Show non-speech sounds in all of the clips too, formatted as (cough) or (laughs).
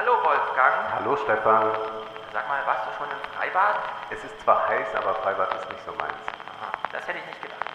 Hallo Wolfgang. Hallo Stefan. Sag mal, warst du schon im Freibad? Es ist zwar heiß, aber Freibad ist nicht so meins. Aha, das hätte ich nicht gedacht.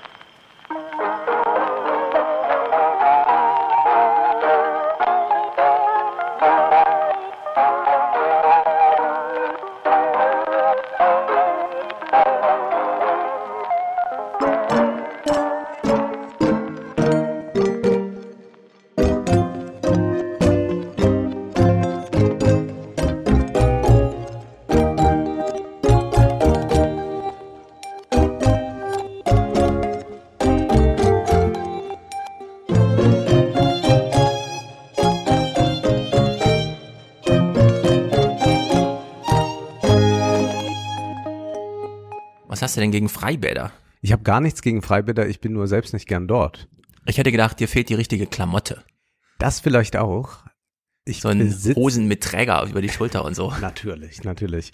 Hast du denn gegen Freibäder? Ich habe gar nichts gegen Freibäder, ich bin nur selbst nicht gern dort. Ich hätte gedacht, dir fehlt die richtige Klamotte. Das vielleicht auch. Ich So ein Hosen mit Träger über die Schulter und so. (laughs) Natürlich, natürlich.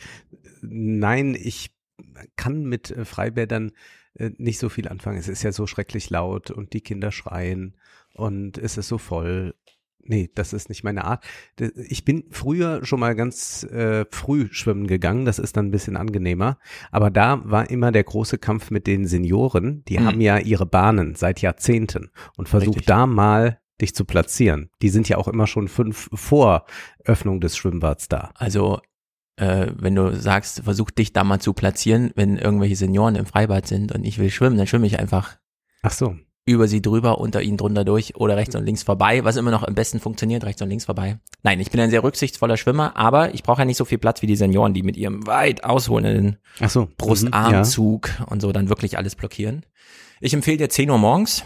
Nein, ich kann mit äh, Freibädern äh, nicht so viel anfangen. Es ist ja so schrecklich laut und die Kinder schreien und es ist so voll. Nee, das ist nicht meine Art. Ich bin früher schon mal ganz äh, früh schwimmen gegangen, das ist dann ein bisschen angenehmer. Aber da war immer der große Kampf mit den Senioren. Die Mhm. haben ja ihre Bahnen seit Jahrzehnten und versuch Richtig. da mal dich zu platzieren. Die sind ja auch immer schon fünf vor Öffnung des Schwimmbads da. Also, äh, wenn du sagst, versuch dich da mal zu platzieren, wenn irgendwelche Senioren im Freibad sind und ich will schwimmen, dann schwimme ich einfach Ach so. Über sie drüber, unter ihnen drunter durch oder rechts und links vorbei, was immer noch am besten funktioniert, rechts und links vorbei. Nein, ich bin ein sehr rücksichtsvoller Schwimmer, aber ich brauche ja nicht so viel Platz wie die Senioren, die mit ihrem weit ausholenden so. Brustarmzug und so dann wirklich alles blockieren. Ich empfehle dir 10 Uhr morgens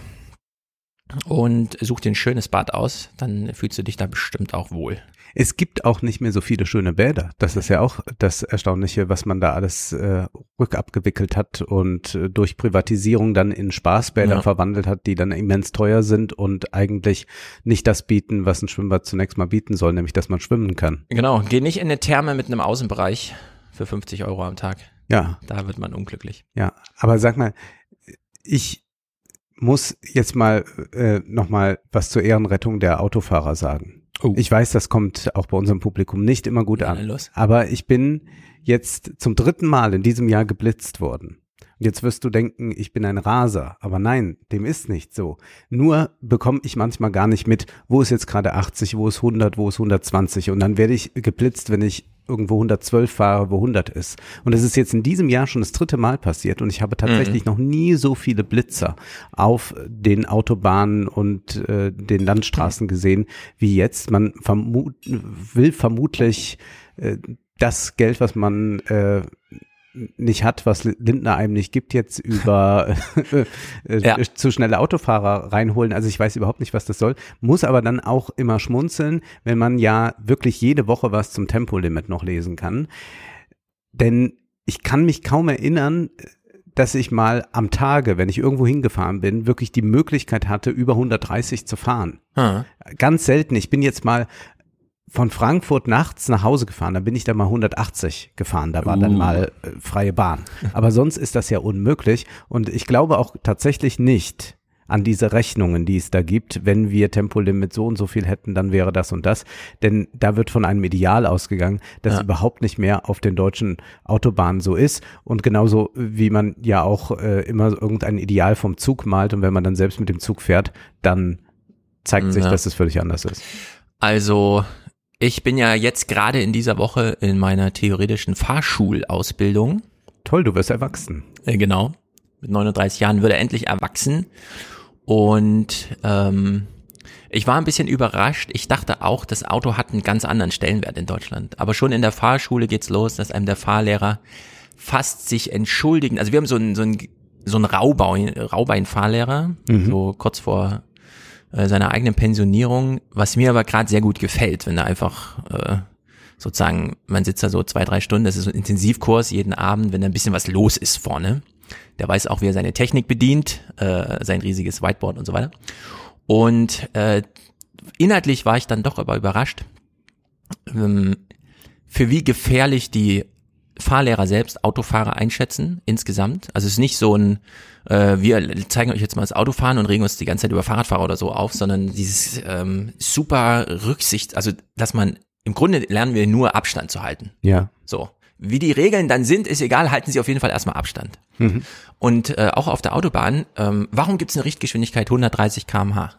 und such dir ein schönes Bad aus, dann fühlst du dich da bestimmt auch wohl. Es gibt auch nicht mehr so viele schöne Bäder. Das ist ja auch das Erstaunliche, was man da alles äh, rückabgewickelt hat und äh, durch Privatisierung dann in Spaßbäder Ja. verwandelt hat, die dann immens teuer sind und eigentlich nicht das bieten, was ein Schwimmbad zunächst mal bieten soll, nämlich dass man schwimmen kann. Genau, geh nicht in eine Therme mit einem Außenbereich für 50 Euro am Tag. Ja, Da wird man unglücklich. ja. Aber sag mal, ich muss jetzt mal äh, noch mal was zur Ehrenrettung der Autofahrer sagen. Oh. Ich weiß, das kommt auch bei unserem Publikum nicht immer gut an. Los. Aber ich bin jetzt zum dritten Mal in diesem Jahr geblitzt worden. Und jetzt wirst du denken, ich bin ein Raser. Aber nein, dem ist nicht so. Nur bekomme ich manchmal gar nicht mit, wo ist jetzt gerade 80, wo ist 100, wo ist 120. Und dann werde ich geblitzt, wenn ich irgendwo 112 fahre, wo 100 ist. Und es ist jetzt in diesem Jahr schon das dritte Mal passiert und ich habe tatsächlich noch nie so viele Blitzer auf den Autobahnen und äh, den Landstraßen gesehen wie jetzt. Man vermut, will vermutlich äh, das Geld, was man äh, nicht hat, was Lindner einem nicht gibt, jetzt über (laughs) äh, Ja. zu schnelle Autofahrer reinholen. Also ich weiß überhaupt nicht, was das soll. Muss aber dann auch immer schmunzeln, wenn man ja wirklich jede Woche was zum Tempolimit noch lesen kann. Denn ich kann mich kaum erinnern, dass ich mal am Tage, wenn ich irgendwo hingefahren bin, wirklich die Möglichkeit hatte, über 130 zu fahren. Hm. Ganz selten. Ich bin jetzt mal von Frankfurt nachts nach Hause gefahren, da bin ich da mal 180 gefahren, da war dann Uh. mal äh, freie Bahn. Aber sonst ist das ja unmöglich und ich glaube auch tatsächlich nicht an diese Rechnungen, die es da gibt. Wenn wir Tempolimit so und so viel hätten, dann wäre das und das. Denn da wird von einem Ideal ausgegangen, das Ja. überhaupt nicht mehr auf den deutschen Autobahnen so ist. Und genauso wie man ja auch äh, immer irgendein Ideal vom Zug malt und wenn man dann selbst mit dem Zug fährt, dann zeigt sich, Ja. dass es völlig anders ist. Also, ich bin ja jetzt gerade in dieser Woche in meiner theoretischen Fahrschulausbildung. Toll, du wirst erwachsen. Äh, genau. Mit 39 Jahren würde er endlich erwachsen. Und ähm, ich war ein bisschen überrascht. Ich dachte auch, das Auto hat einen ganz anderen Stellenwert in Deutschland. Aber schon in der Fahrschule geht's los, dass einem der Fahrlehrer fast sich entschuldigen. Also wir haben so einen, so einen, so einen Raubein, Raubein-Fahrlehrer, so kurz vor äh, seiner eigenen Pensionierung, was mir aber gerade sehr gut gefällt, wenn er einfach äh, sozusagen, man sitzt da so zwei, drei Stunden, das ist so ein Intensivkurs jeden Abend, wenn da ein bisschen was los ist vorne. Der weiß auch, wie er seine Technik bedient, äh, sein riesiges Whiteboard und so weiter. Und äh, inhaltlich war ich dann doch aber überrascht, ähm, für wie gefährlich die Fahrlehrer selbst Autofahrer einschätzen insgesamt. Also es ist nicht so ein, äh, wir zeigen euch jetzt mal das Autofahren und regen uns die ganze Zeit über Fahrradfahrer oder so auf, sondern dieses ähm, super Rücksicht, also dass man im Grunde lernen wir nur Abstand zu halten. Ja. So. Wie die Regeln dann sind, ist egal, halten Sie auf jeden Fall erstmal Abstand. Und äh, auch auf der Autobahn, ähm, warum gibt es eine Richtgeschwindigkeit 130 km/h?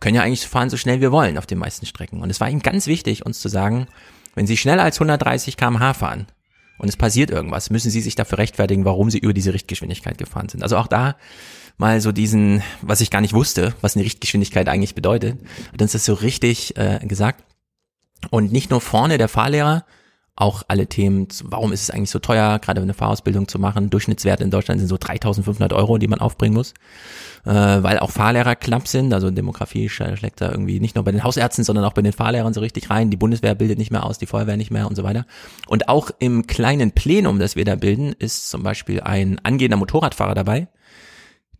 Können ja eigentlich fahren so schnell wir wollen auf den meisten Strecken. Und es war ihm ganz wichtig, uns zu sagen, wenn Sie schneller als 130 km/h fahren und es passiert irgendwas, müssen Sie sich dafür rechtfertigen, warum Sie über diese Richtgeschwindigkeit gefahren sind. Also auch da mal so diesen, was ich gar nicht wusste, was eine Richtgeschwindigkeit eigentlich bedeutet, hat uns das so richtig äh, gesagt. Und nicht nur vorne der Fahrlehrer, auch alle Themen, warum ist es eigentlich so teuer, gerade eine Fahrausbildung zu machen. Durchschnittswerte in Deutschland sind so 3500 Euro, die man aufbringen muss, äh, weil auch Fahrlehrer knapp sind. Also Demografie schlägt da irgendwie nicht nur bei den Hausärzten, sondern auch bei den Fahrlehrern so richtig rein. Die Bundeswehr bildet nicht mehr aus, die Feuerwehr nicht mehr und so weiter. Und auch im kleinen Plenum, das wir da bilden, ist zum Beispiel ein angehender Motorradfahrer dabei,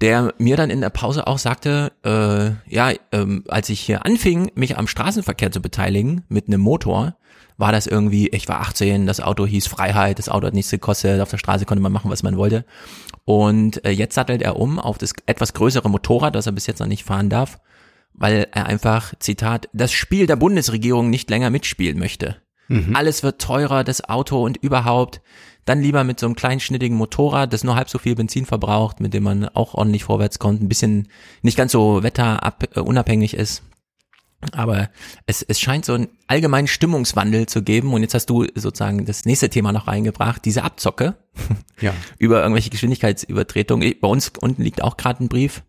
der mir dann in der Pause auch sagte, äh, ja, ähm, als ich hier anfing, mich am Straßenverkehr zu beteiligen mit einem Motor, war das irgendwie, ich war 18, das Auto hieß Freiheit, das Auto hat nichts gekostet, auf der Straße konnte man machen, was man wollte. Und äh, jetzt sattelt er um auf das etwas größere Motorrad, das er bis jetzt noch nicht fahren darf, weil er einfach, Zitat, das Spiel der Bundesregierung nicht länger mitspielen möchte. Alles wird teurer, das Auto und überhaupt. Dann lieber mit so einem kleinen schnittigen Motorrad, das nur halb so viel Benzin verbraucht, mit dem man auch ordentlich vorwärts kommt, ein bisschen nicht ganz so wetterunabhängig ist. Aber es, es scheint so einen allgemeinen Stimmungswandel zu geben. Und jetzt hast du sozusagen das nächste Thema noch reingebracht, diese Abzocke (laughs) Ja. über irgendwelche Geschwindigkeitsübertretungen. Bei uns unten liegt auch gerade ein Brief,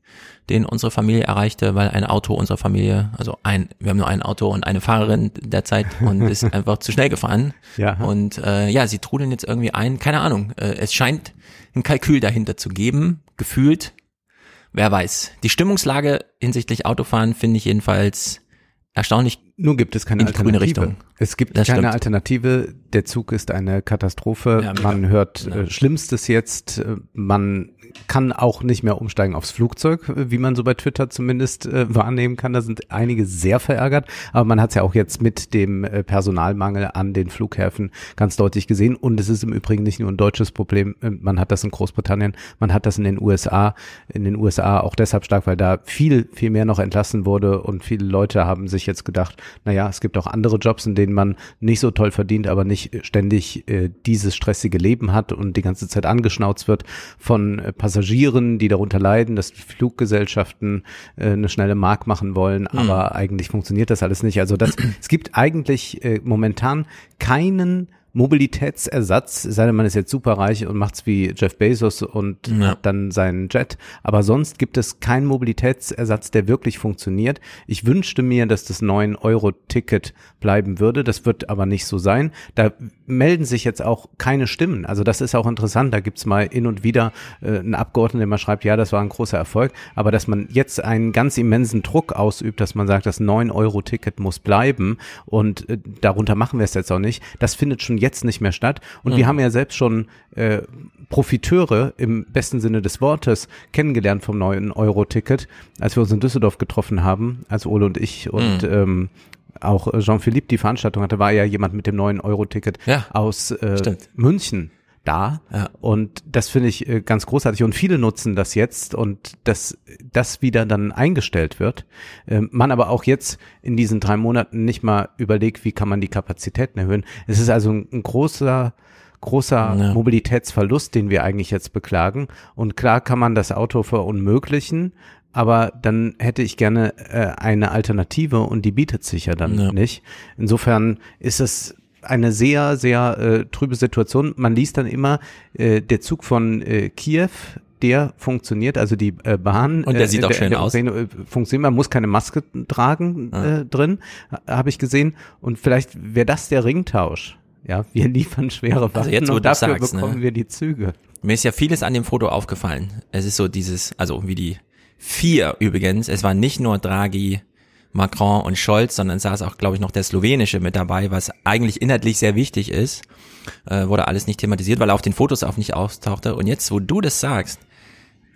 den unsere Familie erreichte, weil ein Auto unserer Familie, also ein, wir haben nur ein Auto und eine Fahrerin derzeit und ist (laughs) einfach zu schnell gefahren. Ja. Und äh, ja, sie trudeln jetzt irgendwie ein, keine Ahnung. Äh, es scheint ein Kalkül dahinter zu geben, gefühlt. Wer weiß. Die Stimmungslage hinsichtlich Autofahren finde ich jedenfalls erstaunlich Nur gibt es keine In die grüne Alternative. Richtung. Es gibt Das keine stimmt. Alternative. Der Zug ist eine Katastrophe. Ja, man hört Genau. Schlimmstes jetzt. Äh, Man kann auch nicht mehr umsteigen aufs Flugzeug, wie man so bei Twitter zumindest äh, wahrnehmen kann. Da sind einige sehr verärgert. Aber man hat es ja auch jetzt mit dem äh, Personalmangel an den Flughäfen ganz deutlich gesehen. Und es ist im Übrigen nicht nur ein deutsches Problem. Äh, Man hat das in Großbritannien, man hat das in den USA. In den USA auch deshalb stark, weil da viel, viel mehr noch entlassen wurde und viele Leute haben sich jetzt gedacht, naja, es gibt auch andere Jobs, in denen man nicht so toll verdient, aber nicht ständig äh, dieses stressige Leben hat und die ganze Zeit angeschnauzt wird von äh, Passagieren, die darunter leiden, dass Fluggesellschaften äh, eine schnelle Mark machen wollen, aber eigentlich funktioniert das alles nicht. Also das, es gibt eigentlich äh, momentan keinen Mobilitätsersatz, sei denn, man ist jetzt superreich und macht's wie Jeff Bezos und Ja. hat dann seinen Jet. Aber sonst gibt es keinen Mobilitätsersatz, der wirklich funktioniert. Ich wünschte mir, dass das 9-Euro-Ticket bleiben würde. Das wird aber nicht so sein. Da melden sich jetzt auch keine Stimmen. Also das ist auch interessant. Da gibt's mal hin und wieder äh, einen Abgeordneten, der mal schreibt, ja, das war ein großer Erfolg. Aber dass man jetzt einen ganz immensen Druck ausübt, dass man sagt, das 9-Euro-Ticket muss bleiben und äh, darunter machen wir es jetzt auch nicht, das findet schon jetzt nicht mehr statt. Und wir haben ja selbst schon äh, Profiteure im besten Sinne des Wortes kennengelernt vom neuen Euro-Ticket, als wir uns in Düsseldorf getroffen haben, also Ole und ich und ähm, auch Jean-Philippe die Veranstaltung hatte, war ja jemand mit dem neuen Euro-Ticket Ja, aus äh, stimmt. München da. Und das finde ich äh, ganz großartig. Und viele nutzen das jetzt und dass das wieder dann eingestellt wird. Ähm, man aber auch jetzt in diesen drei Monaten nicht mal überlegt, wie kann man die Kapazitäten erhöhen. Es ist also ein, ein großer großer Ja. Mobilitätsverlust, den wir eigentlich jetzt beklagen. Und klar kann man das Auto verunmöglichen, aber dann hätte ich gerne äh, eine Alternative und die bietet sich ja dann Ja. nicht. Insofern ist es eine sehr, sehr äh, trübe Situation. Man liest dann immer, äh, der Zug von äh, Kiew, der funktioniert, also die äh, Bahn. Und der äh, sieht auch schön aus. Ukraine, äh, Funktioniert, man muss keine Maske tragen äh, drin, ha- habe ich gesehen. Und vielleicht wäre das der Ringtausch. Ja, wir (laughs) liefern schwere Waffen Also jetzt, und dafür sagst, ne? bekommen wir die Züge. Mir ist ja vieles an dem Foto aufgefallen. Es ist so dieses, also wie die vier übrigens, es war nicht nur Draghi, Macron und Scholz, sondern saß auch, glaube ich, noch der Slowenische mit dabei, was eigentlich inhaltlich sehr wichtig ist. Äh, wurde alles nicht thematisiert, weil er auf den Fotos auch nicht austauchte. Und jetzt, wo du das sagst,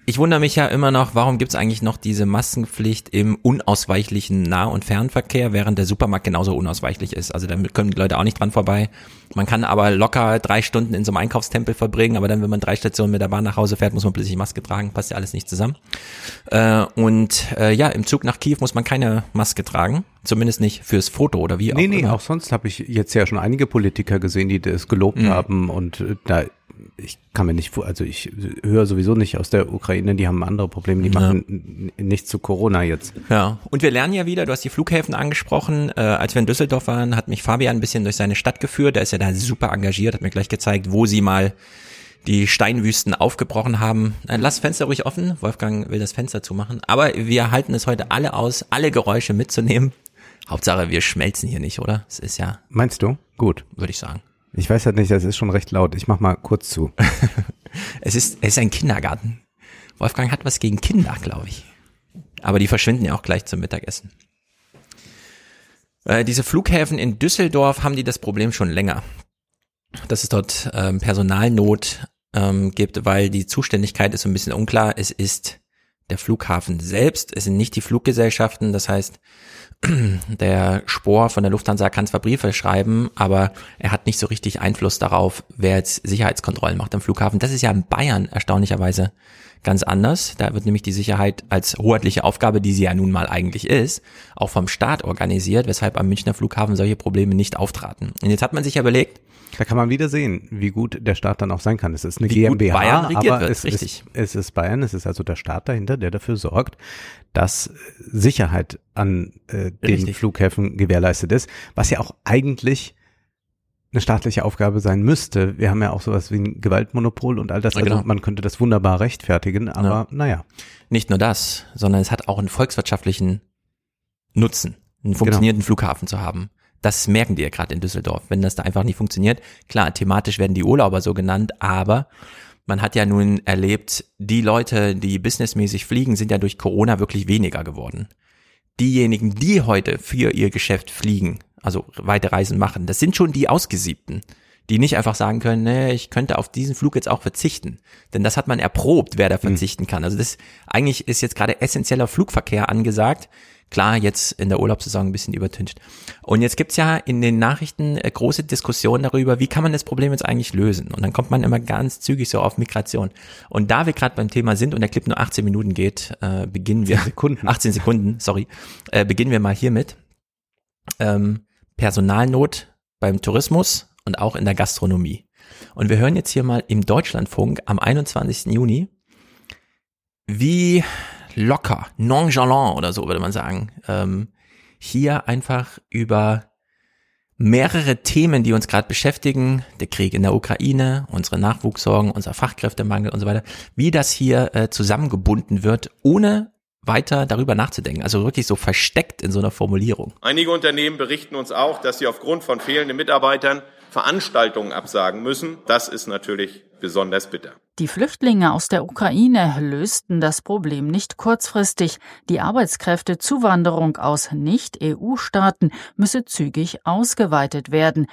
Ich wundere mich ja immer noch, warum gibt es eigentlich noch diese Maskenpflicht im unausweichlichen Nah- und Fernverkehr, während der Supermarkt genauso unausweichlich ist. Also damit kommen die Leute auch nicht dran vorbei. Man kann aber locker drei Stunden in so einem Einkaufstempel verbringen, aber dann, wenn man drei Stationen mit der Bahn nach Hause fährt, muss man plötzlich Maske tragen. Passt ja alles nicht zusammen. Äh, und äh, ja, im Zug nach Kiew muss man keine Maske tragen. Zumindest nicht fürs Foto oder wie nee, auch Nee, nee, immer. auch sonst habe ich jetzt ja schon einige Politiker gesehen, die das gelobt Mhm. haben und äh, da ich kann mir nicht also ich höre sowieso nicht aus der Ukraine, die haben andere Probleme, die Ja. machen n- nichts zu Corona jetzt. Ja, und wir lernen ja wieder, du hast die Flughäfen angesprochen, äh, als wir in Düsseldorf waren, hat mich Fabian ein bisschen durch seine Stadt geführt, der ist ja da super engagiert, hat mir gleich gezeigt, wo sie mal die Steinwüsten aufgebrochen haben. Äh, Lass Fenster ruhig offen, Wolfgang will das Fenster zumachen, aber wir halten es heute alle aus, alle Geräusche mitzunehmen. Hauptsache, wir schmelzen hier nicht, oder? Es ist ja, Meinst du? Gut. würde ich sagen. Ich weiß halt nicht, das ist schon recht laut. Ich mach mal kurz zu. (laughs) Es ist, es ist ein Kindergarten. Wolfgang hat was gegen Kinder, glaube ich. Aber die verschwinden ja auch gleich zum Mittagessen. Äh, diese Flughäfen in Düsseldorf haben die das Problem schon länger, dass es dort ähm, Personalnot ähm, gibt, weil die Zuständigkeit ist so ein bisschen unklar. Es ist der Flughafen selbst, es sind nicht die Fluggesellschaften. Das heißt, der Spohr von der Lufthansa kann zwar Briefe schreiben, aber er hat nicht so richtig Einfluss darauf, wer jetzt Sicherheitskontrollen macht am Flughafen. Das ist ja in Bayern erstaunlicherweise ganz anders. Da wird nämlich die Sicherheit als hoheitliche Aufgabe, die sie ja nun mal eigentlich ist, auch vom Staat organisiert, weshalb am Münchner Flughafen solche Probleme nicht auftraten. Und jetzt hat man sich ja überlegt, Da kann man wieder sehen, wie gut der Staat dann auch sein kann. Es ist eine Wie GmbH, Bayern regiert aber wird, es, richtig. Ist, es ist Bayern, es ist also der Staat dahinter, der dafür sorgt, dass Sicherheit an äh, den Richtig. Flughäfen gewährleistet ist, was ja auch eigentlich eine staatliche Aufgabe sein müsste. Wir haben ja auch sowas wie ein Gewaltmonopol und all das. Also genau. man könnte das wunderbar rechtfertigen, aber Ja. naja. nicht nur das, sondern es hat auch einen volkswirtschaftlichen Nutzen, einen funktionierenden Flughafen zu haben. Das merken die ja gerade in Düsseldorf, wenn das da einfach nicht funktioniert. Klar, thematisch werden die Urlauber so genannt, aber man hat ja nun erlebt, die Leute, die businessmäßig fliegen, sind ja durch Corona wirklich weniger geworden. Diejenigen, die heute für ihr Geschäft fliegen, also weite Reisen machen, das sind schon die Ausgesiebten, die nicht einfach sagen können, nee, ich könnte auf diesen Flug jetzt auch verzichten. Denn das hat man erprobt, wer da verzichten kann. Also das eigentlich ist jetzt gerade essentieller Flugverkehr angesagt. Klar, jetzt in der Urlaubssaison ein bisschen übertüncht. Und jetzt gibt's ja in den Nachrichten äh, große Diskussionen darüber, wie kann man das Problem jetzt eigentlich lösen? Und dann kommt man immer ganz zügig so auf Migration. Und da wir gerade beim Thema sind und der Clip nur 18 Minuten geht, äh, beginnen wir. Sekunden. 18 Sekunden, sorry. Äh, beginnen wir mal hiermit. Ähm, Personalnot beim Tourismus und auch in der Gastronomie. Und wir hören jetzt hier mal im Deutschlandfunk am 21. Juni, wie locker, nonchalant oder so würde man sagen, ähm, hier einfach über mehrere Themen, die uns gerade beschäftigen, der Krieg in der Ukraine, unsere Nachwuchssorgen, unser Fachkräftemangel und so weiter, wie das hier äh, zusammengebunden wird, ohne weiter darüber nachzudenken. Also wirklich so versteckt in so einer Formulierung. Einige Unternehmen berichten uns auch, dass sie aufgrund von fehlenden Mitarbeitern Veranstaltungen absagen müssen. Das ist natürlich besonders bitter. Die Flüchtlinge aus der Ukraine lösten das Problem nicht kurzfristig. Die Arbeitskräftezuwanderung aus Nicht-EU-Staaten müsse zügig ausgeweitet werden.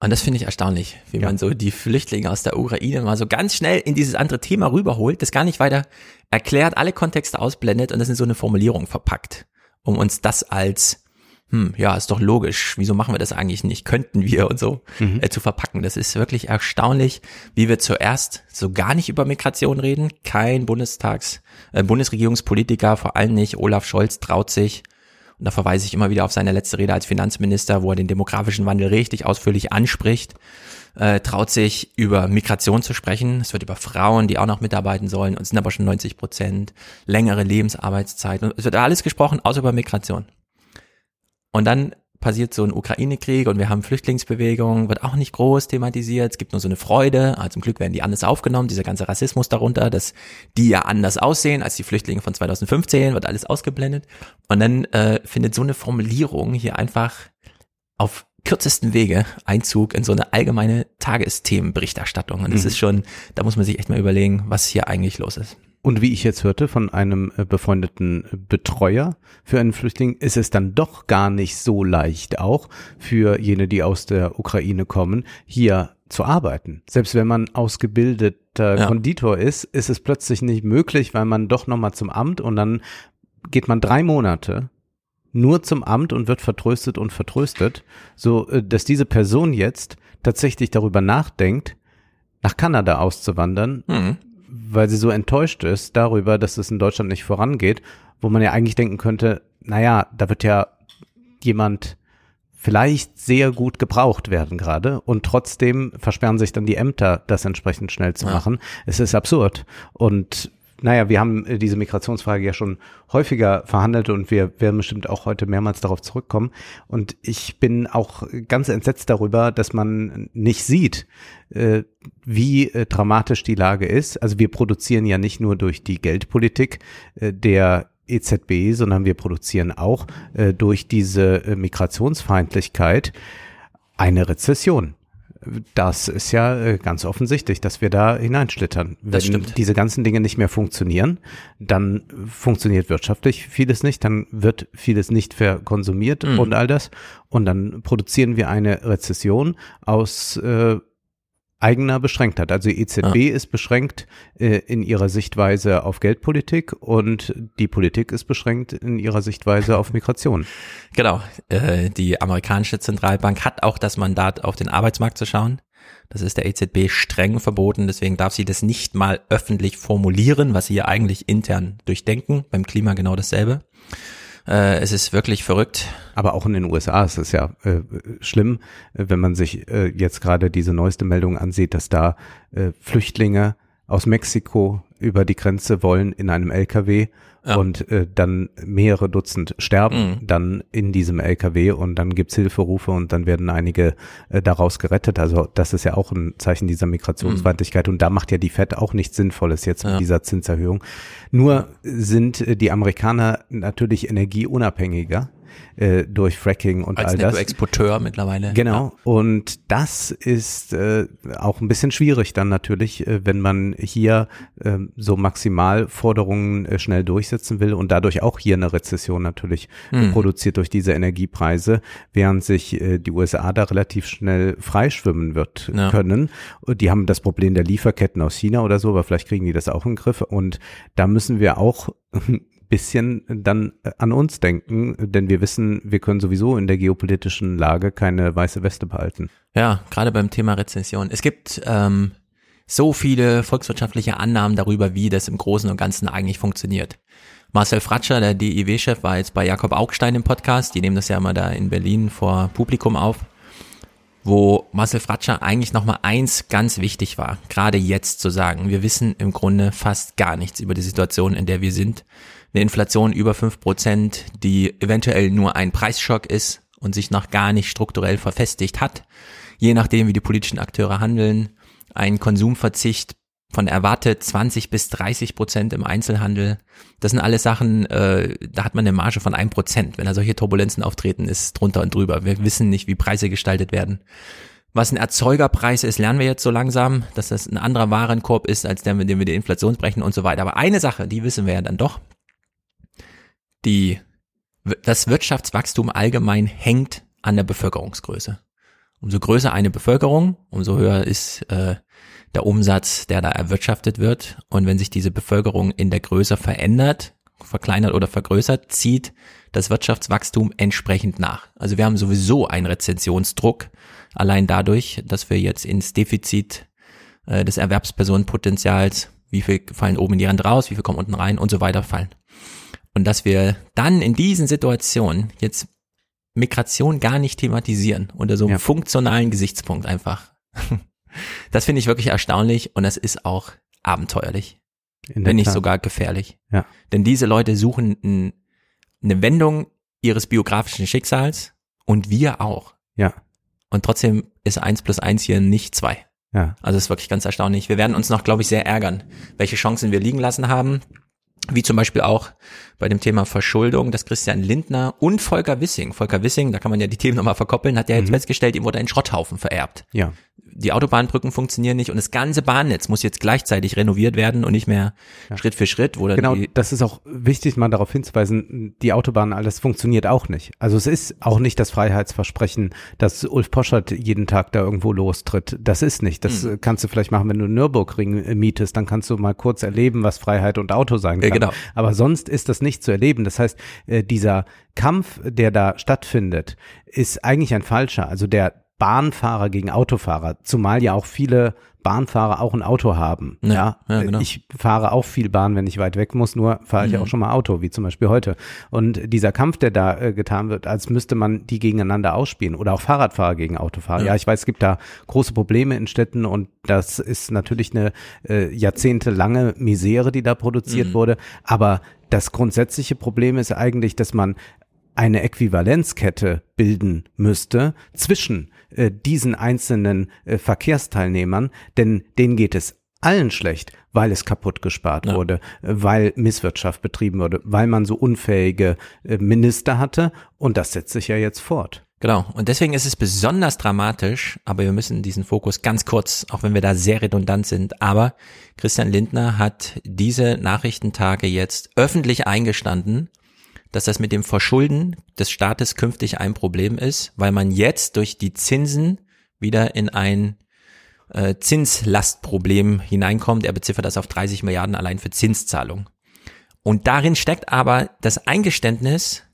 Und das finde ich erstaunlich, wie Ja. man so die Flüchtlinge aus der Ukraine mal so ganz schnell in dieses andere Thema rüberholt, das gar nicht weiter erklärt, alle Kontexte ausblendet und das in so eine Formulierung verpackt, um uns das als, hm, ja, ist doch logisch, wieso machen wir das eigentlich nicht, könnten wir und so äh, zu verpacken. Das ist wirklich erstaunlich, wie wir zuerst so gar nicht über Migration reden, kein Bundestags, äh, Bundesregierungspolitiker, vor allem nicht Olaf Scholz traut sich, und da verweise ich immer wieder auf seine letzte Rede als Finanzminister, wo er den demografischen Wandel richtig ausführlich anspricht, äh, traut sich über Migration zu sprechen. Es wird über Frauen, die auch noch mitarbeiten sollen, und es sind aber schon 90 Prozent, längere Lebensarbeitszeit. Und es wird alles gesprochen, außer über Migration. Und dann passiert so ein Ukraine-Krieg und wir haben Flüchtlingsbewegungen, wird auch nicht groß thematisiert. Es gibt nur so eine Freude. Ah, zum Glück werden die anders aufgenommen, dieser ganze Rassismus darunter, dass die ja anders aussehen als die Flüchtlinge von 2015, wird alles ausgeblendet. Und dann äh, findet so eine Formulierung hier einfach auf kürzesten Wege Einzug in so eine allgemeine Tagesthemenberichterstattung. Und das ist schon, da muss man sich echt mal überlegen, was hier eigentlich los ist. Und wie ich jetzt hörte von einem äh, befreundeten Betreuer für einen Flüchtling, ist es dann doch gar nicht so leicht auch für jene, die aus der Ukraine kommen, hier zu arbeiten. Selbst wenn man ausgebildeter ja. Konditor ist, ist es plötzlich nicht möglich, weil man doch nochmal zum Amt und dann geht man drei Monate nur zum Amt und wird vertröstet und vertröstet, so äh, dass diese Person jetzt tatsächlich darüber nachdenkt, nach Kanada auszuwandern, mhm. Weil sie so enttäuscht ist darüber, dass es in Deutschland nicht vorangeht, wo man ja eigentlich denken könnte, naja, da wird ja jemand vielleicht sehr gut gebraucht werden gerade und trotzdem versperren sich dann die Ämter, das entsprechend schnell zu ja. machen. Es ist absurd und naja, wir haben äh, diese Migrationsfrage ja schon häufiger verhandelt und wir werden bestimmt auch heute mehrmals darauf zurückkommen. Und ich bin auch ganz entsetzt darüber, dass man nicht sieht, äh, wie äh, dramatisch die Lage ist. Also wir produzieren ja nicht nur durch die Geldpolitik der EZB, sondern wir produzieren auch durch diese Migrationsfeindlichkeit eine Rezession das ist ja äh, ganz offensichtlich, dass wir da hineinschlittern. Wenn das stimmt. diese ganzen Dinge nicht mehr funktionieren, dann funktioniert wirtschaftlich vieles nicht, dann wird vieles nicht verkonsumiert mhm. und all das. Und dann produzieren wir eine Rezession aus äh, eigener Beschränktheit. Also die EZB ja. ist beschränkt äh, in ihrer Sichtweise auf Geldpolitik und die Politik ist beschränkt in ihrer Sichtweise auf Migration. Genau. Äh, die amerikanische Zentralbank hat auch das Mandat, auf den Arbeitsmarkt zu schauen. Das ist der EZB streng verboten, deswegen darf sie das nicht mal öffentlich formulieren, was sie ja eigentlich intern durchdenken. Beim Klima genau dasselbe. Äh, es ist wirklich verrückt. Aber auch in den USA ist es ja äh, schlimm, wenn man sich äh, jetzt gerade diese neueste Meldung ansieht, dass da äh, Flüchtlinge aus Mexiko über die Grenze wollen in einem LKW ja. und äh, dann mehrere Dutzend sterben mhm. dann in diesem LKW und dann gibt's Hilferufe und dann werden einige äh, daraus gerettet. Also das ist ja auch ein Zeichen dieser Migrationsfeindlichkeit mhm. und da macht ja die FED auch nichts Sinnvolles jetzt ja. mit dieser Zinserhöhung. Nur sind äh, die Amerikaner natürlich energieunabhängiger äh, durch Fracking und Als all das. Als Exporteur mittlerweile. Genau. Ja. Und das ist äh, auch ein bisschen schwierig dann natürlich, äh, wenn man hier äh, so Maximalforderungen äh, schnell durchsetzen will und dadurch auch hier eine Rezession natürlich hm. produziert durch diese Energiepreise, während sich äh, die USA da relativ schnell freischwimmen wird ja. können. Die haben das Problem der Lieferketten aus China oder so, aber vielleicht kriegen die das auch in den Griff. Und da müssen wir auch bisschen dann äh, an uns denken, denn wir wissen, wir können sowieso in der geopolitischen Lage keine weiße Weste behalten. Ja, gerade beim Thema Rezession. Es gibt ähm, so viele volkswirtschaftliche Annahmen darüber, wie das im Großen und Ganzen eigentlich funktioniert. Marcel Fratscher, der DIW-Chef, war jetzt bei Jakob Augstein im Podcast. Die nehmen das ja immer da in Berlin vor Publikum auf wo Marcel Fratscher eigentlich nochmal eins ganz wichtig war, gerade jetzt zu sagen, wir wissen im Grunde fast gar nichts über die Situation, in der wir sind eine Inflation über fünf Prozent, die eventuell nur ein Preisschock ist und sich noch gar nicht strukturell verfestigt hat, je nachdem, wie die politischen Akteure handeln, ein Konsumverzicht von erwartet 20 bis 30 Prozent im Einzelhandel. Das sind alles Sachen, äh, da hat man eine Marge von ein Prozent. Wenn da solche Turbulenzen auftreten, ist drunter und drüber. Wir wissen nicht, wie Preise gestaltet werden. Was ein Erzeugerpreis ist, lernen wir jetzt so langsam, dass das ein anderer Warenkorb ist, als der, mit dem wir die Inflation brechen und so weiter. Aber eine Sache, die wissen wir ja dann doch, die, das Wirtschaftswachstum allgemein hängt an der Bevölkerungsgröße. Umso größer eine Bevölkerung, umso höher ist äh, der Umsatz, der da erwirtschaftet wird. Und wenn sich diese Bevölkerung in der Größe verändert, verkleinert oder vergrößert, zieht das Wirtschaftswachstum entsprechend nach. Also wir haben sowieso einen Rezensionsdruck, allein dadurch, dass wir jetzt ins Defizit äh, des Erwerbspersonenpotenzials, wie viel fallen oben in die Rand raus, wie viel kommen unten rein und so weiter fallen. Und dass wir dann in diesen Situationen jetzt Migration gar nicht thematisieren unter so einem ja. funktionalen Gesichtspunkt einfach. (laughs) Das finde ich wirklich erstaunlich und das ist auch abenteuerlich, wenn nicht sogar gefährlich. Ja. Denn diese Leute suchen ein, eine Wendung ihres biografischen Schicksals und wir auch. Ja. Und trotzdem ist eins plus eins hier nicht zwei. Ja. Also es ist wirklich ganz erstaunlich. Wir werden uns noch, glaube ich, sehr ärgern, welche Chancen wir liegen lassen haben wie zum Beispiel auch bei dem Thema Verschuldung, dass Christian Lindner und Volker Wissing, Volker Wissing, da kann man ja die Themen nochmal verkoppeln, hat ja jetzt mhm. festgestellt, ihm wurde ein Schrotthaufen vererbt. Ja. Die Autobahnbrücken funktionieren nicht und das ganze Bahnnetz muss jetzt gleichzeitig renoviert werden und nicht mehr ja. Schritt für Schritt. Wo dann genau, das ist auch wichtig, mal darauf hinzuweisen, die Autobahn, alles funktioniert auch nicht. Also es ist auch nicht das Freiheitsversprechen, dass Ulf Poschert jeden Tag da irgendwo lostritt. Das ist nicht. Das mhm. kannst du vielleicht machen, wenn du Nürburgring mietest, dann kannst du mal kurz erleben, was Freiheit und Auto sein kann. Ja, genau. Aber sonst ist das nicht zu erleben. Das heißt, äh, dieser Kampf, der da stattfindet, ist eigentlich ein falscher. Also der Bahnfahrer gegen Autofahrer, zumal ja auch viele Bahnfahrer auch ein Auto haben. Ja, ja, ja genau. Ich fahre auch viel Bahn, wenn ich weit weg muss, nur fahre ich mhm. auch schon mal Auto, wie zum Beispiel heute. Und dieser Kampf, der da äh, getan wird, als müsste man die gegeneinander ausspielen oder auch Fahrradfahrer gegen Autofahrer. Ja. ja, ich weiß, es gibt da große Probleme in Städten und das ist natürlich eine äh, jahrzehntelange Misere, die da produziert mhm. wurde. Aber das grundsätzliche Problem ist eigentlich, dass man eine Äquivalenzkette bilden müsste zwischen äh, diesen einzelnen äh, Verkehrsteilnehmern, denn denen geht es allen schlecht, weil es kaputt gespart ja. wurde, äh, weil Misswirtschaft betrieben wurde, weil man so unfähige äh, Minister hatte und das setzt sich ja jetzt fort. Genau. Und deswegen ist es besonders dramatisch, aber wir müssen diesen Fokus ganz kurz, auch wenn wir da sehr redundant sind, aber Christian Lindner hat diese Nachrichtentage jetzt öffentlich eingestanden, dass das mit dem Verschulden des Staates künftig ein Problem ist, weil man jetzt durch die Zinsen wieder in ein äh, Zinslastproblem hineinkommt. Er beziffert das auf 30 Milliarden allein für Zinszahlung. Und darin steckt aber das Eingeständnis,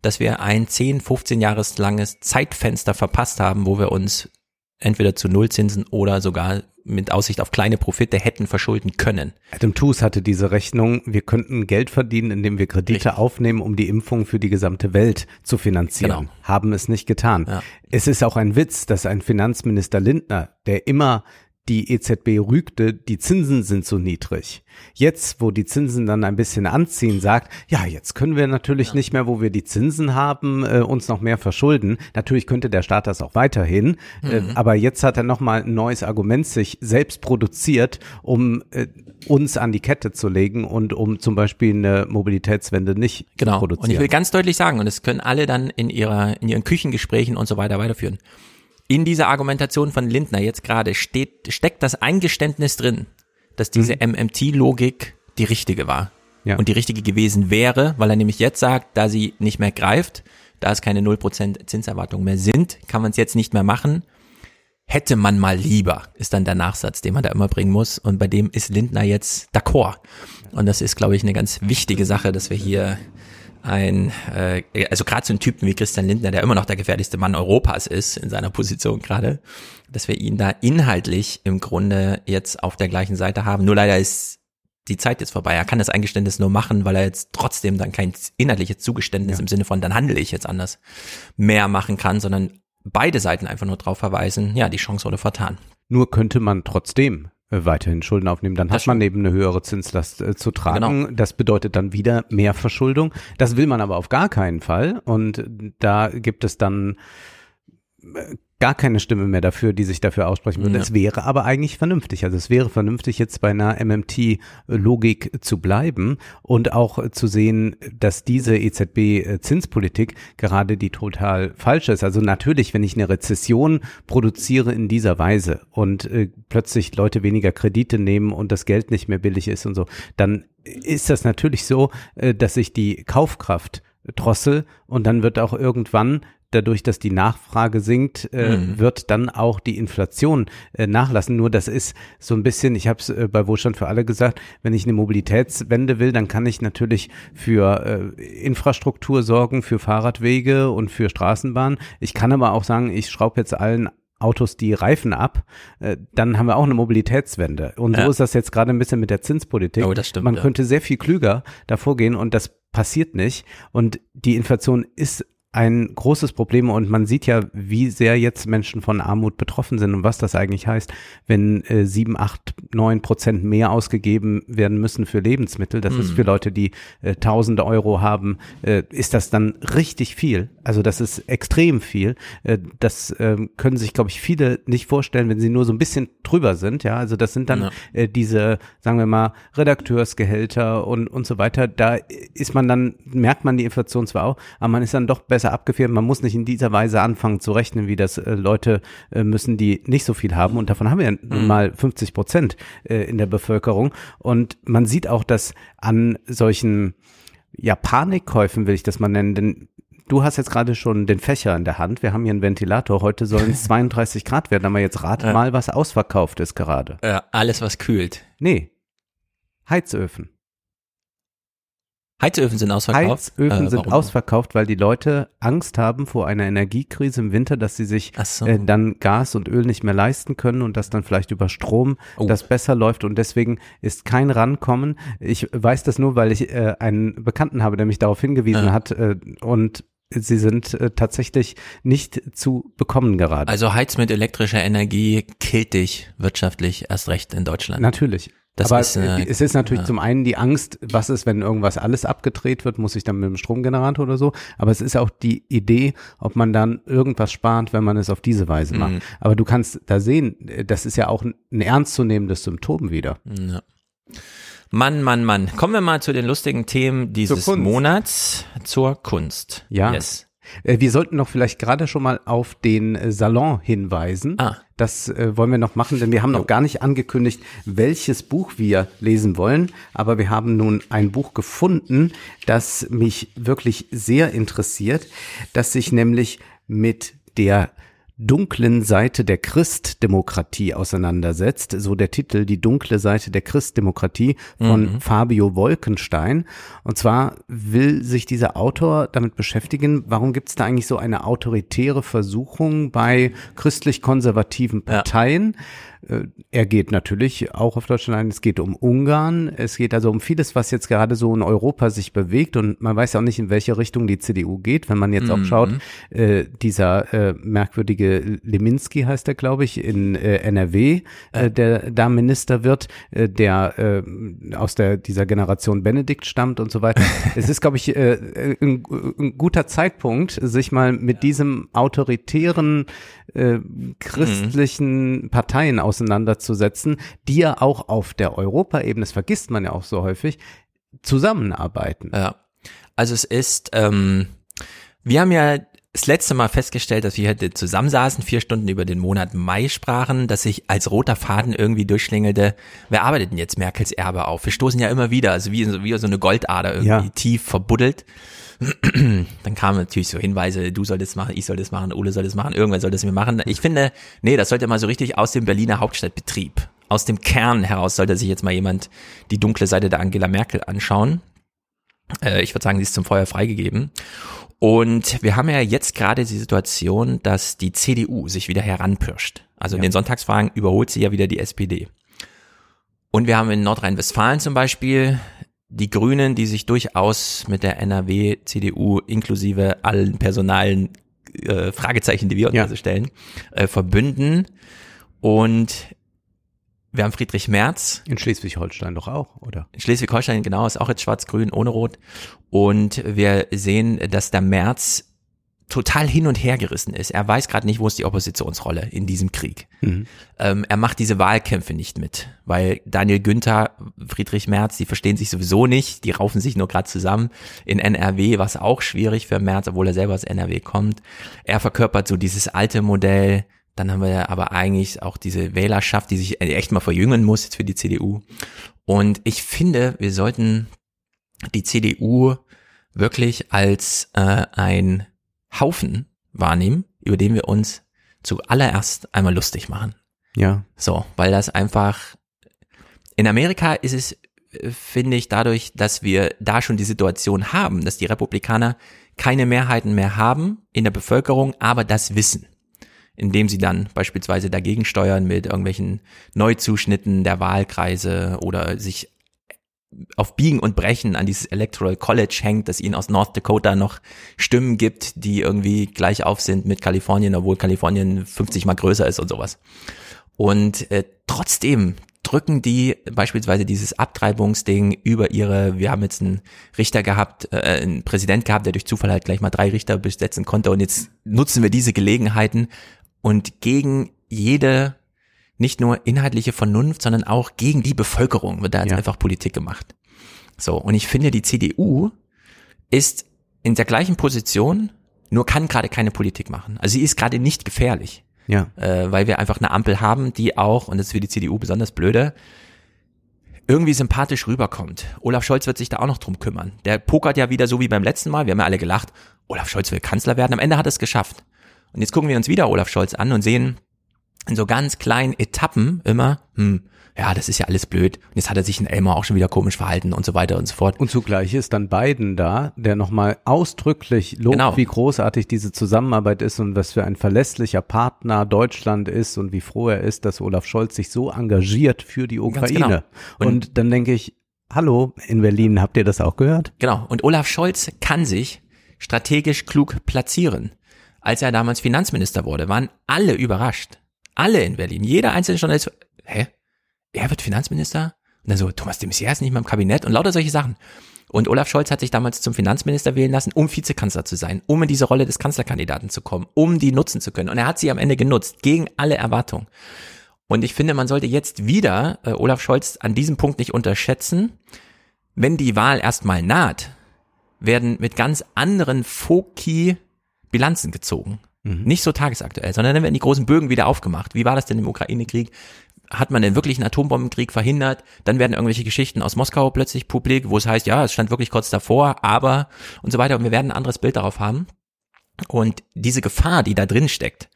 dass wir ein 10, 15 Jahres langes Zeitfenster verpasst haben, wo wir uns entweder zu Nullzinsen oder sogar mit Aussicht auf kleine Profite hätten verschulden können. Adam Tooze hatte diese Rechnung, wir könnten Geld verdienen, indem wir Kredite Richtig. aufnehmen, um die Impfung für die gesamte Welt zu finanzieren. Genau. Haben es nicht getan. Ja. Es ist auch ein Witz, dass ein Finanzminister Lindner, der immer die EZB rügte, die Zinsen sind so niedrig. Jetzt, wo die Zinsen dann ein bisschen anziehen, sagt, ja, jetzt können wir natürlich ja. nicht mehr, wo wir die Zinsen haben, äh, uns noch mehr verschulden. Natürlich könnte der Staat das auch weiterhin, äh, mhm. äh, aber jetzt hat er nochmal ein neues Argument sich selbst produziert, um äh, uns an die Kette zu legen und um zum Beispiel eine Mobilitätswende nicht genau. zu produzieren. Und ich will ganz deutlich sagen, und das können alle dann in ihrer, in ihren Küchengesprächen und so weiter weiterführen in dieser Argumentation von Lindner jetzt gerade steht, steckt das Eingeständnis drin, dass diese mhm. MMT-Logik die richtige war. Ja. Und die richtige gewesen wäre, weil er nämlich jetzt sagt, da sie nicht mehr greift, da es keine 0% Zinserwartungen mehr sind, kann man es jetzt nicht mehr machen. Hätte man mal lieber, ist dann der Nachsatz, den man da immer bringen muss. Und bei dem ist Lindner jetzt d'accord. Und das ist, glaube ich, eine ganz wichtige Sache, dass wir hier ein, äh, also gerade so ein Typen wie Christian Lindner, der immer noch der gefährlichste Mann Europas ist in seiner Position gerade, dass wir ihn da inhaltlich im Grunde jetzt auf der gleichen Seite haben. Nur leider ist die Zeit jetzt vorbei. Er kann das Eingeständnis nur machen, weil er jetzt trotzdem dann kein inhaltliches Zugeständnis ja. im Sinne von, dann handle ich jetzt anders, mehr machen kann, sondern beide Seiten einfach nur darauf verweisen, ja, die Chance wurde vertan. Nur könnte man trotzdem weiterhin Schulden aufnehmen. Dann das hat man eben eine höhere Zinslast äh, zu tragen. Genau. Das bedeutet dann wieder mehr Verschuldung. Das will man aber auf gar keinen Fall. Und da gibt es dann äh, gar keine Stimme mehr dafür, die sich dafür aussprechen würde. Ja. Es wäre aber eigentlich vernünftig. Also es wäre vernünftig, jetzt bei einer MMT-Logik zu bleiben und auch zu sehen, dass diese EZB-Zinspolitik gerade die total falsche ist. Also natürlich, wenn ich eine Rezession produziere in dieser Weise und äh, plötzlich Leute weniger Kredite nehmen und das Geld nicht mehr billig ist und so, dann ist das natürlich so, äh, dass sich die Kaufkraft drossel und dann wird auch irgendwann dadurch, dass die Nachfrage sinkt, äh, mhm. wird dann auch die Inflation äh, nachlassen. Nur das ist so ein bisschen, ich habe es äh, bei Wohlstand für alle gesagt, wenn ich eine Mobilitätswende will, dann kann ich natürlich für äh, Infrastruktur sorgen, für Fahrradwege und für Straßenbahnen. Ich kann aber auch sagen, ich schraube jetzt allen Autos die Reifen ab, äh, dann haben wir auch eine Mobilitätswende. Und ja. so ist das jetzt gerade ein bisschen mit der Zinspolitik. Oh, das stimmt, Man ja. könnte sehr viel klüger davor gehen und das passiert nicht. Und die Inflation ist ein großes Problem und man sieht ja, wie sehr jetzt Menschen von Armut betroffen sind und was das eigentlich heißt, wenn äh, sieben, acht, neun Prozent mehr ausgegeben werden müssen für Lebensmittel. Das ist Mhm. für Leute, die äh, tausende Euro haben, äh, ist das dann richtig viel. Also das ist extrem viel. Äh, das ähm, können sich, glaube ich, viele nicht vorstellen, wenn sie nur so ein bisschen drüber sind. Ja, also das sind dann Ja. äh, diese, sagen wir mal, Redakteursgehälter und, und so weiter. Da ist man dann, merkt man die Inflation zwar auch, aber man ist dann doch besser abgefedert. Man muss nicht in dieser Weise anfangen zu rechnen, wie das äh, Leute äh, müssen, die nicht so viel haben. Und davon haben wir nun mal 50 Prozent äh, in der Bevölkerung. Und man sieht auch, dass an solchen ja, Panikkäufen will ich das mal nennen, denn du hast jetzt gerade schon den Fächer in der Hand. Wir haben hier einen Ventilator. Heute sollen es (laughs) 32 Grad werden, aber jetzt rat mal, was ausverkauft ist gerade. Alles, was kühlt. Nee. Heizöfen. Heizöfen sind ausverkauft. Heizöfen Äh, sind ausverkauft, weil die Leute Angst haben vor einer Energiekrise im Winter, dass sie sich so. äh, dann Gas und Öl nicht mehr leisten können und dass dann vielleicht über Strom Oh. das besser läuft und deswegen ist kein Rankommen. Ich weiß das nur, weil ich äh, einen Bekannten habe, der mich darauf hingewiesen Ja. hat äh, und sie sind äh, tatsächlich nicht zu bekommen gerade. Also Heiz mit elektrischer Energie killt dich wirtschaftlich erst recht in Deutschland. Natürlich. Das Aber ist, äh, es ist natürlich ja. zum einen die Angst, was ist, wenn irgendwas alles abgedreht wird, muss ich dann mit dem Stromgenerator oder so. Aber es ist auch die Idee, ob man dann irgendwas spart, wenn man es auf diese Weise macht. Mhm. Aber du kannst da sehen, äh, das ist ja auch ein ernstzunehmendes Symptom wieder. Ja. Mann, Mann, Mann. Kommen wir mal zu den lustigen Themen dieses Kunst. Monats, zur Kunst. Ja. Yes. Äh, Wir sollten noch vielleicht gerade schon mal auf den äh, Salon hinweisen. Ah. Das äh, wollen wir noch machen, denn wir haben noch gar nicht angekündigt, welches Buch wir lesen wollen. Aber wir haben nun ein Buch gefunden, das mich wirklich sehr interessiert, das sich nämlich mit der dunklen Seite der Christdemokratie auseinandersetzt. So der Titel, die dunkle Seite der Christdemokratie von Fabio Wolkenstein. Und zwar will sich dieser Autor damit beschäftigen, warum gibt es da eigentlich so eine autoritäre Versuchung bei christlich-konservativen Ja. Parteien? Äh, Er geht natürlich auch auf Deutschland ein. Es geht um Ungarn. Es geht also um vieles, was jetzt gerade so in Europa sich bewegt. Und man weiß ja auch nicht, in welche Richtung die CDU geht. Wenn man jetzt auch schaut, äh, dieser äh, merkwürdige Leminski heißt er, glaube ich, in äh, NRW, äh, der da Minister wird, äh, der äh, aus der dieser Generation Benedikt stammt und so weiter. (laughs) es ist, glaube ich, äh, ein, ein guter Zeitpunkt, sich mal mit diesem autoritären äh, christlichen Parteien auseinanderzusetzen, die ja auch auf der Europaebene, das vergisst man ja auch so häufig, zusammenarbeiten. Ja. Also es ist, ähm, wir haben ja das letzte Mal festgestellt, dass wir heute zusammensaßen, vier Stunden über den Monat Mai sprachen, dass sich als roter Faden irgendwie durchschlängelte, wer arbeitet denn jetzt Merkels Erbe auf? Wir stoßen ja immer wieder, also wie, so- wie so eine Goldader irgendwie Ja. tief verbuddelt. (clears throat) Dann kamen natürlich so Hinweise, du solltest machen, ich soll das machen, Ole soll das machen, irgendwer soll das mir machen. Ich finde, nee, das sollte mal so richtig aus dem Berliner Hauptstadtbetrieb, aus dem Kern heraus sollte sich jetzt mal jemand die dunkle Seite der Angela Merkel anschauen. Äh, ich würde sagen, sie ist zum Feuer freigegeben. Und wir haben ja jetzt gerade die Situation, dass die CDU sich wieder heranpirscht. Also in den Sonntagsfragen überholt sie ja wieder die SPD. Und wir haben in Nordrhein-Westfalen zum Beispiel die Grünen, die sich durchaus mit der NRW, CDU inklusive allen personalen äh, Fragezeichen, die wir uns Ja. also stellen, äh, verbünden. Und wir haben Friedrich Merz, In Schleswig-Holstein doch auch, oder? Schleswig-Holstein, genau, ist auch jetzt schwarz-grün ohne rot. Und wir sehen, dass der Merz total hin und her gerissen ist. Er weiß gerade nicht, wo ist die Oppositionsrolle in diesem Krieg. Mhm. Ähm, er macht diese Wahlkämpfe nicht mit, weil Daniel Günther, Friedrich Merz, die verstehen sich sowieso nicht, die raufen sich nur gerade zusammen. In NRW war es auch schwierig für Merz, obwohl er selber aus NRW kommt. Er verkörpert so dieses alte Modell. Dann haben wir aber eigentlich auch diese Wählerschaft, die sich echt mal verjüngen muss jetzt für die CDU. Und ich finde, wir sollten die CDU wirklich als äh, ein Haufen wahrnehmen, über den wir uns zuallererst einmal lustig machen. Ja. So, weil das einfach in Amerika ist es, äh, finde ich, dadurch, dass wir da schon die Situation haben, dass die Republikaner keine Mehrheiten mehr haben in der Bevölkerung, aber das wissen, indem sie dann beispielsweise dagegen steuern mit irgendwelchen Neuzuschnitten der Wahlkreise oder sich auf Biegen und Brechen an dieses Electoral College hängt, dass ihnen aus North Dakota noch Stimmen gibt, die irgendwie gleich auf sind mit Kalifornien, obwohl Kalifornien 50 mal größer ist und sowas. Und äh, trotzdem drücken die beispielsweise dieses Abtreibungsding über ihre, wir haben jetzt einen Richter gehabt, äh, einen Präsident gehabt, der durch Zufall halt gleich mal drei Richter besetzen konnte und jetzt nutzen wir diese Gelegenheiten und gegen jede nicht nur inhaltliche Vernunft, sondern auch gegen die Bevölkerung wird da jetzt ja. einfach Politik gemacht. So, und ich finde, die CDU ist in der gleichen Position, nur kann gerade keine Politik machen. Also sie ist gerade nicht gefährlich. Ja. Äh, weil wir einfach eine Ampel haben, die auch, und das ist für die CDU besonders blöde, irgendwie sympathisch rüberkommt. Olaf Scholz wird sich da auch noch drum kümmern. Der pokert ja wieder so wie beim letzten Mal. Wir haben ja alle gelacht. Olaf Scholz will Kanzler werden. Am Ende hat er es geschafft. Und jetzt gucken wir uns wieder Olaf Scholz an und sehen, in so ganz kleinen Etappen immer, hm, ja, das ist ja alles blöd. Und jetzt hat er sich in Elmar auch schon wieder komisch verhalten und so weiter und so fort. Und zugleich ist dann Biden da, der nochmal ausdrücklich lobt, genau. wie großartig diese Zusammenarbeit ist und was für ein verlässlicher Partner Deutschland ist und wie froh er ist, dass Olaf Scholz sich so engagiert für die Ukraine. Genau. Und, und dann denke ich, hallo, in Berlin, habt ihr das auch gehört? Genau. Und Olaf Scholz kann sich strategisch klug platzieren. Als er damals Finanzminister wurde, waren alle überrascht alle in Berlin, jeder einzelne Journalist, hä? Er wird Finanzminister? Und dann so, Thomas de Maizière ist nicht mehr im Kabinett und lauter solche Sachen. Und Olaf Scholz hat sich damals zum Finanzminister wählen lassen, um Vizekanzler zu sein, um in diese Rolle des Kanzlerkandidaten zu kommen, um die nutzen zu können. Und er hat sie am Ende genutzt, gegen alle Erwartungen. Und ich finde, man sollte jetzt wieder äh, Olaf Scholz an diesem Punkt nicht unterschätzen. Wenn die Wahl erstmal naht, werden mit ganz anderen Foki Bilanzen gezogen. Mhm. Nicht so tagesaktuell, sondern dann werden die großen Bögen wieder aufgemacht. Wie war das denn im Ukraine-Krieg? Hat man denn wirklich einen Atombombenkrieg verhindert? Dann werden irgendwelche Geschichten aus Moskau plötzlich publik, wo es heißt, ja, es stand wirklich kurz davor, aber und so weiter. Und wir werden ein anderes Bild darauf haben. Und diese Gefahr, die da drin steckt,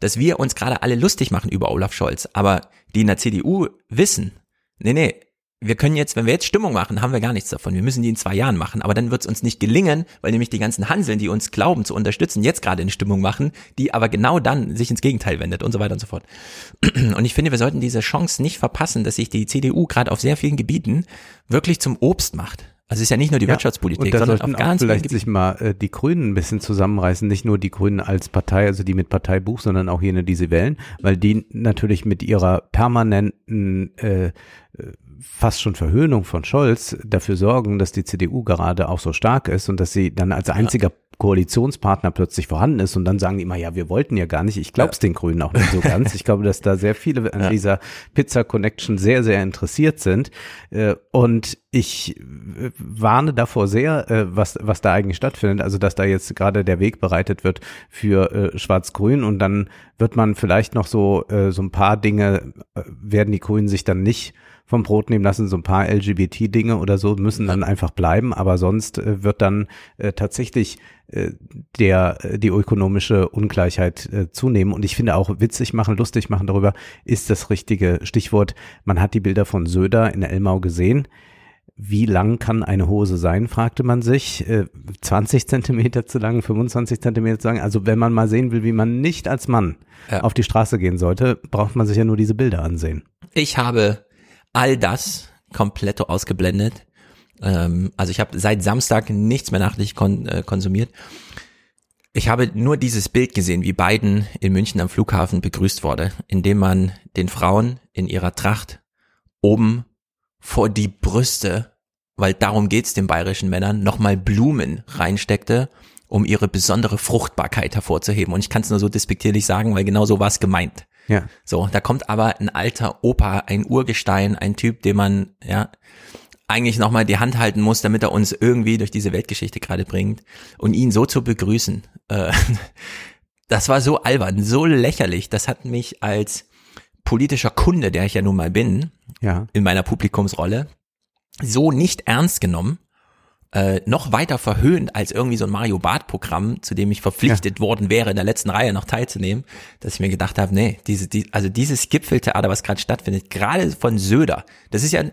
dass wir uns gerade alle lustig machen über Olaf Scholz, aber die in der CDU wissen, nee, nee, wir können jetzt, wenn wir jetzt Stimmung machen, haben wir gar nichts davon. Wir müssen die in zwei Jahren machen. Aber dann wird es uns nicht gelingen, weil nämlich die ganzen Hanseln, die uns glauben zu unterstützen, jetzt gerade eine Stimmung machen, die aber genau dann sich ins Gegenteil wendet und so weiter und so fort. (clears throat) Und ich finde, wir sollten diese Chance nicht verpassen, dass sich die CDU gerade auf sehr vielen Gebieten wirklich zum Obst macht. Also es ist ja nicht nur die ja, Wirtschaftspolitik, sondern auf ganz vielleicht sich mal äh, die Grünen ein bisschen zusammenreißen, nicht nur die Grünen als Partei, also die mit Parteibuch, sondern auch jene, die sie wählen, weil die natürlich mit ihrer permanenten äh, äh fast schon Verhöhnung von Scholz dafür sorgen, dass die CDU gerade auch so stark ist und dass sie dann als einziger Koalitionspartner plötzlich vorhanden ist und dann sagen die immer, ja, wir wollten ja gar nicht. Ich glaube es den Grünen auch nicht so ganz. Ich glaube, dass da sehr viele an dieser Pizza Connection sehr, sehr interessiert sind. Äh, und ich äh, warne davor sehr, äh, was, was da eigentlich stattfindet. Also, dass da jetzt gerade der Weg bereitet wird für Schwarz-Grün und dann wird man vielleicht noch so, so ein paar Dinge, werden die Grünen sich dann nicht vom Brot nehmen lassen. So ein paar LGBT-Dinge oder so müssen dann einfach bleiben, aber sonst äh, wird dann äh, tatsächlich äh, der äh, die ökonomische Ungleichheit äh, zunehmen. Und ich finde auch witzig machen, lustig machen darüber ist das richtige Stichwort. Man hat die Bilder von Söder in Elmau gesehen. Wie lang kann eine Hose sein, fragte man sich. 20 Zentimeter zu lang, 25 Zentimeter zu lang. Also wenn man mal sehen will, wie man nicht als Mann ja. auf die Straße gehen sollte, braucht man sich ja nur diese Bilder ansehen. Ich habe all das komplett ausgeblendet. Ähm, also ich habe seit Samstag nichts mehr nachrichtlich kon äh, konsumiert. Ich habe nur dieses Bild gesehen, wie Biden in München am Flughafen begrüßt wurde, indem man den Frauen in ihrer Tracht oben vor die Brüste, weil darum geht's den bayerischen Männern, nochmal Blumen reinsteckte, um ihre besondere Fruchtbarkeit hervorzuheben. Und ich kann es nur so despektierlich sagen, weil genau so war es gemeint. Ja. So, da kommt aber ein alter Opa, ein Urgestein, ein Typ, dem man, ja, eigentlich nochmal die Hand halten muss, damit er uns irgendwie durch diese Weltgeschichte gerade bringt und ihn so zu begrüßen. Äh, (laughs) das war so albern, so lächerlich. Das hat mich als politischer Kunde, der ich ja nun mal bin, ja. in meiner Publikumsrolle, so nicht ernst genommen, äh, noch weiter verhöhnt als irgendwie so ein Mario Bart Programm, zu dem ich verpflichtet ja. worden wäre, in der letzten Reihe noch teilzunehmen, dass ich mir gedacht habe, nee, diese, die, also dieses Gipfeltheater, was gerade stattfindet, gerade von Söder, das ist ja,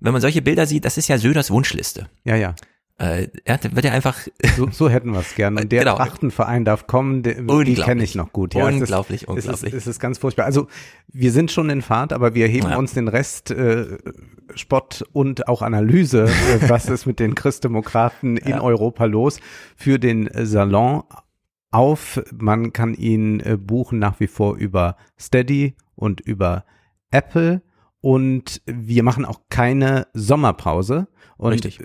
wenn man solche Bilder sieht, das ist ja Söders Wunschliste. Ja, ja. Äh, er wird ja einfach So, so hätten wir es gern. Und der Genau. Trachtenverein darf kommen, der, die kenne ich noch gut. Ja, Unglaublich, es ist, unglaublich. Es ist, es ist ganz furchtbar. Also wir sind schon in Fahrt, aber wir heben Ja. uns den Rest äh, Spott und auch Analyse, äh, was (laughs) ist mit den Christdemokraten in Europa los, für den Salon auf. Man kann ihn äh, buchen nach wie vor über Steady und über Apple. Und wir machen auch keine Sommerpause. Und Richtig.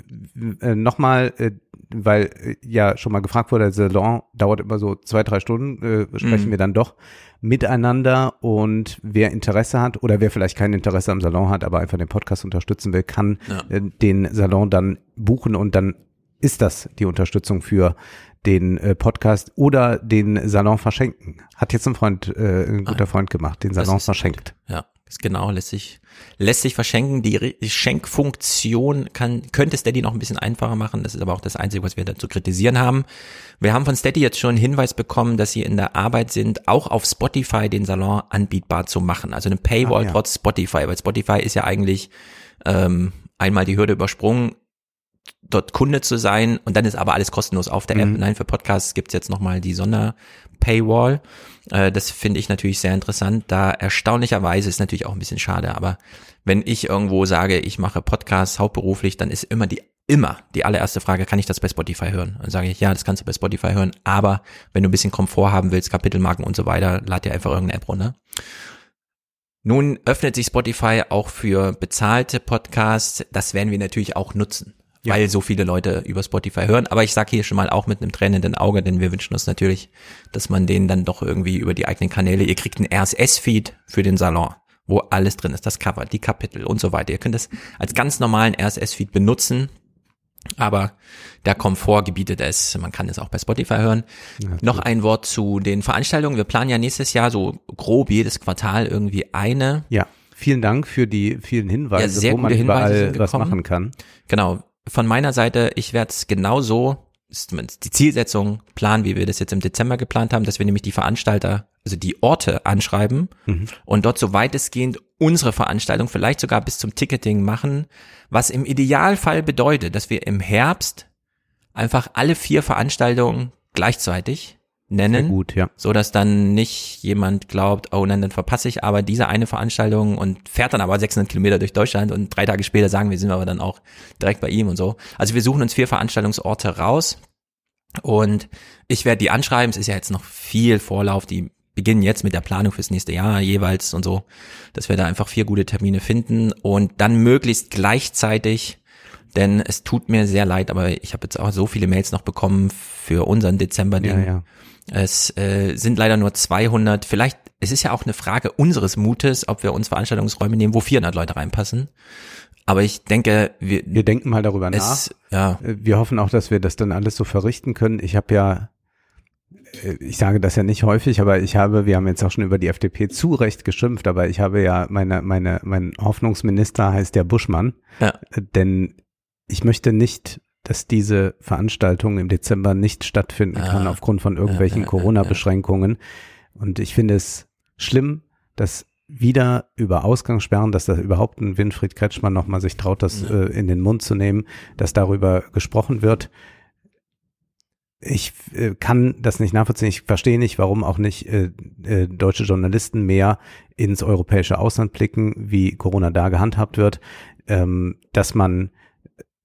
äh, nochmal, äh, weil äh, ja schon mal gefragt wurde, der Salon dauert immer so zwei, drei Stunden, äh, sprechen Mhm. wir dann doch miteinander und wer Interesse hat oder wer vielleicht kein Interesse am Salon hat, aber einfach den Podcast unterstützen will, kann Ja. äh, den Salon dann buchen und dann ist das die Unterstützung für den äh, Podcast oder den Salon verschenken. Hat jetzt ein Freund, äh, ein guter Ah, Freund gemacht, den Salon verschenkt. Ja, ist genau, lässt sich, lässt sich verschenken. Die, Schenkfunktion kann, könnte Steady noch ein bisschen einfacher machen. Das ist aber auch das Einzige, was wir dazu kritisieren haben. Wir haben von Steady jetzt schon einen Hinweis bekommen, dass sie in der Arbeit sind, auch auf Spotify den Salon anbietbar zu machen. Also eine Paywall Ah, ja. trotz Spotify, weil Spotify ist ja eigentlich ähm, einmal die Hürde übersprungen, dort Kunde zu sein und dann ist aber alles kostenlos auf der App. Mhm. Nein, für Podcasts gibt's jetzt nochmal die Sonder-Paywall. Äh, das finde ich natürlich sehr interessant. Da erstaunlicherweise ist natürlich auch ein bisschen schade, aber wenn ich irgendwo sage, ich mache Podcasts hauptberuflich, dann ist immer die immer die allererste Frage, kann ich das bei Spotify hören? Und dann sage ich, ja, das kannst du bei Spotify hören, aber wenn du ein bisschen Komfort haben willst, Kapitelmarken und so weiter, lad dir einfach irgendeine App runter. Nun öffnet sich Spotify auch für bezahlte Podcasts. Das werden wir natürlich auch nutzen, Ja. weil so viele Leute über Spotify hören. Aber ich sage hier schon mal auch mit einem tränenden Auge, denn wir wünschen uns natürlich, dass man den dann doch irgendwie über die eigenen Kanäle, ihr kriegt einen RSS-Feed für den Salon, wo alles drin ist, das Cover, die Kapitel und so weiter. Ihr könnt das als ganz normalen RSS-Feed benutzen. Aber der Komfort gebietet es. Man kann es auch bei Spotify hören. Noch ein Wort zu den Veranstaltungen. Wir planen ja nächstes Jahr so grob jedes Quartal irgendwie eine. Ja, vielen Dank für die vielen Hinweise, Ja, sehr wo man überall was machen kann. Genau. Von meiner Seite, ich werde es genauso, ist die Zielsetzung planen, wie wir das jetzt im Dezember geplant haben, dass wir nämlich die Veranstalter, also die Orte anschreiben Mhm. und dort so weitestgehend unsere Veranstaltung vielleicht sogar bis zum Ticketing machen, was im Idealfall bedeutet, dass wir im Herbst einfach alle vier Veranstaltungen gleichzeitig Sehr nennen gut, ja. so dass dann nicht jemand glaubt, oh nein, dann verpasse ich aber diese eine Veranstaltung und fährt dann aber 600 Kilometer durch Deutschland und drei Tage später sagen wir, sind wir aber dann auch direkt bei ihm und so. Also wir suchen uns vier Veranstaltungsorte raus und ich werde die anschreiben. Es ist ja jetzt noch viel Vorlauf, die beginnen jetzt mit der Planung fürs nächste Jahr jeweils und so, dass wir da einfach vier gute Termine finden und dann möglichst gleichzeitig denn es tut mir sehr leid, aber ich habe jetzt auch so viele Mails noch bekommen für unseren Dezember-Ding. Ja, ja. Es äh, sind leider nur 200. Vielleicht, es ist ja auch eine Frage unseres Mutes, ob wir uns Veranstaltungsräume nehmen, wo 400 Leute reinpassen. Aber ich denke, wir, Wir denken mal darüber nach. es, ja, Äh, Wir hoffen auch, dass wir das dann alles so verrichten können. Ich habe ja, äh, ich sage das ja nicht häufig, aber ich habe, wir haben jetzt auch schon über die FDP zu Recht geschimpft, aber ich habe ja meine, meine, mein Hoffnungsminister heißt ja Buschmann, ja, denn ich möchte nicht, dass diese Veranstaltung im Dezember nicht stattfinden Ah. kann aufgrund von irgendwelchen Ja, Corona-Beschränkungen. Und ich finde es schlimm, dass wieder über Ausgangssperren, dass da überhaupt ein Winfried Kretschmann nochmal sich traut, das äh, in den Mund zu nehmen, dass darüber gesprochen wird. Ich äh, kann das nicht nachvollziehen. Ich verstehe nicht, warum auch nicht äh, äh, deutsche Journalisten mehr ins europäische Ausland blicken, wie Corona da gehandhabt wird, ähm, dass man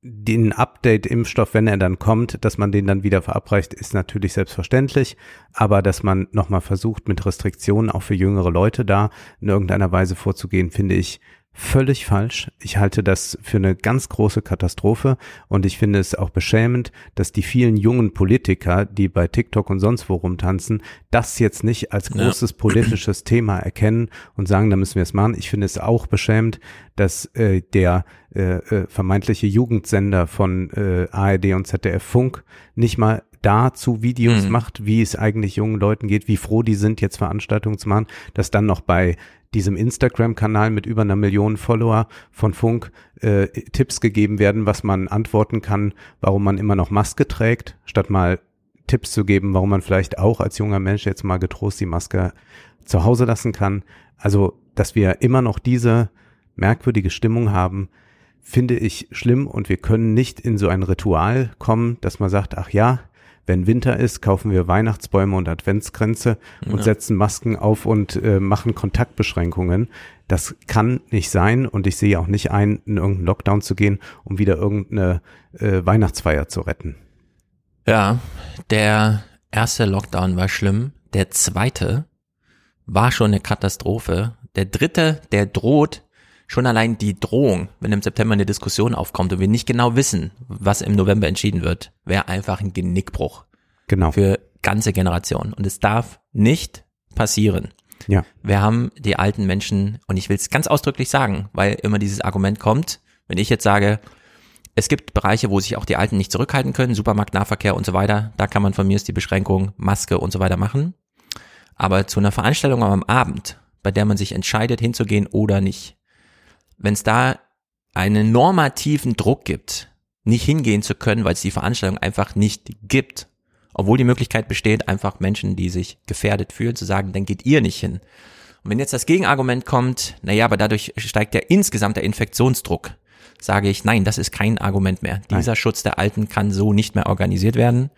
den Update-Impfstoff, wenn er dann kommt, dass man den dann wieder verabreicht, ist natürlich selbstverständlich. Aber dass man nochmal versucht, mit Restriktionen auch für jüngere Leute da in irgendeiner Weise vorzugehen, finde ich völlig falsch. Ich halte das für eine ganz große Katastrophe und ich finde es auch beschämend, dass die vielen jungen Politiker, die bei TikTok und sonst wo rumtanzen, das jetzt nicht als Ja. großes politisches (clears throat) Thema erkennen und sagen, da müssen wir es machen. Ich finde es auch beschämend, dass äh, der äh, äh, vermeintliche Jugendsender von äh, ARD und ZDF Funk nicht mal dazu Videos Mhm. macht, wie es eigentlich jungen Leuten geht, wie froh die sind, jetzt Veranstaltungen zu machen, dass dann noch bei diesem Instagram-Kanal mit über einer Million Follower von Funk äh, Tipps gegeben werden, was man antworten kann, warum man immer noch Maske trägt, statt mal Tipps zu geben, warum man vielleicht auch als junger Mensch jetzt mal getrost die Maske zu Hause lassen kann. Also, dass wir immer noch diese merkwürdige Stimmung haben, finde ich schlimm und wir können nicht in so ein Ritual kommen, dass man sagt, ach ja, wenn Winter ist, kaufen wir Weihnachtsbäume und Adventskränze und Ja. setzen Masken auf und äh, machen Kontaktbeschränkungen. Das kann nicht sein und ich sehe auch nicht ein, in irgendeinen Lockdown zu gehen, um wieder irgendeine äh, Weihnachtsfeier zu retten. Ja, der erste Lockdown war schlimm. Der zweite war schon eine Katastrophe. Der dritte, der droht schon allein die Drohung, wenn im September eine Diskussion aufkommt und wir nicht genau wissen, was im November entschieden wird, wäre einfach ein Genickbruch Genau. für ganze Generationen. Und es darf nicht passieren. Ja. Wir haben die alten Menschen, und ich will es ganz ausdrücklich sagen, weil immer dieses Argument kommt, wenn ich jetzt sage, es gibt Bereiche, wo sich auch die Alten nicht zurückhalten können, Supermarkt, Nahverkehr und so weiter, da kann man von mir aus die Beschränkung, Maske und so weiter machen. Aber zu einer Veranstaltung am Abend, bei der man sich entscheidet, hinzugehen oder nicht, wenn es da einen normativen Druck gibt, nicht hingehen zu können, weil es die Veranstaltung einfach nicht gibt, obwohl die Möglichkeit besteht, einfach Menschen, die sich gefährdet fühlen, zu sagen, dann geht ihr nicht hin. Und wenn jetzt das Gegenargument kommt, naja, aber dadurch steigt ja insgesamt der Infektionsdruck, sage ich, nein, das ist kein Argument mehr. Nein. Dieser Schutz der Alten kann so nicht mehr organisiert werden.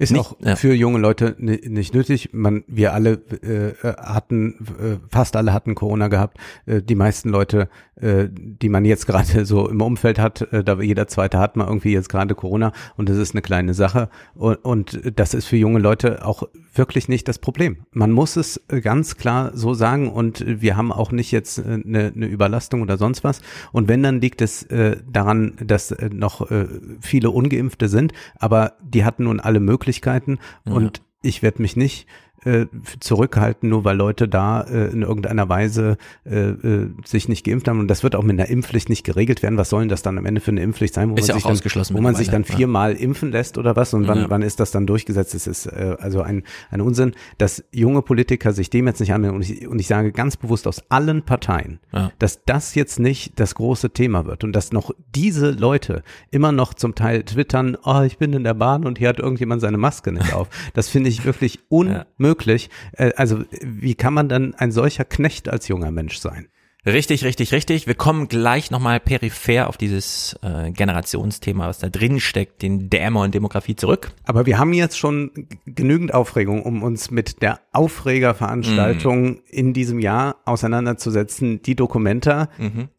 Ist Nicht- auch ja. für junge Leute ni- nicht nötig. Man, wir alle äh, hatten, äh, fast alle hatten Corona gehabt. Äh, die meisten Leute, äh, die man jetzt (laughs) gerade so im Umfeld hat, äh, da jeder zweite hat mal irgendwie jetzt gerade Corona und das ist eine kleine Sache. Und, und das ist für junge Leute auch wirklich nicht das Problem. Man muss es ganz klar so sagen und wir haben auch nicht jetzt äh, eine, eine Überlastung oder sonst was. Und wenn, dann liegt es äh, daran, dass äh, noch äh, viele Ungeimpfte sind, aber die hatten nun alle Möglichkeiten und ich werde mich nicht äh, zurückhalten, nur weil Leute da äh, in irgendeiner Weise äh, äh, sich nicht geimpft haben. Und das wird auch mit einer Impfpflicht nicht geregelt werden. Was soll denn das dann am Ende für eine Impfpflicht sein, wo Ist man ja sich dann, wo man sich dann mittlerweile, ja. viermal impfen lässt oder was? Und wann, Ja. wann ist das dann durchgesetzt? Das ist äh, also ein, ein Unsinn, dass junge Politiker sich dem jetzt nicht annehmen. Und ich, und ich sage ganz bewusst aus allen Parteien, dass das jetzt nicht das große Thema wird und dass noch diese Leute immer noch zum Teil twittern, oh, ich bin in der Bahn und hier hat irgendjemand seine Maske nicht auf. Das finde ich wirklich unmöglich. Äh, also wie kann man dann ein solcher Knecht als junger Mensch sein? Richtig, richtig, richtig. Wir kommen gleich nochmal peripher auf dieses äh, Generationsthema, was da drin steckt, den Dämon und Demografie zurück. Aber wir haben jetzt schon genügend Aufregung, um uns mit der Aufregerveranstaltung in diesem Jahr auseinanderzusetzen. Die Dokumenta.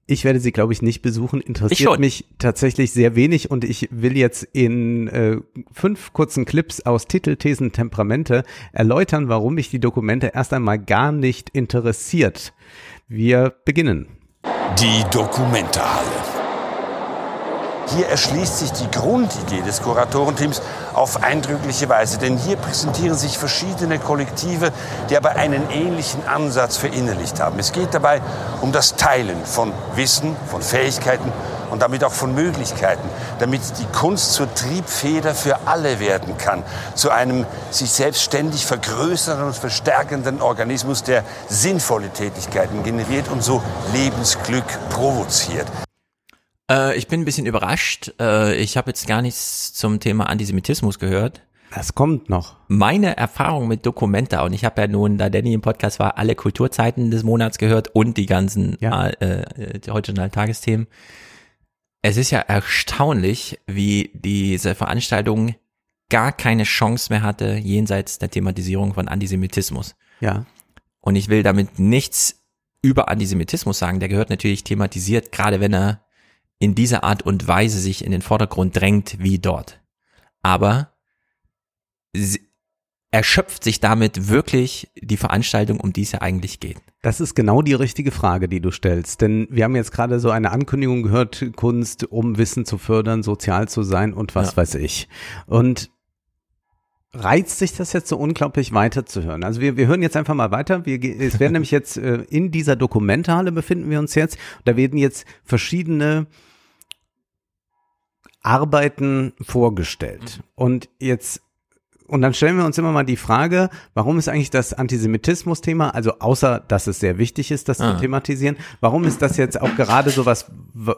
Ich werde sie, glaube ich, nicht besuchen. Interessiert mich tatsächlich sehr wenig und ich will jetzt in äh, fünf kurzen Clips aus Titel, Thesen, Temperamente erläutern, warum mich die Dokumente erst einmal gar nicht interessiert. Wir beginnen. Die Dokumentarhalle. Hier erschließt sich die Grundidee des Kuratorenteams auf eindrückliche Weise, denn hier präsentieren sich verschiedene Kollektive, die aber einen ähnlichen Ansatz verinnerlicht haben. Es geht dabei um das Teilen von Wissen, von Fähigkeiten und damit auch von Möglichkeiten, damit die Kunst zur Triebfeder für alle werden kann, zu einem sich selbst ständig vergrößernden und verstärkenden Organismus, der sinnvolle Tätigkeiten generiert und so Lebensglück provoziert. Äh, ich bin ein bisschen überrascht. Äh, ich habe jetzt gar nichts zum Thema Antisemitismus gehört. Das kommt noch. Meine Erfahrung mit Documenta, und ich habe ja nun, da Danny im Podcast war, alle Kulturzeiten des Monats gehört und die ganzen Ja. äh, äh, die heute Tagesthemen. Es ist ja erstaunlich, wie diese Veranstaltung gar keine Chance mehr hatte, jenseits der Thematisierung von Antisemitismus. Ja. Und ich will damit nichts über Antisemitismus sagen. Der gehört natürlich thematisiert, gerade wenn er in dieser Art und Weise sich in den Vordergrund drängt wie dort. Aber erschöpft sich damit wirklich die Veranstaltung, um die es ja eigentlich geht. Das ist genau die richtige Frage, die du stellst. Denn wir haben jetzt gerade so eine Ankündigung gehört, Kunst, um Wissen zu fördern, sozial zu sein und was Ja. weiß ich. Und reizt sich das jetzt so unglaublich weiterzuhören. Also wir, wir hören jetzt einfach mal weiter. Wir, es werden (laughs) nämlich jetzt äh, in dieser Dokumentarhalle befinden wir uns jetzt. Da werden jetzt verschiedene Arbeiten vorgestellt. Und jetzt und dann stellen wir uns immer mal die Frage, warum ist eigentlich das Antisemitismus-Thema, also außer, dass es sehr wichtig ist, das Ah. zu thematisieren, warum ist das jetzt auch gerade so was,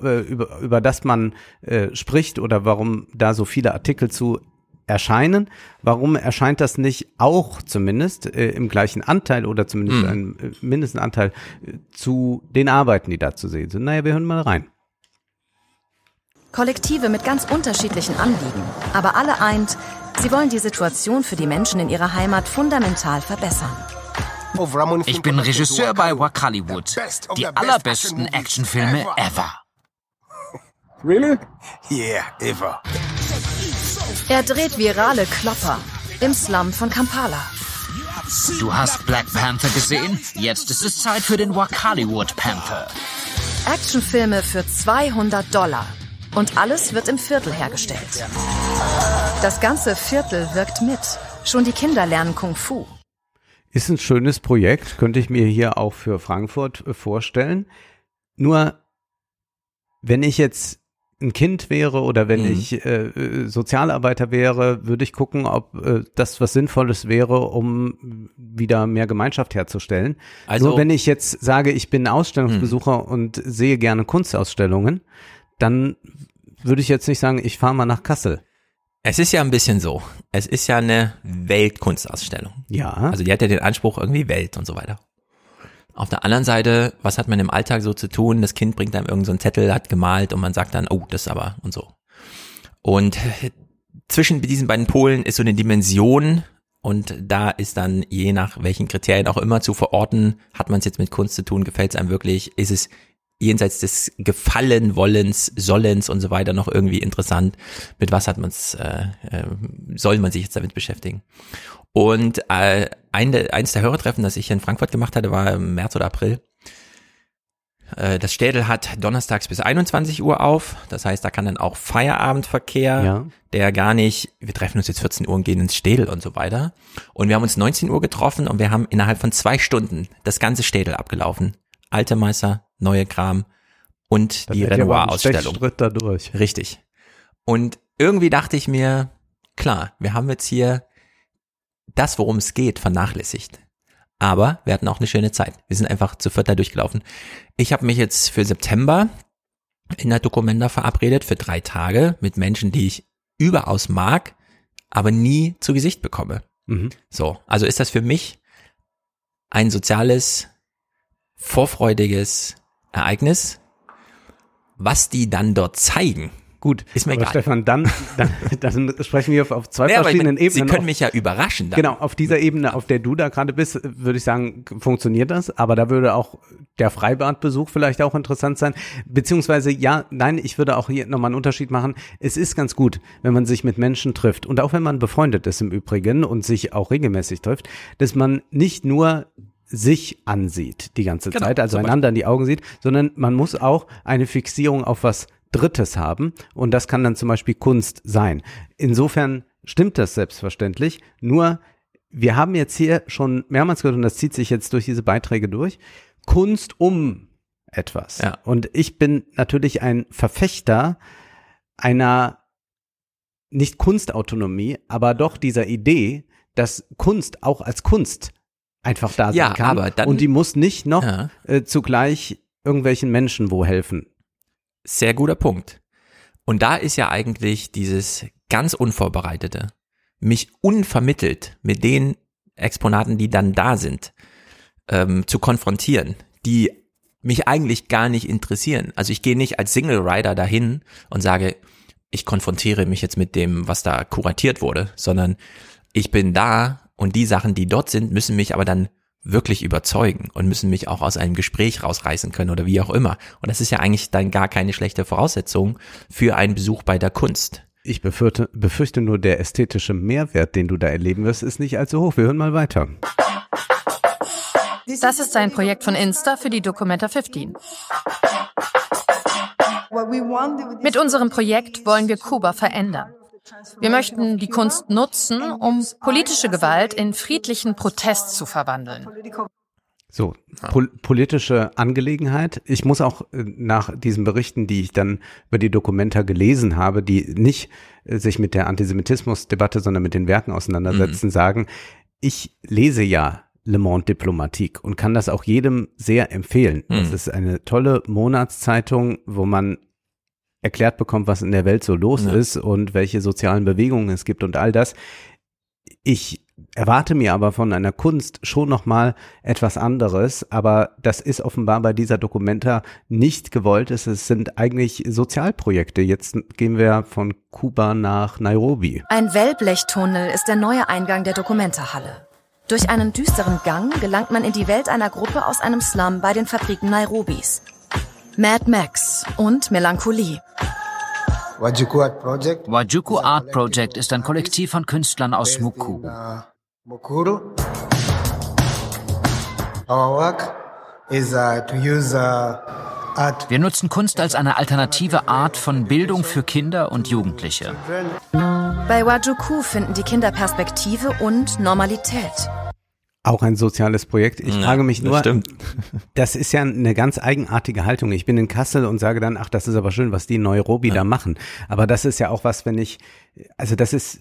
äh, über, über das man äh, spricht oder warum da so viele Artikel zu erscheinen? Warum erscheint das nicht auch zumindest äh, im gleichen Anteil oder zumindest Hm. einen äh, mindesten Anteil äh, zu den Arbeiten, die da zu sehen sind? Naja, wir hören mal rein. Kollektive mit ganz unterschiedlichen Anliegen. Aber alle eint, sie wollen die Situation für die Menschen in ihrer Heimat fundamental verbessern. Ich bin Regisseur bei Wakaliwood. Die allerbesten Actionfilme ever. Really? Yeah, ever. Er dreht virale Klopper im Slum von Kampala. Du hast Black Panther gesehen? Jetzt ist es Zeit für den Wakaliwood Panther. Actionfilme für 200 Dollar. Und alles wird im Viertel hergestellt. Das ganze Viertel wirkt mit. Schon die Kinder lernen Kung Fu. Ist ein schönes Projekt, könnte ich mir hier auch für Frankfurt äh, vorstellen. Nur, wenn ich jetzt ein Kind wäre oder wenn Mhm. ich äh, äh, Sozialarbeiter wäre, würde ich gucken, ob äh, das was Sinnvolles wäre, um wieder mehr Gemeinschaft herzustellen. Also- Nur wenn ich jetzt sage, ich bin Ausstellungsbesucher und sehe gerne Kunstausstellungen, dann würde ich jetzt nicht sagen, ich fahre mal nach Kassel. Es ist ja ein bisschen so. Es ist ja eine Weltkunstausstellung. Ja, Also die hat ja den Anspruch irgendwie Welt und so weiter. Auf der anderen Seite, was hat man im Alltag so zu tun? Das Kind bringt einem irgendeinen so einen Zettel, hat gemalt und man sagt dann, oh, das aber und so. Und zwischen diesen beiden Polen ist so eine Dimension und da ist dann je nach welchen Kriterien auch immer zu verorten, hat man es jetzt mit Kunst zu tun, gefällt es einem wirklich, ist es jenseits des Gefallen wollens, Sollens und so weiter noch irgendwie interessant, mit was hat man es, äh, äh, soll man sich jetzt damit beschäftigen. Und äh, ein, der- eins der Hörertreffen, das ich hier in Frankfurt gemacht hatte, war im März oder April. Äh, Das Städel hat donnerstags bis 21 Uhr auf. Das heißt, da kann dann auch Feierabendverkehr, Ja. der gar nicht, wir treffen uns jetzt 14 Uhr und gehen ins Städel und so weiter. Und wir haben uns 19 Uhr getroffen und wir haben innerhalb von zwei Stunden das ganze Städel abgelaufen. Alte Meister, neue Kram und Dann die Renoir-Ausstellung. Richtig. Und irgendwie dachte ich mir, klar, wir haben jetzt hier das, worum es geht, vernachlässigt. Aber wir hatten auch eine schöne Zeit. Wir sind einfach zu viert da durchgelaufen. Ich habe mich jetzt für September in der Documenta verabredet für drei Tage mit Menschen, die ich überaus mag, aber nie zu Gesicht bekomme. Mhm. So, also ist das für mich ein soziales, vorfreudiges Ereignis. Was die dann dort zeigen, Gut, Ist mir aber egal. Stefan, dann, dann, (laughs) dann sprechen wir auf, auf zwei Ja, aber ich verschiedenen mein, Sie Ebenen. können auf- mich ja überraschen. Dann. Genau, auf dieser Ebene, auf der du da gerade bist, würde ich sagen, funktioniert das. Aber da würde auch der Freibadbesuch vielleicht auch interessant sein. Beziehungsweise, ja, nein, ich würde auch hier nochmal einen Unterschied machen. Es ist ganz gut, wenn man sich mit Menschen trifft. Und auch wenn man befreundet ist im Übrigen und sich auch regelmäßig trifft, dass man nicht nur sich ansieht die ganze Genau, Zeit, also einander in die Augen sieht, sondern man muss auch eine Fixierung auf was Drittes haben und das kann dann zum Beispiel Kunst sein. Insofern stimmt das selbstverständlich, nur wir haben jetzt hier schon mehrmals gehört und das zieht sich jetzt durch diese Beiträge durch, Kunst um etwas. Ja. Und ich bin natürlich ein Verfechter einer nicht Kunstautonomie, aber doch dieser Idee, dass Kunst auch als Kunst einfach da sein Ja, kann. aber dann- und die muss nicht noch Ja. äh, zugleich irgendwelchen Menschen wo helfen. Sehr guter Punkt. Und da ist ja eigentlich dieses ganz Unvorbereitete, mich unvermittelt mit den Exponaten, die dann da sind, ähm, zu konfrontieren, die mich eigentlich gar nicht interessieren. Also ich gehe nicht als Single Rider dahin und sage, ich konfrontiere mich jetzt mit dem, was da kuratiert wurde, sondern ich bin da und die Sachen, die dort sind, müssen mich aber dann wirklich überzeugen und müssen mich auch aus einem Gespräch rausreißen können oder wie auch immer. Und das ist ja eigentlich dann gar keine schlechte Voraussetzung für einen Besuch bei der Kunst. Ich befürchte, befürchte nur, der ästhetische Mehrwert, den du da erleben wirst, ist nicht allzu hoch. Wir hören mal weiter. Das ist ein Projekt von Insta für die Documenta 15. Mit unserem Projekt wollen wir Kuba verändern. Wir möchten die Kunst nutzen, um politische Gewalt in friedlichen Protest zu verwandeln. So, pol politische Angelegenheit. Ich muss auch äh, nach diesen Berichten, die ich dann über die Dokumenta gelesen habe, die nicht äh, sich mit der Antisemitismusdebatte, sondern mit den Werken auseinandersetzen, sagen, ich lese ja Le Monde Diplomatique und kann das auch jedem sehr empfehlen. Das Mhm. ist eine tolle Monatszeitung, wo man erklärt bekommt, was in der Welt so los Ja. ist und welche sozialen Bewegungen es gibt und all das. Ich erwarte mir aber von einer Kunst schon nochmal etwas anderes, aber das ist offenbar bei dieser Dokumenta nicht gewollt. Es sind eigentlich Sozialprojekte. Jetzt gehen wir von Kuba nach Nairobi. Ein Wellblechtunnel ist der neue Eingang der Dokumenta-Halle. Durch einen düsteren Gang gelangt man in die Welt einer Gruppe aus einem Slum bei den Fabriken Nairobis. Mad Max und Melancholie. Wajuku Art Project ist ein Kollektiv von Künstlern aus Mukuru. Is uh, uh, art. Wir nutzen Kunst als eine alternative Art von Bildung für Kinder und Jugendliche. Bei Wajuku finden die Kinder Perspektive und Normalität. Auch ein soziales Projekt. Ich Ja, frage mich das nur, stimmt. (laughs) das ist ja eine ganz eigenartige Haltung. Ich bin in Kassel und sage dann, ach, das ist aber schön, was die in Nairobi da machen. Aber das ist ja auch was, wenn ich, also das ist,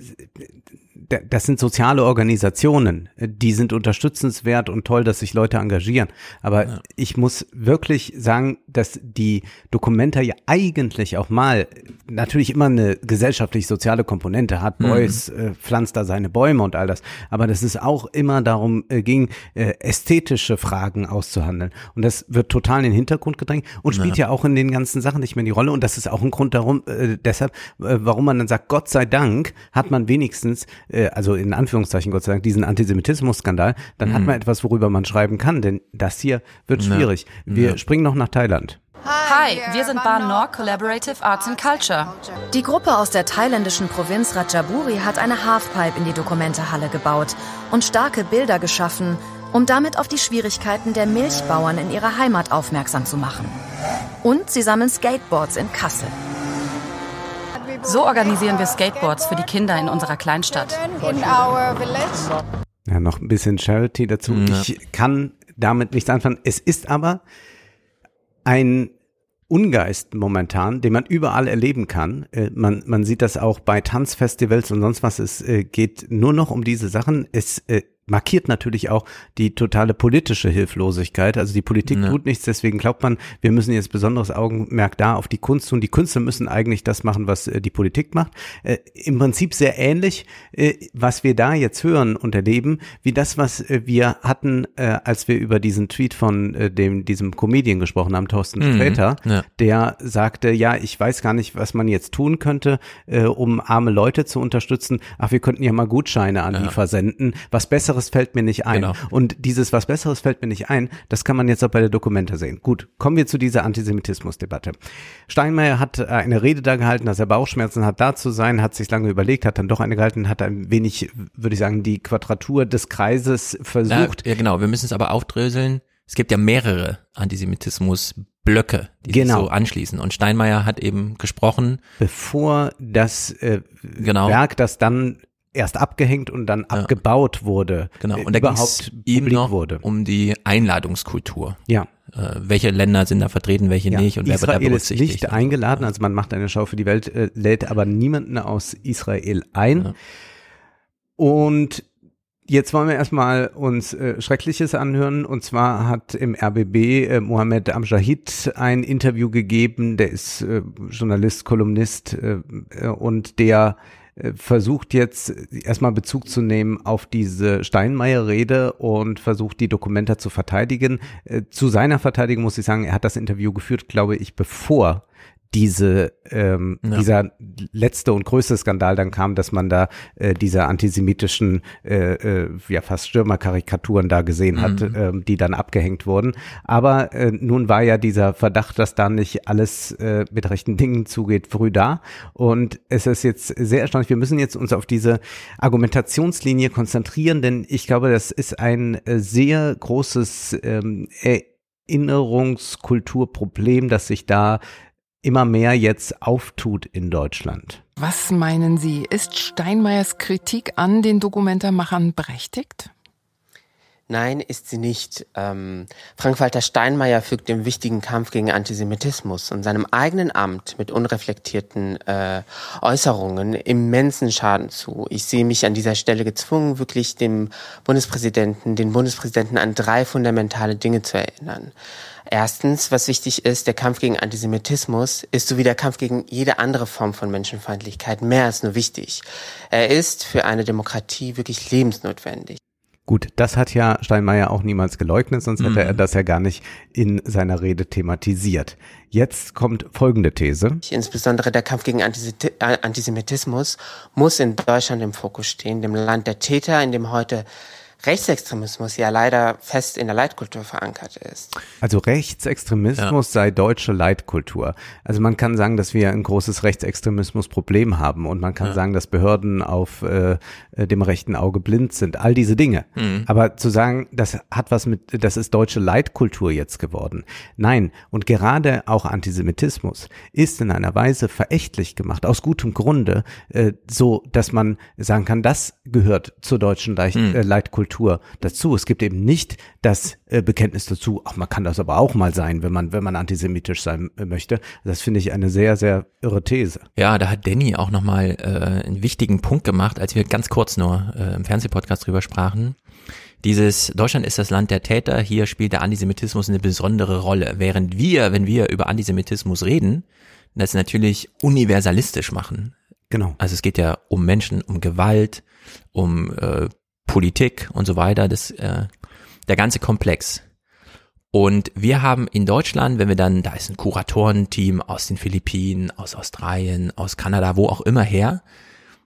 das sind soziale Organisationen, die sind unterstützenswert und toll, dass sich Leute engagieren. Aber ich muss wirklich sagen, dass die Dokumenta ja eigentlich auch mal natürlich immer eine gesellschaftlich-soziale Komponente hat. Beuys äh, pflanzt da seine Bäume und all das. Aber dass es auch immer darum äh, ging, äh, ästhetische Fragen auszuhandeln. Und das wird total in den Hintergrund gedrängt und spielt ja, auch in den ganzen Sachen nicht mehr die Rolle. Und das ist auch ein Grund darum, äh, deshalb, äh, warum man dann sagt, Gott sei Dank hat man wenigstens, äh, also in Anführungszeichen Gott sei Dank, diesen Antisemitismus-Skandal, dann hat man etwas, worüber man schreiben kann, denn das hier wird schwierig. Wir springen noch nach Thailand. Hi, wir sind Ban Nor Collaborative Arts and Culture. Die Gruppe aus der thailändischen Provinz Ratchaburi hat eine Halfpipe in die Dokumentehalle gebaut und starke Bilder geschaffen, um damit auf die Schwierigkeiten der Milchbauern in ihrer Heimat aufmerksam zu machen. Und sie sammeln Skateboards in Kassel. So organisieren wir Skateboards für die Kinder in unserer Kleinstadt. Ja, noch ein bisschen Charity dazu. Ja. Ich kann damit nichts anfangen. Es ist aber ein Ungeist momentan, den man überall erleben kann. Äh, man, man sieht das auch bei Tanzfestivals und sonst was. Es äh, geht nur noch um diese Sachen. Es äh, markiert natürlich auch die totale politische Hilflosigkeit. Also die Politik Ja. tut nichts, deswegen glaubt man, wir müssen jetzt besonderes Augenmerk da auf die Kunst tun. Die Künstler müssen eigentlich das machen, was äh, die Politik macht. Äh, Im Prinzip sehr ähnlich, äh, was wir da jetzt hören und erleben, wie das, was äh, wir hatten, äh, als wir über diesen Tweet von äh, dem diesem Comedian gesprochen haben, Thorsten Mhm, Sträter, ja. der sagte, ja, ich weiß gar nicht, was man jetzt tun könnte, um arme Leute zu unterstützen. Ach, wir könnten ja mal Gutscheine an die versenden. Was Besseres fällt mir nicht ein. Genau. Und dieses was Besseres fällt mir nicht ein, das kann man jetzt auch bei der Dokumente sehen. Gut, kommen wir zu dieser Antisemitismusdebatte. Steinmeier hat äh, eine Rede da gehalten, dass er Bauchschmerzen hat, da zu sein, hat sich lange überlegt, hat dann doch eine gehalten, hat ein wenig, würde ich sagen, die Quadratur des Kreises versucht. ja, genau. Wir müssen es aber aufdröseln. Es gibt ja mehrere Antisemitismus-Blöcke, die Genau. sich so anschließen. Und Steinmeier hat eben gesprochen, bevor das äh, Genau. Werk, das dann erst abgehängt und dann abgebaut wurde, genau, äh, und da überhaupt publik noch wurde. um die Einladungskultur. Ja. Äh, welche Länder sind da vertreten, welche Ja, nicht und wer wird da Israel ist berücksichtigt? nicht eingeladen, also man macht eine Schau für die Welt, äh, lädt aber niemanden aus Israel ein. Ja. Und jetzt wollen wir erstmal uns äh, Schreckliches anhören. Und zwar hat im RBB äh, Mohammed Amjahid ein Interview gegeben. Der ist äh, Journalist, Kolumnist äh, äh, und der versucht jetzt erstmal Bezug zu nehmen auf diese Steinmeier-Rede und versucht die Dokumenta zu verteidigen. Äh, Zu seiner Verteidigung muss ich sagen, er hat das Interview geführt, glaube ich, bevor diese ähm, Ja. dieser letzte und größte Skandal dann kam, dass man da äh, diese antisemitischen äh, äh, ja fast Stürmerkarikaturen da gesehen hat, ähm, die dann abgehängt wurden. Aber äh, nun war ja dieser Verdacht, dass da nicht alles äh, mit rechten Dingen zugeht, früh da. Und es ist jetzt sehr erstaunlich. Wir müssen jetzt uns auf diese Argumentationslinie konzentrieren, denn ich glaube, das ist ein äh, sehr großes ähm, Erinnerungskulturproblem, das sich da immer mehr jetzt auftut in Deutschland. Was meinen Sie? Ist Steinmeiers Kritik an den Dokumentarmachern berechtigt? Nein, ist sie nicht. Ähm, Frank-Walter Steinmeier fügt dem wichtigen Kampf gegen Antisemitismus und seinem eigenen Amt mit unreflektierten äh, Äußerungen immensen Schaden zu. Ich sehe mich an dieser Stelle gezwungen, wirklich dem Bundespräsidenten, den Bundespräsidenten an drei fundamentale Dinge zu erinnern. Erstens, was wichtig ist, der Kampf gegen Antisemitismus ist so wie der Kampf gegen jede andere Form von Menschenfeindlichkeit mehr als nur wichtig. Er ist für eine Demokratie wirklich lebensnotwendig. Gut, das hat ja Steinmeier auch niemals geleugnet, sonst hätte mhm. er das ja gar nicht in seiner Rede thematisiert. Jetzt kommt folgende These. Insbesondere der Kampf gegen äh, Antisemitismus muss in Deutschland im Fokus stehen, dem Land der Täter, in dem heute Rechtsextremismus ja leider fest in der Leitkultur verankert ist. Also Rechtsextremismus ja. sei deutsche Leitkultur. Also man kann sagen, dass wir ein großes Rechtsextremismusproblem haben und man kann ja. sagen, dass Behörden auf äh, dem rechten Auge blind sind. All diese Dinge. Mhm. Aber zu sagen, das hat was mit, das ist deutsche Leitkultur jetzt geworden. Nein. Und gerade auch Antisemitismus ist in einer Weise verächtlich gemacht, aus gutem Grunde, äh, so dass man sagen kann, das gehört zur deutschen Leit mhm. äh, Leitkultur Kultur dazu. Es gibt eben nicht das äh, Bekenntnis dazu, ach, man kann das aber auch mal sein, wenn man, wenn man antisemitisch sein äh, möchte. Das finde ich eine sehr, sehr irre These. Ja, da hat Danny auch nochmal äh, einen wichtigen Punkt gemacht, als wir ganz kurz nur äh, im Fernsehpodcast drüber sprachen. Dieses Deutschland ist das Land der Täter, hier spielt der Antisemitismus eine besondere Rolle. Während wir, wenn wir über Antisemitismus reden, das natürlich universalistisch machen. Genau. Also es geht ja um Menschen, um Gewalt, um äh, Politik und so weiter, das, äh, der ganze Komplex. Und wir haben in Deutschland, wenn wir dann, da ist ein Kuratorenteam aus den Philippinen, aus Australien, aus Kanada, wo auch immer her,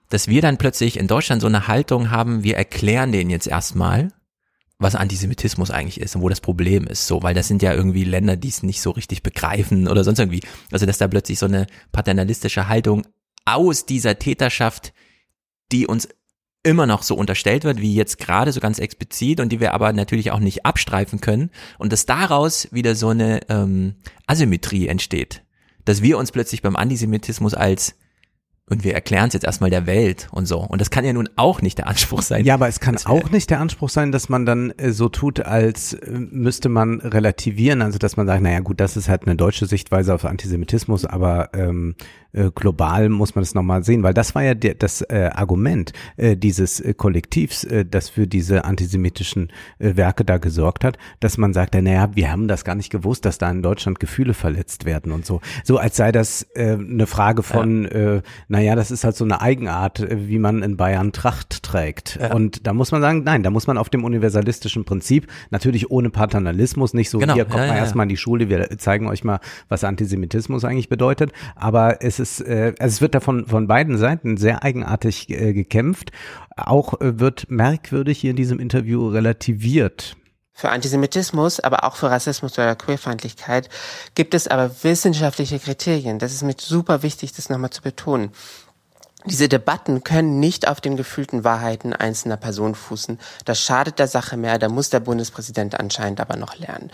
dass wir dann plötzlich in Deutschland so eine Haltung haben, wir erklären denen jetzt erstmal, was Antisemitismus eigentlich ist und wo das Problem ist, so, weil das sind ja irgendwie Länder, die es nicht so richtig begreifen oder sonst irgendwie. Also, dass da plötzlich so eine paternalistische Haltung aus dieser Täterschaft, die uns immer noch so unterstellt wird, wie jetzt gerade so ganz explizit und die wir aber natürlich auch nicht abstreifen können und dass daraus wieder so eine ähm, Asymmetrie entsteht, dass wir uns plötzlich beim Antisemitismus als und wir erklären es jetzt erstmal der Welt und so. Und das kann ja nun auch nicht der Anspruch sein. Ja, aber es kann auch nicht der Anspruch sein, dass man dann äh, so tut, als äh, müsste man relativieren. Also dass man sagt, naja gut, das ist halt eine deutsche Sichtweise auf Antisemitismus, aber ähm, äh, global muss man das nochmal sehen, weil das war ja der, das äh, Argument äh, dieses äh, Kollektivs, äh, das für diese antisemitischen äh, Werke da gesorgt hat, dass man sagte, naja, wir haben das gar nicht gewusst, dass da in Deutschland Gefühle verletzt werden und so. So als sei das äh, eine Frage von, ja. äh, naja, das ist halt so eine Eigenart, äh, wie man in Bayern Tracht trägt. Ja. Und da muss man sagen, nein, da muss man auf dem universalistischen Prinzip, natürlich ohne Paternalismus, nicht so, genau. hier kommt ja, mal erstmal in die Schule, wir zeigen euch mal, was Antisemitismus eigentlich bedeutet, aber es ist ist, äh, also es wird da von, von beiden Seiten sehr eigenartig äh, gekämpft. Auch äh, wird merkwürdig hier in diesem Interview relativiert. Für Antisemitismus, aber auch für Rassismus oder Queerfeindlichkeit gibt es aber wissenschaftliche Kriterien. Das ist mir super wichtig, das nochmal zu betonen. Diese Debatten können nicht auf den gefühlten Wahrheiten einzelner Personen fußen. Das schadet der Sache mehr, da muss der Bundespräsident anscheinend aber noch lernen.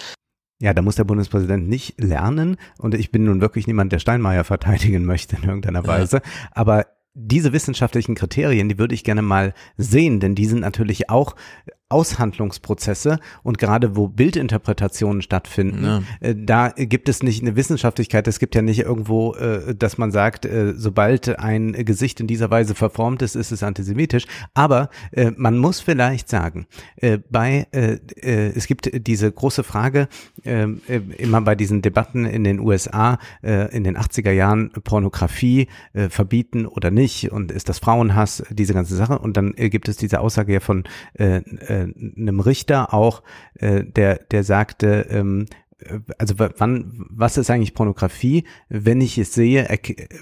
Ja, da muss der Bundespräsident nicht lernen. Und ich bin nun wirklich niemand, der Steinmeier verteidigen möchte in irgendeiner Weise. Aber diese wissenschaftlichen Kriterien, die würde ich gerne mal sehen, denn die sind natürlich auch Aushandlungsprozesse und gerade wo Bildinterpretationen stattfinden, ja. äh, da gibt es nicht eine Wissenschaftlichkeit, es gibt ja nicht irgendwo, äh, dass man sagt, äh, sobald ein Gesicht in dieser Weise verformt ist, ist es antisemitisch, aber man muss vielleicht sagen, bei, es gibt diese große Frage, immer bei diesen Debatten in den USA in den 80er Jahren Pornografie verbieten oder nicht und ist das Frauenhass, diese ganze Sache. Und dann gibt es diese Aussage ja von äh, äh, einem Richter auch, äh, der, der sagte, ähm, äh, also wann, was ist eigentlich Pornografie? Wenn ich es sehe,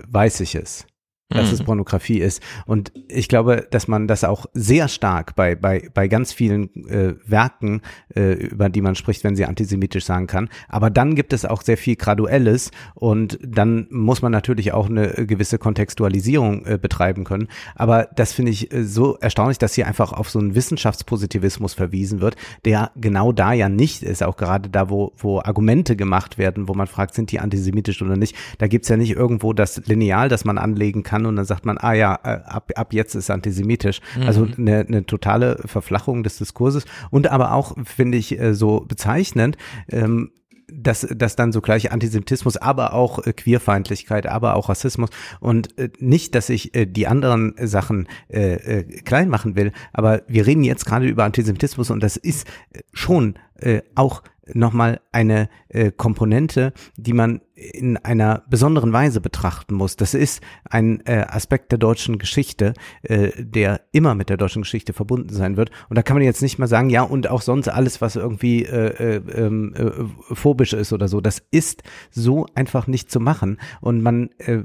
weiß ich es dass mhm. es Pornografie ist. Und ich glaube, dass man das auch sehr stark bei, bei, bei ganz vielen äh, Werken, äh, über die man spricht, wenn sie antisemitisch sagen kann. Aber dann gibt es auch sehr viel Graduelles und dann muss man natürlich auch eine gewisse Kontextualisierung äh, betreiben können. Aber das finde ich äh, so erstaunlich, dass hier einfach auf so einen Wissenschaftspositivismus verwiesen wird, der genau da ja nicht ist, auch gerade da, wo, wo Argumente gemacht werden, wo man fragt, sind die antisemitisch oder nicht. Da gibt's ja nicht irgendwo das Lineal, das man anlegen kann kann und dann sagt man, ah ja, äh, ab, ab jetzt ist antisemitisch. Mhm. Also eine, eine totale Verflachung des Diskurses und aber auch, finde ich, äh, so bezeichnend, ähm, dass, dass dann so gleich Antisemitismus, aber auch äh, Queerfeindlichkeit, aber auch Rassismus und äh, nicht, dass ich äh, die anderen Sachen äh, äh, klein machen will, aber wir reden jetzt gerade über Antisemitismus und das ist äh, schon äh, auch nochmal eine äh, Komponente, die man in einer besonderen Weise betrachten muss. Das ist ein äh, Aspekt der deutschen Geschichte, äh, der immer mit der deutschen Geschichte verbunden sein wird. Und da kann man jetzt nicht mal sagen, ja, und auch sonst alles, was irgendwie äh, äh, ähm, äh, phobisch ist oder so. Das ist so einfach nicht zu machen. Und man äh,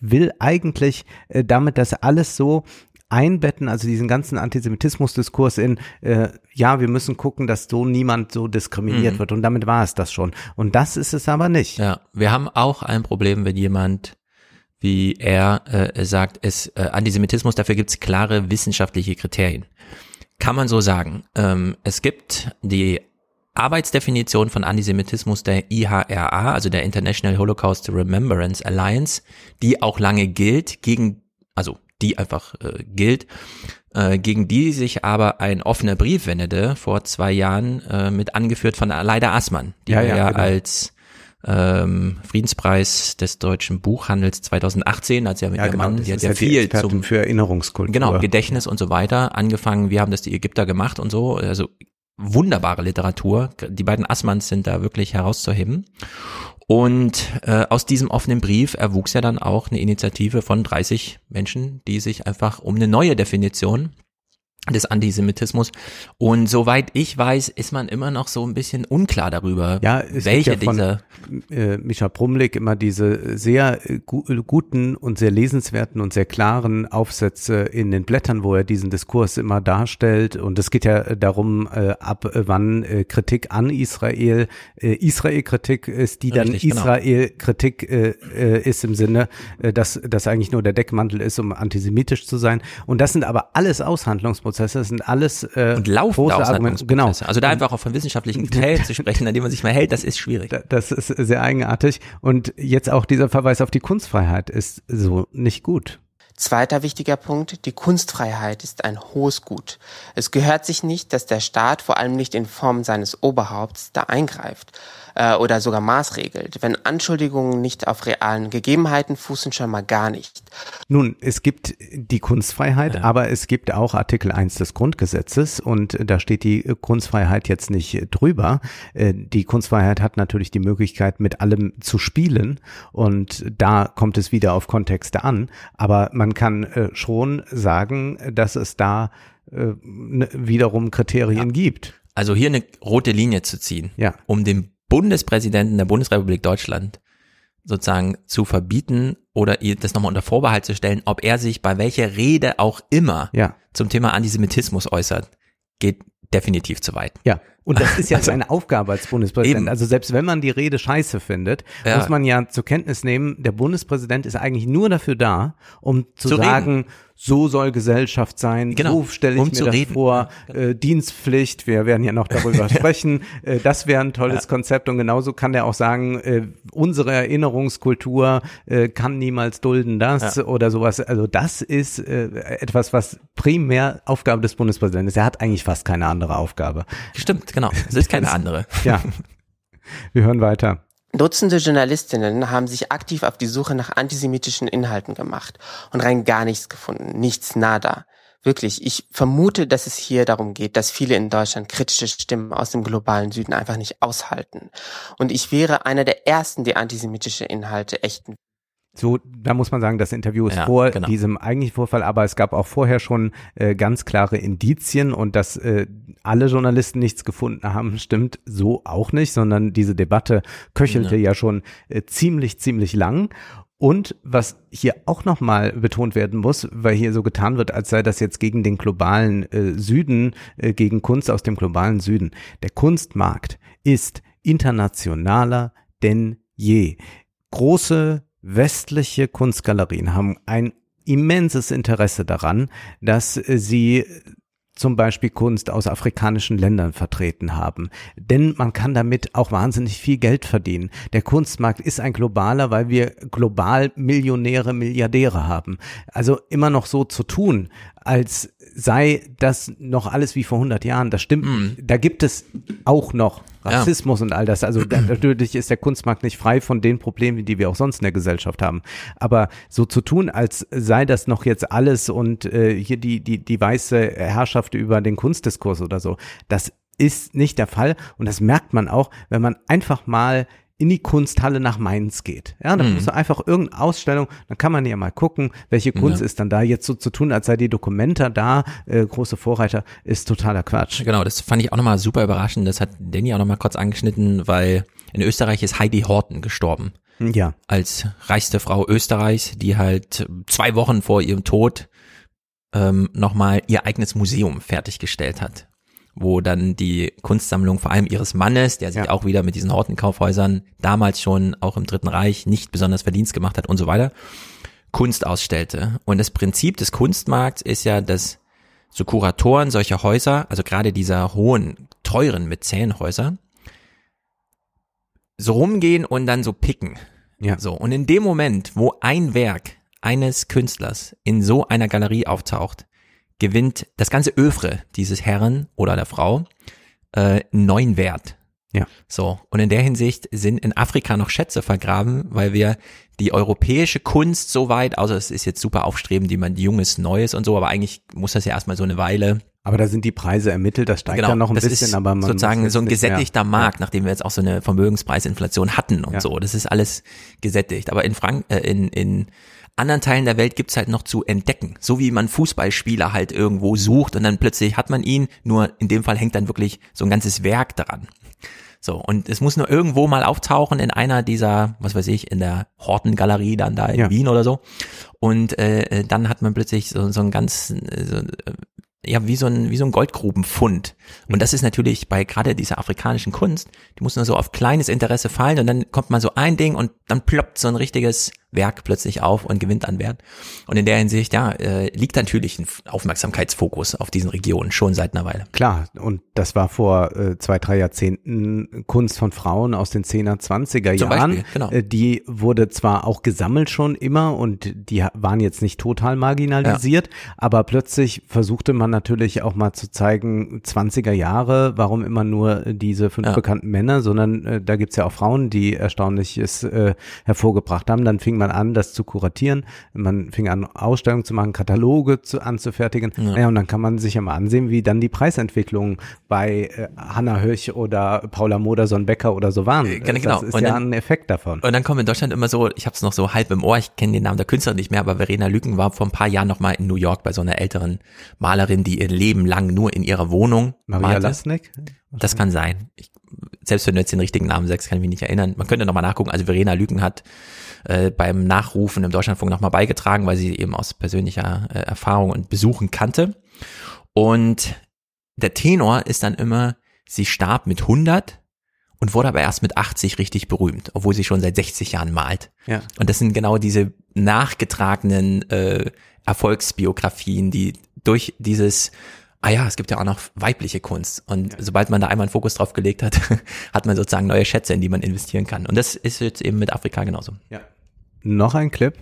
will eigentlich äh, damit das alles so einbetten, also diesen ganzen Antisemitismus-Diskurs in, äh, ja, wir müssen gucken, dass so niemand so diskriminiert mhm. wird. Und damit war es das schon. Und das ist es aber nicht. Ja, wir haben auch ein Problem, wenn jemand wie er äh, sagt, es äh, Antisemitismus, dafür gibt es klare wissenschaftliche Kriterien. Kann man so sagen. Ähm, es gibt die Arbeitsdefinition von Antisemitismus der IHRA, also der International Holocaust Remembrance Alliance, die auch lange gilt gegen, also die einfach äh, gilt, äh, gegen die sich aber ein offener Brief wendete vor zwei Jahren äh, mit angeführt von Leida Assmann, die ja, ja, ja genau. als ähm, Friedenspreis des deutschen Buchhandels 2018, als ja mit ja, ihrem genau, Mann, die hat ja viel zum für Erinnerungskultur. Genau, Gedächtnis und so weiter angefangen. Wir haben das die Ägypter gemacht und so. Also wunderbare Literatur. Die beiden Assmanns sind da wirklich herauszuheben. Und äh, aus diesem offenen Brief erwuchs ja dann auch eine Initiative von 30 Menschen, die sich einfach um eine neue Definition des Antisemitismus. Und soweit ich weiß, ist man immer noch so ein bisschen unklar darüber, ja, welche ja von, dieser äh, Micha Brumlik immer diese sehr äh, gu guten und sehr lesenswerten und sehr klaren Aufsätze in den Blättern, wo er diesen Diskurs immer darstellt. Und es geht ja darum, äh, ab wann äh, Kritik an Israel äh, Israel-Kritik ist, die dann genau. Israel-Kritik äh, äh, ist im Sinne, äh, dass das eigentlich nur der Deckmantel ist, um antisemitisch zu sein. Und das sind aber alles Aushandlungsprozesse Prozesse sind alles äh, und laufende Argumente. Genau. Also da einfach auch von wissenschaftlichen Kriterien (laughs) zu sprechen, an denen man sich mal hält, das ist schwierig. Das ist sehr eigenartig. Und jetzt auch dieser Verweis auf die Kunstfreiheit ist so nicht gut. Zweiter wichtiger Punkt, die Kunstfreiheit ist ein hohes Gut. Es gehört sich nicht, dass der Staat, vor allem nicht in Form seines Oberhaupts, da eingreift äh, oder sogar maßregelt. Wenn Anschuldigungen nicht auf realen Gegebenheiten fußen, schon mal gar nicht. Nun, es gibt die Kunstfreiheit, ja. aber es gibt auch Artikel 1 des Grundgesetzes und da steht die Kunstfreiheit jetzt nicht drüber. Äh, die Kunstfreiheit hat natürlich die Möglichkeit, mit allem zu spielen und da kommt es wieder auf Kontexte an, aber man kann äh, schon sagen, dass es da äh, wiederum Kriterien ja. gibt. Also hier eine rote Linie zu ziehen, ja. um dem Bundespräsidenten der Bundesrepublik Deutschland sozusagen zu verbieten oder ihr das nochmal unter Vorbehalt zu stellen, ob er sich bei welcher Rede auch immer ja. zum Thema Antisemitismus äußert, geht definitiv zu weit. Ja, und das ist ja also, seine Aufgabe als Bundespräsident. Eben. Also selbst wenn man die Rede scheiße findet, ja. muss man ja zur Kenntnis nehmen, der Bundespräsident ist eigentlich nur dafür da, um zu, zu sagen, reden so soll Gesellschaft sein, genau, so stelle ich um mir das reden. vor, genau. äh, Dienstpflicht, wir werden ja noch darüber (laughs) sprechen, äh, das wäre ein tolles ja. Konzept und genauso kann der auch sagen, äh, unsere Erinnerungskultur äh, kann niemals dulden das ja. oder sowas. Also das ist äh, etwas, was primär Aufgabe des Bundespräsidenten ist. Er hat eigentlich fast keine andere Aufgabe. Stimmt, genau. Es ist keine andere. ja. (laughs) Wir hören weiter. Dutzende Journalistinnen haben sich aktiv auf die Suche nach antisemitischen Inhalten gemacht und rein gar nichts gefunden, nichts nada. Wirklich, ich vermute, dass es hier darum geht, dass viele in Deutschland kritische Stimmen aus dem globalen Süden einfach nicht aushalten. Und ich wäre einer der ersten, die antisemitische Inhalte echten so, da muss man sagen, das Interview ist ja, vor genau. diesem eigentlichen Vorfall, aber es gab auch vorher schon äh, ganz klare Indizien und dass äh, alle Journalisten nichts gefunden haben, (laughs) stimmt so auch nicht, sondern diese Debatte köchelte ja, ja schon äh, ziemlich, ziemlich lang. Und was hier auch nochmal betont werden muss, weil hier so getan wird, als sei das jetzt gegen den globalen äh, Süden, äh, gegen Kunst aus dem globalen Süden. Der Kunstmarkt ist internationaler denn je. Große westliche Kunstgalerien haben ein immenses Interesse daran, dass sie zum Beispiel Kunst aus afrikanischen Ländern vertreten haben. Denn man kann damit auch wahnsinnig viel Geld verdienen. Der Kunstmarkt ist ein globaler, weil wir global Millionäre, Milliardäre haben. Also immer noch so zu tun, als sei das noch alles wie vor 100 Jahren. Das stimmt. Mm. Da gibt es auch noch Rassismus ja. und all das. Also da, (clears throat) natürlich ist der Kunstmarkt nicht frei von den Problemen, die wir auch sonst in der Gesellschaft haben. Aber so zu tun, als sei das noch jetzt alles und äh, hier die, die, die weiße Herrschaft über den Kunstdiskurs oder so, das ist nicht der Fall. Und das merkt man auch, wenn man einfach mal in die Kunsthalle nach Mainz geht. Ja, dann mhm. muss einfach irgendeine Ausstellung, dann kann man ja mal gucken, welche Kunst ja. ist dann da. Jetzt so zu tun, als sei die Dokumenta da, äh, große Vorreiter, ist totaler Quatsch. Genau, das fand ich auch nochmal super überraschend. Das hat Danny auch nochmal kurz angeschnitten, weil in Österreich ist Heidi Horten gestorben. Ja. Als reichste Frau Österreichs, die halt zwei Wochen vor ihrem Tod ähm, nochmal ihr eigenes Museum fertiggestellt hat wo dann die Kunstsammlung vor allem ihres Mannes, der sich ja. auch wieder mit diesen Hortenkaufhäusern damals schon auch im Dritten Reich nicht besonders Verdienst gemacht hat und so weiter, Kunst ausstellte. Und das Prinzip des Kunstmarkts ist ja, dass so Kuratoren solcher Häuser, also gerade dieser hohen, teuren Mäzenhäuser, so rumgehen und dann so picken. Ja. So. Und in dem Moment, wo ein Werk eines Künstlers in so einer Galerie auftaucht, gewinnt das ganze Övre dieses Herren oder der Frau äh, neuen Wert. Ja. So. Und in der Hinsicht sind in Afrika noch Schätze vergraben, weil wir die europäische Kunst so weit, also es ist jetzt super aufstrebend, die man junges, neues und so, aber eigentlich muss das ja erstmal so eine Weile. Aber da sind die Preise ermittelt, das steigt genau, dann noch ein das bisschen, ist aber man sozusagen so ein gesättigter mehr. Markt, ja. nachdem wir jetzt auch so eine Vermögenspreisinflation hatten und ja. so. Das ist alles gesättigt. Aber in Frank, äh, in, in anderen Teilen der Welt gibt's halt noch zu entdecken. So wie man Fußballspieler halt irgendwo sucht und dann plötzlich hat man ihn, nur in dem Fall hängt dann wirklich so ein ganzes Werk daran. So, und es muss nur irgendwo mal auftauchen in einer dieser, was weiß ich, in der Hortengalerie dann da in ja. Wien oder so. Und äh, äh dann hat man plötzlich so, so ein ganz, äh, so, äh, ja, wie so ein, wie so ein Goldgrubenfund. Und das ist natürlich bei gerade dieser afrikanischen Kunst, die muss nur so auf kleines Interesse fallen und dann kommt mal so ein Ding und dann ploppt so ein richtiges Werk plötzlich auf und gewinnt an Wert. Und in der Hinsicht, ja, äh, liegt natürlich ein Aufmerksamkeitsfokus auf diesen Regionen schon seit einer Weile. Klar, und das war vor äh, zwei, drei Jahrzehnten Kunst von Frauen aus den 10er, 20er Zum Jahren. Beispiel, genau. Äh, die wurde zwar auch gesammelt schon immer und die waren jetzt nicht total marginalisiert, ja. aber plötzlich versuchte man natürlich auch mal zu zeigen, 20er Jahre, warum immer nur diese fünf ja. bekannten Männer, sondern äh, da gibt's ja auch Frauen, die Erstaunliches hervorgebracht haben. Dann fing man an, das zu kuratieren. Man fing an, Ausstellungen zu machen, Kataloge zu, anzufertigen. Ja. Naja, und dann kann man sich ja mal ansehen, wie dann die Preisentwicklungen bei äh, Hanna Höch oder Paula Modersohn-Becker oder so waren. Äh, genau. Das ist und ja dann, ein Effekt davon. Und dann kommen in Deutschland immer so, ich habe es noch so halb im Ohr, ich kenne den Namen der Künstlerin nicht mehr, aber Verena Lücken war vor ein paar Jahren noch mal in New York bei so einer älteren Malerin, die ihr Leben lang nur in ihrer Wohnung Maria malte. Lasnik? Das kann sein. Ich, selbst wenn du jetzt den richtigen Namen sagst, kann ich mich nicht erinnern. Man könnte noch mal nachgucken. Also Verena Lücken hat äh, beim Nachrufen im Deutschlandfunk nochmal beigetragen, weil sie eben aus persönlicher äh, Erfahrung und Besuchen kannte. Und der Tenor ist dann immer, sie starb mit 100 und wurde aber erst mit 80 richtig berühmt, obwohl sie schon seit 60 Jahren malt. Ja. Und das sind genau diese nachgetragenen äh, Erfolgsbiografien, die durch dieses ah ja, es gibt ja auch noch weibliche Kunst. Und ja. sobald man da einmal einen Fokus drauf gelegt hat, (laughs) hat man sozusagen neue Schätze, in die man investieren kann. Und das ist jetzt eben mit Afrika genauso. Ja. Noch ein Clip.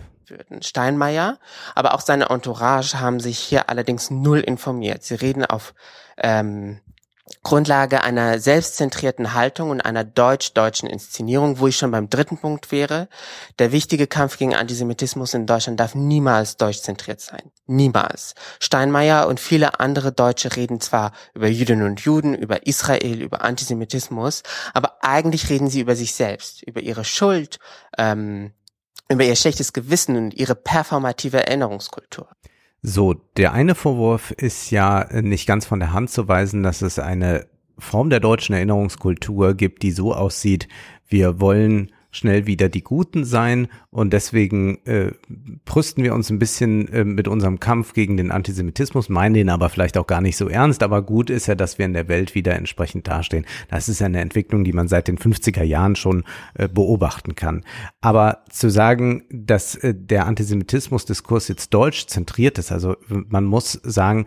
Steinmeier, aber auch seine Entourage haben sich hier allerdings null informiert. Sie reden auf ähm, Grundlage einer selbstzentrierten Haltung und einer deutsch-deutschen Inszenierung, wo ich schon beim dritten Punkt wäre. Der wichtige Kampf gegen Antisemitismus in Deutschland darf niemals deutschzentriert sein. Niemals. Steinmeier und viele andere Deutsche reden zwar über Jüdinnen und Juden, über Israel, über Antisemitismus, aber eigentlich reden sie über sich selbst, über ihre Schuld, ähm, über ihr schlechtes Gewissen und ihre performative Erinnerungskultur. So, der eine Vorwurf ist ja nicht ganz von der Hand zu weisen, dass es eine Form der deutschen Erinnerungskultur gibt, die so aussieht, wir wollen schnell wieder die Guten sein und deswegen äh, brüsten wir uns ein bisschen äh, mit unserem Kampf gegen den Antisemitismus, meinen den aber vielleicht auch gar nicht so ernst, aber gut ist ja, dass wir in der Welt wieder entsprechend dastehen. Das ist ja eine Entwicklung, die man seit den 50er Jahren schon äh, beobachten kann. Aber zu sagen, dass äh, der Antisemitismusdiskurs jetzt deutsch zentriert ist, also man muss sagen,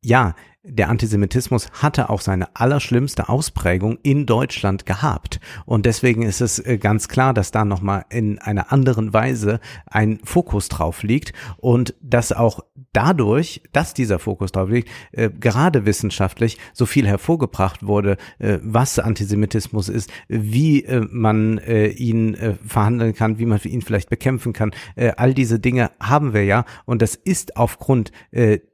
ja, der Antisemitismus hatte auch seine allerschlimmste Ausprägung in Deutschland gehabt. Und deswegen ist es äh, ganz klar, dass da nochmal in einer anderen Weise ein Fokus drauf liegt und dass auch dadurch, dass dieser Fokus drauf liegt, äh, gerade wissenschaftlich so viel hervorgebracht wurde, äh, was Antisemitismus ist, wie man ihn verhandeln kann, wie man ihn vielleicht bekämpfen kann. All diese Dinge haben wir ja und das ist aufgrund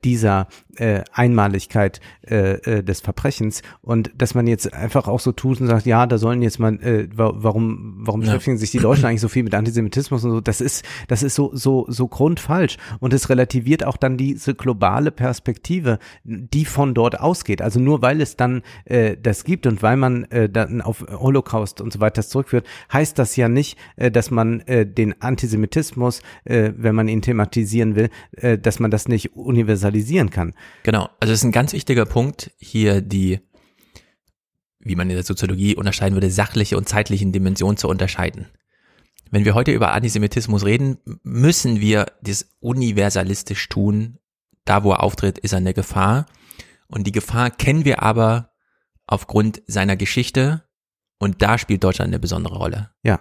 dieser äh, Einmaligkeit äh, äh, des Verbrechens und dass man jetzt einfach auch so tut und sagt, ja, da sollen jetzt mal, äh, warum, warum ja. beschäftigen sich die Deutschen eigentlich so viel mit Antisemitismus und so, das ist, das ist so, so, so grundfalsch und es relativiert auch dann diese globale Perspektive, die von dort ausgeht. Also nur weil es dann äh, das gibt und weil man äh, dann auf Holocaust und so weiter zurückführt, heißt das ja nicht, äh, dass man äh, den Antisemitismus, äh, wenn man ihn thematisieren will, äh, dass man das nicht universalisieren kann. Genau, also es ist ein ganz wichtiger Punkt, hier die, wie man in der Soziologie unterscheiden würde, sachliche und zeitlichen Dimensionen zu unterscheiden. Wenn wir heute über Antisemitismus reden, müssen wir das universalistisch tun. Da, wo er auftritt, ist er eine Gefahr. Und die Gefahr kennen wir aber aufgrund seiner Geschichte. Und da spielt Deutschland eine besondere Rolle. Ja.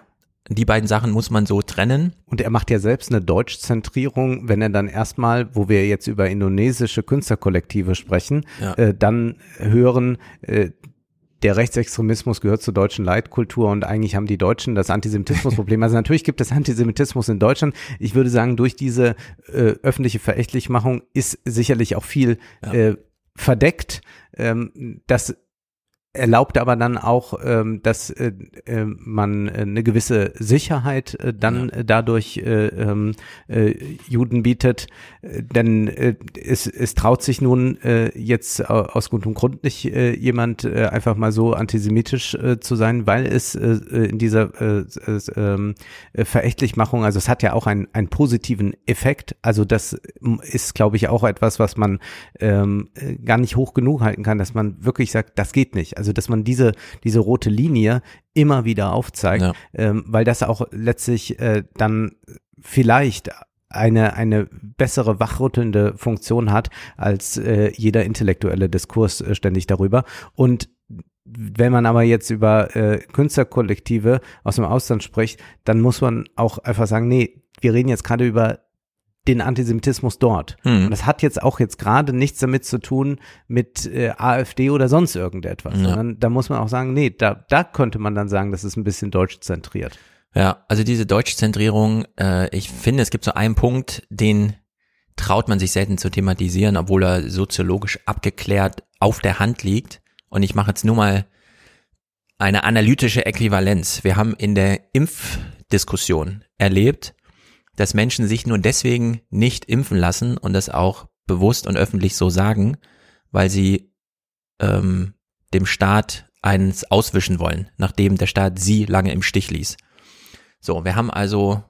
Die beiden Sachen muss man so trennen. Und er macht ja selbst eine Deutschzentrierung, wenn er dann erstmal, wo wir jetzt über indonesische Künstlerkollektive sprechen, ja. äh, dann hören, äh, der Rechtsextremismus gehört zur deutschen Leitkultur und eigentlich haben die Deutschen das Antisemitismusproblem. (laughs) Also natürlich gibt es Antisemitismus in Deutschland. Ich würde sagen, durch diese äh, öffentliche Verächtlichmachung ist sicherlich auch viel ja. äh, verdeckt. Ähm, das erlaubt aber dann auch, ähm, dass äh, äh, man äh, eine gewisse Sicherheit äh, dann ja. dadurch äh, ähm, äh, Juden bietet, denn es, es traut sich nun jetzt aus gutem Grund nicht jemand einfach mal so antisemitisch zu sein, weil es in dieser äh, ähm, äh, Verächtlichmachung, also es hat ja auch einen, einen positiven Effekt, also das ist, glaube ich, auch etwas, was man ähm, gar nicht hoch genug halten kann, dass man wirklich sagt, das geht nicht. Also dass man diese, diese rote Linie immer wieder aufzeigt, ja. ähm, weil das auch letztlich äh, dann vielleicht eine, eine bessere wachrüttelnde Funktion hat als äh, jeder intellektuelle Diskurs äh, ständig darüber. Und wenn man aber jetzt über äh, Künstlerkollektive aus dem Ausland spricht, dann muss man auch einfach sagen, nee, wir reden jetzt gerade über den Antisemitismus dort. Hm. Und das hat jetzt auch jetzt gerade nichts damit zu tun mit äh, AfD oder sonst irgendetwas, ja. sondern da muss man auch sagen, nee, da, da könnte man dann sagen, das ist ein bisschen deutsch zentriert. Ja, also diese Deutschzentrierung, äh, ich finde, es gibt so einen Punkt, den traut man sich selten zu thematisieren, obwohl er soziologisch abgeklärt auf der Hand liegt. Und ich mache jetzt nur mal eine analytische Äquivalenz. Wir haben in der Impfdiskussion erlebt, dass Menschen sich nur deswegen nicht impfen lassen und das auch bewusst und öffentlich so sagen, weil sie ähm, dem Staat eins auswischen wollen, nachdem der Staat sie lange im Stich ließ. So, wir haben also,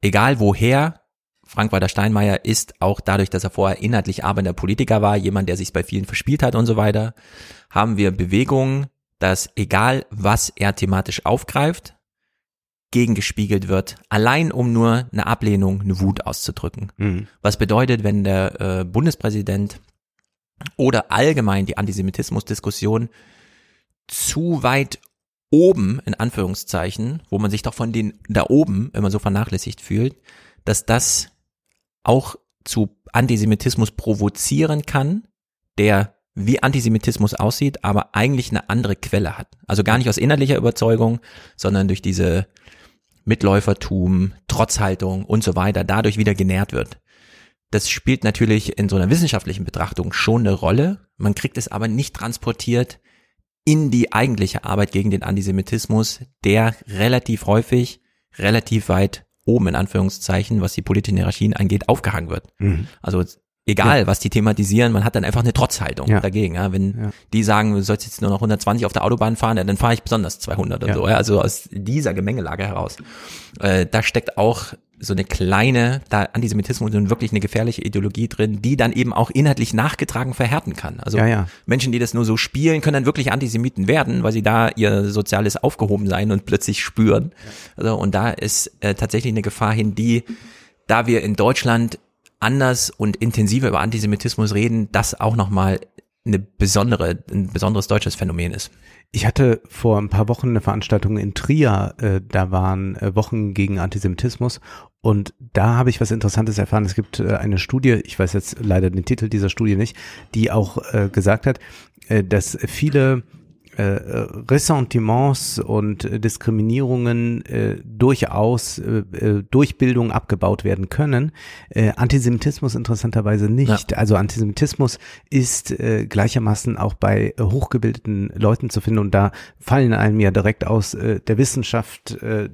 egal woher, Frank-Walter Steinmeier ist auch dadurch, dass er vorher inhaltlich arbeitender Politiker war, jemand, der sich bei vielen verspielt hat und so weiter, haben wir Bewegungen, dass egal was er thematisch aufgreift, gegengespiegelt wird, allein um nur eine Ablehnung, eine Wut auszudrücken. Mhm. Was bedeutet, wenn der äh, Bundespräsident oder allgemein die Antisemitismusdiskussion zu weit oben, in Anführungszeichen, wo man sich doch von den da oben immer so vernachlässigt fühlt, dass das auch zu Antisemitismus provozieren kann, der wie Antisemitismus aussieht, aber eigentlich eine andere Quelle hat. Also gar nicht aus innerlicher Überzeugung, sondern durch diese Mitläufertum, Trotzhaltung und so weiter dadurch wieder genährt wird. Das spielt natürlich in so einer wissenschaftlichen Betrachtung schon eine Rolle. Man kriegt es aber nicht transportiert in die eigentliche Arbeit gegen den Antisemitismus, der relativ häufig, relativ weit oben in Anführungszeichen, was die politischen Hierarchien angeht, aufgehangen wird. Mhm. Also egal, ja. was die thematisieren, man hat dann einfach eine Trotzhaltung ja. dagegen. Ja? Wenn ja. die sagen, du sollst jetzt nur noch 120 auf der Autobahn fahren, ja, dann fahre ich besonders 200 und so. Ja? Also aus dieser Gemengelage heraus. Äh, da steckt auch so eine kleine, da Antisemitismus und wirklich eine gefährliche Ideologie drin, die dann eben auch inhaltlich nachgetragen verhärten kann. Also Menschen, die das nur so spielen, können dann wirklich Antisemiten werden, weil sie da ihr soziales Aufgehobensein und plötzlich spüren. Also, und da ist äh, tatsächlich eine Gefahr hin, die da wir in Deutschland anders und intensiver über Antisemitismus reden, das auch nochmal eine besondere, ein besonderes deutsches Phänomen ist. Ich hatte vor ein paar Wochen eine Veranstaltung in Trier, äh, da waren äh, Wochen gegen Antisemitismus und da habe ich was Interessantes erfahren. Es gibt äh, eine Studie, ich weiß jetzt leider den Titel dieser Studie nicht, die auch äh, gesagt hat, äh, dass viele äh, Ressentiments und äh, Diskriminierungen äh, durchaus äh, äh, durch Bildung abgebaut werden können. Äh, Antisemitismus interessanterweise nicht. Ja. Also Antisemitismus ist äh, gleichermaßen auch bei äh, hochgebildeten Leuten zu finden und da fallen einem ja direkt aus äh, der Wissenschaft äh,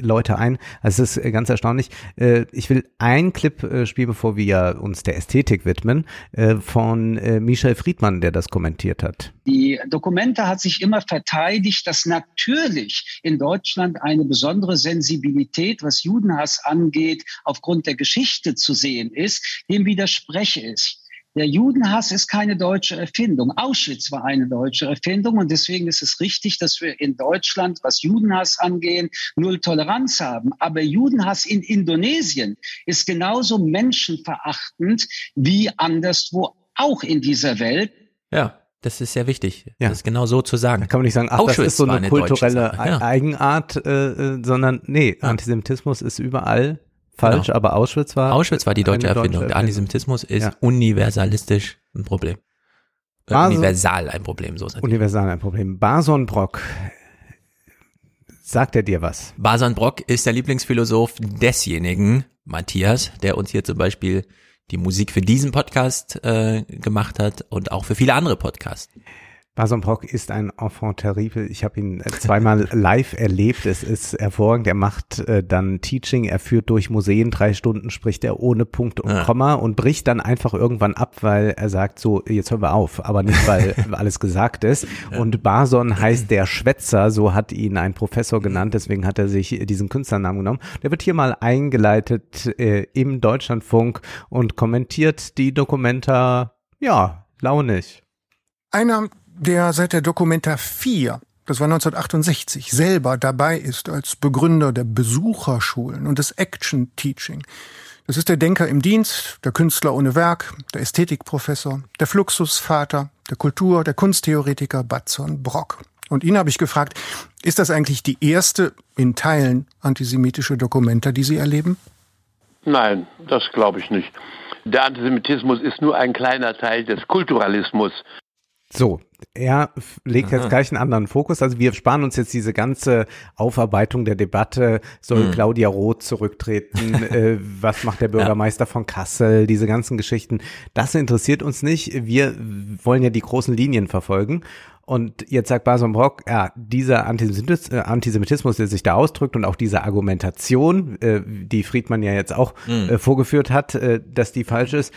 Leute ein. Also es ist äh, ganz erstaunlich. Äh, ich will ein Clip äh, spielen, bevor wir uns der Ästhetik widmen, äh, von äh, Michel Friedmann, der das kommentiert hat. Die Dokumente hat sich immer verteidigt, dass natürlich in Deutschland eine besondere Sensibilität, was Judenhass angeht, aufgrund der Geschichte zu sehen ist. Dem widerspreche ich. Der Judenhass ist keine deutsche Erfindung. Auschwitz war eine deutsche Erfindung und deswegen ist es richtig, dass wir in Deutschland, was Judenhass angeht, null Toleranz haben. Aber Judenhass in Indonesien ist genauso menschenverachtend wie anderswo auch in dieser Welt. Ja. Das ist sehr wichtig, ja. das genau so zu sagen. Da kann man nicht sagen, ach, Auschwitz das ist so eine, eine kulturelle ja. Eigenart, äh, äh, sondern nee, ja. Antisemitismus ist überall falsch, genau. aber Auschwitz war Auschwitz war die deutsche Erfindung. Deutsche Der Antisemitismus ist universalistisch ein Problem. Äh, Bason, universal ein Problem, so sind Universal ein Problem. Bason Brock, sagt er dir was? Bason Brock ist der Lieblingsphilosoph desjenigen, Matthias, der uns hier zum Beispiel die Musik für diesen Podcast äh, gemacht hat und auch für viele andere Podcasts. Bason Brock ist ein Enfant terrible. Ich habe ihn äh, zweimal (laughs) live erlebt. Es ist hervorragend. Er macht äh, dann Teaching, er führt durch Museen, drei Stunden spricht er ohne Punkt und ja. Komma und bricht dann einfach irgendwann ab, weil er sagt so, jetzt hören wir auf, aber nicht, weil (laughs) alles gesagt ist. Ja. Und Bason heißt der Schwätzer, so hat ihn ein Professor genannt, deswegen hat er sich diesen Künstlernamen genommen. Der wird hier mal eingeleitet äh, im Deutschlandfunk und kommentiert die Dokumenta, ja, launig. Einer der seit der Documenta 4, das war 1968, selber dabei ist als Begründer der Besucherschulen und des Action Teaching. Das ist der Denker im Dienst, der Künstler ohne Werk, der Ästhetikprofessor, der Fluxusvater, der Kultur, der Kunsttheoretiker Batzon Brock. Und ihn habe ich gefragt, ist das eigentlich die erste in Teilen antisemitische Dokumenta, die Sie erleben? Nein, das glaube ich nicht. Der Antisemitismus ist nur ein kleiner Teil des Kulturalismus. So, er legt jetzt gleich einen anderen Fokus. Also wir sparen uns jetzt diese ganze Aufarbeitung der Debatte. Soll mhm. Claudia Roth zurücktreten? (laughs) äh, was macht der Bürgermeister ja. von Kassel? Diese ganzen Geschichten. Das interessiert uns nicht. Wir wollen ja die großen Linien verfolgen. Und jetzt sagt Bason Brock, ja, dieser Antisemitismus, äh, Antisemitismus, der sich da ausdrückt und auch diese Argumentation, äh, die Friedmann ja jetzt auch mhm. äh, vorgeführt hat, äh, dass die falsch ist,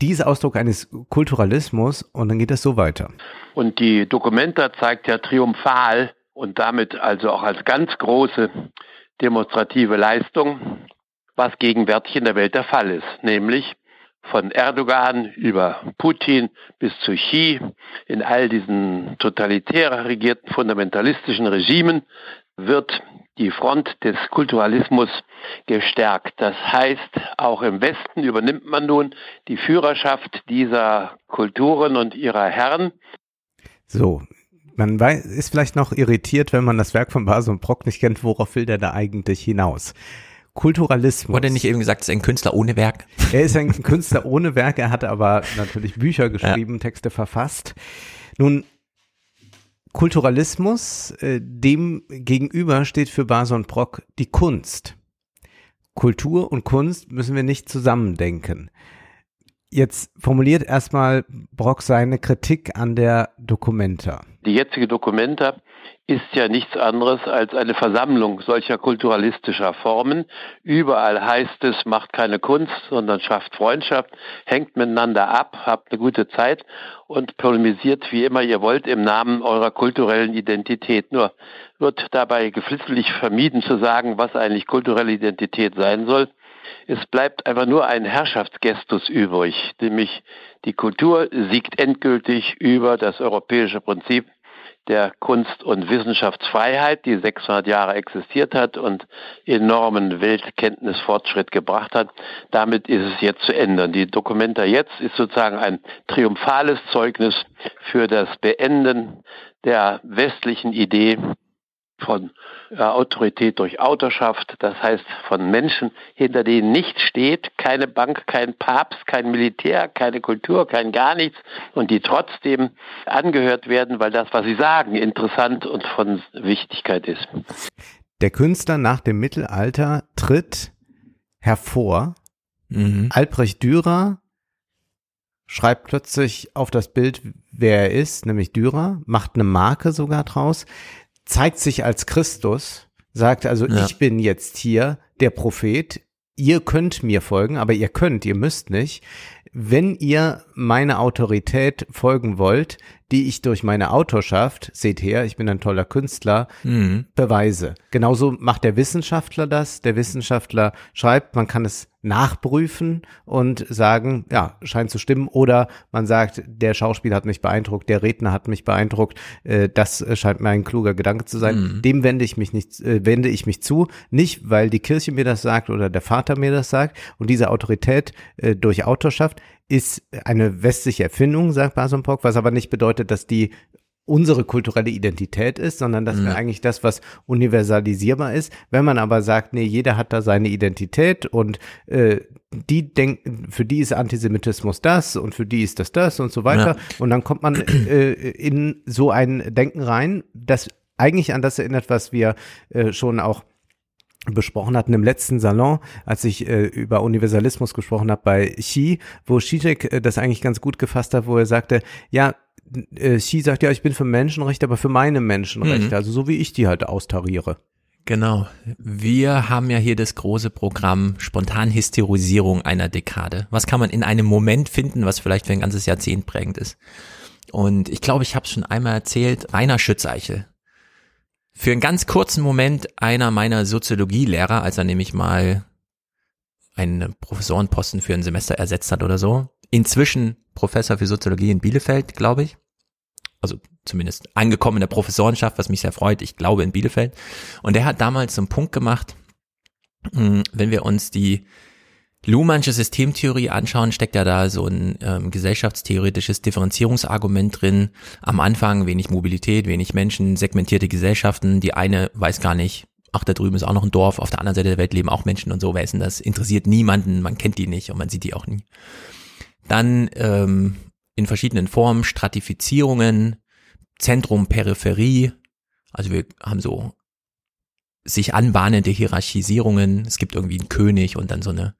dieser Ausdruck eines Kulturalismus und dann geht es so weiter. Und die Dokumenta zeigt ja triumphal und damit also auch als ganz große demonstrative Leistung, was gegenwärtig in der Welt der Fall ist, nämlich von Erdogan über Putin bis zu Xi in all diesen totalitär regierten fundamentalistischen Regimen wird die Front des Kulturalismus gestärkt. Das heißt, auch im Westen übernimmt man nun die Führerschaft dieser Kulturen und ihrer Herren. So, man weiß, ist vielleicht noch irritiert, wenn man das Werk von Basel und Brock nicht kennt, worauf will der da eigentlich hinaus? Kulturalismus. Wurde nicht eben gesagt, es ist ein Künstler ohne Werk? Er ist ein Künstler ohne Werk, er hatte aber natürlich Bücher geschrieben, ja. Texte verfasst. Nun, Kulturalismus, äh, dem gegenüber steht für Bason Brock die Kunst. Kultur und Kunst müssen wir nicht zusammendenken. Jetzt formuliert erstmal Brock seine Kritik an der Documenta. Die jetzige Documenta ist ja nichts anderes als eine Versammlung solcher kulturalistischer Formen. Überall heißt es, macht keine Kunst, sondern schafft Freundschaft, hängt miteinander ab, habt eine gute Zeit und polemisiert, wie immer ihr wollt, im Namen eurer kulturellen Identität. Nur wird dabei geflissentlich vermieden zu sagen, was eigentlich kulturelle Identität sein soll. Es bleibt einfach nur ein Herrschaftsgestus übrig, nämlich die Kultur siegt endgültig über das europäische Prinzip der Kunst- und Wissenschaftsfreiheit, die 600 Jahre existiert hat und enormen Weltkenntnisfortschritt gebracht hat. Damit ist es jetzt zu ändern. Die Dokumenta jetzt ist sozusagen ein triumphales Zeugnis für das Beenden der westlichen Idee von äh, Autorität durch Autorschaft, das heißt von Menschen, hinter denen nichts steht, keine Bank, kein Papst, kein Militär, keine Kultur, kein gar nichts und die trotzdem angehört werden, weil das, was sie sagen, interessant und von Wichtigkeit ist. Der Künstler nach dem Mittelalter tritt hervor. Mhm. Albrecht Dürer schreibt plötzlich auf das Bild, wer er ist, nämlich Dürer, macht eine Marke sogar draus zeigt sich als Christus, sagt also, ja. ich bin jetzt hier der Prophet, ihr könnt mir folgen, aber ihr könnt, ihr müsst nicht. Wenn ihr meine Autorität folgen wollt, die ich durch meine Autorschaft, seht her, ich bin ein toller Künstler, mhm. beweise. Genauso macht der Wissenschaftler das. Der Wissenschaftler schreibt, man kann es nachprüfen und sagen, ja, scheint zu stimmen. Oder man sagt, der Schauspieler hat mich beeindruckt, der Redner hat mich beeindruckt, äh, das scheint mir ein kluger Gedanke zu sein. Mhm. Dem wende ich mich nicht, äh, wende ich mich zu. Nicht, weil die Kirche mir das sagt oder der Vater mir das sagt. Und diese Autorität äh, durch Autorschaft ist eine westliche Erfindung, sagt Bason-Pock, was aber nicht bedeutet, dass die unsere kulturelle Identität ist, sondern das wäre eigentlich das, was universalisierbar ist. Wenn man aber sagt, nee, jeder hat da seine Identität und äh, die denken, für die ist Antisemitismus das und für die ist das das und so weiter. Ja. Und dann kommt man äh, in so ein Denken rein, das eigentlich an das erinnert, was wir äh, schon auch besprochen hatten im letzten Salon, als ich äh, über Universalismus gesprochen habe bei Xi, wo Zizek äh, das eigentlich ganz gut gefasst hat, wo er sagte, ja, äh, Xi sagt ja, ich bin für Menschenrechte, aber für meine Menschenrechte, mhm. also so wie ich die halt austariere. Genau. Wir haben ja hier das große Programm Spontanhysterisierung einer Dekade. Was kann man in einem Moment finden, was vielleicht für ein ganzes Jahrzehnt prägend ist? Und ich glaube, ich habe es schon einmal erzählt, Rainer Schützeichel, für einen ganz kurzen Moment einer meiner Soziologielehrer, als er nämlich mal einen Professorenposten für ein Semester ersetzt hat oder so. Inzwischen Professor für Soziologie in Bielefeld, glaube ich. Also zumindest angekommen in der Professorenschaft, was mich sehr freut. Ich glaube in Bielefeld. Und er hat damals so einen Punkt gemacht, hm, wenn wir uns die Luhmannsche Systemtheorie anschauen, steckt ja da so ein ähm, gesellschaftstheoretisches Differenzierungsargument drin. Am Anfang wenig Mobilität, wenig Menschen, segmentierte Gesellschaften. Die eine weiß gar nicht, ach, da drüben ist auch noch ein Dorf, auf der anderen Seite der Welt leben auch Menschen und so. Wer ist denn das? Interessiert niemanden, man kennt die nicht und man sieht die auch nie. Dann ähm, in verschiedenen Formen Stratifizierungen, Zentrum, Peripherie. Also wir haben so sich anbahnende Hierarchisierungen. Es gibt irgendwie einen König und dann so eine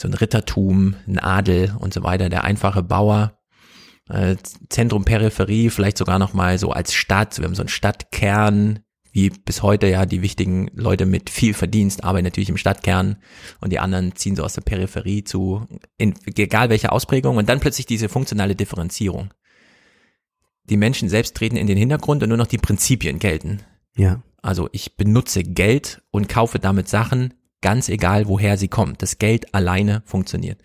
so ein Rittertum, ein Adel und so weiter, der einfache Bauer, äh, Zentrum, Peripherie, vielleicht sogar noch mal so als Stadt. Wir haben so einen Stadtkern, wie bis heute ja die wichtigen Leute mit viel Verdienst arbeiten natürlich im Stadtkern und die anderen ziehen so aus der Peripherie zu, in, egal welche Ausprägung und dann plötzlich diese funktionale Differenzierung. Die Menschen selbst treten in den Hintergrund und nur noch die Prinzipien gelten. Ja. Also ich benutze Geld und kaufe damit Sachen, ganz egal, woher sie kommt. Das Geld alleine funktioniert.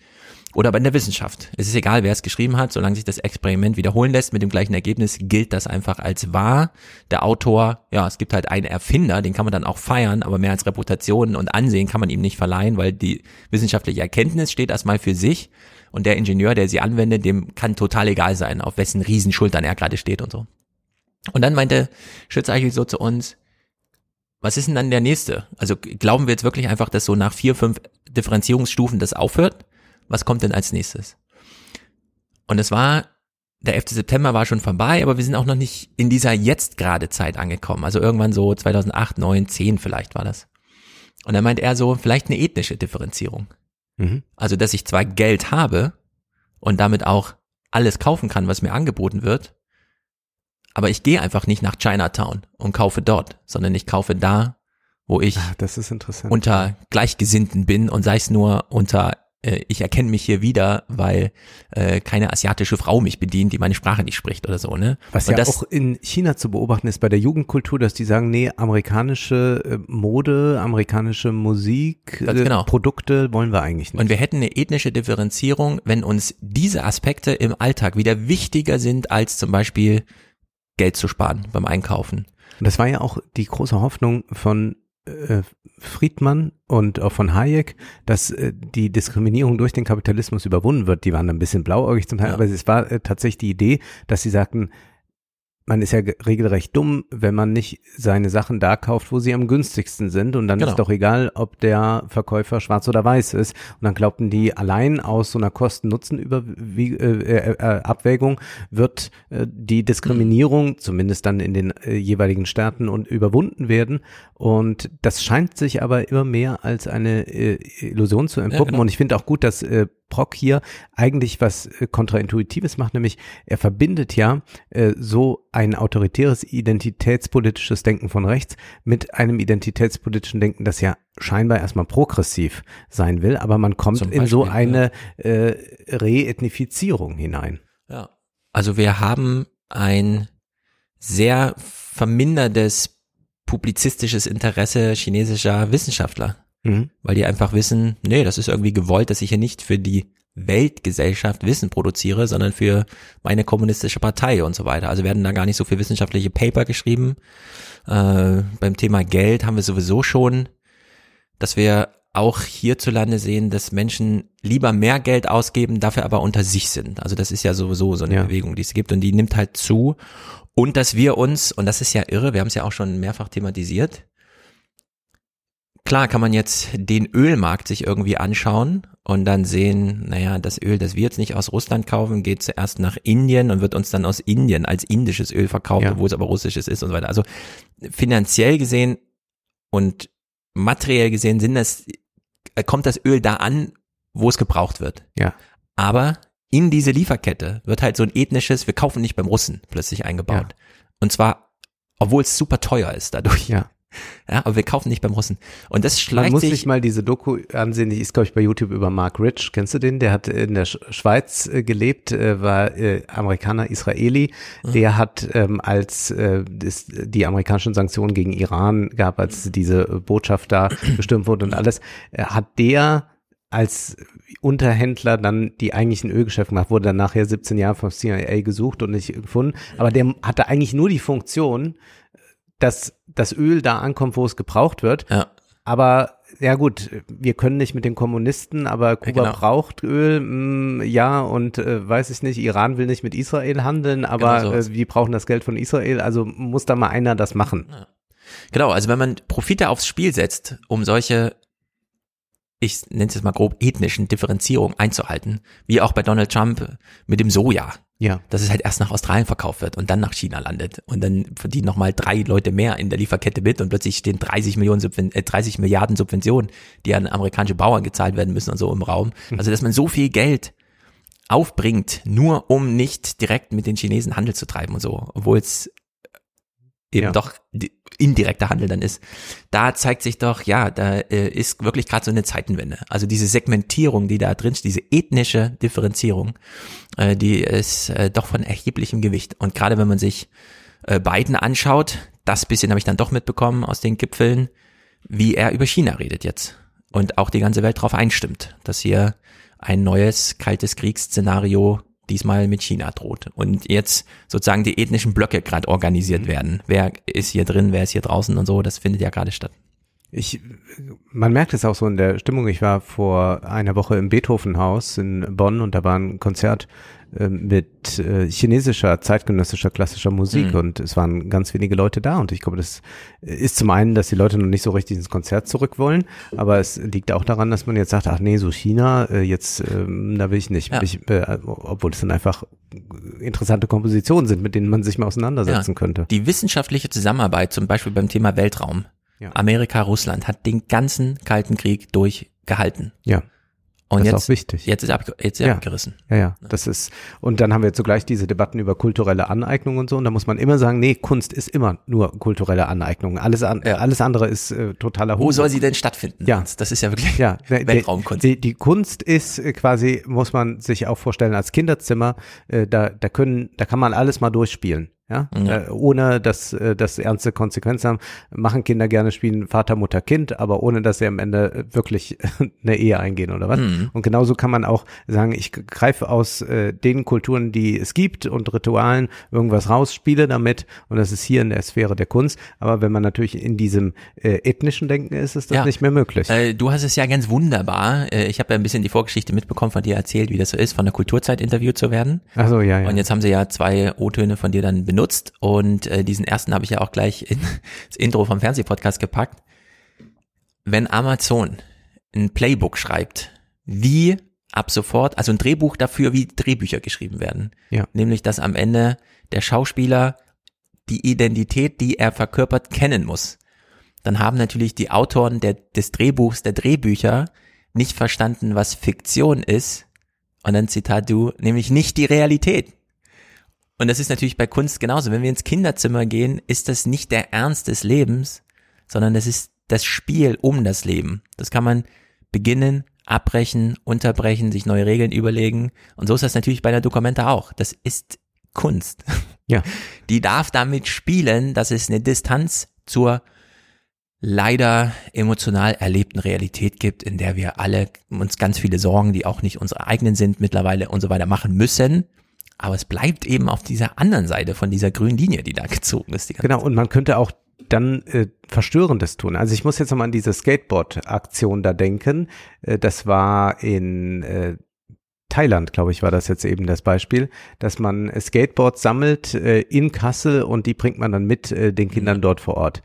Oder bei der Wissenschaft. Es ist egal, wer es geschrieben hat, solange sich das Experiment wiederholen lässt mit dem gleichen Ergebnis, gilt das einfach als wahr. Der Autor, ja, es gibt halt einen Erfinder, den kann man dann auch feiern, aber mehr als Reputation und Ansehen kann man ihm nicht verleihen, weil die wissenschaftliche Erkenntnis steht erstmal für sich und der Ingenieur, der sie anwendet, dem kann total egal sein, auf wessen Riesenschultern er gerade steht und so. Und dann meinte Schütz eigentlich so zu uns, was ist denn dann der nächste? Also glauben wir jetzt wirklich einfach, dass so nach vier, fünf Differenzierungsstufen das aufhört? Was kommt denn als nächstes? Und es war, der 11. September war schon vorbei, aber wir sind auch noch nicht in dieser jetzt gerade Zeit angekommen. Also irgendwann so 2008, 9, 10 vielleicht war das. Und dann meint er so, vielleicht eine ethnische Differenzierung. Mhm. Also, dass ich zwar Geld habe und damit auch alles kaufen kann, was mir angeboten wird, aber ich gehe einfach nicht nach Chinatown und kaufe dort, sondern ich kaufe da, wo ich Ach, unter Gleichgesinnten bin und sei es nur unter äh, ich erkenne mich hier wieder, weil äh, keine asiatische Frau mich bedient, die meine Sprache nicht spricht oder so, ne? Was und ja auch in China zu beobachten ist bei der Jugendkultur, dass die sagen, nee, amerikanische äh, Mode, amerikanische Musik, äh, genau. Produkte wollen wir eigentlich nicht. Und wir hätten eine ethnische Differenzierung, wenn uns diese Aspekte im Alltag wieder wichtiger sind als zum Beispiel Geld zu sparen beim Einkaufen. Und das war ja auch die große Hoffnung von Friedmann und auch von Hayek, dass äh, die Diskriminierung durch den Kapitalismus überwunden wird. Die waren ein bisschen blauäugig zum Teil, ja. aber es war äh, tatsächlich die Idee, dass sie sagten, man ist ja regelrecht dumm, wenn man nicht seine Sachen da kauft, wo sie am günstigsten sind. Und dann genau. ist doch egal, ob der Verkäufer schwarz oder weiß ist. Und dann glaubten die, allein aus so einer Kosten-Nutzen-Abwägung äh, äh, wird äh, die Diskriminierung, (clears throat) zumindest dann in den jeweiligen Staaten, und überwunden werden. Und das scheint sich aber immer mehr als eine Illusion zu entpuppen. Ja, genau. Und ich finde auch gut, dass Brock hier eigentlich was äh, kontraintuitives macht, nämlich er verbindet ja äh, so ein autoritäres identitätspolitisches Denken von rechts mit einem identitätspolitischen Denken, das ja scheinbar erstmal progressiv sein will, aber man kommt Beispiel, in so eine äh, Reethnifizierung hinein. Ja. Also wir haben ein sehr vermindertes publizistisches Interesse chinesischer Wissenschaftler. Mhm. Weil die einfach wissen, nee, das ist irgendwie gewollt, dass ich hier nicht für die Weltgesellschaft Wissen produziere, sondern für meine kommunistische Partei und so weiter. Also werden da gar nicht so viel wissenschaftliche Paper geschrieben. Äh, beim Thema Geld haben wir sowieso schon, dass wir auch hierzulande sehen, dass Menschen lieber mehr Geld ausgeben, dafür aber unter sich sind. Also das ist ja sowieso so eine ja. Bewegung, die es gibt und die nimmt halt zu. Und dass wir uns, und das ist ja irre, wir haben es ja auch schon mehrfach thematisiert, Klar kann man jetzt den Ölmarkt sich irgendwie anschauen und dann sehen, naja, das Öl, das wir jetzt nicht aus Russland kaufen, geht zuerst nach Indien und wird uns dann aus Indien als indisches Öl verkauft, ja. obwohl es aber russisches ist und so weiter. Also finanziell gesehen und materiell gesehen sind das, äh, kommt das Öl da an, wo es gebraucht wird. Ja. Aber in diese Lieferkette wird halt so ein ethnisches, wir kaufen nicht beim Russen plötzlich eingebaut. Ja. Und zwar, obwohl es super teuer ist dadurch. Ja. Ja, aber wir kaufen nicht beim Russen. Und das schleicht Man muss sich, mal diese Doku ansehen, die ist, glaube ich, bei YouTube über Mark Rich. Kennst du den? Der hat in der Schweiz äh, gelebt, äh, war äh, Amerikaner, Israeli. Mhm. Der hat, ähm, als äh, das, die amerikanischen Sanktionen gegen Iran gab, als diese Botschaft da (clears throat) bestimmt wurde und alles, hat der als Unterhändler dann die eigentlichen Ölgeschäfte gemacht, wurde dann nachher 17 Jahre vom CIA gesucht und nicht gefunden. Aber der hatte eigentlich nur die Funktion, dass das Öl da ankommt, wo es gebraucht wird. Ja. Aber ja gut, wir können nicht mit den Kommunisten, aber Kuba ja, genau. braucht Öl, mh, mm, ja, und äh, weiß ich nicht, Iran will nicht mit Israel handeln, aber genau so. äh, wir brauchen das Geld von Israel, also muss da mal einer das machen. Ja. Genau, also wenn man Profite aufs Spiel setzt, um solche, ich nenne es jetzt mal grob, ethnischen Differenzierungen einzuhalten, wie auch bei Donald Trump mit dem Soja. Ja. Dass es halt erst nach Australien verkauft wird und dann nach China landet. Und dann verdienen nochmal drei Leute mehr in der Lieferkette mit und plötzlich stehen 30 Millionen Subven äh, 30 Milliarden Subventionen, die an amerikanische Bauern gezahlt werden müssen und so im Raum. Hm. Also dass man so viel Geld aufbringt, nur um nicht direkt mit den Chinesen Handel zu treiben und so, obwohl es eben ja. doch indirekter Handel dann ist. Da zeigt sich doch, ja, da äh, ist wirklich gerade so eine Zeitenwende. Also diese Segmentierung, die da drin diese ethnische Differenzierung, äh, die ist äh, doch von erheblichem Gewicht. Und gerade wenn man sich äh, Biden anschaut, das bisschen habe ich dann doch mitbekommen aus den Gipfeln, wie er über China redet jetzt. Und auch die ganze Welt darauf einstimmt, dass hier ein neues kaltes Kriegsszenario diesmal mit China droht. Und jetzt sozusagen die ethnischen Blöcke gerade organisiert mhm. werden. Wer ist hier drin, wer ist hier draußen und so, das findet ja gerade statt. Ich, man merkt es auch so in der Stimmung. Ich war vor einer Woche im Beethovenhaus in Bonn und da war ein Konzert mit äh, chinesischer, zeitgenössischer, klassischer Musik mhm. und es waren ganz wenige Leute da und ich glaube, das ist zum einen, dass die Leute noch nicht so richtig ins Konzert zurück wollen, aber es liegt auch daran, dass man jetzt sagt, ach nee, so China, äh, jetzt, äh, da will ich nicht, ja. ich, äh, obwohl es dann einfach interessante Kompositionen sind, mit denen man sich mal auseinandersetzen ja. könnte. Die wissenschaftliche Zusammenarbeit, zum Beispiel beim Thema Weltraum, ja. Amerika, Russland hat den ganzen Kalten Krieg durchgehalten. Ja. Und das jetzt, ist auch wichtig. Jetzt ist ab, jetzt ist ja. abgerissen. Ja, ja, das ist, und dann haben wir zugleich diese Debatten über kulturelle Aneignung und so, und da muss man immer sagen, nee, Kunst ist immer nur kulturelle Aneignung. Alles, an, ja. alles andere ist äh, totaler Humbug. Wo soll sie denn stattfinden? Ja. Das ist ja wirklich ja, (laughs) Weltraumkunst. Die, die Kunst ist äh, quasi, muss man sich auch vorstellen, als Kinderzimmer, äh, da, da können, da kann man alles mal durchspielen. Ja, ja. Äh, ohne dass äh, das ernste Konsequenzen haben, machen Kinder gerne spielen Vater, Mutter, Kind, aber ohne dass sie am Ende wirklich (laughs) eine Ehe eingehen oder was. Mhm. Und genauso kann man auch sagen, ich greife aus äh, den Kulturen, die es gibt und Ritualen irgendwas raus, spiele damit und das ist hier in der Sphäre der Kunst. Aber wenn man natürlich in diesem äh, ethnischen Denken ist, ist das ja. nicht mehr möglich. Äh, du hast es ja ganz wunderbar. Äh, ich habe ja ein bisschen die Vorgeschichte mitbekommen von dir erzählt, wie das so ist, von der Kulturzeit interviewt zu werden. Ach so, ja, ja. Und jetzt haben sie ja zwei O-Töne von dir dann benutzt und äh, diesen ersten habe ich ja auch gleich ins (laughs) Intro vom Fernsehpodcast gepackt. Wenn Amazon ein Playbook schreibt, wie ab sofort, also ein Drehbuch dafür, wie Drehbücher geschrieben werden. Ja. Nämlich, dass am Ende der Schauspieler die Identität, die er verkörpert, kennen muss. Dann haben natürlich die Autoren der, des Drehbuchs, der Drehbücher nicht verstanden, was Fiktion ist. Und dann Zitat du, nämlich nicht die Realität. Und das ist natürlich bei Kunst genauso. Wenn wir ins Kinderzimmer gehen, ist das nicht der Ernst des Lebens, sondern das ist das Spiel um das Leben. Das kann man beginnen, abbrechen, unterbrechen, sich neue Regeln überlegen. Und so ist das natürlich bei der Dokumenta auch. Das ist Kunst. (laughs) Ja. Die darf damit spielen, dass es eine Distanz zur leider emotional erlebten Realität gibt, in der wir alle uns ganz viele Sorgen, die auch nicht unsere eigenen sind, mittlerweile und so weiter machen müssen. Aber es bleibt eben auf dieser anderen Seite von dieser grünen Linie, die da gezogen ist. genau, und man könnte auch dann äh, Verstörendes tun. Also ich muss jetzt nochmal an diese Skateboard-Aktion da denken. Äh, das war in äh, Thailand, glaube ich, war das jetzt eben das Beispiel, dass man Skateboards sammelt äh, in Kassel und die bringt man dann mit äh, den Kindern dort vor Ort.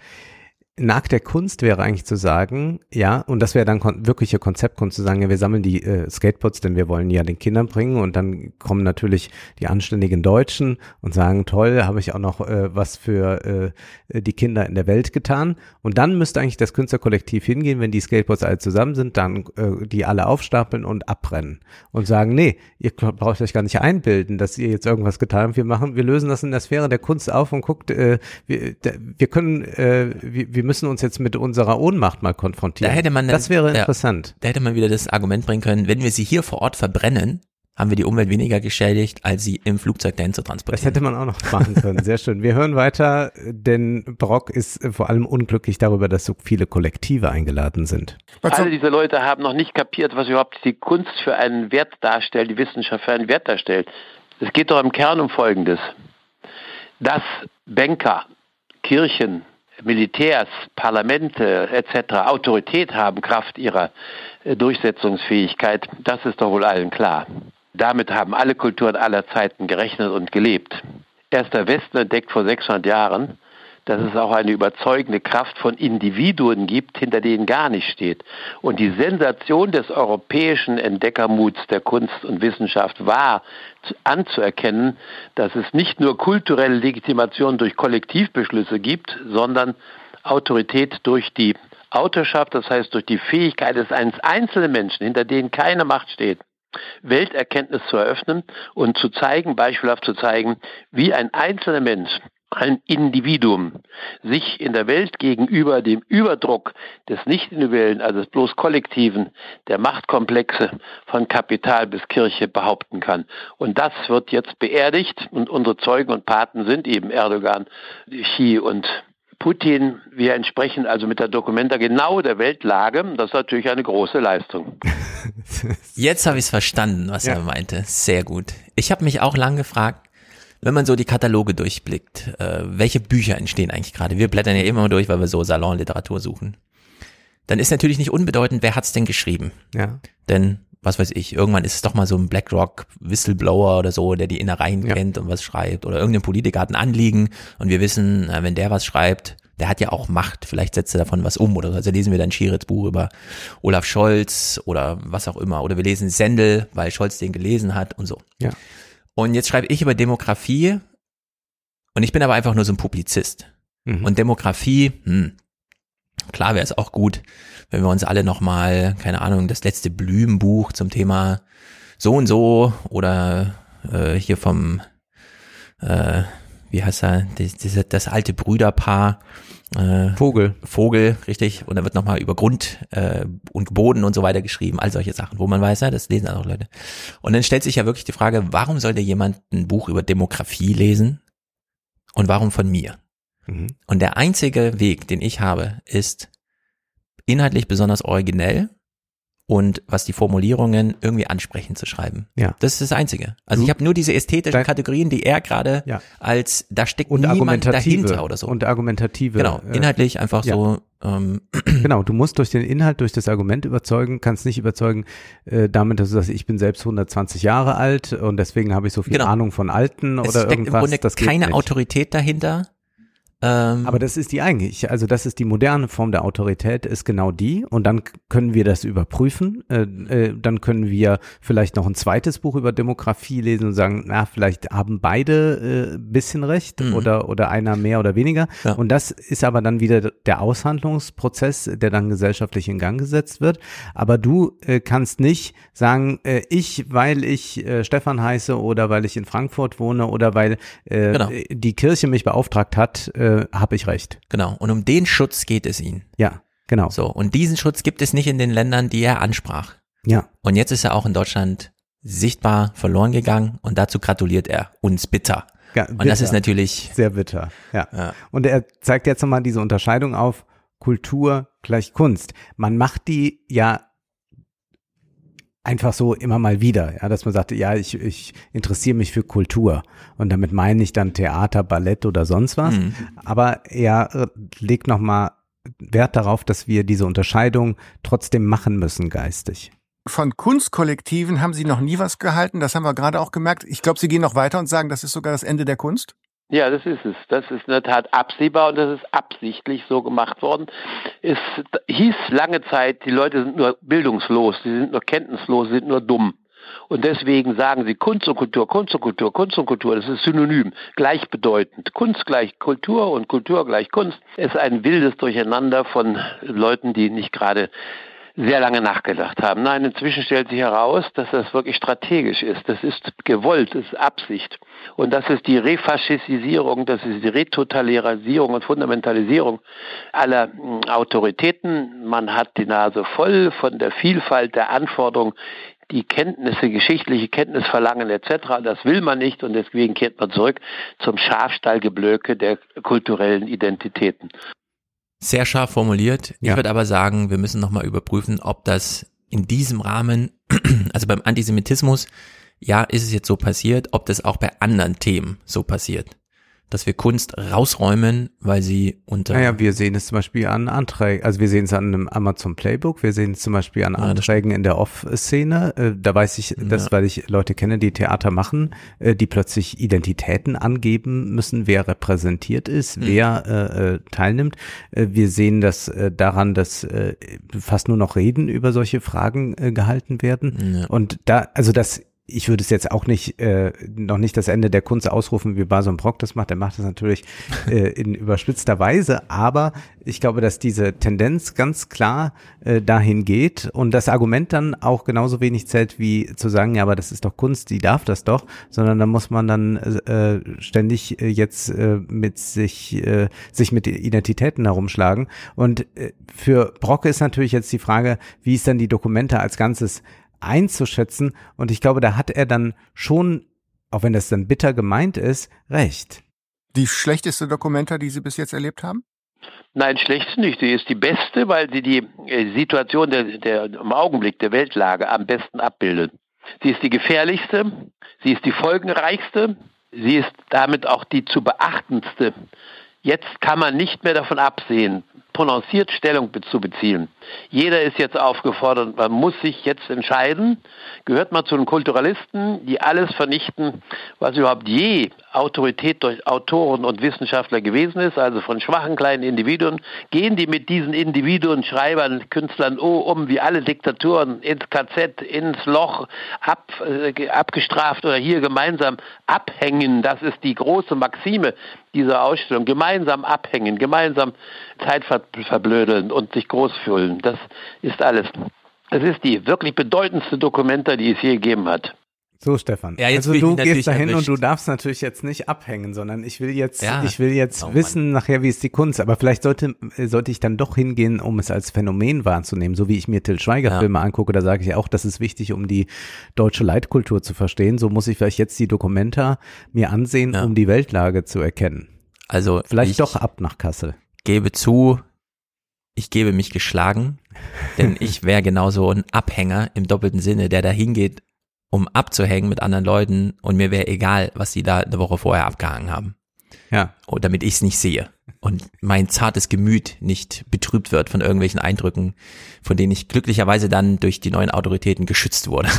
Nagt der Kunst wäre eigentlich zu sagen, ja, und das wäre dann kon wirkliche Konzeptkunst zu sagen, ja, wir sammeln die äh, Skateboards, denn wir wollen ja den Kindern bringen und dann kommen natürlich die anständigen Deutschen und sagen, toll, habe ich auch noch äh, was für äh, die Kinder in der Welt getan. Und dann müsste eigentlich das Künstlerkollektiv hingehen, wenn die Skateboards alle zusammen sind, dann äh, die alle aufstapeln und abbrennen und sagen, nee, ihr braucht euch gar nicht einbilden, dass ihr jetzt irgendwas getan habt. Wir machen, wir lösen das in der Sphäre der Kunst auf und guckt, äh, wir, wir können, äh, wir, wir müssen uns jetzt mit unserer Ohnmacht mal konfrontieren. Da hätte man, das wäre interessant. Ja, da hätte man wieder das Argument bringen können, wenn wir sie hier vor Ort verbrennen, haben wir die Umwelt weniger geschädigt, als sie im Flugzeug dahin zu transportieren. Das hätte man auch noch machen können. Sehr schön. Wir hören weiter, denn Brock ist vor allem unglücklich darüber, dass so viele Kollektive eingeladen sind. Alle diese Leute haben noch nicht kapiert, was überhaupt die Kunst für einen Wert darstellt, die Wissenschaft für einen Wert darstellt. Es geht doch im Kern um Folgendes. Dass Banker, Kirchen, Militärs, Parlamente etc. Autorität haben, Kraft ihrer äh, Durchsetzungsfähigkeit, das ist doch wohl allen klar. Damit haben alle Kulturen aller Zeiten gerechnet und gelebt. Erst der Westen entdeckt vor 600 Jahren, dass es auch eine überzeugende Kraft von Individuen gibt, hinter denen gar nicht steht. Und die Sensation des europäischen Entdeckermuts der Kunst und Wissenschaft war anzuerkennen, dass es nicht nur kulturelle Legitimation durch Kollektivbeschlüsse gibt, sondern Autorität durch die Autorschaft, das heißt durch die Fähigkeit des eines einzelnen Menschen, hinter denen keine Macht steht, Welterkenntnis zu eröffnen und zu zeigen, beispielhaft zu zeigen, wie ein einzelner Mensch ein Individuum sich in der Welt gegenüber dem Überdruck des nicht-individuellen, also des bloß Kollektiven, der Machtkomplexe von Kapital bis Kirche behaupten kann. Und das wird jetzt beerdigt und unsere Zeugen und Paten sind eben Erdogan, Xi und Putin. Wir entsprechen also mit der Dokumenta genau der Weltlage. Das ist natürlich eine große Leistung. Jetzt habe ich es verstanden, was ja. er meinte. Sehr gut. Ich habe mich auch lang gefragt, wenn man so die Kataloge durchblickt, äh, welche Bücher entstehen eigentlich gerade? Wir blättern ja immer durch, weil wir so Salonliteratur suchen. Dann ist natürlich nicht unbedeutend, wer hat's denn geschrieben? Ja. Denn was weiß ich, irgendwann ist es doch mal so ein BlackRock Whistleblower oder so, der die Innereien ja. kennt und was schreibt. Oder irgendein Politiker hat ein Anliegen und wir wissen, wenn der was schreibt, der hat ja auch Macht, vielleicht setzt er davon was um oder so. Also lesen wir dann Schirits Buch über Olaf Scholz oder was auch immer. Oder wir lesen Sendel, weil Scholz den gelesen hat und so. Ja. Und jetzt schreibe ich über Demografie und ich bin aber einfach nur so ein Publizist. Mhm. Und Demografie, hm, klar wäre es auch gut, wenn wir uns alle nochmal, keine Ahnung, das letzte Blümenbuch zum Thema so und so oder äh, hier vom, äh, wie heißt er, das, das, das alte Brüderpaar, äh, Vogel. Vogel, richtig. Und da wird nochmal über Grund äh, und Boden und so weiter geschrieben, all solche Sachen, wo man weiß, ja, das lesen auch Leute. Und dann stellt sich ja wirklich die Frage, warum sollte jemand ein Buch über Demografie lesen und warum von mir? Mhm. Und der einzige Weg, den ich habe, ist inhaltlich besonders originell und was die Formulierungen irgendwie ansprechend zu schreiben. Ja. Das ist das Einzige. Also ich habe nur diese ästhetischen Kategorien, die er gerade ja. als da steckt und niemand dahinter oder so. Und argumentative. Genau, inhaltlich einfach ja. so. Ähm. (clears throat) Genau, du musst durch den Inhalt, durch das Argument überzeugen, kannst nicht überzeugen äh, damit, dass du sagst, ich bin selbst 120 Jahre alt und deswegen habe ich so viel genau. Ahnung von Alten es oder steckt irgendwas. Im Grunde das keine Autorität dahinter. Ähm, Aber das ist die eigentlich, also das ist die moderne Form der Autorität, ist genau die. Und dann können wir das überprüfen. Äh, äh, dann können wir vielleicht noch ein zweites Buch über Demografie lesen und sagen, na, vielleicht haben beide äh, bisschen recht mhm. oder, oder einer mehr oder weniger. Ja. Und das ist aber dann wieder der Aushandlungsprozess, der dann gesellschaftlich in Gang gesetzt wird. Aber du äh, kannst nicht sagen, äh, ich, weil ich äh, Stefan heiße oder weil ich in Frankfurt wohne oder weil Genau. die Kirche mich beauftragt hat, äh, habe ich recht. Genau. Und um den Schutz geht es ihnen. Ja, genau. So. Und diesen Schutz gibt es nicht in den Ländern, die er ansprach. Ja. Und jetzt ist er auch in Deutschland sichtbar verloren gegangen und dazu gratuliert er uns bitter. Ja, und das ist natürlich sehr bitter. Ja. Ja. Und er zeigt jetzt nochmal diese Unterscheidung auf Kultur gleich Kunst. Man macht die ja einfach so immer mal wieder, ja, dass man sagt, ja, ich, ich interessiere mich für Kultur und damit meine ich dann Theater, Ballett oder sonst was. Mhm. Aber er äh, legt nochmal Wert darauf, dass wir diese Unterscheidung trotzdem machen müssen geistig. Von Kunstkollektiven haben Sie noch nie was gehalten, das haben wir gerade auch gemerkt. Ich glaube, Sie gehen noch weiter und sagen, das ist sogar das Ende der Kunst. Ja, das ist es. Das ist in der Tat absehbar und das ist absichtlich so gemacht worden. Es hieß lange Zeit, die Leute sind nur bildungslos, sie sind nur kenntnislos, sie sind nur dumm. Und deswegen sagen sie Kunst und Kultur, Kunst und Kultur, Kunst und Kultur, das ist synonym, gleichbedeutend. Kunst gleich Kultur und Kultur gleich Kunst ist ein wildes Durcheinander von Leuten, die nicht gerade sehr lange nachgedacht haben. Nein, inzwischen stellt sich heraus, dass das wirklich strategisch ist. Das ist gewollt, das ist Absicht. Und das ist die Refaschisierung, das ist die Retotalisierung und Fundamentalisierung aller hm, Autoritäten. Man hat die Nase voll von der Vielfalt der Anforderungen, die Kenntnisse, geschichtliche Kenntnis verlangen etc. Das will man nicht und deswegen kehrt man zurück zum Schafstallgeblöke der kulturellen Identitäten. Sehr scharf formuliert. Ja. Ich würde aber sagen, wir müssen nochmal überprüfen, ob das in diesem Rahmen, (clears throat) also beim Antisemitismus, ja, ist es jetzt so passiert, ob das auch bei anderen Themen so passiert. Dass wir Kunst rausräumen, weil sie unter. Naja, wir sehen es zum Beispiel an Anträgen, also wir sehen es an einem Amazon Playbook, wir sehen es zum Beispiel an Ja, Anträgen in der Off-Szene. Äh, Da weiß ich das, Ja. weil ich Leute kenne, die Theater machen, äh, die plötzlich Identitäten angeben müssen, wer repräsentiert ist, Mhm. wer äh, äh, teilnimmt. Wir sehen das daran, dass fast nur noch Reden über solche Fragen gehalten werden. Ja. Und da, also das ich würde es jetzt auch nicht, äh, noch nicht das Ende der Kunst ausrufen, wie Bason Brock das macht. Der macht das natürlich äh, in überspitzter Weise, aber ich glaube, dass diese Tendenz ganz klar äh, dahin geht und das Argument dann auch genauso wenig zählt, wie zu sagen, ja, aber das ist doch Kunst, die darf das doch, sondern da muss man dann äh, ständig äh, jetzt äh, mit sich, äh, sich mit Identitäten herumschlagen. Und äh, für Brock ist natürlich jetzt die Frage, wie ist dann die Dokumente als Ganzes einzuschätzen. Und ich glaube, da hat er dann schon, auch wenn das dann bitter gemeint ist, recht. Die schlechteste Dokumenta, die Sie bis jetzt erlebt haben? Nein, schlecht nicht. Sie ist die beste, weil sie die äh, Situation der, der, im Augenblick der Weltlage am besten abbildet. Sie ist die gefährlichste, sie ist die folgenreichste, sie ist damit auch die zu beachtendste. Jetzt kann man nicht mehr davon absehen, prononciert Stellung zu beziehen. Jeder ist jetzt aufgefordert, man muss sich jetzt entscheiden, gehört man zu den Kulturalisten, die alles vernichten, was überhaupt je Autorität durch Autoren und Wissenschaftler gewesen ist, also von schwachen kleinen Individuen, gehen die mit diesen Individuen, Schreibern, Künstlern oh, um wie alle Diktaturen ins KZ, ins Loch, ab, äh, abgestraft oder hier gemeinsam abhängen. Das ist die große Maxime dieser Ausstellung. Gemeinsam abhängen, gemeinsam Zeit ver verblödeln und sich groß fühlen. Das ist alles. Es ist die wirklich bedeutendste Dokumenta, die es je gegeben hat. So, Stefan. Ja, jetzt also du gehst dahin erwischt. und du darfst natürlich jetzt nicht abhängen, sondern ich will jetzt, Ja. ich will jetzt Oh Mann. wissen nachher, wie ist die Kunst. Aber vielleicht sollte, sollte ich dann doch hingehen, um es als Phänomen wahrzunehmen. So wie ich mir Till Schweiger Ja. Filme angucke, da sage ich auch, das ist wichtig, um die deutsche Leitkultur zu verstehen. So muss ich vielleicht jetzt die Dokumenta mir ansehen, Ja. um die Weltlage zu erkennen. Also vielleicht doch ab nach Kassel. Gebe zu, ich gebe mich geschlagen, denn ich wäre genauso ein Abhänger im doppelten Sinne, der da hingeht, um abzuhängen mit anderen Leuten und mir wäre egal, was die da eine Woche vorher abgehangen haben. Ja. Und damit ich es nicht sehe und mein zartes Gemüt nicht betrübt wird von irgendwelchen Eindrücken, von denen ich glücklicherweise dann durch die neuen Autoritäten geschützt wurde.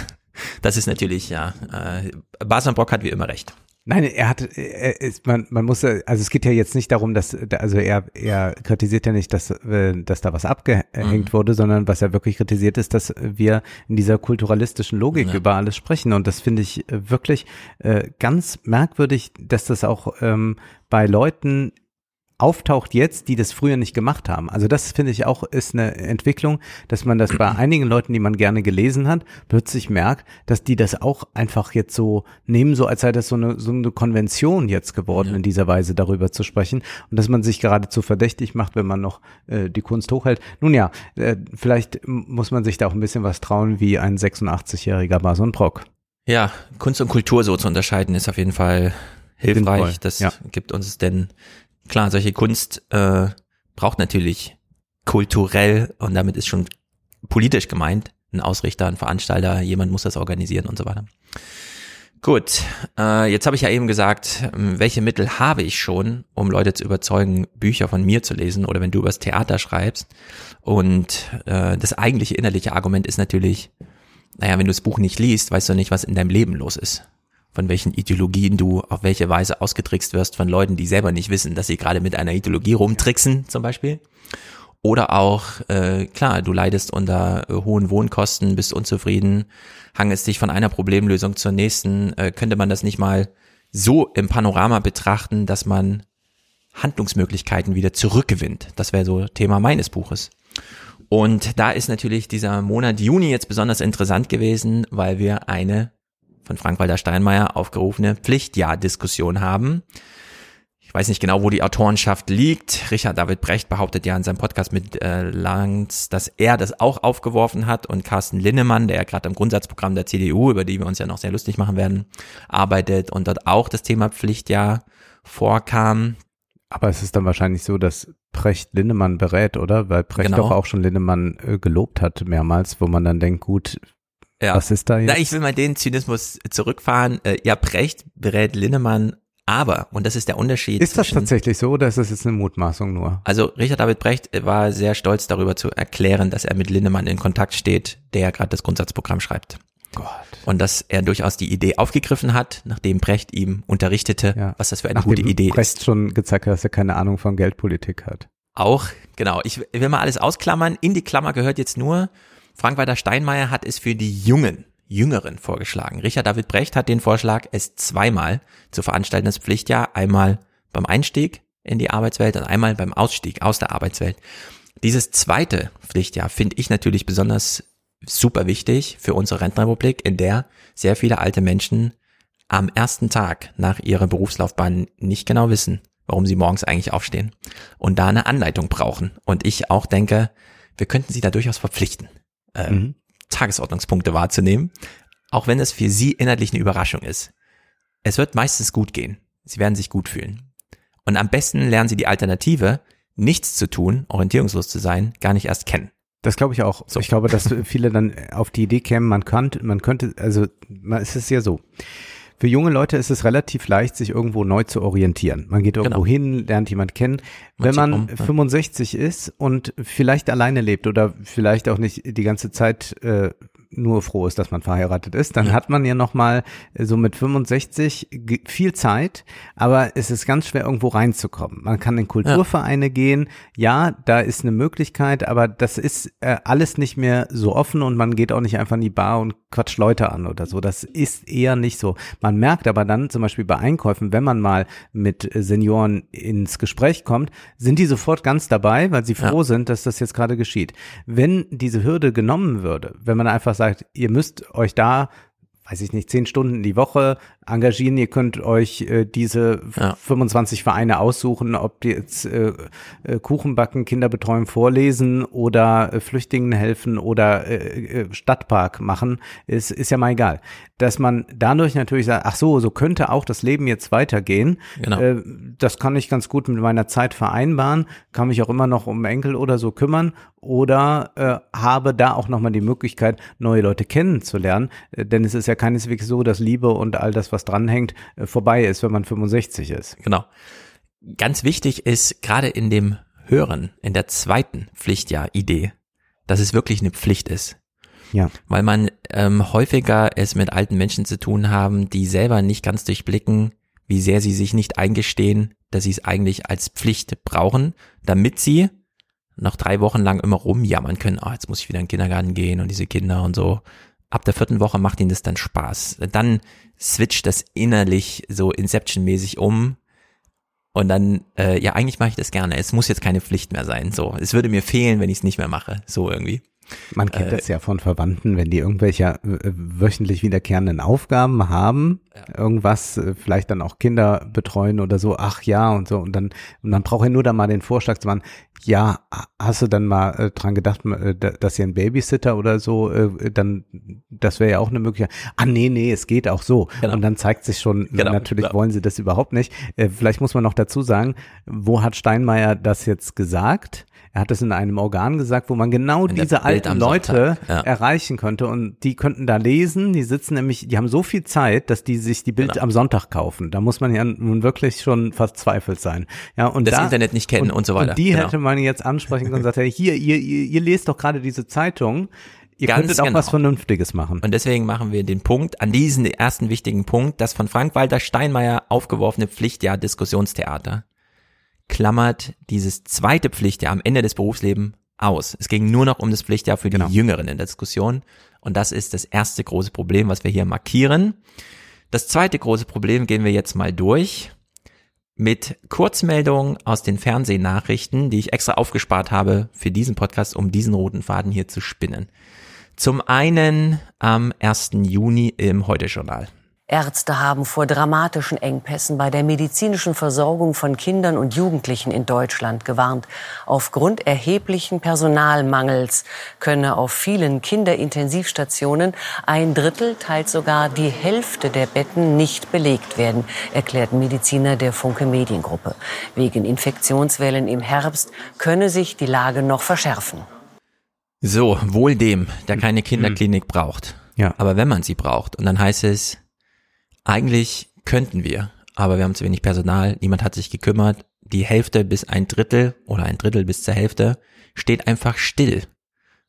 Das ist natürlich, ja, äh, Basan Brock hat wie immer recht. Nein, er hat, er ist, man, man muss, also es geht ja jetzt nicht darum, dass, also er, er kritisiert ja nicht, dass, äh, dass da was abgehängt mhm. wurde, sondern was er wirklich kritisiert ist, dass wir in dieser kulturalistischen Logik ja. über alles sprechen. Und das finde ich wirklich äh, ganz merkwürdig, dass das auch ähm, bei Leuten auftaucht jetzt, die das früher nicht gemacht haben. Also das finde ich auch ist eine Entwicklung, dass man das bei (clears throat) einigen Leuten, die man gerne gelesen hat, plötzlich merkt, dass die das auch einfach jetzt so nehmen, so als sei das so eine, so eine Konvention jetzt geworden, ja. in dieser Weise darüber zu sprechen und dass man sich geradezu verdächtig macht, wenn man noch äh, die Kunst hochhält. Nun ja, äh, vielleicht muss man sich da auch ein bisschen was trauen, wie ein 86-jähriger Bason Brock. Ja, Kunst und Kultur so zu unterscheiden ist auf jeden Fall hilfreich. Sinnvoll, das ja. gibt uns denn klar, solche Kunst äh, braucht natürlich kulturell und damit ist schon politisch gemeint, ein Ausrichter, ein Veranstalter, jemand muss das organisieren und so weiter. Gut, äh, jetzt habe ich ja eben gesagt, ähm, welche Mittel habe ich schon, um Leute zu überzeugen, Bücher von mir zu lesen oder wenn du übers Theater schreibst. Und äh, das eigentliche innerliche Argument ist natürlich, naja, wenn du das Buch nicht liest, weißt du nicht, was in deinem Leben los ist von welchen Ideologien du auf welche Weise ausgetrickst wirst von Leuten, die selber nicht wissen, dass sie gerade mit einer Ideologie rumtricksen zum Beispiel. Oder auch, äh, klar, du leidest unter äh, hohen Wohnkosten, bist unzufrieden, hangest dich von einer Problemlösung zur nächsten. Äh, könnte man das nicht mal so im Panorama betrachten, dass man Handlungsmöglichkeiten wieder zurückgewinnt? Das wäre so Thema meines Buches. Und da ist natürlich dieser Monat Juni jetzt besonders interessant gewesen, weil wir eine von Frank-Walter Steinmeier aufgerufene Pflichtjahr-Diskussion haben. Ich weiß nicht genau, wo die Autorenschaft liegt. Richard David Brecht behauptet ja in seinem Podcast mit äh, Lanz, dass er das auch aufgeworfen hat und Carsten Linnemann, der ja gerade am Grundsatzprogramm der CDU, über die wir uns ja noch sehr lustig machen werden, arbeitet und dort auch das Thema Pflichtjahr vorkam. Aber es ist dann wahrscheinlich so, dass Brecht Linnemann berät, oder? Weil Brecht genau. doch auch schon Linnemann äh, gelobt hat mehrmals, wo man dann denkt, gut, ja. Was ist da jetzt? Na, ich will mal den Zynismus zurückfahren. Äh, ja, Brecht berät Linnemann, aber, und das ist der Unterschied. Ist das tatsächlich so oder ist das jetzt eine Mutmaßung nur? Also Richard David Brecht war sehr stolz darüber zu erklären, dass er mit Linnemann in Kontakt steht, der gerade das Grundsatzprogramm schreibt. Gott. Und dass er durchaus die Idee aufgegriffen hat, nachdem Brecht ihm unterrichtete, ja. was das für eine nachdem gute Idee Brecht ist. Brecht schon gezeigt hat, dass er keine Ahnung von Geldpolitik hat. Auch, genau. Ich will mal alles ausklammern. In die Klammer gehört jetzt nur, Frank-Walter Steinmeier hat es für die Jungen, Jüngeren vorgeschlagen. Richard David Brecht hat den Vorschlag, es zweimal zu veranstalten, das Pflichtjahr, einmal beim Einstieg in die Arbeitswelt und einmal beim Ausstieg aus der Arbeitswelt. Dieses zweite Pflichtjahr finde ich natürlich besonders super wichtig für unsere Rentenrepublik, in der sehr viele alte Menschen am ersten Tag nach ihrer Berufslaufbahn nicht genau wissen, warum sie morgens eigentlich aufstehen und da eine Anleitung brauchen. Und ich auch denke, wir könnten sie da durchaus verpflichten äh, mhm. Tagesordnungspunkte wahrzunehmen, auch wenn es für sie inhaltlich eine Überraschung ist. Es wird meistens gut gehen. Sie werden sich gut fühlen. Und am besten lernen sie die Alternative, nichts zu tun, orientierungslos zu sein, gar nicht erst kennen. Das glaube ich auch. So. Ich glaube, dass viele dann auf die Idee kämen, man könnte, man könnte, also es ist ja so. Für junge Leute ist es relativ leicht, sich irgendwo neu zu orientieren. Man geht irgendwo genau. hin, lernt jemand kennen. Wenn man um, 65 ist und vielleicht alleine lebt oder vielleicht auch nicht die ganze Zeit äh, nur froh ist, dass man verheiratet ist, dann hat man ja noch mal äh, so mit 65 viel Zeit, aber es ist ganz schwer irgendwo reinzukommen. Man kann in Kulturvereine ja. gehen, ja, da ist eine Möglichkeit, aber das ist äh, alles nicht mehr so offen und man geht auch nicht einfach in die Bar und quatscht Leute an oder so. Das ist eher nicht so. Man merkt aber dann zum Beispiel bei Einkäufen, wenn man mal mit Senioren ins Gespräch kommt, sind die sofort ganz dabei, weil sie froh ja. sind, dass das jetzt gerade geschieht. Wenn diese Hürde genommen würde, wenn man einfach sagt, ihr müsst euch da weiß ich nicht, zehn Stunden die Woche engagieren. Ihr könnt euch äh, diese ja. 25 Vereine aussuchen, ob die jetzt äh, äh, Kuchen backen, Kinder betreuen, vorlesen oder äh, Flüchtlingen helfen oder äh, äh, Stadtpark machen, ist, ist ja mal egal. Dass man dadurch natürlich sagt, ach so, so könnte auch das Leben jetzt weitergehen. Genau. Äh, das kann ich ganz gut mit meiner Zeit vereinbaren, kann mich auch immer noch um Enkel oder so kümmern oder äh, habe da auch nochmal die Möglichkeit, neue Leute kennenzulernen. Äh, denn es ist ja keineswegs so, dass Liebe und all das, was dranhängt, äh, vorbei ist, wenn man 65 ist. Genau. Ganz wichtig ist gerade in dem Hören, in der zweiten Pflichtjahr-Idee, dass es wirklich eine Pflicht ist. Ja. Weil man ähm, häufiger es mit alten Menschen zu tun haben, die selber nicht ganz durchblicken, wie sehr sie sich nicht eingestehen, dass sie es eigentlich als Pflicht brauchen, damit sie noch drei Wochen lang immer rumjammern können, ah, oh, jetzt muss ich wieder in den Kindergarten gehen und diese Kinder und so. Ab der vierten Woche macht ihnen das dann Spaß. Dann switcht das innerlich so Inception-mäßig um. Und dann, äh, ja, eigentlich mache ich das gerne. Es muss jetzt keine Pflicht mehr sein. So, es würde mir fehlen, wenn ich es nicht mehr mache. So irgendwie. Man kennt äh, das ja von Verwandten, wenn die irgendwelche äh, wöchentlich wiederkehrenden Aufgaben haben, ja. irgendwas, äh, vielleicht dann auch Kinder betreuen oder so, ach ja und so, und dann, und dann braucht er nur da mal den Vorschlag zu machen, ja, hast du dann mal äh, dran gedacht, äh, dass ihr ein Babysitter oder so, äh, dann, das wäre ja auch eine Möglichkeit. Ah, nee, nee, es geht auch so. Genau. Und dann zeigt sich schon, genau, natürlich klar. wollen sie das überhaupt nicht. Äh, vielleicht muss man noch dazu sagen, wo hat Steinmeier das jetzt gesagt? Er hat es in einem Organ gesagt, wo man genau in diese alten Leute ja. erreichen könnte und die könnten da lesen. Die sitzen nämlich, die haben so viel Zeit, dass die sich die Bild genau. am Sonntag kaufen. Da muss man ja nun wirklich schon verzweifelt sein. Ja, und das da, Internet nicht kennen und, und so weiter. Und die genau. hätte man jetzt ansprechen können und sagt, hey, hier, ihr, ihr, ihr lest doch gerade diese Zeitung. Ihr Ganz könntet auch genau. was Vernünftiges machen. Und deswegen machen wir den Punkt, an diesen ersten wichtigen Punkt, das von Frank-Walter Steinmeier aufgeworfene Pflichtjahr Diskussionstheater klammert dieses zweite Pflichtjahr am Ende des Berufslebens aus. Es ging nur noch um das Pflichtjahr für die genau. Jüngeren in der Diskussion. Und das ist das erste große Problem, was wir hier markieren. Das zweite große Problem gehen wir jetzt mal durch mit Kurzmeldungen aus den Fernsehnachrichten, die ich extra aufgespart habe für diesen Podcast, um diesen roten Faden hier zu spinnen. Zum einen am 1. Juni im Heute-Journal. Ärzte haben vor dramatischen Engpässen bei der medizinischen Versorgung von Kindern und Jugendlichen in Deutschland gewarnt. Aufgrund erheblichen Personalmangels könne auf vielen Kinderintensivstationen ein Drittel, teils sogar die Hälfte der Betten nicht belegt werden, erklärten Mediziner der Funke Mediengruppe. Wegen Infektionswellen im Herbst könne sich die Lage noch verschärfen. So, wohl dem, der keine Kinderklinik braucht. Ja. Aber wenn man sie braucht, und dann heißt es, eigentlich könnten wir, aber wir haben zu wenig Personal, niemand hat sich gekümmert. Die Hälfte bis ein Drittel oder ein Drittel bis zur Hälfte steht einfach still.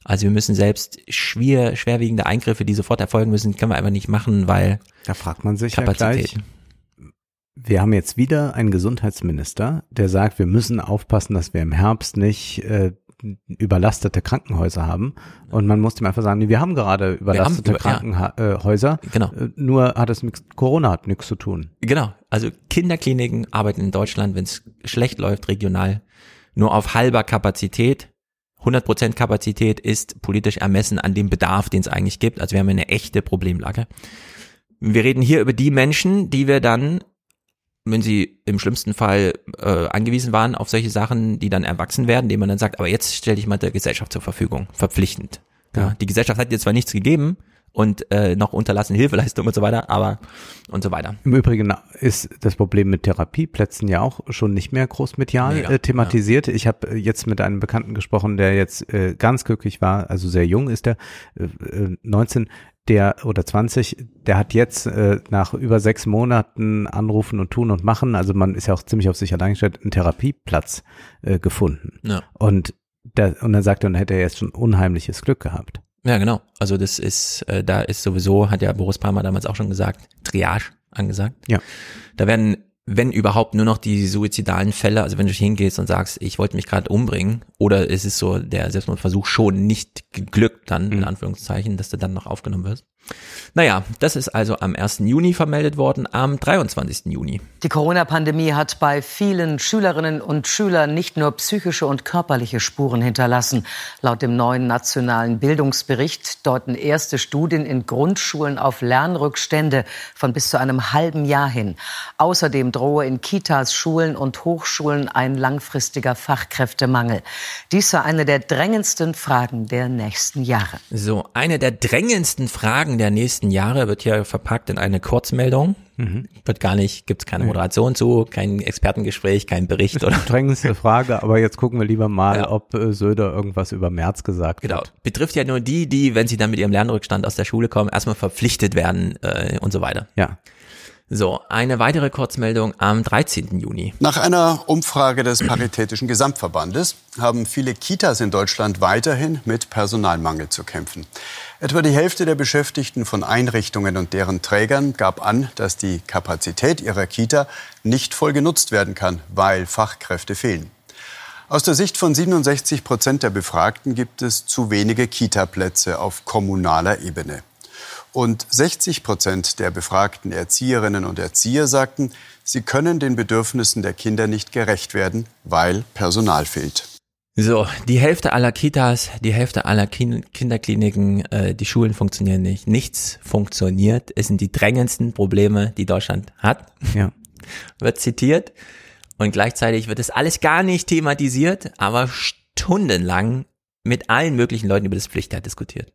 Also wir müssen selbst schwer, schwerwiegende Eingriffe, die sofort erfolgen müssen, können wir einfach nicht machen, weil da fragt man sich Kapazität. Ja gleich, wir haben jetzt wieder einen Gesundheitsminister, der sagt, wir müssen aufpassen, dass wir im Herbst nicht äh, überlastete Krankenhäuser haben. Und man muss ihm einfach sagen, wir haben gerade überlastete haben, Krankenhäuser. Ja, genau. Äh, nur hat es mit Corona hat nichts zu tun. Genau. Also Kinderkliniken arbeiten in Deutschland, wenn es schlecht läuft, regional, nur auf halber Kapazität. 100% Kapazität ist politisch ermessen an dem Bedarf, den es eigentlich gibt. Also wir haben eine echte Problemlage. Wir reden hier über die Menschen, die wir dann wenn sie im schlimmsten Fall äh, angewiesen waren auf solche Sachen, die dann erwachsen werden, indem man dann sagt, aber jetzt stell dich mal der Gesellschaft zur Verfügung, verpflichtend. Ja. ja. Die Gesellschaft hat dir zwar nichts gegeben und äh, noch unterlassene Hilfeleistung und so weiter, aber und so weiter. Im Übrigen ist das Problem mit Therapieplätzen ja auch schon nicht mehr groß medial äh, thematisiert. Ja. Ich habe äh, jetzt mit einem Bekannten gesprochen, der jetzt äh, ganz glücklich war, also sehr jung ist der, äh, 19, äh, der oder 20, der hat jetzt äh, nach über sechs Monaten Anrufen und Tun und Machen, also man ist ja auch ziemlich auf sich allein gestellt, einen Therapieplatz äh, gefunden. Ja. Und, da, und dann sagt er, dann hätte er jetzt schon unheimliches Glück gehabt. Ja, genau. Also das ist, äh, da ist sowieso, hat ja Boris Palmer damals auch schon gesagt, Triage angesagt. Ja. Da werden wenn überhaupt nur noch die suizidalen Fälle, also wenn du hingehst und sagst, ich wollte mich gerade umbringen, oder es ist so der Selbstmordversuch schon nicht geglückt dann, mhm. in Anführungszeichen, dass du dann noch aufgenommen wirst. Naja, das ist also am 1. Juni vermeldet worden, am 23. Juni. Die Corona-Pandemie hat bei vielen Schülerinnen und Schülern nicht nur psychische und körperliche Spuren hinterlassen. Laut dem neuen nationalen Bildungsbericht deuten erste Studien in Grundschulen auf Lernrückstände von bis zu einem halben Jahr hin. Außerdem drohe in Kitas, Schulen und Hochschulen ein langfristiger Fachkräftemangel. Dies sei eine der drängendsten Fragen der nächsten Jahre. So, eine der drängendsten Fragen der nächsten Jahre wird hier verpackt in eine Kurzmeldung. Mhm. Wird gar nicht, gibt es keine Moderation zu, kein Expertengespräch, kein Bericht oder. (laughs) Drängendste Frage, aber jetzt gucken wir lieber mal, ja. ob äh, Söder irgendwas über März gesagt genau. hat. Betrifft ja nur die, die, wenn sie dann mit ihrem Lernrückstand aus der Schule kommen, erstmal verpflichtet werden äh, und so weiter. Ja. So, eine weitere Kurzmeldung am 13. Juni. Nach einer Umfrage des Paritätischen Gesamtverbandes haben viele Kitas in Deutschland weiterhin mit Personalmangel zu kämpfen. Etwa die Hälfte der Beschäftigten von Einrichtungen und deren Trägern gab an, dass die Kapazität ihrer Kita nicht voll genutzt werden kann, weil Fachkräfte fehlen. Aus der Sicht von 67 Prozent der Befragten gibt es zu wenige Kita-Plätze auf kommunaler Ebene. Und 60 Prozent der befragten Erzieherinnen und Erzieher sagten, sie können den Bedürfnissen der Kinder nicht gerecht werden, weil Personal fehlt. So, die Hälfte aller Kitas, die Hälfte aller kind Kinderkliniken, äh, die Schulen funktionieren nicht. Nichts funktioniert. Es sind die drängendsten Probleme, die Deutschland hat. Ja. (laughs) wird zitiert. Und gleichzeitig wird es alles gar nicht thematisiert, aber stundenlang mit allen möglichen Leuten über das Pflichtteil diskutiert.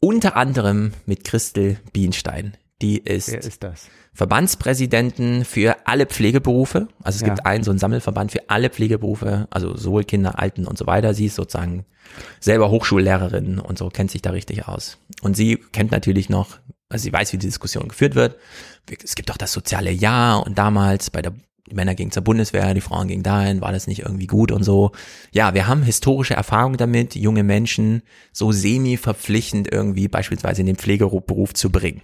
Unter anderem mit Christel Bienstein. Die ist, Wer ist das? Verbandspräsidenten für alle Pflegeberufe. Also es ja. gibt einen, so einen Sammelverband für alle Pflegeberufe, also sowohl Kinder, Alten und so weiter. Sie ist sozusagen selber Hochschullehrerin und so kennt sich da richtig aus. Und sie kennt natürlich noch, also sie weiß, wie die Diskussion geführt wird. Es gibt auch das soziale Jahr und damals bei der die Männer gingen zur Bundeswehr, die Frauen gingen dahin, war das nicht irgendwie gut und so. Ja, wir haben historische Erfahrungen damit, junge Menschen so semi verpflichtend irgendwie beispielsweise in den Pflegeberuf zu bringen.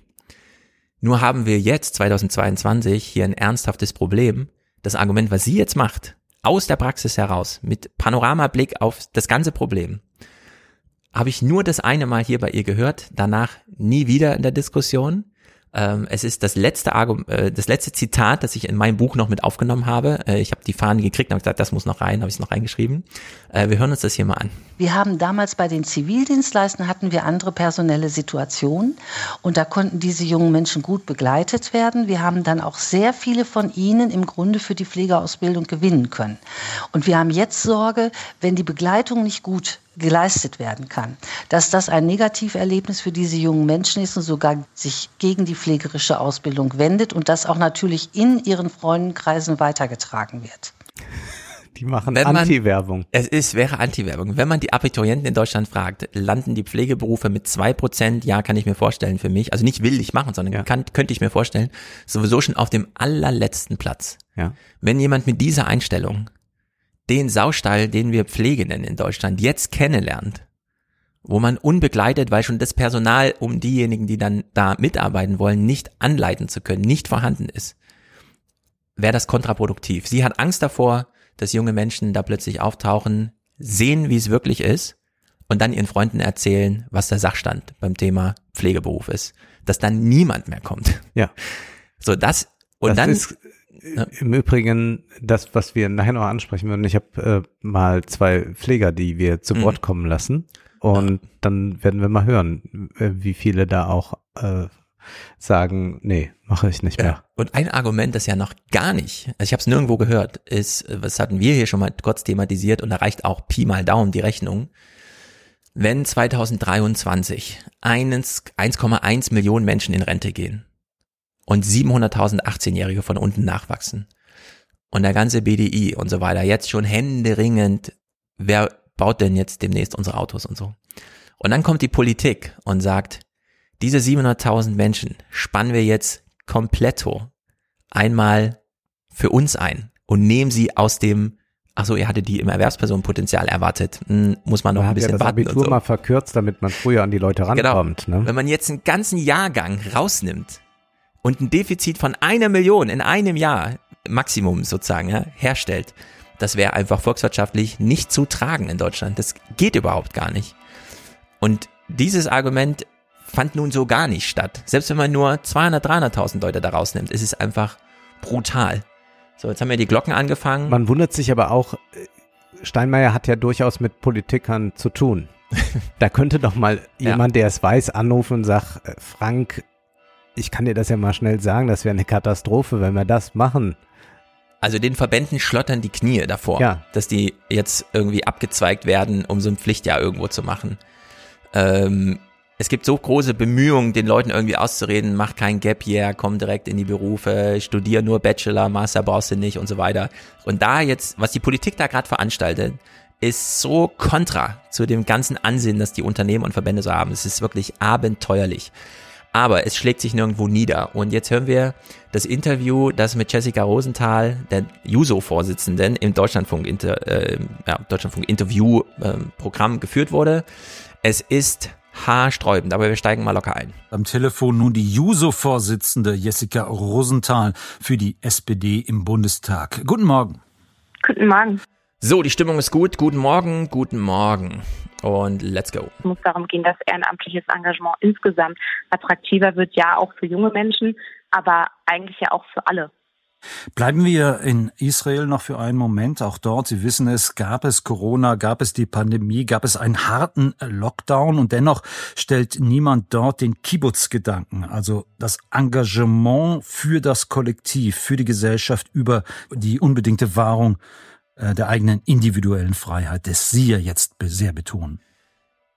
Nur haben wir jetzt 2022 hier ein ernsthaftes Problem. Das Argument, was sie jetzt macht, aus der Praxis heraus, mit Panoramablick auf das ganze Problem, habe ich nur das eine Mal hier bei ihr gehört, danach nie wieder in der Diskussion. Ähm, es ist das letzte, Argum äh, das letzte Zitat, das ich in meinem Buch noch mit aufgenommen habe. Äh, ich habe die Fahne gekriegt und habe gesagt, das muss noch rein, habe ich es noch reingeschrieben. Äh, wir hören uns das hier mal an. Wir haben damals bei den Zivildienstleistern hatten wir andere personelle Situationen und da konnten diese jungen Menschen gut begleitet werden. Wir haben dann auch sehr viele von ihnen im Grunde für die Pflegeausbildung gewinnen können. Und wir haben jetzt Sorge, wenn die Begleitung nicht gut geleistet werden kann. Dass das ein Negativerlebnis für diese jungen Menschen ist und sogar sich gegen die pflegerische Ausbildung wendet und das auch natürlich in ihren Freundenkreisen weitergetragen wird. Die machen Anti-Werbung. Es ist, wäre Anti-Werbung. Wenn man die Abiturienten in Deutschland fragt, landen die Pflegeberufe mit zwei Prozent, ja, kann ich mir vorstellen für mich, also nicht will ich machen, sondern ja. kann, könnte ich mir vorstellen, sowieso schon auf dem allerletzten Platz. Ja. Wenn jemand mit dieser Einstellung den Saustall, den wir Pflege nennen in Deutschland, jetzt kennenlernt, wo man unbegleitet, weil schon das Personal, um diejenigen, die dann da mitarbeiten wollen, nicht anleiten zu können, nicht vorhanden ist, wäre das kontraproduktiv. Sie hat Angst davor, dass junge Menschen da plötzlich auftauchen, sehen, wie es wirklich ist und dann ihren Freunden erzählen, was der Sachstand beim Thema Pflegeberuf ist, dass dann niemand mehr kommt. Ja. So das und das dann ist ja. Im Übrigen, das, was wir nachher noch ansprechen würden, ich habe äh, mal zwei Pfleger, die wir zu Wort mhm. kommen lassen. Und ja. dann werden wir mal hören, äh, wie viele da auch äh, sagen, nee, mache ich nicht mehr. Ja. Und ein Argument, das ja noch gar nicht, also ich habe es nirgendwo gehört, ist, was hatten wir hier schon mal kurz thematisiert und da reicht auch Pi mal Daumen die Rechnung. Wenn 2023 1,1 Millionen Menschen in Rente gehen, und 700.000 18-Jährige von unten nachwachsen. Und der ganze BDI und so weiter, jetzt schon händeringend, wer baut denn jetzt demnächst unsere Autos und so. Und dann kommt die Politik und sagt, diese 700.000 Menschen spannen wir jetzt kompletto einmal für uns ein und nehmen sie aus dem Ach so, ihr hattet die im Erwerbspersonenpotenzial erwartet. Hm, muss man noch man ein bisschen ja das warten. Abitur so. mal verkürzt, damit man früher an die Leute genau. rankommt. Genau. Ne? Wenn man jetzt einen ganzen Jahrgang rausnimmt und ein Defizit von einer Million in einem Jahr, Maximum sozusagen, ja, herstellt, das wäre einfach volkswirtschaftlich nicht zu tragen in Deutschland. Das geht überhaupt gar nicht. Und dieses Argument fand nun so gar nicht statt. Selbst wenn man nur 200, 300.000 Leute da rausnimmt, ist es einfach brutal. So, jetzt haben wir die Glocken angefangen. Man wundert sich aber auch, äh, Steinmeier hat ja durchaus mit Politikern zu tun. (laughs) da könnte doch mal ja. jemand, der es weiß, anrufen und sagt, äh, Frank, ich kann dir das ja mal schnell sagen, das wäre eine Katastrophe, wenn wir das machen. Also den Verbänden schlottern die Knie davor, ja. dass die jetzt irgendwie abgezweigt werden, um so ein Pflichtjahr irgendwo zu machen. Ähm, es gibt so große Bemühungen, den Leuten irgendwie auszureden, mach kein Gap Year, komm direkt in die Berufe, studier nur Bachelor, Master brauchst du nicht und so weiter. Und da jetzt, was die Politik da gerade veranstaltet, ist so kontra zu dem ganzen Ansehen, das die Unternehmen und Verbände so haben. Es ist wirklich abenteuerlich aber es schlägt sich nirgendwo nieder. Und jetzt hören wir das Interview, das mit Jessica Rosenthal, der Juso-Vorsitzenden, im Deutschlandfunk, Inter, äh, ja, Deutschlandfunk Interview-Programm ähm, geführt wurde. Es ist haarsträubend, aber wir steigen mal locker ein. Am Telefon nun die Juso-Vorsitzende Jessica Rosenthal für die SPD im Bundestag. Guten Morgen. Guten Morgen. So, die Stimmung ist gut. Guten Morgen, guten Morgen. Und let's go. Es muss darum gehen, dass ehrenamtliches Engagement insgesamt attraktiver wird, ja auch für junge Menschen, aber eigentlich ja auch für alle. Bleiben wir in Israel noch für einen Moment. Auch dort, Sie wissen es, gab es Corona, gab es die Pandemie, gab es einen harten Lockdown und dennoch stellt niemand dort den Kibbutz-Gedanken, also das Engagement für das Kollektiv, für die Gesellschaft über die unbedingte Wahrung äh, der eigenen individuellen Freiheit, das Sie ja jetzt sehr betonen.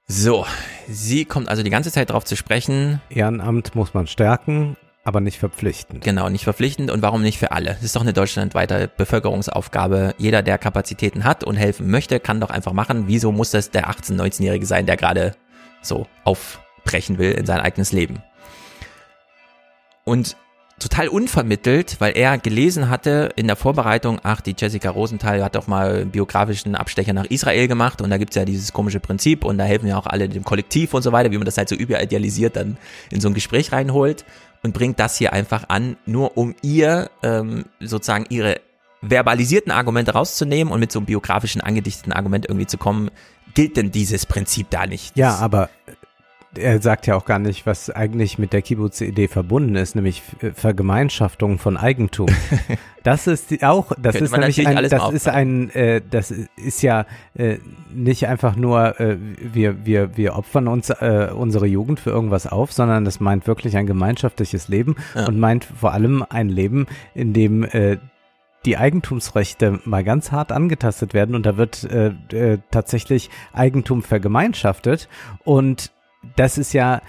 So, sie kommt also die ganze Zeit darauf zu sprechen. Ehrenamt muss man stärken, aber nicht verpflichtend. Genau, nicht verpflichtend und warum nicht für alle? Das ist doch eine deutschlandweite Bevölkerungsaufgabe. Jeder, der Kapazitäten hat und helfen möchte, kann doch einfach machen. Wieso muss das der 18-, 19-Jährige sein, der gerade so aufbrechen will in sein eigenes Leben? Und total unvermittelt, weil er gelesen hatte in der Vorbereitung, ach, die Jessica Rosenthal hat doch mal einen biografischen Abstecher nach Israel gemacht und da gibt's ja dieses komische Prinzip und da helfen ja auch alle dem Kollektiv und so weiter, wie man das halt so überidealisiert dann in so ein Gespräch reinholt und bringt das hier einfach an, nur um ihr ähm, sozusagen ihre verbalisierten Argumente rauszunehmen und mit so einem biografischen angedichteten Argument irgendwie zu kommen, gilt denn dieses Prinzip da nicht? Ja, aber er sagt ja auch gar nicht, was eigentlich mit der Kibbutz-Idee verbunden ist, nämlich Vergemeinschaftung von Eigentum. (laughs) Das ist die, auch, das ist nämlich ein, das ist ein, äh, das ist ja äh, nicht einfach nur, äh, wir, wir, wir opfern uns äh, unsere Jugend für irgendwas auf, sondern das meint wirklich ein gemeinschaftliches Leben ja. und meint vor allem ein Leben, in dem äh, die Eigentumsrechte mal ganz hart angetastet werden und da wird äh, äh, tatsächlich Eigentum vergemeinschaftet und das ist ja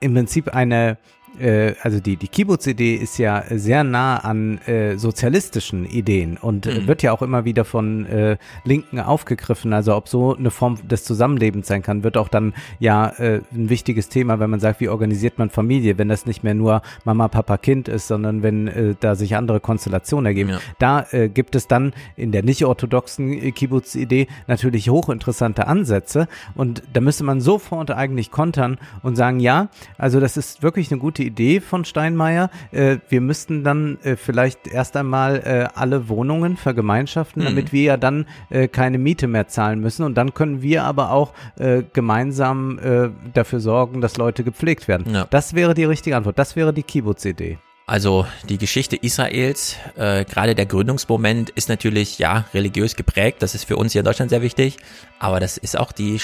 im Prinzip eine äh, also die, die Kibbutz-Idee ist ja sehr nah an äh, sozialistischen Ideen und äh, mhm. wird ja auch immer wieder von äh, Linken aufgegriffen. Also ob so eine Form des Zusammenlebens sein kann, wird auch dann ja äh, ein wichtiges Thema, wenn man sagt, wie organisiert man Familie, wenn das nicht mehr nur Mama, Papa, Kind ist, sondern wenn äh, da sich andere Konstellationen ergeben. Ja. Da äh, gibt es dann in der nicht orthodoxen äh, Kibbutz-Idee natürlich hochinteressante Ansätze und da müsste man sofort eigentlich kontern und sagen, ja, also das ist wirklich eine gute Idee von Steinmeier. Äh, wir müssten dann äh, vielleicht erst einmal äh, alle Wohnungen vergemeinschaften, mhm. damit wir ja dann äh, keine Miete mehr zahlen müssen. Und dann können wir aber auch äh, gemeinsam äh, dafür sorgen, dass Leute gepflegt werden. Ja. Das wäre die richtige Antwort. Das wäre die Kibbutz-Idee. Also die Geschichte Israels, äh, gerade der Gründungsmoment ist natürlich ja religiös geprägt. Das ist für uns hier in Deutschland sehr wichtig. Aber das ist auch die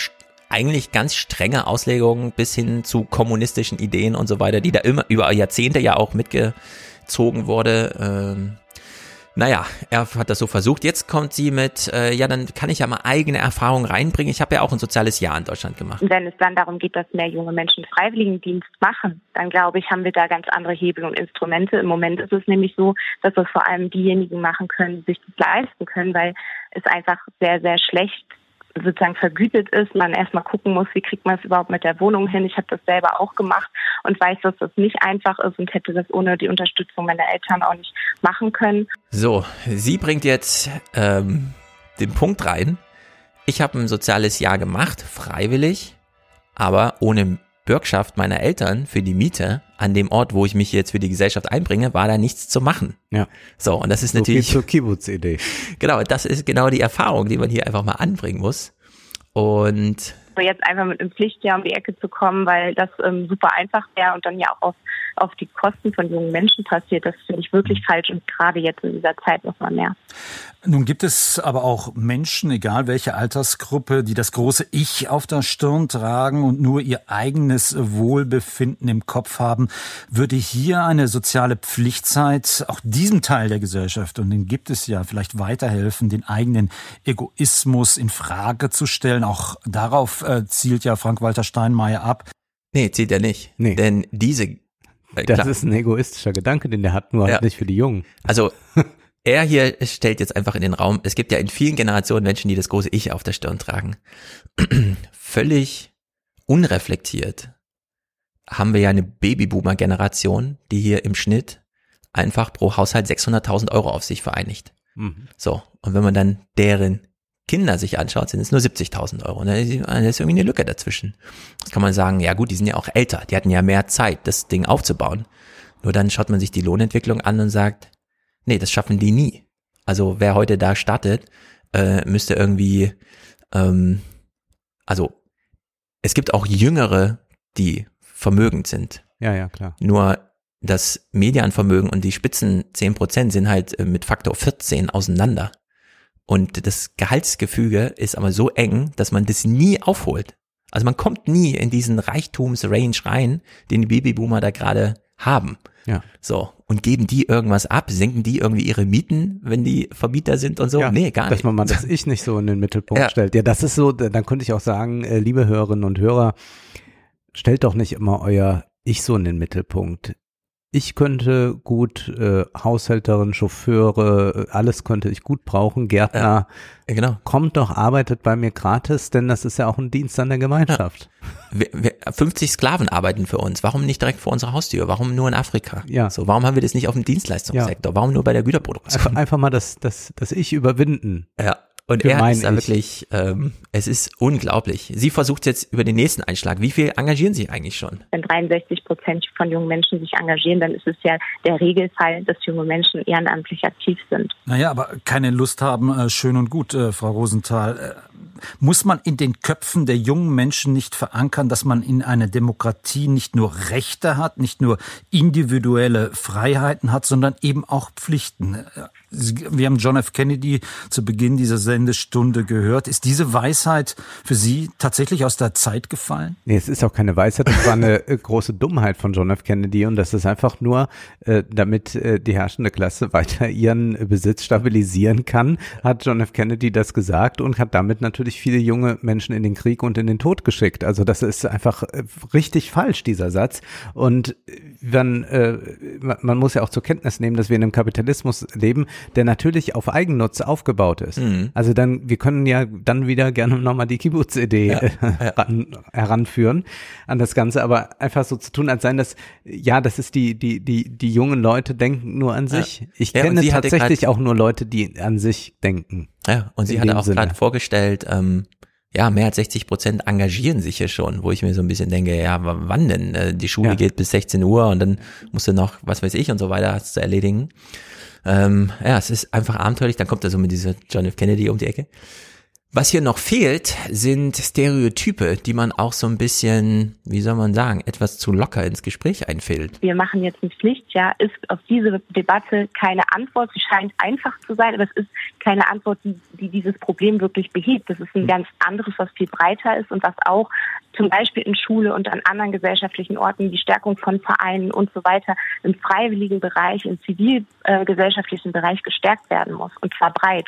eigentlich ganz strenge Auslegungen bis hin zu kommunistischen Ideen und so weiter, die da immer über Jahrzehnte ja auch mitgezogen wurde. Ähm, naja, er hat das so versucht. Jetzt kommt sie mit, äh, ja, dann kann ich ja mal eigene Erfahrungen reinbringen. Ich habe ja auch ein soziales Jahr in Deutschland gemacht. Wenn es dann darum geht, dass mehr junge Menschen Freiwilligendienst machen, dann glaube ich, haben wir da ganz andere Hebel und Instrumente. Im Moment ist es nämlich so, dass es vor allem diejenigen machen können, die sich das leisten können, weil es einfach sehr, sehr schlecht sozusagen vergütet ist, man erstmal gucken muss, wie kriegt man es überhaupt mit der Wohnung hin. Ich habe das selber auch gemacht und weiß, dass das nicht einfach ist und hätte das ohne die Unterstützung meiner Eltern auch nicht machen können. So, sie bringt jetzt ähm, den Punkt rein. Ich habe ein soziales Jahr gemacht, freiwillig, aber ohne Bürgschaft meiner Eltern für die Miete an dem Ort, wo ich mich jetzt für die Gesellschaft einbringe, war da nichts zu machen. Ja. So, und das ist so natürlich. zur Kibbutz-Idee. (laughs) Genau, das ist genau die Erfahrung, die man hier einfach mal anbringen muss. Und jetzt einfach mit einem Pflichtjahr um die Ecke zu kommen, weil das ähm, super einfach wäre und dann ja auch auf, auf die Kosten von jungen Menschen passiert, das finde ich wirklich falsch und gerade jetzt in dieser Zeit noch mal mehr. Nun gibt es aber auch Menschen, egal welche Altersgruppe, die das große Ich auf der Stirn tragen und nur ihr eigenes Wohlbefinden im Kopf haben. Würde hier eine soziale Pflichtzeit auch diesem Teil der Gesellschaft, und den gibt es ja, vielleicht weiterhelfen, den eigenen Egoismus in Frage zu stellen? Auch darauf äh, zielt ja Frank-Walter Steinmeier ab. Nee, zielt er nicht. Nee. Denn diese äh, das ist ein egoistischer Gedanke, den der hat, nur ja. halt nicht für die Jungen. Also (laughs) er hier stellt jetzt einfach in den Raum, es gibt ja in vielen Generationen Menschen, die das große Ich auf der Stirn tragen. (clears throat) Völlig unreflektiert haben wir ja eine Babyboomer-Generation, die hier im Schnitt einfach pro Haushalt 600.000 Euro auf sich vereinigt. Mhm. So, und wenn man dann deren Kinder sich anschaut, sind es nur 70.000 Euro. Und da ist irgendwie eine Lücke dazwischen. Das kann man sagen, ja gut, die sind ja auch älter, die hatten ja mehr Zeit, das Ding aufzubauen. Nur dann schaut man sich die Lohnentwicklung an und sagt, nee, das schaffen die nie. Also wer heute da startet, äh, müsste irgendwie, ähm, also es gibt auch Jüngere, die vermögend sind. Ja, ja, klar. Nur das Medianvermögen und die Spitzen 10% sind halt äh, mit Faktor 14 auseinander. Und das Gehaltsgefüge ist aber so eng, dass man das nie aufholt. Also man kommt nie in diesen Reichtumsrange rein, den die Babyboomer da gerade haben. Ja. So. Und geben die irgendwas ab? Senken die irgendwie ihre Mieten, wenn die Vermieter sind und so? Ja, nee, gar nicht. Dass man mal das Ich nicht so in den Mittelpunkt ja. stellt. Ja, das ist so, dann könnte ich auch sagen, äh, liebe Hörerinnen und Hörer, stellt doch nicht immer euer Ich so in den Mittelpunkt ich könnte gut äh, Haushälterin, Chauffeure, äh, alles könnte ich gut brauchen. Gärtner, ja, genau. kommt doch, arbeitet bei mir gratis, denn das ist ja auch ein Dienst an der Gemeinschaft. Ja. Wir, wir, 50 Sklaven arbeiten für uns. Warum nicht direkt vor unserer Haustür? Warum nur in Afrika? Ja. So, warum haben wir das nicht auf dem Dienstleistungssektor? Ja. Warum nur bei der Güterproduktion? Einfach, einfach mal das, das, das Ich überwinden. Ja. Und er ist da wirklich, ähm, es ist unglaublich. Sie versucht jetzt über den nächsten Einschlag. Wie viel engagieren Sie eigentlich schon? Wenn 63 Prozent von jungen Menschen sich engagieren, dann ist es ja der Regelfall, dass junge Menschen ehrenamtlich aktiv sind. Naja, aber keine Lust haben, äh, schön und gut, äh, Frau Rosenthal. Äh, muss man in den Köpfen der jungen Menschen nicht verankern, dass man in einer Demokratie nicht nur Rechte hat, nicht nur individuelle Freiheiten hat, sondern eben auch Pflichten? Wir haben John F. Kennedy zu Beginn dieser Sendestunde gehört. Ist diese Weisheit für Sie tatsächlich aus der Zeit gefallen? Nee, es ist auch keine Weisheit. Das war eine äh, große Dummheit von John F. Kennedy und das ist einfach nur, äh, damit äh, die herrschende Klasse (laughs) weiter ihren Besitz stabilisieren kann, hat John F. Kennedy das gesagt und hat damit natürlich viele junge Menschen in den Krieg und in den Tod geschickt. Also das ist einfach richtig falsch, dieser Satz. Und wenn, äh, man muss ja auch zur Kenntnis nehmen, dass wir in einem Kapitalismus leben, der natürlich auf Eigennutz aufgebaut ist. Mhm. Also dann, wir können ja dann wieder gerne nochmal die Kibbutz-Idee (laughs) ja. heran, heranführen an das Ganze, aber einfach so zu tun, als seien das, ja, das ist die, die, die, die jungen Leute denken nur an sich. Ja. Ich ja, kenne tatsächlich auch nur Leute, die an sich denken. Ja, und sie hatte auch gerade vorgestellt, ähm, ja, mehr als 60 Prozent engagieren sich hier schon, wo ich mir so ein bisschen denke, ja, wann denn? Äh, die Schule ja. geht bis 16 Uhr und dann musst du noch, was weiß ich und so weiter, hast zu erledigen. Ähm, ja, es ist einfach abenteuerlich. Dann kommt er so mit dieser John F. Kennedy um die Ecke. Was hier noch fehlt, sind Stereotype, die man auch so ein bisschen, wie soll man sagen, etwas zu locker ins Gespräch einfällt. Wir machen jetzt ein Pflichtjahr, ist auf diese Debatte keine Antwort. Sie scheint einfach zu sein, aber es ist keine Antwort, die, die dieses Problem wirklich behebt. Das ist ein hm. ganz anderes, was viel breiter ist und was auch zum Beispiel in Schule und an anderen gesellschaftlichen Orten die Stärkung von Vereinen und so weiter im freiwilligen Bereich, im zivilgesellschaftlichen Bereich gestärkt werden muss und zwar breit.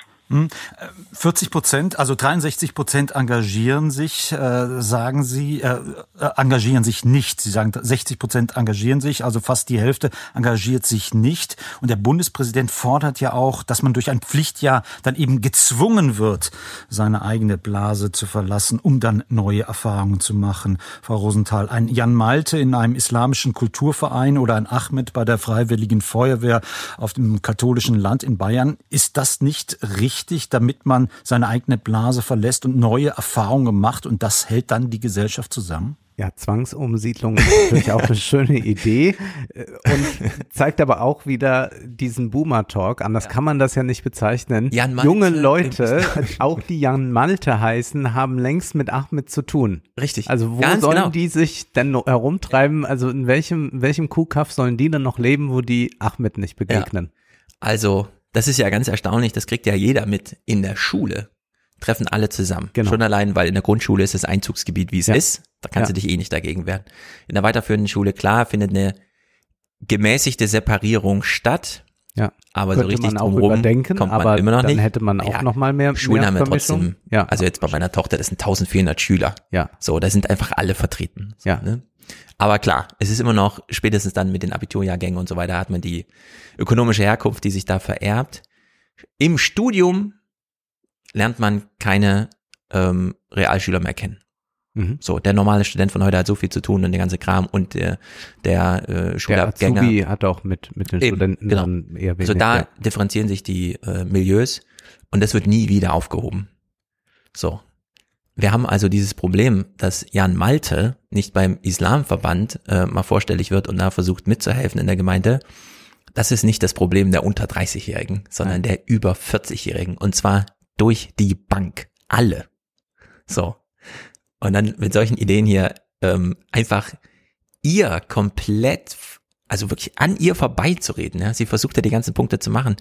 40 hm, Prozent, also 63 Prozent engagieren sich, äh, sagen Sie, äh, äh engagieren sich nicht. Sie sagen 60 Prozent engagieren sich, also fast die Hälfte engagiert sich nicht. Und der Bundespräsident fordert ja auch, dass man durch ein Pflichtjahr dann eben gezwungen wird, seine eigene Blase zu verlassen, um dann neue Erfahrungen zu machen. Frau Rosenthal, ein Jan Malte in einem islamischen Kulturverein oder ein Ahmed bei der Freiwilligen Feuerwehr auf dem katholischen Land in Bayern, ist das nicht richtig? Wichtig, damit man seine eigene Blase verlässt und neue Erfahrungen macht und das hält dann die Gesellschaft zusammen? Ja, Zwangsumsiedlung ist natürlich (laughs) auch eine schöne Idee äh, und zeigt aber auch wieder diesen Boomer-Talk. Anders ja. kann man das ja nicht bezeichnen. Jan Malte Junge Leute, auch die Jan Malte heißen, haben längst mit Ahmed zu tun. Richtig. Also wo Ganz sollen genau. die sich denn noch herumtreiben? Also in welchem, welchem Kuhkaff sollen die denn noch leben, wo die Ahmed nicht begegnen? Ja. Also das ist ja ganz erstaunlich, das kriegt ja jeder mit in der Schule treffen alle zusammen. Genau. Schon allein, weil in der Grundschule ist das Einzugsgebiet, wie es ja. ist. Da kannst ja. du dich eh nicht dagegen wehren. In der weiterführenden Schule, klar, findet eine gemäßigte Separierung statt. Ja, aber so richtig man auch überdenken, kommt man aber immer noch dann nicht. hätte man auch ja, noch mal mehr Schulen mehr haben ja trotzdem. Ja, also jetzt bei meiner Tochter, das sind 1400 Schüler. Ja, so, da sind einfach alle vertreten. So, ja. Ne? Aber klar, es ist immer noch spätestens dann mit den Abiturjahrgängen und so weiter hat man die ökonomische Herkunft, die sich da vererbt. Im Studium lernt man keine ähm, Realschüler mehr kennen. Mhm. So, der normale Student von heute hat so viel zu tun und der ganze Kram und der, der äh, Schulabgänger. Der Azubi hat auch mit, mit den Eben, Studenten genau. eher weniger. Also da ja. differenzieren sich die äh, Milieus und das wird nie wieder aufgehoben. So. Wir haben also dieses Problem, dass Jan Malte nicht beim Islamverband äh, mal vorstellig wird und da versucht mitzuhelfen in der Gemeinde. Das ist nicht das Problem der unter 30-Jährigen, sondern Nein. der über 40-Jährigen. Und zwar durch die Bank. Alle. So. Und dann mit solchen Ideen hier ähm, einfach ihr komplett, also wirklich an ihr vorbeizureden. Ja? Sie versucht ja die ganzen Punkte zu machen.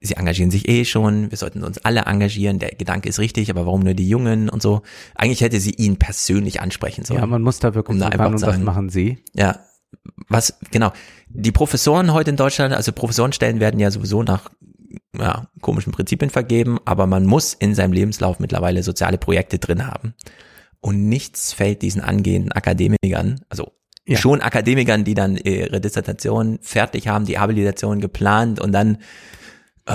Sie engagieren sich eh schon, wir sollten uns alle engagieren, der Gedanke ist richtig, aber warum nur die Jungen und so? Eigentlich hätte sie ihn persönlich ansprechen sollen. Ja, man muss da wirklich um da und sagen, was machen sie? Ja, was, genau. Die Professoren heute in Deutschland, also Professorenstellen werden ja sowieso nach ja, komischen Prinzipien vergeben, aber man muss in seinem Lebenslauf mittlerweile soziale Projekte drin haben. Und nichts fällt diesen angehenden Akademikern, also ja. schon Akademikern, die dann ihre Dissertation fertig haben, die Habilitation geplant und dann, oh,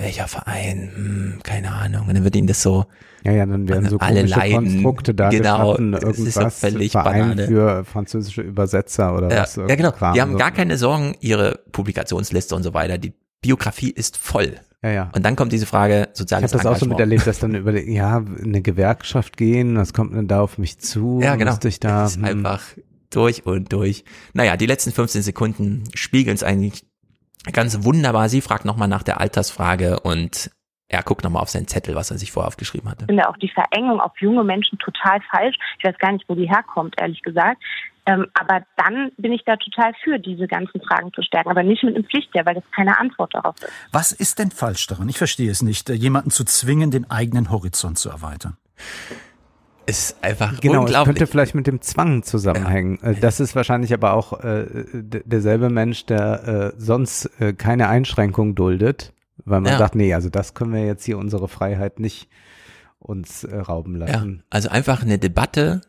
welcher Verein, hm, keine Ahnung, und dann wird ihnen das so, ja, ja, dann werden so alle leiden, Konstrukte da genau, geschaffen, irgendwas so Verein Banane. für französische Übersetzer oder ja, was. Ja, genau. Kram, die haben so. gar keine Sorgen, ihre Publikationsliste und so weiter, die Biografie ist voll. Ja, ja. Und dann kommt diese Frage soziales Ich habe das auch so miterlebt, dass dann über ja eine Gewerkschaft gehen, was kommt denn da auf mich zu? Ja, genau. Ich da, das ist hm. einfach durch und durch. Naja, die letzten 15 Sekunden spiegeln es eigentlich ganz wunderbar. Sie fragt nochmal nach der Altersfrage und er guckt nochmal auf seinen Zettel, was er sich vorher aufgeschrieben hatte. Ich finde auch die Verengung auf junge Menschen total falsch. Ich weiß gar nicht, wo die herkommt, ehrlich gesagt. Ähm, aber dann bin ich da total für, diese ganzen Fragen zu stärken, aber nicht mit einem Pflichtjahr, weil das keine Antwort darauf ist. Was ist denn falsch daran? Ich verstehe es nicht, äh, jemanden zu zwingen, den eigenen Horizont zu erweitern. Ist einfach genau, unglaublich. es könnte vielleicht mit dem Zwang zusammenhängen. Ja. Äh, das ist wahrscheinlich aber auch äh, derselbe Mensch, der äh, sonst äh, keine Einschränkung duldet, weil man ja. sagt, nee, also das können wir jetzt hier unsere Freiheit nicht uns äh, rauben lassen. Ja, also einfach eine Debatte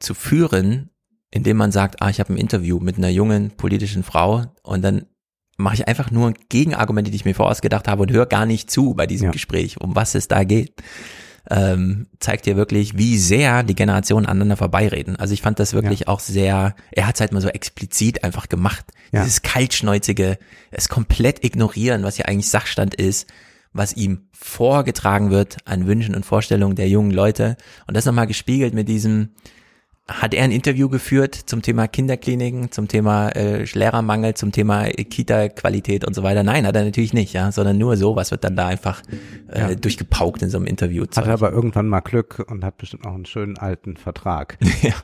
zu führen, indem man sagt, ah, ich habe ein Interview mit einer jungen politischen Frau und dann mache ich einfach nur Gegenargumente, die ich mir vorausgedacht habe und höre gar nicht zu bei diesem ja. Gespräch, um was es da geht. Ähm, zeigt dir wirklich, wie sehr die Generationen aneinander vorbeireden. Also ich fand das wirklich ja. auch sehr, er hat es halt mal so explizit einfach gemacht. Ja. Dieses kaltschnäuzige, es komplett ignorieren, was ja eigentlich Sachstand ist, was ihm vorgetragen wird an Wünschen und Vorstellungen der jungen Leute. Und das nochmal gespiegelt mit diesem, hat er ein Interview geführt zum Thema Kinderkliniken, zum Thema äh, Lehrermangel, zum Thema Kita-Qualität und so weiter. Nein, hat er natürlich nicht, ja, sondern nur so, was wird dann da einfach äh, ja. durchgepaukt in so einem Interview. Hat er aber irgendwann mal Glück und hat bestimmt auch einen schönen alten Vertrag. (laughs) ja.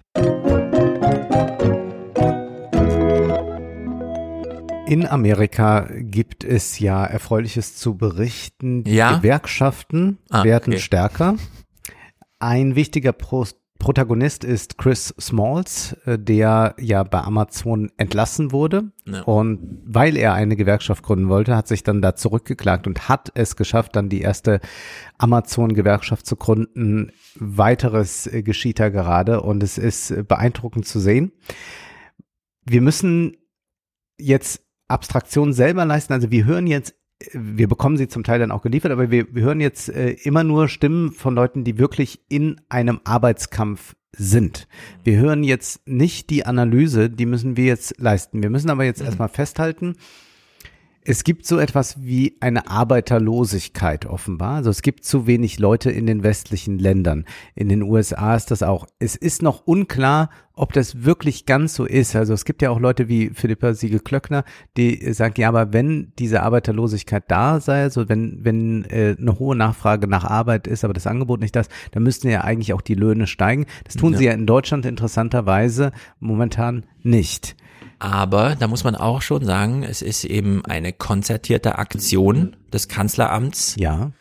In Amerika gibt es ja Erfreuliches zu berichten. Die ja? Gewerkschaften ah, werden okay. stärker. Ein wichtiger Prost Protagonist ist Chris Smalls, äh, der ja bei Amazon entlassen wurde. Ja. Und weil er eine Gewerkschaft gründen wollte, hat sich dann da zurückgeklagt und hat es geschafft, dann die erste Amazon-Gewerkschaft zu gründen. Weiteres äh, geschieht da gerade und es ist äh, beeindruckend zu sehen. Wir müssen jetzt Abstraktion selber leisten. Also wir hören jetzt wir bekommen sie zum Teil dann auch geliefert, aber wir, wir hören jetzt äh, immer nur Stimmen von Leuten, die wirklich in einem Arbeitskampf sind. Wir hören jetzt nicht die Analyse, die müssen wir jetzt leisten. Wir müssen aber jetzt mhm. erstmal festhalten, es gibt so etwas wie eine Arbeiterlosigkeit offenbar. Also es gibt zu wenig Leute in den westlichen Ländern. In den USA ist das auch. Es ist noch unklar, ob das wirklich ganz so ist. Also es gibt ja auch Leute wie Philippa Siegel-Klöckner, die sagen, ja, aber wenn diese Arbeiterlosigkeit da sei, also wenn, wenn äh, eine hohe Nachfrage nach Arbeit ist, aber das Angebot nicht das, dann müssten ja eigentlich auch die Löhne steigen. Das tun ja. sie ja in Deutschland interessanterweise momentan nicht. Aber da muss man auch schon sagen, es ist eben eine konzertierte Aktion des Kanzleramts. Ja.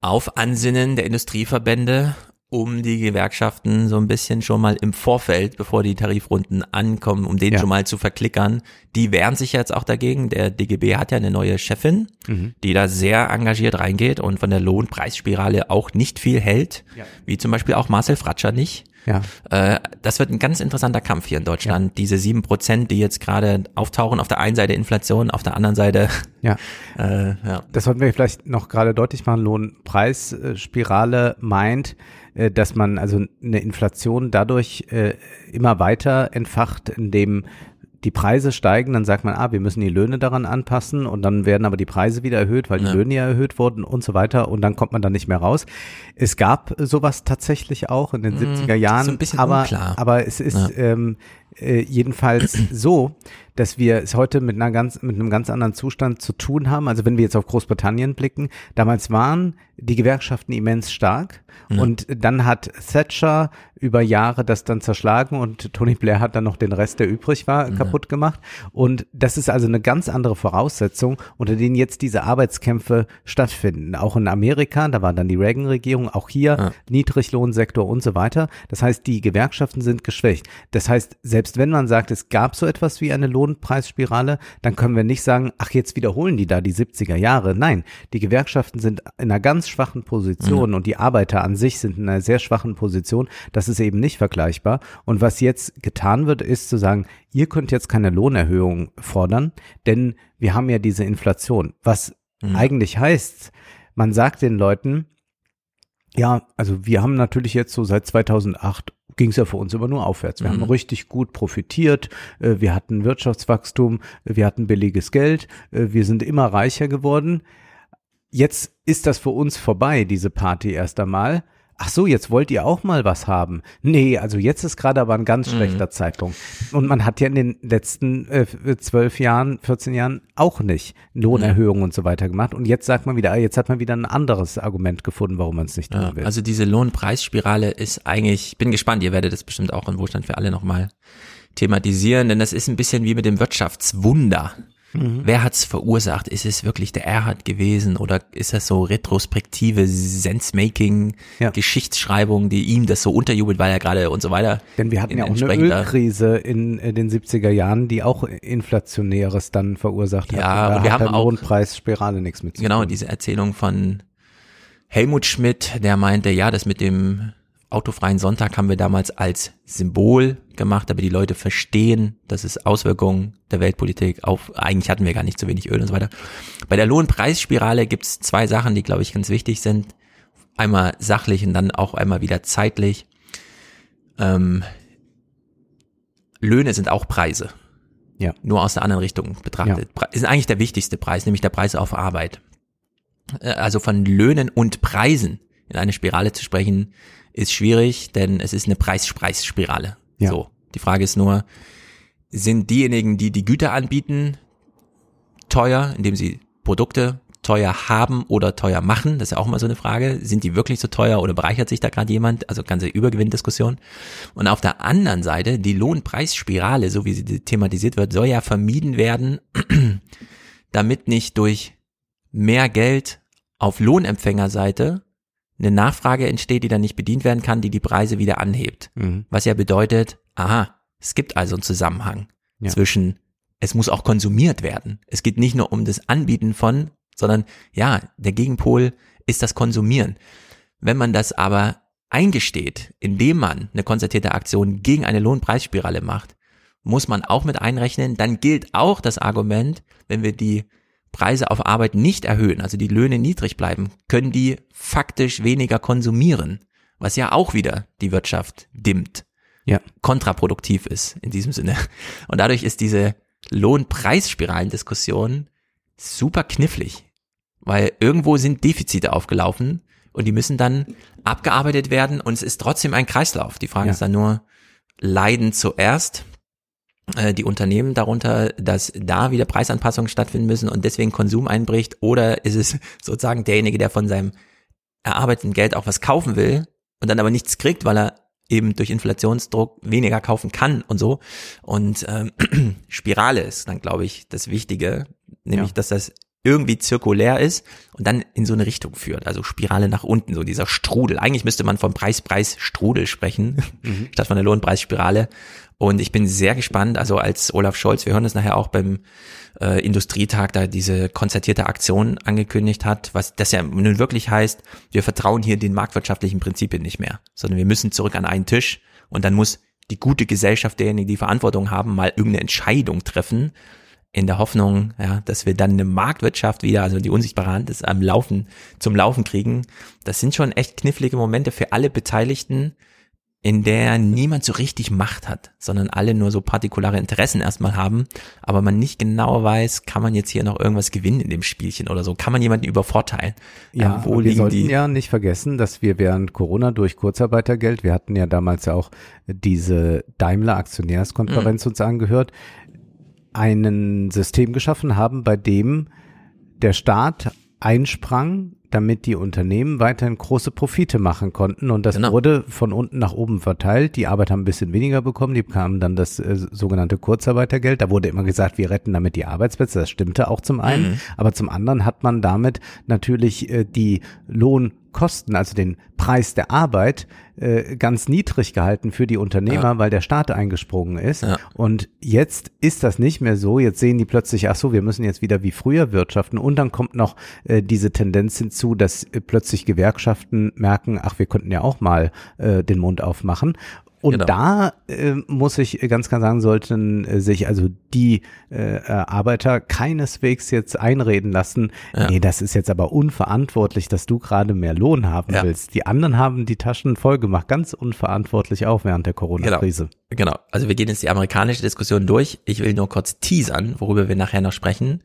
Auf Ansinnen der Industrieverbände, um die Gewerkschaften so ein bisschen schon mal im Vorfeld, bevor die Tarifrunden ankommen, um den ja. schon mal zu verklickern. Die wehren sich jetzt auch dagegen. Der DGB hat ja eine neue Chefin, mhm. die da sehr engagiert reingeht und von der Lohnpreisspirale auch nicht viel hält, ja. wie zum Beispiel auch Marcel Fratscher nicht. Ja. Äh, das wird ein ganz interessanter Kampf hier in Deutschland. Ja. Diese sieben Prozent, die jetzt gerade auftauchen, auf der einen Seite Inflation, auf der anderen Seite. Ja. (laughs) Äh, ja. Das sollten wir vielleicht noch gerade deutlich machen. Lohnpreisspirale meint, äh, dass man also eine Inflation dadurch äh, immer weiter entfacht, indem die Preise steigen, dann sagt man, ah, wir müssen die Löhne daran anpassen und dann werden aber die Preise wieder erhöht, weil die ja. Löhne ja erhöht wurden und so weiter und dann kommt man da nicht mehr raus. Es gab sowas tatsächlich auch in den hm, 70er Jahren, ein bisschen aber, unklar. aber es ist ja. ähm, äh, jedenfalls so, dass wir es heute mit einer ganz, mit einem ganz anderen Zustand zu tun haben. Also wenn wir jetzt auf Großbritannien blicken, damals waren die Gewerkschaften immens stark ja. und dann hat Thatcher über Jahre das dann zerschlagen und Tony Blair hat dann noch den Rest, der übrig war, ja. kaputt gemacht. Und das ist also eine ganz andere Voraussetzung, unter denen jetzt diese Arbeitskämpfe stattfinden. Auch in Amerika, da war dann die Reagan-Regierung, auch hier ja. Niedriglohnsektor und so weiter. Das heißt, die Gewerkschaften sind geschwächt. Das heißt, selbst wenn man sagt, es gab so etwas wie eine Lohn Lohnpreisspirale, dann können wir nicht sagen, ach, jetzt wiederholen die da die 70er Jahre. Nein, die Gewerkschaften sind in einer ganz schwachen Position mhm. und die Arbeiter an sich sind in einer sehr schwachen Position. Das ist eben nicht vergleichbar. Und was jetzt getan wird, ist zu sagen, ihr könnt jetzt keine Lohnerhöhung fordern, denn wir haben ja diese Inflation. Was mhm. eigentlich heißt, man sagt den Leuten, ja, also wir haben natürlich jetzt so seit 2008 ging es ja für uns immer nur aufwärts. Wir mhm. haben richtig gut profitiert, äh, wir hatten Wirtschaftswachstum, wir hatten billiges Geld, äh, wir sind immer reicher geworden. Jetzt ist das für uns vorbei, diese Party erst einmal. Ach so, jetzt wollt ihr auch mal was haben. Nee, also jetzt ist gerade aber ein ganz mhm. schlechter mhm. Zeitpunkt. Und man hat ja in den letzten äh, zwölf äh, Jahren, 14 Jahren auch nicht Lohnerhöhungen mhm. und so weiter gemacht. Und jetzt sagt man wieder, ah, jetzt hat man wieder ein anderes Argument gefunden, warum man es nicht tun ja, will. Also diese Lohnpreisspirale ist eigentlich, ich bin gespannt, ihr werdet das bestimmt auch in Wohlstand für alle nochmal thematisieren, denn das ist ein bisschen wie mit dem Wirtschaftswunder. Mhm. Wer hat's verursacht? Ist es wirklich der Erhard gewesen oder ist das so retrospektive Sense-Making, ja. Geschichtsschreibung, die ihm das so unterjubelt, weil er gerade und so weiter. Denn wir hatten ja auch eine Ölkrise in, in, den 70er Jahren, die auch Inflationäres dann verursacht hat. Ja, und, wir haben auch Lohnpreisspirale nichts mit Genau, diese Erzählung von Helmut Schmidt, der meinte, ja, das mit dem autofreien Sonntag haben wir damals als Symbol gemacht, aber die Leute verstehen, dass es Auswirkungen der Weltpolitik auf, eigentlich hatten wir gar nicht so wenig Öl und so weiter. Bei der Lohnpreisspirale gibt es zwei Sachen, die, glaube ich, ganz wichtig sind. Einmal sachlich und dann auch einmal wieder zeitlich. Ähm, Löhne sind auch Preise. Ja. Nur aus der anderen Richtung betrachtet. Ja. Ist eigentlich der wichtigste Preis, nämlich der Preis auf Arbeit. Äh, also von Löhnen und Preisen in eine Spirale zu sprechen, ist schwierig, denn es ist eine Preis-Preis-Spirale. Ja. So. Die Frage ist nur, sind diejenigen, die die Güter anbieten, teuer, indem sie Produkte teuer haben oder teuer machen? Das ist ja auch immer so eine Frage. Sind die wirklich so teuer oder bereichert sich da gerade jemand? Also ganze Übergewinndiskussion. Und auf der anderen Seite, die Lohnpreisspirale, so wie sie thematisiert wird, soll ja vermieden werden, (clears throat) damit nicht durch mehr Geld auf Lohnempfängerseite eine Nachfrage entsteht, die dann nicht bedient werden kann, die die Preise wieder anhebt. Mhm. Was ja bedeutet, aha, es gibt also einen Zusammenhang ja. zwischen, es muss auch konsumiert werden. Es geht nicht nur um das Anbieten von, sondern ja, der Gegenpol ist das Konsumieren. Wenn man das aber eingesteht, indem man eine konzertierte Aktion gegen eine Lohnpreisspirale macht, muss man auch mit einrechnen, dann gilt auch das Argument, wenn wir die Preise auf Arbeit nicht erhöhen, also die Löhne niedrig bleiben, können die faktisch weniger konsumieren, was ja auch wieder die Wirtschaft dimmt, ja. kontraproduktiv ist in diesem Sinne. Und dadurch ist diese Lohnpreisspiralendiskussion super knifflig, weil irgendwo sind Defizite aufgelaufen und die müssen dann abgearbeitet werden und es ist trotzdem ein Kreislauf. Die Frage Ja. ist dann nur, leiden zuerst die Unternehmen darunter, dass da wieder Preisanpassungen stattfinden müssen und deswegen Konsum einbricht oder ist es (laughs) sozusagen derjenige, der von seinem erarbeiteten Geld auch was kaufen will und dann aber nichts kriegt, weil er eben durch Inflationsdruck weniger kaufen kann und so. Und ähm, (clears throat) Spirale ist dann, glaube ich, das Wichtige, nämlich, Ja. dass das irgendwie zirkulär ist und dann in so eine Richtung führt. Also Spirale nach unten, so dieser Strudel. Eigentlich müsste man vom Preis-Preis-Strudel sprechen, Mhm. (laughs) (laughs) statt von der Lohnpreisspirale. Und ich bin sehr gespannt, also als Olaf Scholz, wir hören es nachher auch beim äh, Industrietag, da diese konzertierte Aktion angekündigt hat, was das ja nun wirklich heißt, wir vertrauen hier den marktwirtschaftlichen Prinzipien nicht mehr, sondern wir müssen zurück an einen Tisch und dann muss die gute Gesellschaft derjenigen, die Verantwortung haben, mal irgendeine Entscheidung treffen, in der Hoffnung, ja, dass wir dann eine Marktwirtschaft wieder, also die unsichtbare Hand ist am Laufen, zum Laufen kriegen. Das sind schon echt knifflige Momente für alle Beteiligten, in der niemand so richtig Macht hat, sondern alle nur so partikulare Interessen erstmal haben, aber man nicht genau weiß, kann man jetzt hier noch irgendwas gewinnen in dem Spielchen oder so, kann man jemanden übervorteilen? Ja, Ähm, wo wir sollten die? ja nicht vergessen, dass wir während Corona durch Kurzarbeitergeld, wir hatten ja damals ja auch diese Daimler Aktionärskonferenz Mhm. uns angehört, einen System geschaffen haben, bei dem der Staat einsprang, damit die Unternehmen weiterhin große Profite machen konnten. Und das Genau. wurde von unten nach oben verteilt. Die Arbeiter haben ein bisschen weniger bekommen. Die bekamen dann das äh, sogenannte Kurzarbeitergeld. Da wurde immer gesagt, wir retten damit die Arbeitsplätze. Das stimmte auch zum einen. Mhm. Aber zum anderen hat man damit natürlich äh, die Lohnkosten, also den Preis der Arbeit, äh, ganz niedrig gehalten für die Unternehmer, Ja. weil der Staat eingesprungen ist. Ja. Und jetzt ist das nicht mehr so. Jetzt sehen die plötzlich, ach so, wir müssen jetzt wieder wie früher wirtschaften. Und dann kommt noch äh, diese Tendenz hinzu, dass äh, plötzlich Gewerkschaften merken, ach, wir könnten ja auch mal äh, den Mund aufmachen. Und Genau. da äh, muss ich ganz klar sagen, sollten äh, sich also die äh, Arbeiter keineswegs jetzt einreden lassen, Ja. nee, das ist jetzt aber unverantwortlich, dass du gerade mehr Lohn haben Ja. willst. Die anderen haben die Taschen voll gemacht, ganz unverantwortlich auch während der Corona-Krise. Genau. Also wir gehen jetzt die amerikanische Diskussion durch. Ich will nur kurz teasern, worüber wir nachher noch sprechen.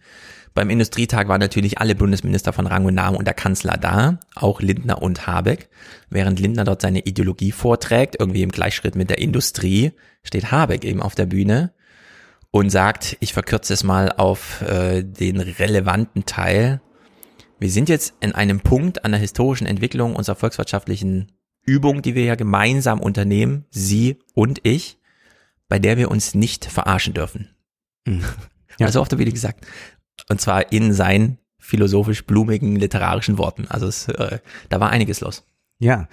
Beim Industrietag waren natürlich alle Bundesminister von Rang und Namen und der Kanzler da, auch Lindner und Habeck. Während Lindner dort seine Ideologie vorträgt, irgendwie im Gleichschritt mit der Industrie, steht Habeck eben auf der Bühne und sagt, ich verkürze es mal auf äh, den relevanten Teil. Wir sind jetzt in einem Punkt an der historischen Entwicklung unserer volkswirtschaftlichen Übung, die wir ja gemeinsam unternehmen, Sie und ich, bei der wir uns nicht verarschen dürfen. Mhm. Ja. Also oft wieder gesagt. Und zwar in seinen philosophisch blumigen literarischen Worten. Also es, äh, da war einiges los. Ja.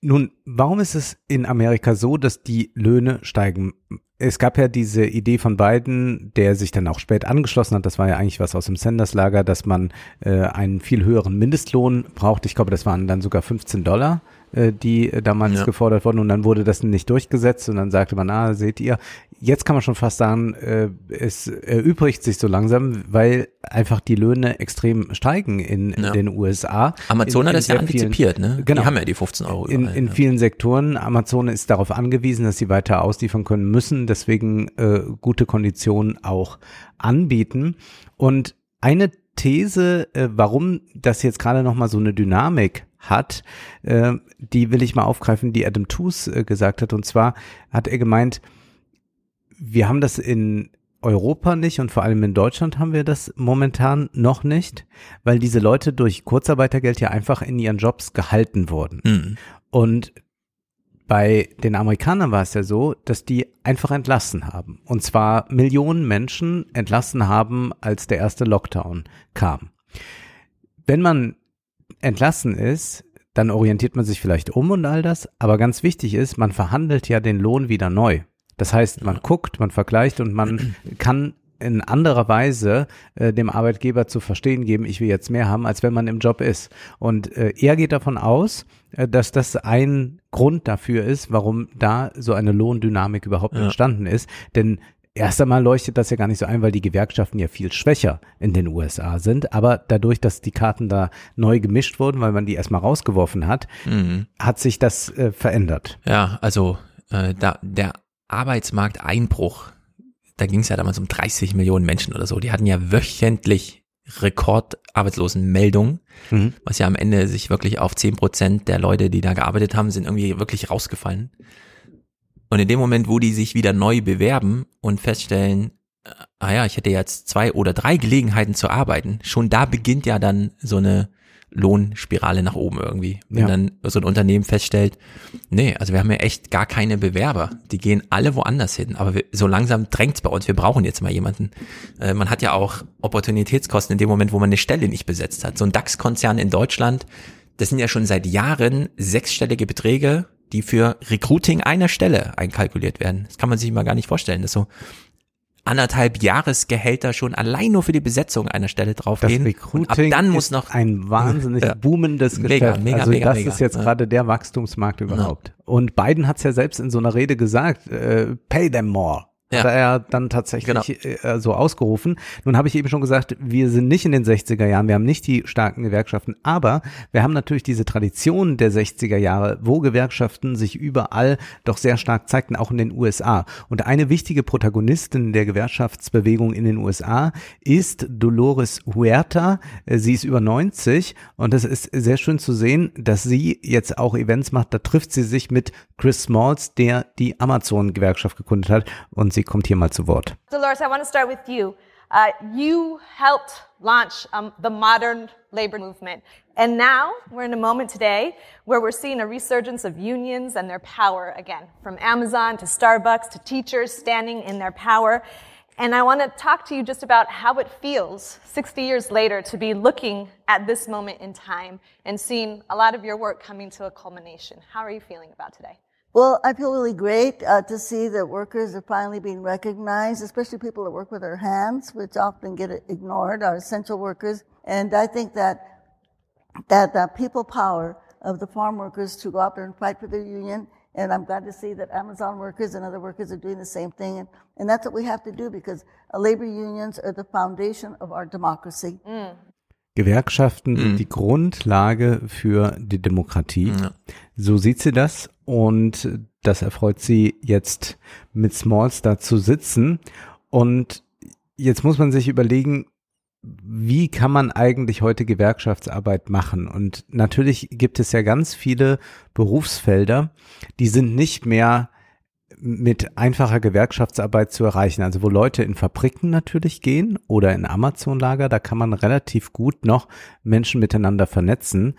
Nun, warum ist es in Amerika so, dass die Löhne steigen? Es gab ja diese Idee von Biden, der sich dann auch spät angeschlossen hat. Das war ja eigentlich was aus dem Sanders-Lager, dass man äh, einen viel höheren Mindestlohn braucht. Ich glaube, das waren dann sogar 15 Dollar, äh, die äh, damals Ja. gefordert wurden. Und dann wurde das nicht durchgesetzt. Und dann sagte man, ah, seht ihr, jetzt kann man schon fast sagen, äh, es erübrigt sich so langsam, weil einfach die Löhne extrem steigen in, in Ja. den USA. Amazon in, hat in das ja vielen- antizipiert, ne? Genau. Die haben ja die 15 Euro. In, überall, in ja. vielen Sektoren. Amazon ist darauf angewiesen, dass sie weiter ausliefern können müssen, deswegen äh, gute Konditionen auch anbieten. Und eine These, äh, warum das jetzt gerade nochmal so eine Dynamik hat, äh, die will ich mal aufgreifen, die Adam Tooze äh, gesagt hat. Und zwar hat er gemeint, wir haben das in Europa nicht und vor allem in Deutschland haben wir das momentan noch nicht, weil diese Leute durch Kurzarbeitergeld ja einfach in ihren Jobs gehalten wurden. Mhm. Und bei den Amerikanern war es ja so, dass die einfach entlassen haben. Und zwar Millionen Menschen entlassen haben, als der erste Lockdown kam. Wenn man entlassen ist, dann orientiert man sich vielleicht um und all das. Aber ganz wichtig ist, man verhandelt ja den Lohn wieder neu. Das heißt, man guckt, man vergleicht und man (clears throat) kann in anderer Weise äh, dem Arbeitgeber zu verstehen geben, ich will jetzt mehr haben, als wenn man im Job ist. Und äh, er geht davon aus, äh, dass das ein Grund dafür ist, warum da so eine Lohndynamik überhaupt Ja. entstanden ist. Denn erst einmal leuchtet das ja gar nicht so ein, weil die Gewerkschaften ja viel schwächer in den USA sind. Aber dadurch, dass die Karten da neu gemischt wurden, weil man die erstmal rausgeworfen hat, Mhm. hat sich das äh, verändert. Ja, also äh, da, der Arbeitsmarkteinbruch, da ging es ja damals um 30 Millionen Menschen oder so. Die hatten ja wöchentlich Rekordarbeitslosenmeldungen, mhm. was ja am Ende sich wirklich auf 10 Prozent der Leute, die da gearbeitet haben, sind irgendwie wirklich rausgefallen. Und in dem Moment, wo die sich wieder neu bewerben und feststellen, äh, ah ja, ich hätte jetzt zwei oder drei Gelegenheiten zu arbeiten, schon da beginnt ja dann so eine Lohnspirale nach oben irgendwie. Wenn ja. dann so ein Unternehmen feststellt, nee, also wir haben ja echt gar keine Bewerber. Die gehen alle woanders hin. Aber wir, so langsam drängt's bei uns. Wir brauchen jetzt mal jemanden. Äh, man hat ja auch Opportunitätskosten in dem Moment, wo man eine Stelle nicht besetzt hat. So ein DAX-Konzern in Deutschland, das sind ja schon seit Jahren sechsstellige Beträge, die für Recruiting einer Stelle einkalkuliert werden. Das kann man sich mal gar nicht vorstellen. Das so, anderthalb Jahresgehälter schon allein nur für die Besetzung einer Stelle draufgehen. Das Recruiting dann muss noch ein wahnsinnig (laughs) ja. boomendes mega, Geschäft. Mega, also mega, das mega. ist jetzt ja. gerade der Wachstumsmarkt überhaupt. Ja. Und Biden hat es ja selbst in so einer Rede gesagt, äh, pay them more. Ja. Hat er dann tatsächlich genau. äh, so ausgerufen. Nun habe ich eben schon gesagt, wir sind nicht in den 60er Jahren, wir haben nicht die starken Gewerkschaften, aber wir haben natürlich diese Tradition der 60er Jahre, wo Gewerkschaften sich überall doch sehr stark zeigten, auch in den USA. Und eine wichtige Protagonistin der Gewerkschaftsbewegung in den USA ist Dolores Huerta. Sie ist über 90 und es ist sehr schön zu sehen, dass sie jetzt auch Events macht. Da trifft sie sich mit Chris Smalls, der die Amazon-Gewerkschaft gegründet hat und sie kommt hier mal zu Wort. Dolores, I want to start with you. Uh, you helped launch um, the modern labor movement. And now we're in a moment today where we're seeing a resurgence of unions and their power again, from Amazon to Starbucks to teachers standing in their power. And I want to talk to you just about how it feels 60 years later to be looking at this moment in time and seeing a lot of your work coming to a culmination. How are you feeling about today? Well, I feel really great uh, to see that workers are finally being recognized, especially people that work with their hands, which often get ignored, are essential workers. And I think that that the people power of the farm workers to go out there and fight for their union. And I'm glad to see that Amazon workers and other workers are doing the same thing. And, and that's what we have to do because uh, labor unions are the foundation of our democracy. Mm. Gewerkschaften mhm. sind die Grundlage für die Demokratie. Ja. So sieht sie das und das erfreut sie jetzt mit Smalls da zu sitzen. Und jetzt muss man sich überlegen, wie kann man eigentlich heute Gewerkschaftsarbeit machen? Und natürlich gibt es ja ganz viele Berufsfelder, die sind nicht mehr mit einfacher Gewerkschaftsarbeit zu erreichen. Also wo Leute in Fabriken natürlich gehen oder in Amazon-Lager, da kann man relativ gut noch Menschen miteinander vernetzen.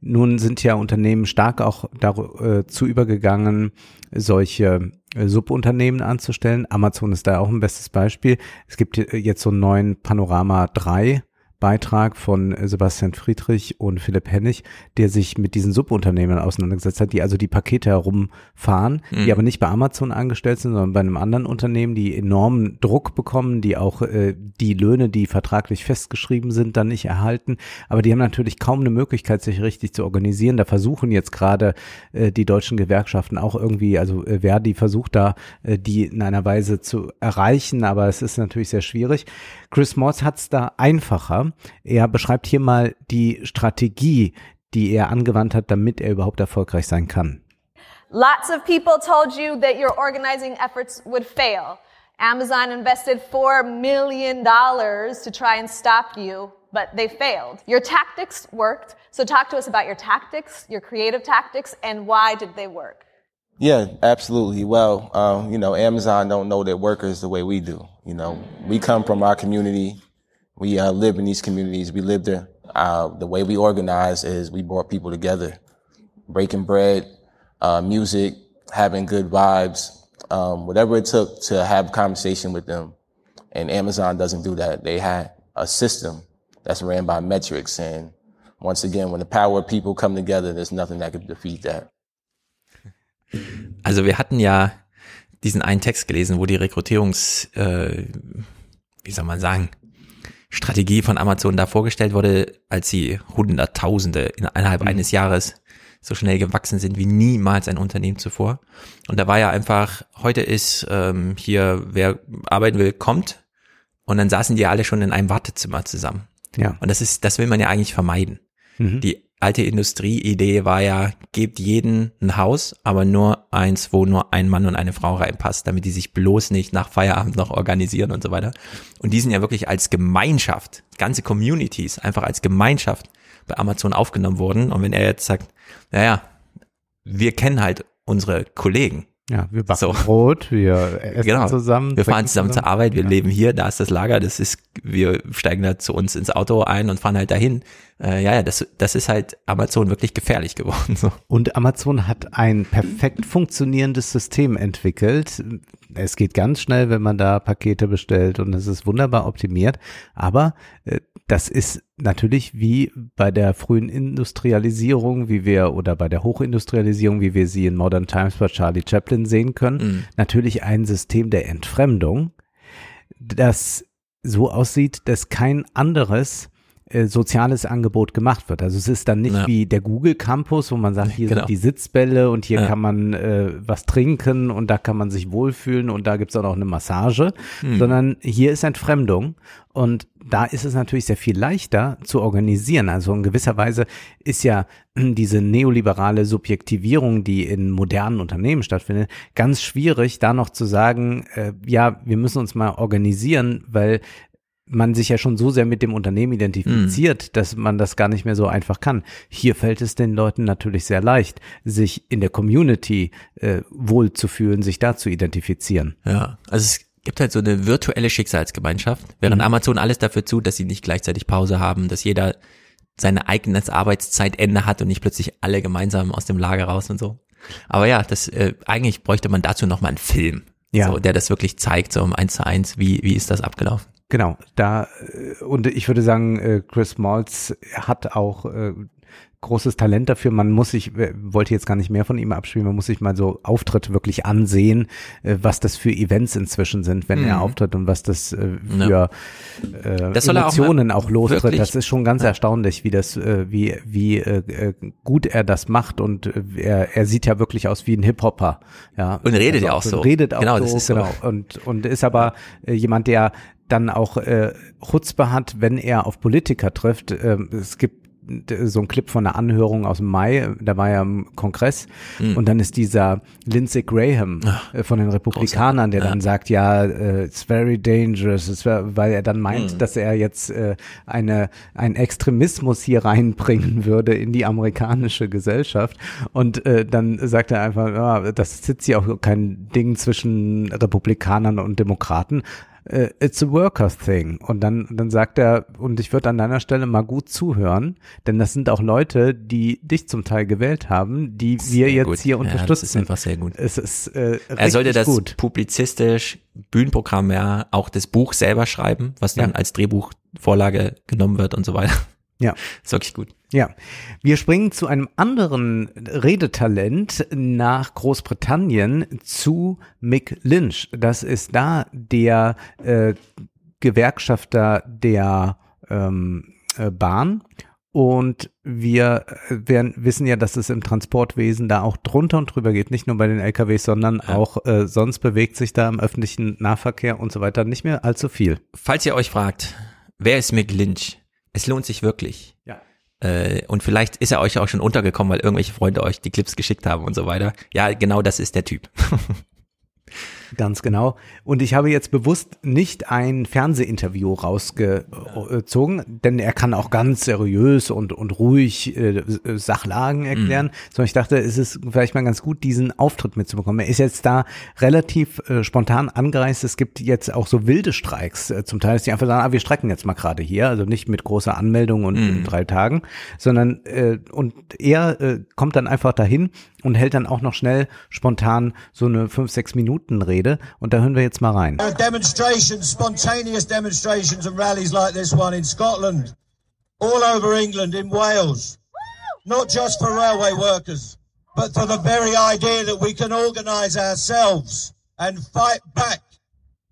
Nun sind ja Unternehmen stark auch dazu äh, übergegangen, solche äh, Subunternehmen anzustellen. Amazon ist da auch ein bestes Beispiel. Es gibt jetzt so einen neuen Panorama 3 Beitrag von Sebastian Friedrich und Philipp Hennig, der sich mit diesen Subunternehmen auseinandergesetzt hat, die also die Pakete herumfahren, mhm. die aber nicht bei Amazon angestellt sind, sondern bei einem anderen Unternehmen, die enormen Druck bekommen, die auch äh, die Löhne, die vertraglich festgeschrieben sind, dann nicht erhalten. Aber die haben natürlich kaum eine Möglichkeit, sich richtig zu organisieren. Da versuchen jetzt gerade äh, die deutschen Gewerkschaften auch irgendwie, also äh, Verdi versucht da, äh, die in einer Weise zu erreichen, aber es ist natürlich sehr schwierig. Chris Moss hat es da einfacher. Er beschreibt hier mal die Strategie, die er angewandt hat, damit er überhaupt erfolgreich sein kann. Lots of people told you that your organizing efforts would fail. Amazon invested $4 million to try and stop you, but they failed. Your tactics worked. So talk to us about your tactics, your creative tactics, and why did they work? Yeah, absolutely. Well, um, you know, Amazon don't know their workers the way we do. You know, we come from our community. We uh, live in these communities. We live there. Uh, the way we organize is we brought people together, breaking bread, uh, music, having good vibes, um, whatever it took to have conversation with them. And Amazon doesn't do that. They had a system that's ran by metrics. And once again, when the power of people come together, there's nothing that could defeat that. Also wir hatten ja diesen einen Text gelesen, wo die Rekrutierungs, äh, wie soll man sagen, Strategie von Amazon da vorgestellt wurde, als sie Hunderttausende innerhalb mhm. eines Jahres so schnell gewachsen sind wie niemals ein Unternehmen zuvor. Und da war ja einfach, heute ist ähm, hier, wer arbeiten will, kommt. Und dann saßen die alle schon in einem Wartezimmer zusammen. Ja. Und das ist, das will man ja eigentlich vermeiden. Mhm. Die alte Industrieidee war ja, gebt jeden ein Haus, aber nur eins, wo nur ein Mann und eine Frau reinpasst, damit die sich bloß nicht nach Feierabend noch organisieren und so weiter. Und die sind ja wirklich als Gemeinschaft, ganze Communities, einfach als Gemeinschaft bei Amazon aufgenommen worden. Und wenn er jetzt sagt, naja, wir kennen halt unsere Kollegen, ja, wir backen so. Brot, wir (laughs) essen genau. zusammen. Wir fahren zusammen, zusammen, zur Arbeit, wir ja. leben hier, da ist das Lager, das ist, wir steigen da zu uns ins Auto ein und fahren halt dahin. Äh, ja, ja, das, das ist halt Amazon wirklich gefährlich geworden. So. Und Amazon hat ein perfekt funktionierendes System entwickelt. Es geht ganz schnell, wenn man da Pakete bestellt und es ist wunderbar optimiert. Aber äh, das ist natürlich wie bei der frühen Industrialisierung, wie wir oder bei der Hochindustrialisierung, wie wir sie in Modern Times bei Charlie Chaplin sehen können, mhm. natürlich ein System der Entfremdung, das so aussieht, dass kein anderes äh, soziales Angebot gemacht wird. Also es ist dann nicht ja. wie der Google Campus, wo man sagt, hier genau. sind die Sitzbälle und hier ja. kann man äh, was trinken und da kann man sich wohlfühlen und da gibt's auch noch eine Massage, mhm. sondern hier ist Entfremdung und da ist es natürlich sehr viel leichter zu organisieren. Also in gewisser Weise ist ja diese neoliberale Subjektivierung, die in modernen Unternehmen stattfindet, ganz schwierig, da noch zu sagen, äh, ja, wir müssen uns mal organisieren, weil man sich ja schon so sehr mit dem Unternehmen identifiziert, mm. dass man das gar nicht mehr so einfach kann. Hier fällt es den Leuten natürlich sehr leicht, sich in der Community äh, wohlzufühlen, sich da zu identifizieren. Ja, also es gibt halt so eine virtuelle Schicksalsgemeinschaft, während mhm. Amazon alles dafür tut, dass sie nicht gleichzeitig Pause haben, dass jeder seine eigenes Arbeitszeitende hat und nicht plötzlich alle gemeinsam aus dem Lager raus und so. Aber ja, das äh, eigentlich bräuchte man dazu noch mal einen Film, ja. so, der das wirklich zeigt, so um eins zu eins, wie wie ist das abgelaufen. Genau, da äh, und ich würde sagen, äh, Chris Maltz hat auch äh, großes Talent dafür. Man muss sich, wollte jetzt gar nicht mehr von ihm abspielen, man muss sich mal so Auftritt wirklich ansehen, äh, was das für Events inzwischen sind, wenn mhm. er auftritt und was das äh, für ja. äh, das Emotionen auch, auch lostritt. Das ist schon ganz ja. erstaunlich, wie das, äh, wie, wie äh, gut er das macht und äh, er, er sieht ja wirklich aus wie ein Hip-Hopper. Ja. Und redet also ja auch so. Redet auch genau, so, das ist genau. So. Und, und ist aber äh, jemand, der dann auch äh, Chutzpe hat, wenn er auf Politiker trifft. Äh, es gibt so ein Clip von einer Anhörung aus dem Mai, da war er im Kongress mhm. und dann ist dieser Lindsey Graham Ach, äh, von den Republikanern, der ja. dann sagt, ja, uh, it's very dangerous, weil er dann meint, mhm. dass er jetzt äh, eine ein Extremismus hier reinbringen würde in die amerikanische Gesellschaft und äh, dann sagt er einfach, ja, das sitzt ja auch kein Ding zwischen Republikanern und Demokraten, äh, it's a worker thing. Und dann, dann sagt er, und ich würde an deiner Stelle mal gut zuhören, denn das sind auch Leute, die dich zum Teil gewählt haben, die wir jetzt gut. hier unterstützen. Ja, das ist einfach sehr gut. Es ist, äh, er sollte das gut. publizistisch, Bühnenprogramm ja, auch das Buch selber schreiben, was dann ja. als Drehbuchvorlage genommen wird und so weiter. Ja. Ist wirklich gut. Ja. Wir springen zu einem anderen Redetalent nach Großbritannien zu Mick Lynch. Das ist da der äh, Gewerkschafter der ähm, äh, Bahn. Und wir äh, werden, wissen ja, dass es im Transportwesen da auch drunter und drüber geht, nicht nur bei den LKWs, sondern ja. auch äh, sonst bewegt sich da im öffentlichen Nahverkehr und so weiter nicht mehr allzu viel. Falls ihr euch fragt, wer ist Mick Lynch? Es lohnt sich wirklich. Ja. Äh, und vielleicht ist er euch auch schon untergekommen, weil irgendwelche Freunde euch die Clips geschickt haben und so weiter. Ja, genau das ist der Typ. (laughs) Ganz genau. Und ich habe jetzt bewusst nicht ein Fernsehinterview rausgezogen, denn er kann auch ganz seriös und, und ruhig äh, Sachlagen erklären, mhm. sondern ich dachte, es ist vielleicht mal ganz gut, diesen Auftritt mitzubekommen. Er ist jetzt da relativ äh, spontan angereist. Es gibt jetzt auch so wilde Streiks. Äh, zum Teil ist die einfach sagen, ah, wir strecken jetzt mal gerade hier, also nicht mit großer Anmeldung und mhm. in drei Tagen, sondern äh, und er äh, kommt dann einfach dahin und hält dann auch noch schnell spontan so eine fünf, sechs Minuten Rede. Und da hören wir jetzt mal rein. Demonstrations, spontaneous demonstrations and rallies like this one in Scotland, all over England, in Wales. Not just for railway workers, but for the very idea that we can organise ourselves and fight back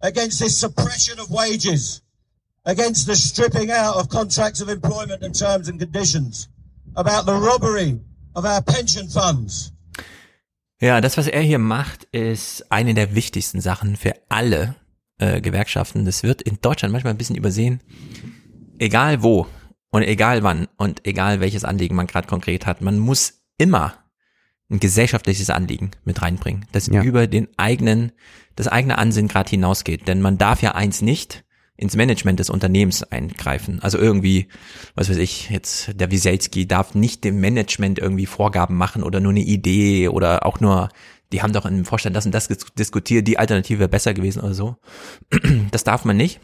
against this suppression of wages, against the stripping out of contracts of employment and terms and conditions, about the robbery of our pension funds, Ja, das, was er hier macht, ist eine der wichtigsten Sachen für alle äh, Gewerkschaften. Das wird in Deutschland manchmal ein bisschen übersehen. Egal wo, Und egal wann und egal welches Anliegen man gerade konkret hat, man muss immer ein gesellschaftliches Anliegen mit reinbringen, das ja. über den eigenen, das eigene Ansinnen gerade hinausgeht. Denn man darf ja eins nicht, ins Management des Unternehmens eingreifen. Also irgendwie, was weiß ich, jetzt der Wieselski darf nicht dem Management irgendwie Vorgaben machen oder nur eine Idee oder auch nur, die haben doch im Vorstand das und das diskutiert, die Alternative wäre besser gewesen oder so. (clears throat) Das darf man nicht,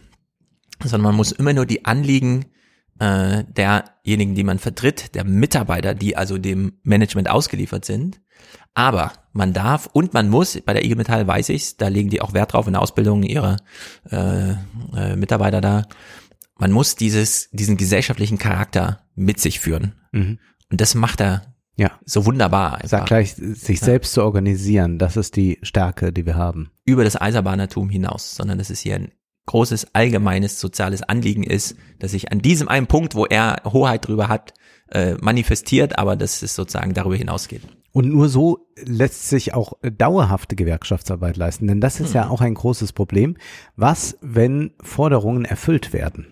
sondern man muss immer nur die Anliegen äh, derjenigen, die man vertritt, der Mitarbeiter, die also dem Management ausgeliefert sind. Aber man darf und man muss, bei der IG Metall weiß ich's, da legen die auch Wert drauf in der Ausbildung ihrer äh, äh, Mitarbeiter da, man muss dieses, diesen gesellschaftlichen Charakter mit sich führen. Mhm. Und das macht er ja. so wunderbar. Einfach. Sag gleich, sich ja. selbst zu organisieren, das ist die Stärke, die wir haben. Über das Eisenbahnertum hinaus, sondern das ist hier ein großes allgemeines soziales Anliegen ist, dass sich an diesem einen Punkt, wo er Hoheit drüber hat, äh, manifestiert, aber dass es sozusagen darüber hinausgeht. Und nur so lässt sich auch dauerhafte Gewerkschaftsarbeit leisten, denn das ist hm. ja auch ein großes Problem. Was, wenn Forderungen erfüllt werden?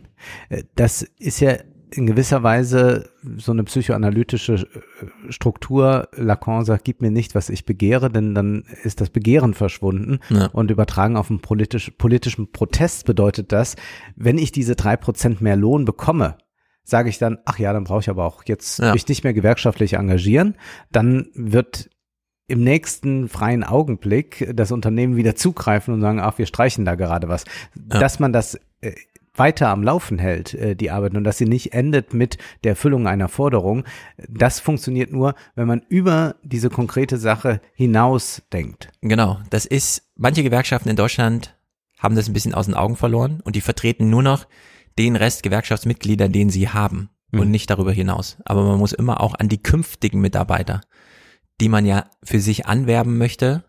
Äh, das ist ja in gewisser Weise so eine psychoanalytische äh, Struktur. Lacan sagt, gib mir nicht, was ich begehre, denn dann ist das Begehren verschwunden. Ja. Und übertragen auf einen politisch, politischen Protest bedeutet das, wenn ich diese drei Prozent mehr Lohn bekomme, sage ich dann, ach ja, dann brauche ich aber auch jetzt ja. mich nicht mehr gewerkschaftlich engagieren. Dann wird im nächsten freien Augenblick das Unternehmen wieder zugreifen und sagen, ach, wir streichen da gerade was. Ja. Dass man das äh, weiter am Laufen hält, äh, die Arbeit, und dass sie nicht endet mit der Erfüllung einer Forderung. Das funktioniert nur, wenn man über diese konkrete Sache hinaus denkt. Genau, das ist, manche Gewerkschaften in Deutschland haben das ein bisschen aus den Augen verloren und die vertreten nur noch den Rest Gewerkschaftsmitglieder, den sie haben mhm. und nicht darüber hinaus. Aber man muss immer auch an die künftigen Mitarbeiter, die man ja für sich anwerben möchte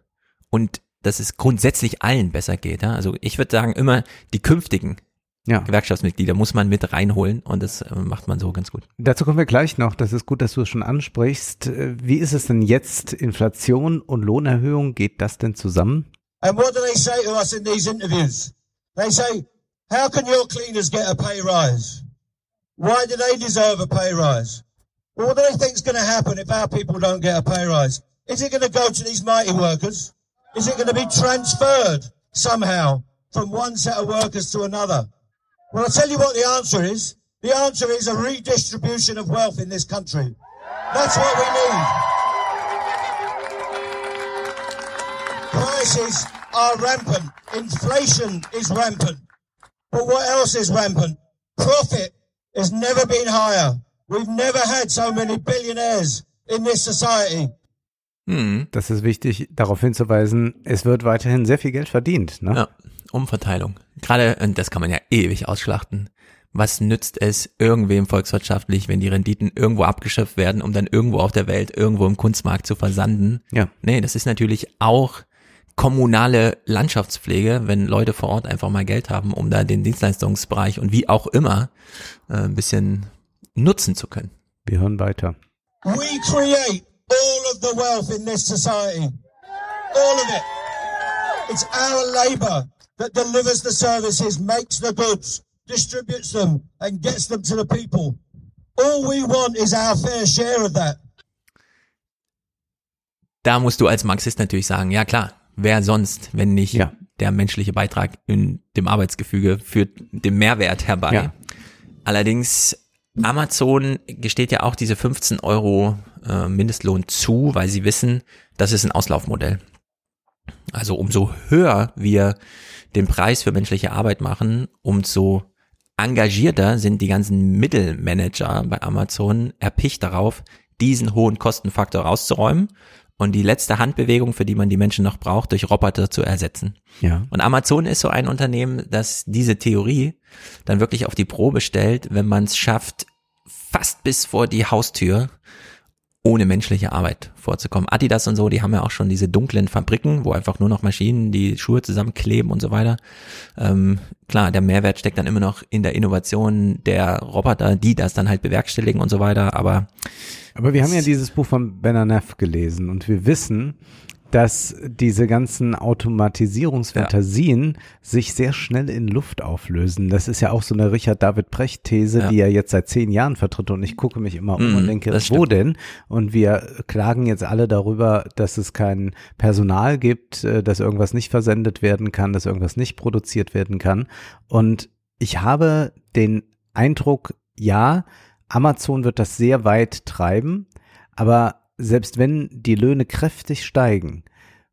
und dass es grundsätzlich allen besser geht. Ja? Also ich würde sagen, immer die künftigen ja. Gewerkschaftsmitglieder muss man mit reinholen und das äh, macht man so ganz gut. Dazu kommen wir gleich noch. Das ist gut, dass du es schon ansprichst. Äh, wie ist es denn jetzt? Inflation und Lohnerhöhung, geht das denn zusammen? And what do they say to us in these interviews? They say, how can your cleaners get a pay rise? Why do they deserve a pay rise? What do they think is going to happen if our people don't get a pay rise? Is it going to go to these mighty workers? Is it going to be transferred somehow from one set of workers to another? Well, I'll tell you what the answer is. The answer is a redistribution of wealth in this country. That's what we need. Prices are rampant. Inflation is rampant. But what else is rampant? Profit has never been higher. We've never had so many billionaires in this society. Hm. Das ist wichtig, darauf hinzuweisen, es wird weiterhin sehr viel Geld verdient. Ne? Ja. Umverteilung. Gerade, und das kann man ja ewig ausschlachten. Was nützt es irgendwem volkswirtschaftlich, wenn die Renditen irgendwo abgeschöpft werden, um dann irgendwo auf der Welt, irgendwo im Kunstmarkt zu versanden? Ja. Nee, das ist natürlich auch kommunale Landschaftspflege, wenn Leute vor Ort einfach mal Geld haben, um da den Dienstleistungsbereich und wie auch immer äh, ein bisschen nutzen zu können. Wir hören weiter. We create all of the wealth in this society. All of it. It's our labor that delivers the services, makes the goods, distributes them, and gets them to the people. All we want is our fair share of that. Da musst du als Marxist natürlich sagen, ja klar, wer sonst, wenn nicht ja. der menschliche Beitrag in dem Arbeitsgefüge führt den Mehrwert herbei. Ja. Allerdings Amazon gesteht ja auch diese 15 Euro äh, Mindestlohn zu, weil sie wissen, das ist ein Auslaufmodell. Also umso höher wir den Preis für menschliche Arbeit machen, umso engagierter sind die ganzen Mittelmanager bei Amazon erpicht darauf, diesen hohen Kostenfaktor rauszuräumen und die letzte Handbewegung, für die man die Menschen noch braucht, durch Roboter zu ersetzen. Ja. Und Amazon ist so ein Unternehmen, das diese Theorie dann wirklich auf die Probe stellt, wenn man es schafft, fast bis vor die Haustür ohne menschliche Arbeit vorzukommen. Adidas und so, die haben ja auch schon diese dunklen Fabriken, wo einfach nur noch Maschinen die Schuhe zusammenkleben und so weiter. Ähm, klar, der Mehrwert steckt dann immer noch in der Innovation der Roboter, die das dann halt bewerkstelligen und so weiter, aber aber wir haben ja dieses Buch von Benaneff gelesen und wir wissen, dass diese ganzen Automatisierungsfantasien ja. sich sehr schnell in Luft auflösen. Das ist ja auch so eine Richard David Brecht These, ja. die er jetzt seit zehn Jahren vertritt und ich gucke mich immer um mm, und denke, wo denn? Und wir klagen jetzt alle darüber, dass es kein Personal gibt, äh, dass irgendwas nicht versendet werden kann, dass irgendwas nicht produziert werden kann. Und ich habe den Eindruck, ja, Amazon wird das sehr weit treiben, aber selbst wenn die Löhne kräftig steigen,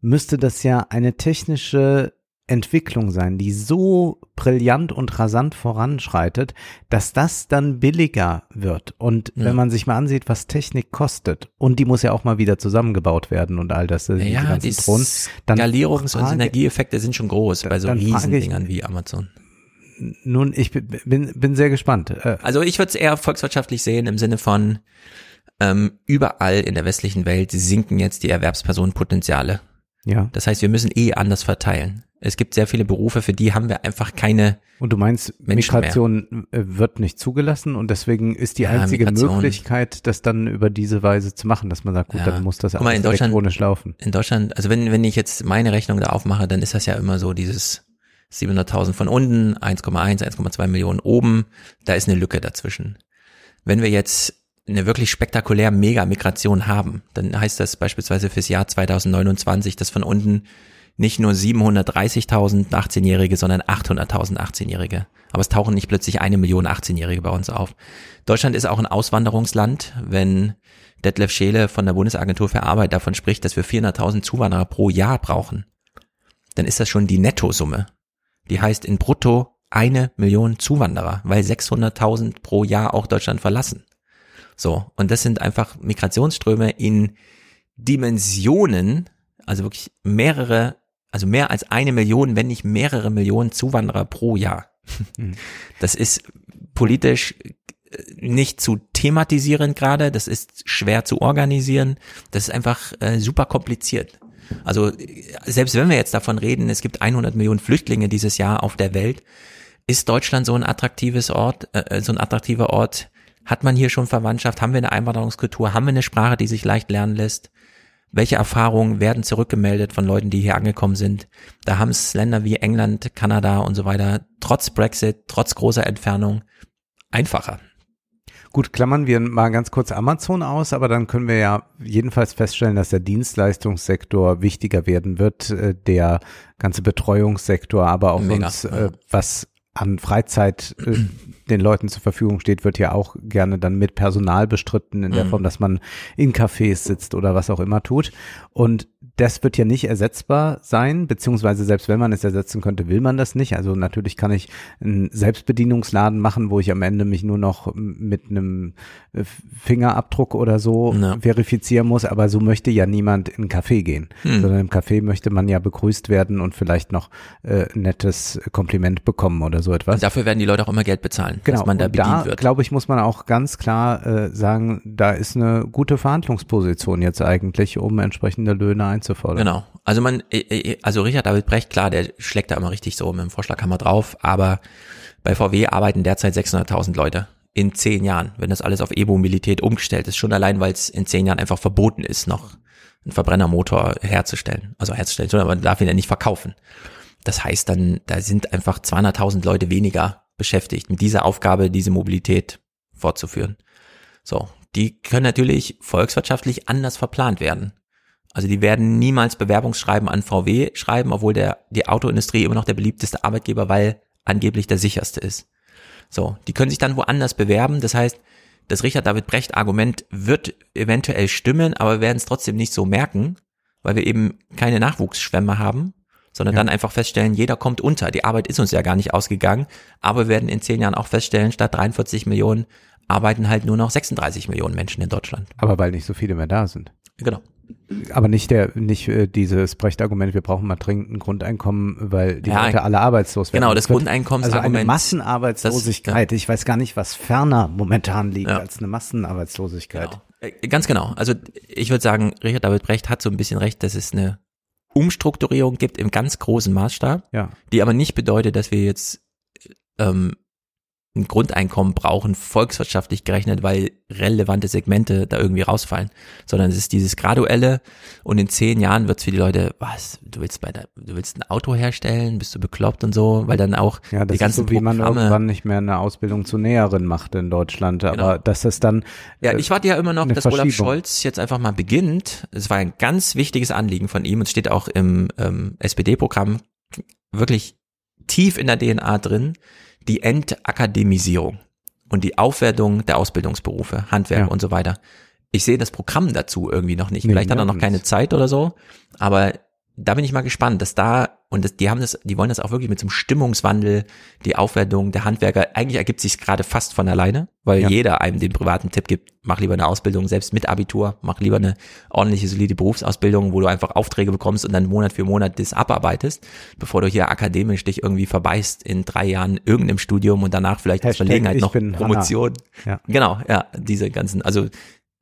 müsste das ja eine technische Entwicklung sein, die so brillant und rasant voranschreitet, dass das dann billiger wird. Und ja. wenn man sich mal ansieht, was Technik kostet, und die muss ja auch mal wieder zusammengebaut werden und all das, ja, die ja, die Drohnen, dann Skalierungs- und Synergieeffekte sind schon groß bei so Riesendingern wie Amazon. Nun, ich bin, bin sehr gespannt. Äh, also ich würde es eher volkswirtschaftlich sehen im Sinne von, ähm, überall in der westlichen Welt sinken jetzt die Erwerbspersonenpotenziale. Ja. Das heißt, wir müssen eh anders verteilen. Es gibt sehr viele Berufe, für die haben wir einfach keine. Und du meinst, Menschen Migration mehr. Äh, wird nicht zugelassen und deswegen ist die ja, einzige Migration. Möglichkeit, das dann über diese Weise zu machen, dass man sagt, gut, ja. dann muss das alles in elektronisch laufen. In Deutschland, also wenn, wenn ich jetzt meine Rechnung da aufmache, dann ist das ja immer so dieses 700.000 von unten, 1,1, 1,2 Millionen oben, da ist eine Lücke dazwischen. Wenn wir jetzt eine wirklich spektakulär Mega-Migration haben, dann heißt das beispielsweise fürs Jahr 2029, dass von unten nicht nur 730.000 18-Jährige, sondern 800.000 18-Jährige. Aber es tauchen nicht plötzlich eine Million 18-Jährige bei uns auf. Deutschland ist auch ein Auswanderungsland. Wenn Detlef Scheele von der Bundesagentur für Arbeit davon spricht, dass wir 400.000 Zuwanderer pro Jahr brauchen, dann ist das schon die Nettosumme. Die heißt in Brutto eine Million Zuwanderer, weil 600.000 pro Jahr auch Deutschland verlassen. So, und das sind einfach Migrationsströme in Dimensionen, also wirklich mehrere, also mehr als eine Million, wenn nicht mehrere Millionen Zuwanderer pro Jahr. Mhm. (laughs) Das ist politisch äh, nicht zu thematisieren gerade, das ist schwer zu organisieren, das ist einfach äh, super kompliziert. Also selbst wenn wir jetzt davon reden, es gibt 100 Millionen Flüchtlinge dieses Jahr auf der Welt, ist Deutschland so ein attraktives Ort, äh, so ein attraktiver Ort, hat man hier schon Verwandtschaft? Haben wir eine Einwanderungskultur? Haben wir eine Sprache, die sich leicht lernen lässt? Welche Erfahrungen werden zurückgemeldet von Leuten, die hier angekommen sind? Da haben es Länder wie England, Kanada und so weiter, trotz Brexit, trotz großer Entfernung, einfacher. Gut, klammern wir mal ganz kurz Amazon aus, aber dann können wir ja jedenfalls feststellen, dass der Dienstleistungssektor wichtiger werden wird, äh, der ganze Betreuungssektor, aber auch Mega, uns, äh, was an Freizeit äh, (clears throat) den Leuten zur Verfügung steht, wird ja auch gerne dann mit Personal bestritten in der mhm. Form, dass man in Cafés sitzt oder was auch immer tut. Und das wird ja nicht ersetzbar sein, beziehungsweise selbst wenn man es ersetzen könnte, will man das nicht. Also natürlich kann ich einen Selbstbedienungsladen machen, wo ich am Ende mich nur noch mit einem äh, Fingerabdruck oder so ja. verifizieren muss, aber so möchte ja niemand in einen Café gehen, hm. sondern im Café möchte man ja begrüßt werden und vielleicht noch äh, nettes Kompliment bekommen oder so etwas. Und dafür werden die Leute auch immer Geld bezahlen, genau. dass man da bedient da, wird. glaube ich, muss man auch ganz klar äh, sagen, da ist eine gute Verhandlungsposition jetzt eigentlich, um entsprechende Löhne einzufordern. Genau. Also man, äh, äh, also Richard David Brecht, klar, der schlägt da immer richtig so mit dem Vorschlaghammer drauf, aber bei VW arbeiten derzeit 600.000 Leute in zehn Jahren, wenn das alles auf E-Mobilität umgestellt ist, schon allein, weil es in zehn Jahren einfach verboten ist, noch einen Verbrennermotor herzustellen, also herzustellen, sondern man darf ihn ja nicht verkaufen. Das heißt dann, da sind einfach 200.000 Leute weniger beschäftigt, mit dieser Aufgabe diese Mobilität fortzuführen. So, die können natürlich volkswirtschaftlich anders verplant werden. Also die werden niemals Bewerbungsschreiben an VW schreiben, obwohl der, die Autoindustrie immer noch der beliebteste Arbeitgeber, weil angeblich der sicherste ist. So, die können sich dann woanders bewerben. Das heißt, das Richard David Brecht Argument wird eventuell stimmen, aber wir werden es trotzdem nicht so merken, weil wir eben keine Nachwuchsschwämme haben, sondern ja. dann einfach feststellen, jeder kommt unter. Die Arbeit ist uns ja gar nicht ausgegangen, aber wir werden in zehn Jahren auch feststellen, statt 43 Millionen arbeiten halt nur noch 36 Millionen Menschen in Deutschland. Aber weil nicht so viele mehr da sind. Genau aber nicht der, nicht äh, dieses Brecht-Argument, wir brauchen mal dringend ein Grundeinkommen, weil die ja, Leute alle arbeitslos werden. Genau, das Grundeinkommensargument. Also eine Massenarbeitslosigkeit. Das, ja. Ich weiß gar nicht, was ferner momentan liegt ja. als eine Massenarbeitslosigkeit. Genau. Äh, ganz genau. Also ich würde sagen, Richard David Brecht hat so ein bisschen recht, dass es eine Umstrukturierung gibt im ganz großen Maßstab, ja. die aber nicht bedeutet, dass wir jetzt ähm, ein Grundeinkommen brauchen, volkswirtschaftlich gerechnet, weil relevante Segmente da irgendwie rausfallen, sondern es ist dieses graduelle und in zehn Jahren wird es für die Leute, was, du willst bei der, du willst ein Auto herstellen, bist du bekloppt und so, weil dann auch ja, das die ganzen ist so, wie man irgendwann nicht mehr eine Ausbildung zur Näherin macht in Deutschland, aber Genau. dass das dann Ja, äh, ich warte ja immer noch, dass Olaf. Scholz jetzt einfach mal beginnt. Es war ein ganz wichtiges Anliegen von ihm und steht auch im ähm, SPD-Programm wirklich tief in der DNA drin, die Entakademisierung und die Aufwertung der Ausbildungsberufe, Handwerk Ja. und so weiter. Ich sehe das Programm dazu irgendwie noch nicht. Nee, Vielleicht hat er noch keine Zeit oder so, aber da bin ich mal gespannt, dass da und das, die haben das, die wollen das auch wirklich mit so einem Stimmungswandel, die Aufwertung der Handwerker. Eigentlich ergibt sich gerade fast von alleine, weil Ja. jeder einem den privaten Tipp gibt: Mach lieber eine Ausbildung selbst mit Abitur, mach lieber eine ordentliche solide Berufsausbildung, wo du einfach Aufträge bekommst und dann Monat für Monat das abarbeitest, bevor du hier akademisch dich irgendwie verbeißt in drei Jahren irgendeinem Studium und danach vielleicht als Hashtag Verlegenheit ich noch Promotion. Ja. Genau, ja, diese ganzen, also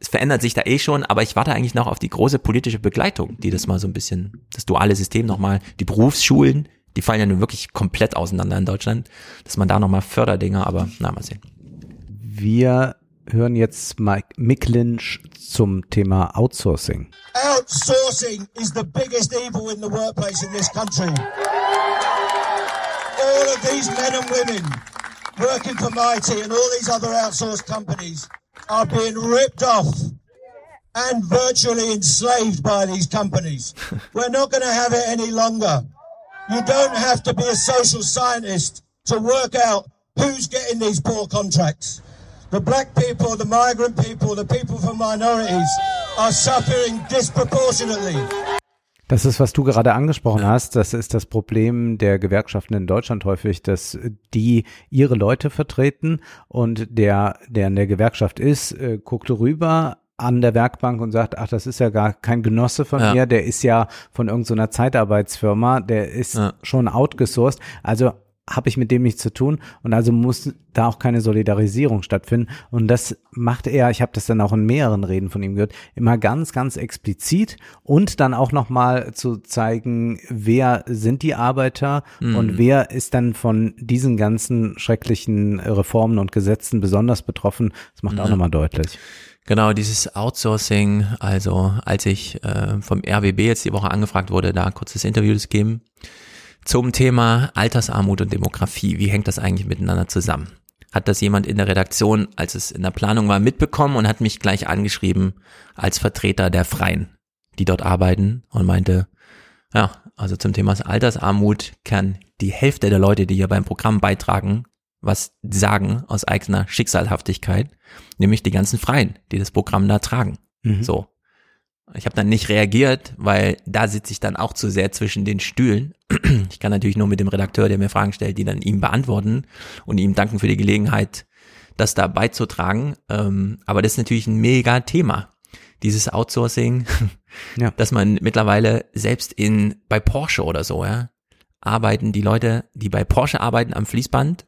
es verändert sich da eh schon, aber ich warte eigentlich noch auf die große politische Begleitung, die das mal so ein bisschen, das duale System nochmal, die Berufsschulen, die fallen ja nun wirklich komplett auseinander in Deutschland, dass man da nochmal Förderdinger, aber na, mal sehen. Wir hören jetzt Mike Mick Lynch zum Thema Outsourcing. Outsourcing is the biggest evil in the workplace in this country. All of these men and women working for Mighty and all these other outsourced companies are being ripped off and virtually enslaved by these companies. (laughs) We're not going to have it any longer. You don't have to be a social scientist to work out who's getting these poor contracts. The black people, the migrant people, the people from minorities are suffering disproportionately. Das ist, was du gerade angesprochen hast. Das ist das Problem der Gewerkschaften in Deutschland häufig, dass die ihre Leute vertreten und der, der in der Gewerkschaft ist, äh, guckt rüber an der Werkbank und sagt, ach, das ist ja gar kein Genosse von Ja. mir, der ist ja von irgendeiner Zeitarbeitsfirma, der ist Ja. schon outgesourced. Also habe ich mit dem nichts zu tun und also muss da auch keine Solidarisierung stattfinden. Und das macht er, ich habe das dann auch in mehreren Reden von ihm gehört, immer ganz, ganz explizit und dann auch nochmal zu zeigen, wer sind die Arbeiter Mhm. und wer ist dann von diesen ganzen schrecklichen Reformen und Gesetzen besonders betroffen. Das macht auch Ja. nochmal deutlich. Genau, dieses Outsourcing, also als ich äh, vom RWB jetzt die Woche angefragt wurde, da ein kurzes Interview zu geben, zum Thema Altersarmut und Demografie. Wie hängt das eigentlich miteinander zusammen? Hat das jemand in der Redaktion, als es in der Planung war, mitbekommen und hat mich gleich angeschrieben als Vertreter der Freien, die dort arbeiten und meinte, ja, also zum Thema Altersarmut kann die Hälfte der Leute, die hier beim Programm beitragen, was sagen aus eigener Schicksalhaftigkeit, nämlich die ganzen Freien, die das Programm da tragen. Mhm. So. Ich habe dann nicht reagiert, weil da sitze ich dann auch zu sehr zwischen den Stühlen. Ich kann natürlich nur mit dem Redakteur, der mir Fragen stellt, die dann ihm beantworten und ihm danken für die Gelegenheit, das da beizutragen. Ähm, aber das ist natürlich ein mega Thema. Dieses Outsourcing, (laughs) Ja. dass man mittlerweile selbst in bei Porsche oder so, ja, arbeiten die Leute, die bei Porsche arbeiten am Fließband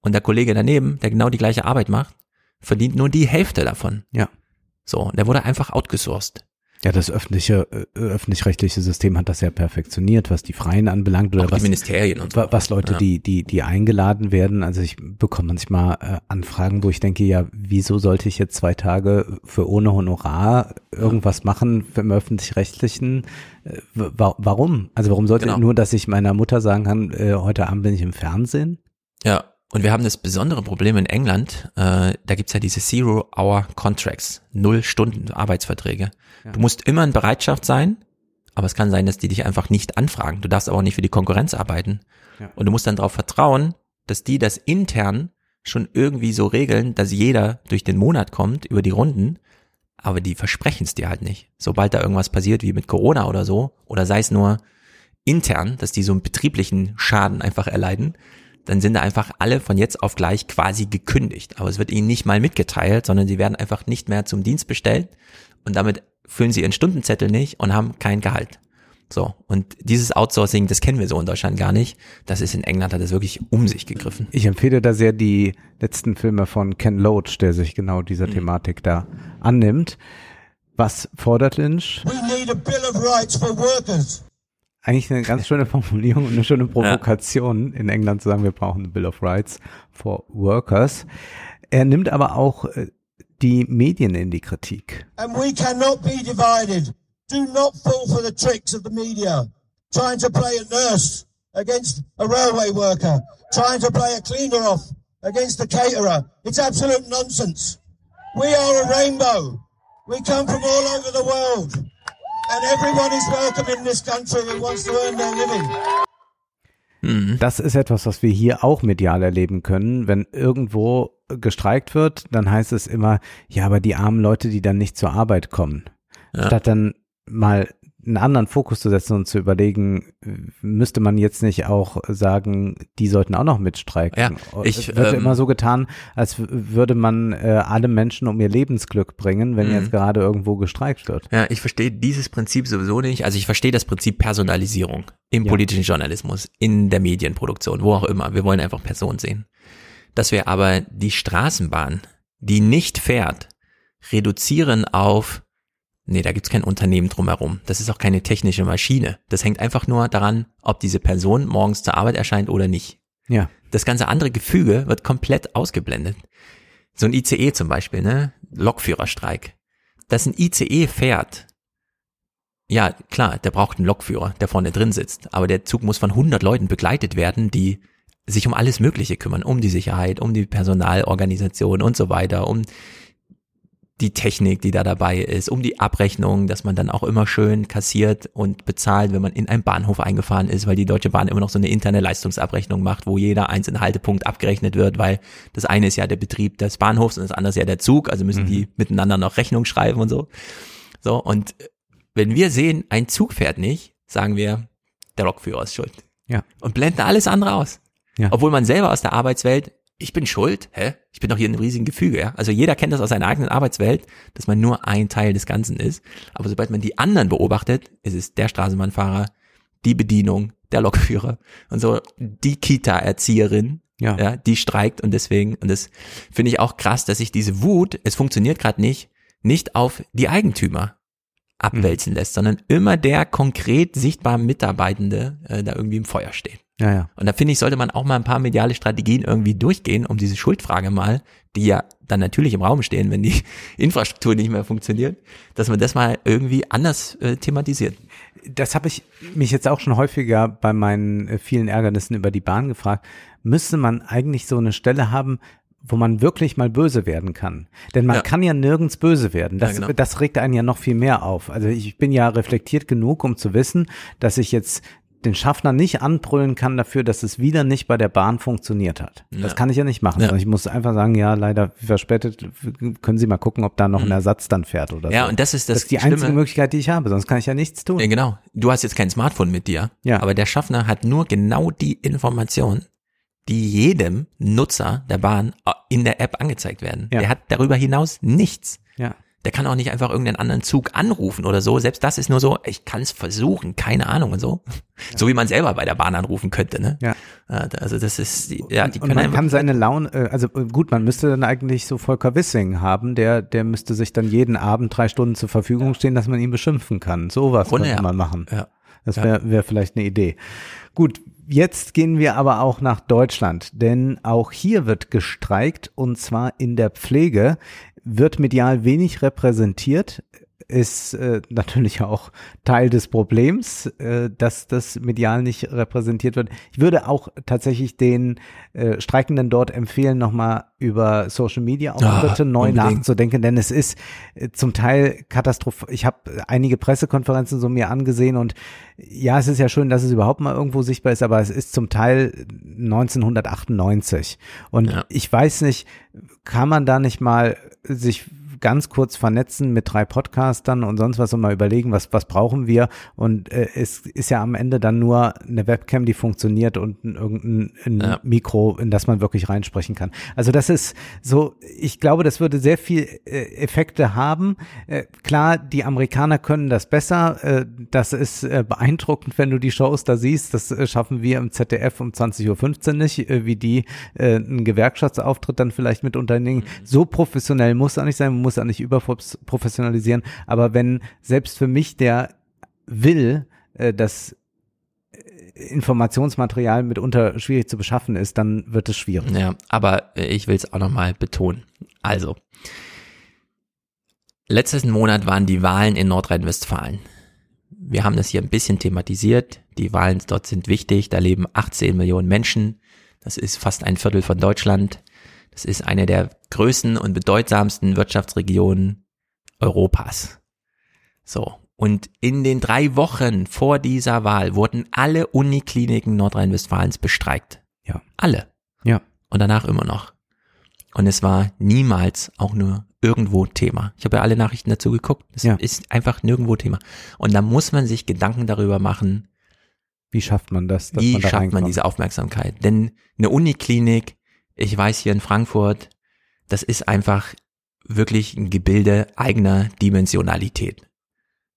und der Kollege daneben, der genau die gleiche Arbeit macht, verdient nur die Hälfte davon. Ja. So, der wurde einfach outgesourced. Ja, das öffentliche, äh, öffentlich-rechtliche System hat das ja perfektioniert, was die Freien anbelangt oder Auch die was, Ministerien und so. wa- was Leute, Ja. die, die, die eingeladen werden. Also ich bekomme manchmal äh, Anfragen, wo ich denke, ja, wieso sollte ich jetzt zwei Tage für ohne Honorar irgendwas machen im öffentlich-rechtlichen? Äh, wa warum? Also warum sollte Genau. nur, dass ich meiner Mutter sagen kann, äh, heute Abend bin ich im Fernsehen? Ja, und wir haben das besondere Problem in England, äh, da gibt's ja diese Zero-Hour-Contracts, null Stunden Arbeitsverträge. Ja. Du musst immer in Bereitschaft sein, aber es kann sein, dass die dich einfach nicht anfragen. Du darfst aber auch nicht für die Konkurrenz arbeiten. Ja. Und du musst dann darauf vertrauen, dass die das intern schon irgendwie so regeln, dass jeder durch den Monat kommt über die Runden, aber die versprechen es dir halt nicht. Sobald da irgendwas passiert, wie mit Corona oder so, oder sei es nur intern, dass die so einen betrieblichen Schaden einfach erleiden, dann sind da einfach alle von jetzt auf gleich quasi gekündigt. Aber es wird ihnen nicht mal mitgeteilt, sondern sie werden einfach nicht mehr zum Dienst bestellt und damit füllen sie ihren Stundenzettel nicht und haben kein Gehalt. So, und dieses Outsourcing, das kennen wir so in Deutschland gar nicht. Das ist in England, hat es wirklich um sich gegriffen. Ich empfehle da sehr die letzten Filme von Ken Loach, der sich genau dieser Mhm. Thematik da annimmt. Was fordert Lynch? We need a Bill of Rights for workers. Eigentlich eine ganz schöne Formulierung und eine schöne Provokation, ja. in England zu sagen, wir brauchen eine Bill of Rights for Workers. Er nimmt aber auch äh, die Medien in die Kritik. And we cannot be divided. Do not fall for the tricks of the media. Trying to play a nurse against a railway worker. Trying to play a cleaner off against a caterer. It's absolute nonsense. We are a rainbow. We come from all over the world. And everyone is welcome in this country who wants to earn their living. Mhm. Das ist etwas, was wir hier auch medial erleben können. Wenn irgendwo gestreikt wird, dann heißt es immer, ja, aber die armen Leute, die dann nicht zur Arbeit kommen. Ja. Statt dann mal einen anderen Fokus zu setzen und zu überlegen, müsste man jetzt nicht auch sagen, die sollten auch noch mitstreiken. Ja, ich, es wird ähm, immer so getan, als würde man äh, alle Menschen um ihr Lebensglück bringen, wenn jetzt mhm. gerade irgendwo gestreikt wird. Ja, ich verstehe dieses Prinzip sowieso nicht. Also ich verstehe das Prinzip Personalisierung im ja. politischen Journalismus, in der Medienproduktion, wo auch immer. Wir wollen einfach Personen sehen. Dass wir aber die Straßenbahn, die nicht fährt, reduzieren auf Nee, da gibt's kein Unternehmen drumherum. Das ist auch keine technische Maschine. Das hängt einfach nur daran, ob diese Person morgens zur Arbeit erscheint oder nicht. Ja. Das ganze andere Gefüge wird komplett ausgeblendet. So ein ICE zum Beispiel, ne? Lokführerstreik. Dass ein ICE fährt, ja, klar, der braucht einen Lokführer, der vorne drin sitzt. Aber der Zug muss von 100 Leuten begleitet werden, die sich um alles Mögliche kümmern, um die Sicherheit, um die Personalorganisation und so weiter, um die Technik, die da dabei ist, um die Abrechnung, dass man dann auch immer schön kassiert und bezahlt, wenn man in einen Bahnhof eingefahren ist, weil die Deutsche Bahn immer noch so eine interne Leistungsabrechnung macht, wo jeder einzelne Haltepunkt abgerechnet wird, weil das eine ist ja der Betrieb des Bahnhofs und das andere ist ja der Zug, also müssen mhm. die miteinander noch Rechnung schreiben und so. So, und wenn wir sehen, ein Zug fährt nicht, sagen wir, der Lokführer ist schuld. Ja. Und blenden alles andere aus. Ja. Obwohl man selber aus der Arbeitswelt ich bin schuld, hä? Ich bin doch hier in einem riesigen Gefüge, ja? Also jeder kennt das aus seiner eigenen Arbeitswelt, dass man nur ein Teil des Ganzen ist. Aber sobald man die anderen beobachtet, ist es der Straßenbahnfahrer, die Bedienung, der Lokführer und so die Kita-Erzieherin, ja. ja, die streikt und deswegen, und das finde ich auch krass, dass sich diese Wut, es funktioniert gerade nicht, nicht auf die Eigentümer abwälzen mhm. lässt, sondern immer der konkret sichtbar Mitarbeitende äh, da irgendwie im Feuer steht. Ja, ja. Und da finde ich, sollte man auch mal ein paar mediale Strategien irgendwie durchgehen, um diese Schuldfrage mal, die ja dann natürlich im Raum stehen, wenn die (laughs) Infrastruktur nicht mehr funktioniert, dass man das mal irgendwie anders äh, thematisiert. Das habe ich mich jetzt auch schon häufiger bei meinen äh, vielen Ärgernissen über die Bahn gefragt. Müsste man eigentlich so eine Stelle haben, wo man wirklich mal böse werden kann. Denn man ja. kann ja nirgends böse werden. Das, ja, genau. das regt einen ja noch viel mehr auf. Also ich bin ja reflektiert genug, um zu wissen, dass ich jetzt den Schaffner nicht anbrüllen kann dafür, dass es wieder nicht bei der Bahn funktioniert hat. Ja. Das kann ich ja nicht machen. Ja. Ich muss einfach sagen, ja, leider verspätet, können Sie mal gucken, ob da noch ein mhm. Ersatz dann fährt oder ja, so. Ja, und das ist das, das ist die Schlimme. einzige Möglichkeit, die ich habe, sonst kann ich ja nichts tun. Ja, genau. Du hast jetzt kein Smartphone mit dir, ja. aber der Schaffner hat nur genau die Information, die jedem Nutzer der Bahn äh, in der App angezeigt werden. Ja. Der hat darüber hinaus nichts. Ja. Der kann auch nicht einfach irgendeinen anderen Zug anrufen oder so. Selbst das ist nur so, ich kann es versuchen, keine Ahnung und so. Ja. So wie man selber bei der Bahn anrufen könnte, ne? Ja. Also das ist, ja, die können und man kann seine Laune, äh, also äh, gut, man müsste dann eigentlich so Volker Wissing haben, der, der müsste sich dann jeden Abend drei Stunden zur Verfügung stehen, dass man ihn beschimpfen kann. Sowas könnte ja. man machen. Ja. Das wäre wär vielleicht eine Idee. Gut, jetzt gehen wir aber auch nach Deutschland, denn auch hier wird gestreikt und zwar in der Pflege wird medial wenig repräsentiert, ist äh, natürlich auch Teil des Problems, äh, dass das medial nicht repräsentiert wird. Ich würde auch tatsächlich den äh, Streikenden dort empfehlen, nochmal über Social Media Auftritte oh, neu unbedingt. nachzudenken, denn es ist äh, zum Teil katastrophal. Ich habe einige Pressekonferenzen so mir angesehen und ja, es ist ja schön, dass es überhaupt mal irgendwo sichtbar ist, aber es ist zum Teil 1998 und ja. ich weiß nicht, kann man da nicht mal sich ganz kurz vernetzen mit drei Podcastern und sonst was und mal überlegen, was, was brauchen wir. Und äh, es ist ja am Ende dann nur eine Webcam, die funktioniert und ein, irgendein ein ja. Mikro, in das man wirklich reinsprechen kann. Also das ist so, ich glaube, das würde sehr viel äh, Effekte haben. Äh, klar, die Amerikaner können das besser. Äh, das ist äh, beeindruckend, wenn du die Shows da siehst. Das äh, schaffen wir im ZDF um 20.15 Uhr nicht, äh, wie die äh, einen Gewerkschaftsauftritt dann vielleicht mit Unternehmen. So professionell muss er nicht sein. Muss auch nicht überprofessionalisieren, aber wenn selbst für mich, der will, äh, dass Informationsmaterial mitunter schwierig zu beschaffen ist, dann wird es schwierig. Ja, aber ich will es auch nochmal betonen. Also, letzten Monat waren die Wahlen in Nordrhein-Westfalen. Wir haben das hier ein bisschen thematisiert. Die Wahlen dort sind wichtig. Da leben 18 Millionen Menschen. Das ist fast ein Viertel von Deutschland. Das ist eine der größten und bedeutsamsten Wirtschaftsregionen Europas. So. Und in den drei Wochen vor dieser Wahl wurden alle Unikliniken Nordrhein-Westfalens bestreikt. Ja. Alle. Ja. Und danach immer noch. Und es war niemals auch nur irgendwo Thema. Ich habe ja alle Nachrichten dazu geguckt. Es Ja. ist einfach nirgendwo Thema. Und da muss man sich Gedanken darüber machen, Wie schafft man das? wie man da schafft man diese Aufmerksamkeit? Denn eine Uniklinik, ich weiß hier in Frankfurt, das ist einfach wirklich ein Gebilde eigener Dimensionalität.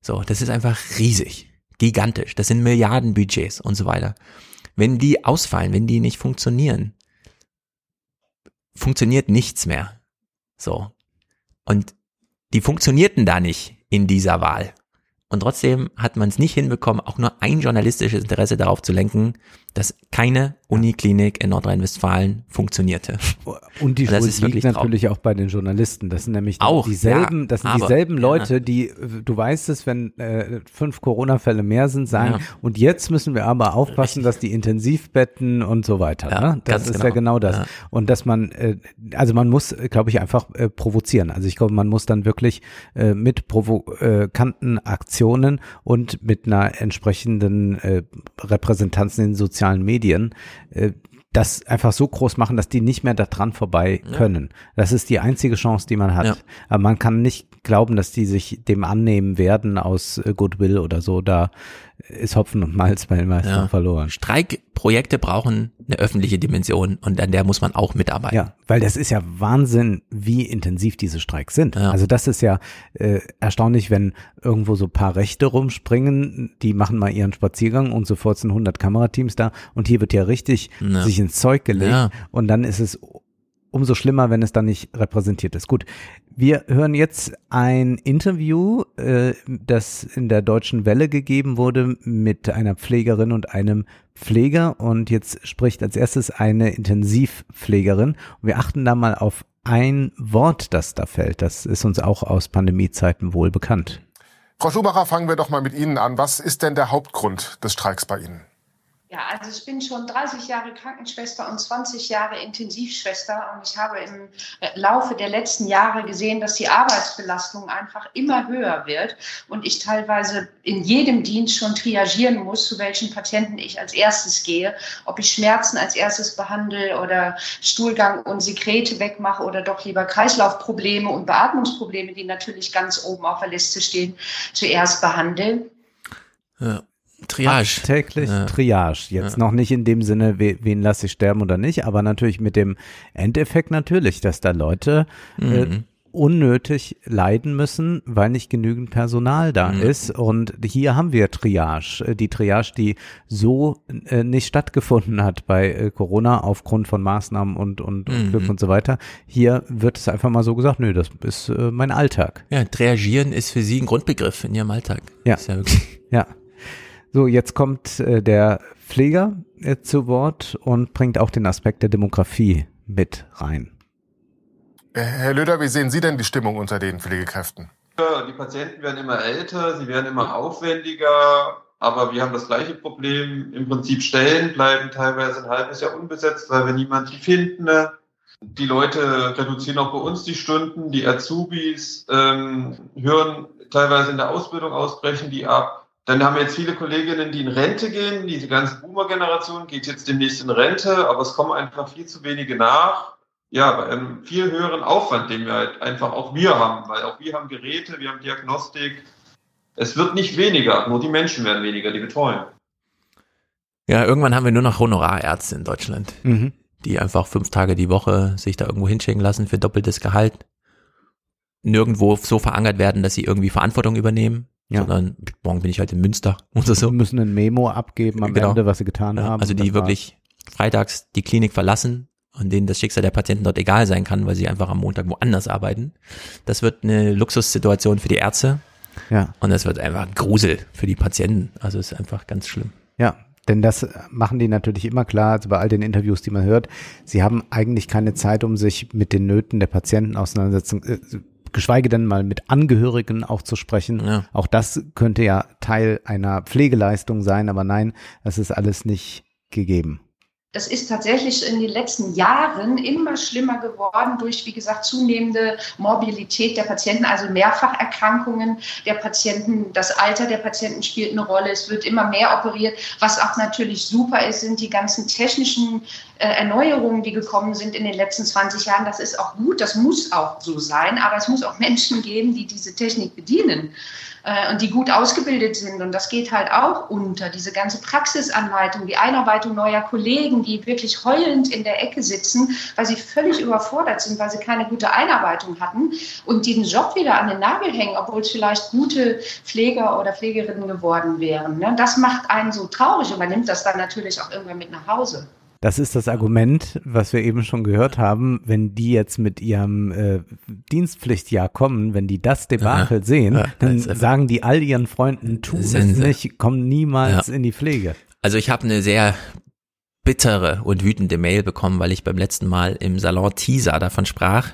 So, das ist einfach riesig, gigantisch. Das sind Milliardenbudgets und so weiter. Wenn die ausfallen, wenn die nicht funktionieren, funktioniert nichts mehr. So. Und die funktionierten da nicht in dieser Wahl. Und trotzdem hat man es nicht hinbekommen, auch nur ein journalistisches Interesse darauf zu lenken, dass keine Uniklinik in Nordrhein-Westfalen funktionierte. (laughs) Und die das Schuld liegt natürlich auch bei den Journalisten. Das sind nämlich Auch, dieselben, ja, das sind aber- dieselben ja. Leute, die, äh, du weißt es, wenn äh, fünf Corona-Fälle mehr sind, sagen, Ja. und jetzt müssen wir aber aufpassen, dass die Intensivbetten und so weiter. Ja, ne? Das ist genau. ja genau das. Ja. Und dass man, äh, also man muss, glaube ich, einfach äh, provozieren. Also ich glaube, man muss dann wirklich äh, mit provokanten Aktionen und mit einer entsprechenden äh, Repräsentanz in den sozialen Medien äh, das einfach so groß machen, dass die nicht mehr da dran vorbei Ja. können. Das ist die einzige Chance, die man hat. Ja. Aber man kann nicht glauben, dass die sich dem annehmen werden aus äh, Goodwill oder so. Da ist Hopfen und Malz bei den meisten Ja. verloren. Streikprojekte brauchen eine öffentliche Dimension und an der muss man auch mitarbeiten. Ja, weil das ist ja Wahnsinn, wie intensiv diese Streiks sind. Also das ist ja äh, erstaunlich, wenn irgendwo so ein paar Rechte rumspringen, die machen mal ihren Spaziergang und sofort sind 100 Kamerateams da und hier wird ja richtig Ja. sich ins Zeug gelegt Ja. und dann ist es umso schlimmer, wenn es dann nicht repräsentiert ist. Gut, wir hören jetzt ein Interview, äh, das in der Deutschen Welle gegeben wurde mit einer Pflegerin und einem Pfleger und jetzt spricht als erstes eine Intensivpflegerin. Und wir achten da mal auf ein Wort, das da fällt. Das ist uns auch aus Pandemiezeiten wohl bekannt. Frau Schumacher, fangen wir doch mal mit Ihnen an. Was ist denn der Hauptgrund des Streiks bei Ihnen? Ja, also ich bin schon 30 Jahre Krankenschwester und 20 Jahre Intensivschwester und ich habe im äh, Laufe der letzten Jahre gesehen, dass die Arbeitsbelastung einfach immer höher wird und ich teilweise in jedem Dienst schon triagieren muss, zu welchen Patienten ich als erstes gehe, ob ich Schmerzen als erstes behandle oder Stuhlgang und Sekrete wegmache oder doch lieber Kreislaufprobleme und Beatmungsprobleme, die natürlich ganz oben auf der Liste stehen, zuerst behandle. Ja. Triage. Täglich Ja. Triage. Jetzt Ja. noch nicht in dem Sinne, we, wen lasse ich sterben oder nicht, aber natürlich mit dem Endeffekt natürlich, dass da Leute äh, Mhm. unnötig leiden müssen, weil nicht genügend Personal da Mhm. ist. Und hier haben wir Triage. Äh, Die Triage, die so äh, nicht stattgefunden hat bei äh, Corona aufgrund von Maßnahmen und, und, und Mhm. Glück und so weiter. Hier wird es einfach mal so gesagt, nö, das ist äh, mein Alltag. Ja, Triagieren ist für Sie ein Grundbegriff in Ihrem Alltag. Ja. Ist ja wirklich. (laughs) Ja. So, jetzt kommt äh, der Pfleger äh, zu Wort und bringt auch den Aspekt der Demografie mit rein. Äh, Herr Löder, wie sehen Sie denn die Stimmung unter den Pflegekräften? Die Patienten werden immer älter, sie werden immer aufwendiger, aber wir haben das gleiche Problem. Im Prinzip Stellen bleiben teilweise ein halbes Jahr unbesetzt, weil wir niemanden finden. Die Leute reduzieren auch bei uns die Stunden, die Azubis ähm, hören teilweise in der Ausbildung ausbrechen die ab. Dann haben wir jetzt viele Kolleginnen, die in Rente gehen. Diese ganze Boomer-Generation geht jetzt demnächst in Rente, aber es kommen einfach viel zu wenige nach. Ja, bei einem viel höheren Aufwand, den wir halt einfach auch wir haben, weil auch wir haben Geräte, wir haben Diagnostik. Es wird nicht weniger, nur die Menschen werden weniger, die betreuen. Ja, irgendwann haben wir nur noch Honorarärzte in Deutschland, Mhm. die einfach fünf Tage die Woche sich da irgendwo hinschicken lassen für doppeltes Gehalt. Nirgendwo so verankert werden, dass sie irgendwie Verantwortung übernehmen, Ja. sondern morgen bin ich halt in Münster (laughs) oder so. Sie müssen ein Memo abgeben am Genau. Ende, was sie getan Ja, haben. Also die das war's. wirklich freitags die Klinik verlassen und denen das Schicksal der Patienten dort egal sein kann, weil sie einfach am Montag woanders arbeiten. Das wird eine Luxussituation für die Ärzte. Ja. Und das wird einfach Grusel für die Patienten. Also ist einfach ganz schlimm. Ja, Denn das machen die natürlich immer klar, also bei all den Interviews, die man hört, sie haben eigentlich keine Zeit, um sich mit den Nöten der Patienten auseinandersetzen, äh, geschweige denn mal mit Angehörigen auch zu sprechen. Ja. Auch das könnte ja Teil einer Pflegeleistung sein, aber nein, das ist alles nicht gegeben. Das ist tatsächlich in den letzten Jahren immer schlimmer geworden durch, wie gesagt, zunehmende Mobilität der Patienten, also Mehrfacherkrankungen der Patienten. Das Alter der Patienten spielt eine Rolle. Es wird immer mehr operiert. Was auch natürlich super ist, sind die ganzen technischen äh, Erneuerungen, die gekommen sind in den letzten 20 Jahren. Das ist auch gut. Das muss auch so sein. Aber es muss auch Menschen geben, die diese Technik bedienen äh, und die gut ausgebildet sind. Und das geht halt auch unter. Diese ganze Praxisanleitung, die Einarbeitung neuer Kollegen, die wirklich heulend in der Ecke sitzen, weil sie völlig überfordert sind, weil sie keine gute Einarbeitung hatten und den Job wieder an den Nagel hängen, obwohl es vielleicht gute Pfleger oder Pflegerinnen geworden wären. Ne? Das macht einen so traurig und man nimmt das dann natürlich auch irgendwann mit nach Hause. Das ist das Argument, was wir eben schon gehört haben. Wenn die jetzt mit ihrem äh, Dienstpflichtjahr kommen, wenn die das Debakel ja, sehen, ja, dann sagen die all ihren Freunden, tu es nicht, komm niemals ja. in die Pflege. Also ich habe eine sehr bittere und wütende Mail bekommen, weil ich beim letzten Mal im Salon Teaser davon sprach,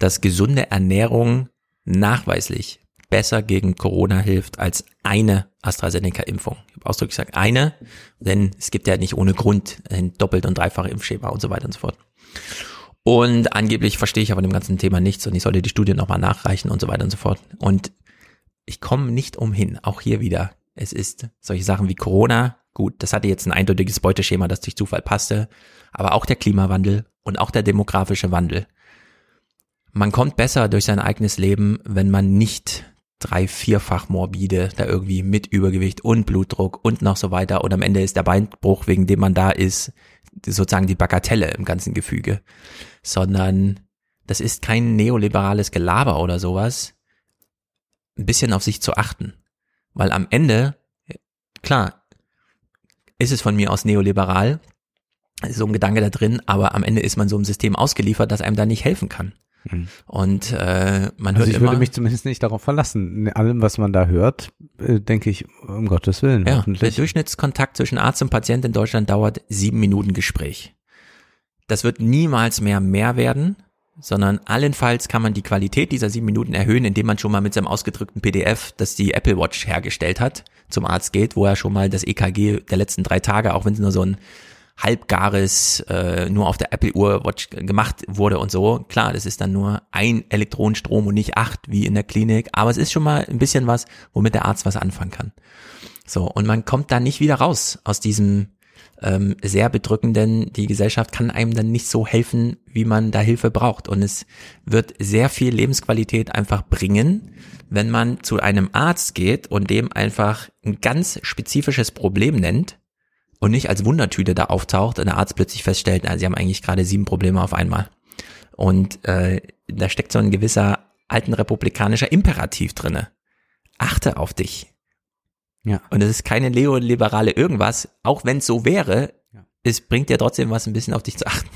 dass gesunde Ernährung nachweislich besser gegen Corona hilft als eine AstraZeneca-Impfung. Ich habe ausdrücklich gesagt eine, denn es gibt ja nicht ohne Grund ein doppelt und dreifache Impfschema und so weiter und so fort. Und angeblich verstehe ich aber dem ganzen Thema nichts und ich sollte die Studie nochmal nachreichen und so weiter und so fort. Und ich komme nicht umhin, auch hier wieder. Es ist solche Sachen wie Corona, gut, das hatte jetzt ein eindeutiges Beuteschema, das durch Zufall passte, aber auch der Klimawandel und auch der demografische Wandel. Man kommt besser durch sein eigenes Leben, wenn man nicht drei, vierfach morbide, da irgendwie mit Übergewicht und Blutdruck und noch so weiter. Und am Ende ist der Beinbruch, wegen dem man da ist, sozusagen die Bagatelle im ganzen Gefüge. Sondern das ist kein neoliberales Gelaber oder sowas. Ein bisschen auf sich zu achten. Weil am Ende, klar, ist es von mir aus neoliberal, so ein Gedanke da drin, aber am Ende ist man so einem System ausgeliefert, das einem da nicht helfen kann. Mhm. Und äh, man also hört ich immer, würde mich zumindest nicht darauf verlassen. In allem, was man da hört, äh, denke ich, um Gottes Willen. Ja, der Durchschnittskontakt zwischen Arzt und Patient in Deutschland dauert sieben Minuten Gespräch. Das wird niemals mehr mehr werden, sondern allenfalls kann man die Qualität dieser sieben Minuten erhöhen, indem man schon mal mit seinem ausgedrückten PDF, das die Apple Watch hergestellt hat, zum Arzt geht, wo er schon mal das EKG der letzten drei Tage, auch wenn es nur so ein halbgares äh, nur auf der Apple Uhr Watch gemacht wurde und so. Klar, das ist dann nur ein Elektronenstrom und nicht acht wie in der Klinik, aber es ist schon mal ein bisschen was, womit der Arzt was anfangen kann. So, und man kommt da nicht wieder raus aus diesem ähm, sehr bedrückenden, die Gesellschaft kann einem dann nicht so helfen, wie man da Hilfe braucht. Und es wird sehr viel Lebensqualität einfach bringen, wenn man zu einem Arzt geht und dem einfach ein ganz spezifisches Problem nennt und nicht als Wundertüte da auftaucht und der Arzt plötzlich feststellt, na, sie haben eigentlich gerade sieben Probleme auf einmal. Und äh, da steckt so ein gewisser alten republikanischer Imperativ drinne. Achte auf dich. Ja. Und es ist keine neoliberale irgendwas, auch wenn es so wäre, ja. es bringt dir trotzdem was, ein bisschen auf dich zu achten.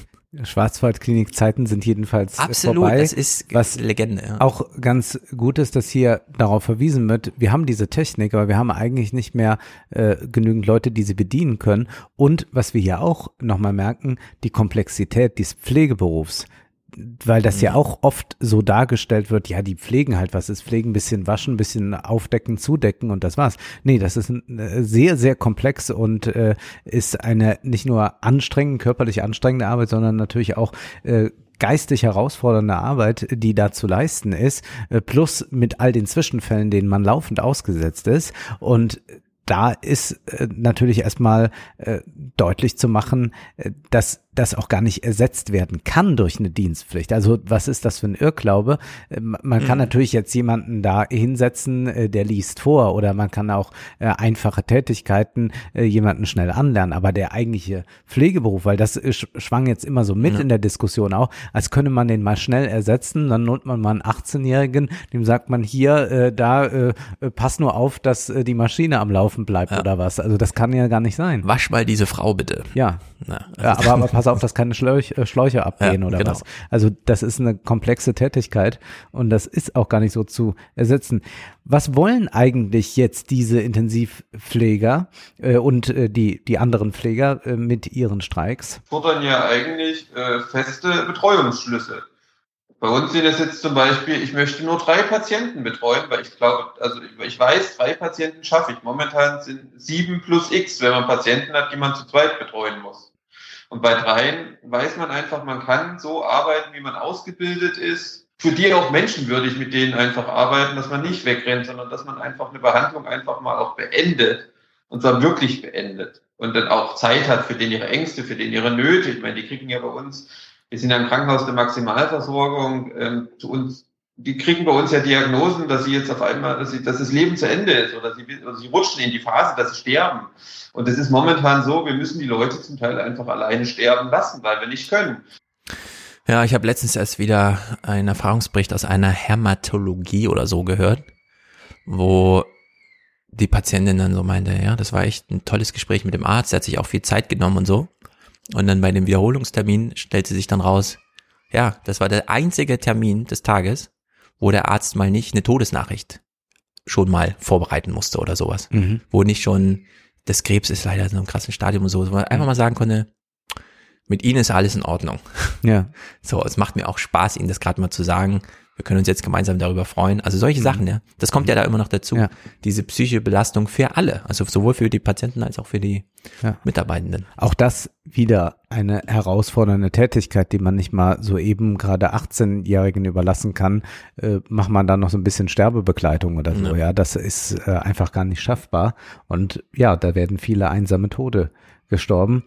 Schwarzwaldklinik-Zeiten sind jedenfalls Absolut, vorbei. das ist was Legende. Ja. Auch ganz gut ist, dass hier darauf verwiesen wird, wir haben diese Technik, aber wir haben eigentlich nicht mehr äh, genügend Leute, die sie bedienen können. Und was wir hier auch nochmal merken, die Komplexität des Pflegeberufs weil das ja mhm. auch oft so dargestellt wird, ja, die pflegen halt was ist, pflegen ein bisschen waschen, ein bisschen aufdecken, zudecken und das war's. Nee, das ist äh, sehr, sehr komplex und äh, ist eine nicht nur anstrengend, körperlich anstrengende Arbeit, sondern natürlich auch äh, geistig herausfordernde Arbeit, die da zu leisten ist, äh, plus mit all den Zwischenfällen, denen man laufend ausgesetzt ist. Und da ist äh, natürlich erstmal äh, deutlich zu machen, äh, dass das auch gar nicht ersetzt werden kann durch eine Dienstpflicht. Also was ist das für ein Irrglaube? Äh, man kann mhm. natürlich jetzt jemanden da hinsetzen, äh, der liest vor oder man kann auch äh, einfache Tätigkeiten jemanden schnell anlernen. Aber der eigentliche Pflegeberuf, weil das schwang jetzt immer so mit ja. in der Diskussion auch, als könne man den mal schnell ersetzen. Dann nimmt man mal einen 18-Jährigen, dem sagt man hier, da, pass nur auf, dass die Maschine am Laufen bleibt Ja. oder was. Also das kann ja gar nicht sein. Wasch mal diese Frau bitte. Ja. Na, ja aber, aber (laughs) pass auf, dass keine Schläuch, äh, Schläuche abgehen Ja, oder genau. was. Also das ist eine komplexe Tätigkeit und das ist auch gar nicht so zu ersetzen. Was wollen eigentlich jetzt diese Intensivpfleger äh, und äh, die, die anderen Pfleger äh, mit ihren Streiks? fordern ja eigentlich äh, feste Betreuungsschlüsse. Bei uns sind es jetzt zum Beispiel, ich möchte nur drei Patienten betreuen, weil ich glaube, also ich weiß, drei Patienten schaffe ich. Momentan sind sieben plus X, wenn man Patienten hat, die man zu zweit betreuen muss. Und bei dreien weiß man einfach, man kann so arbeiten, wie man ausgebildet ist, für die auch menschenwürdig mit denen einfach arbeiten, dass man nicht wegrennt, sondern dass man einfach eine Behandlung einfach mal auch beendet. Und zwar wirklich beendet. Und dann auch Zeit hat für den ihre Ängste, für den ihre Nöte. Ich meine, die kriegen ja bei uns, wir sind ja im Krankenhaus der Maximalversorgung, ähm, zu uns, die kriegen bei uns ja Diagnosen, dass sie jetzt auf einmal, dass, sie, dass das Leben zu Ende ist oder sie, oder sie rutschen in die Phase, dass sie sterben. Und es ist momentan so, wir müssen die Leute zum Teil einfach alleine sterben lassen, weil wir nicht können. Ja, ich habe letztens erst wieder einen Erfahrungsbericht aus einer Hämatologie oder so gehört, wo die Patientin dann so meinte, ja, das war echt ein tolles Gespräch mit dem Arzt, der hat sich auch viel Zeit genommen und so. Und dann bei dem Wiederholungstermin stellte sich dann raus, ja, das war der einzige Termin des Tages, wo der Arzt mal nicht eine Todesnachricht schon mal vorbereiten musste oder sowas. Mhm. Wo nicht schon, das Krebs ist leider in so einem krassen Stadium und so, wo man einfach mal sagen konnte, mit Ihnen ist alles in Ordnung. Ja. (laughs) So, es macht mir auch Spaß, Ihnen das gerade mal zu sagen. Wir können uns jetzt gemeinsam darüber freuen. Also solche Sachen, ja. Das kommt ja da immer noch dazu. Diese psychische Belastung für alle. Also sowohl für die Patienten als auch für die Ja. Mitarbeitenden. Auch das wieder eine herausfordernde Tätigkeit, die man nicht mal so eben gerade 18-Jährigen überlassen kann. Äh, macht man dann noch so ein bisschen Sterbebegleitung oder so, ja. Das ist äh, einfach gar nicht schaffbar. Und ja, da werden viele einsame Tode gestorben.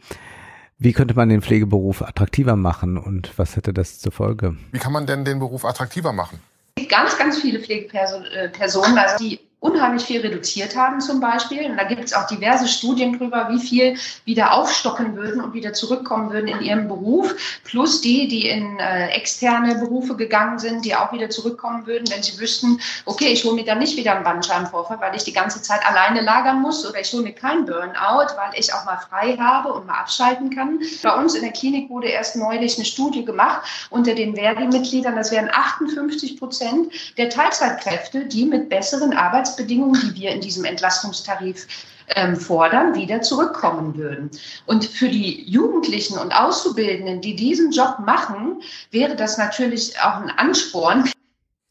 Wie könnte man den Pflegeberuf attraktiver machen und was hätte das zur Folge? Wie kann man denn den Beruf attraktiver machen? Es gibt ganz, ganz viele Pflegepersonen, also die unheimlich viel reduziert haben zum Beispiel. Und da gibt es auch diverse Studien drüber, wie viel wieder aufstocken würden und wieder zurückkommen würden in ihrem Beruf. Plus die, die in äh, externe Berufe gegangen sind, die auch wieder zurückkommen würden, wenn sie wüssten, okay, ich hole mir dann nicht wieder einen Bandscheibenvorfall, weil ich die ganze Zeit alleine lagern muss oder ich hole mir keinen Burnout, weil ich auch mal frei habe und mal abschalten kann. Bei uns in der Klinik wurde erst neulich eine Studie gemacht unter den Verdi-Mitgliedern. Das wären 58 Prozent der Teilzeitkräfte, die mit besseren Arbeitsbedingungen, die wir in diesem Entlastungstarif ähm, fordern, wieder zurückkommen würden. Und für die Jugendlichen und Auszubildenden, die diesen Job machen, wäre das natürlich auch ein Ansporn.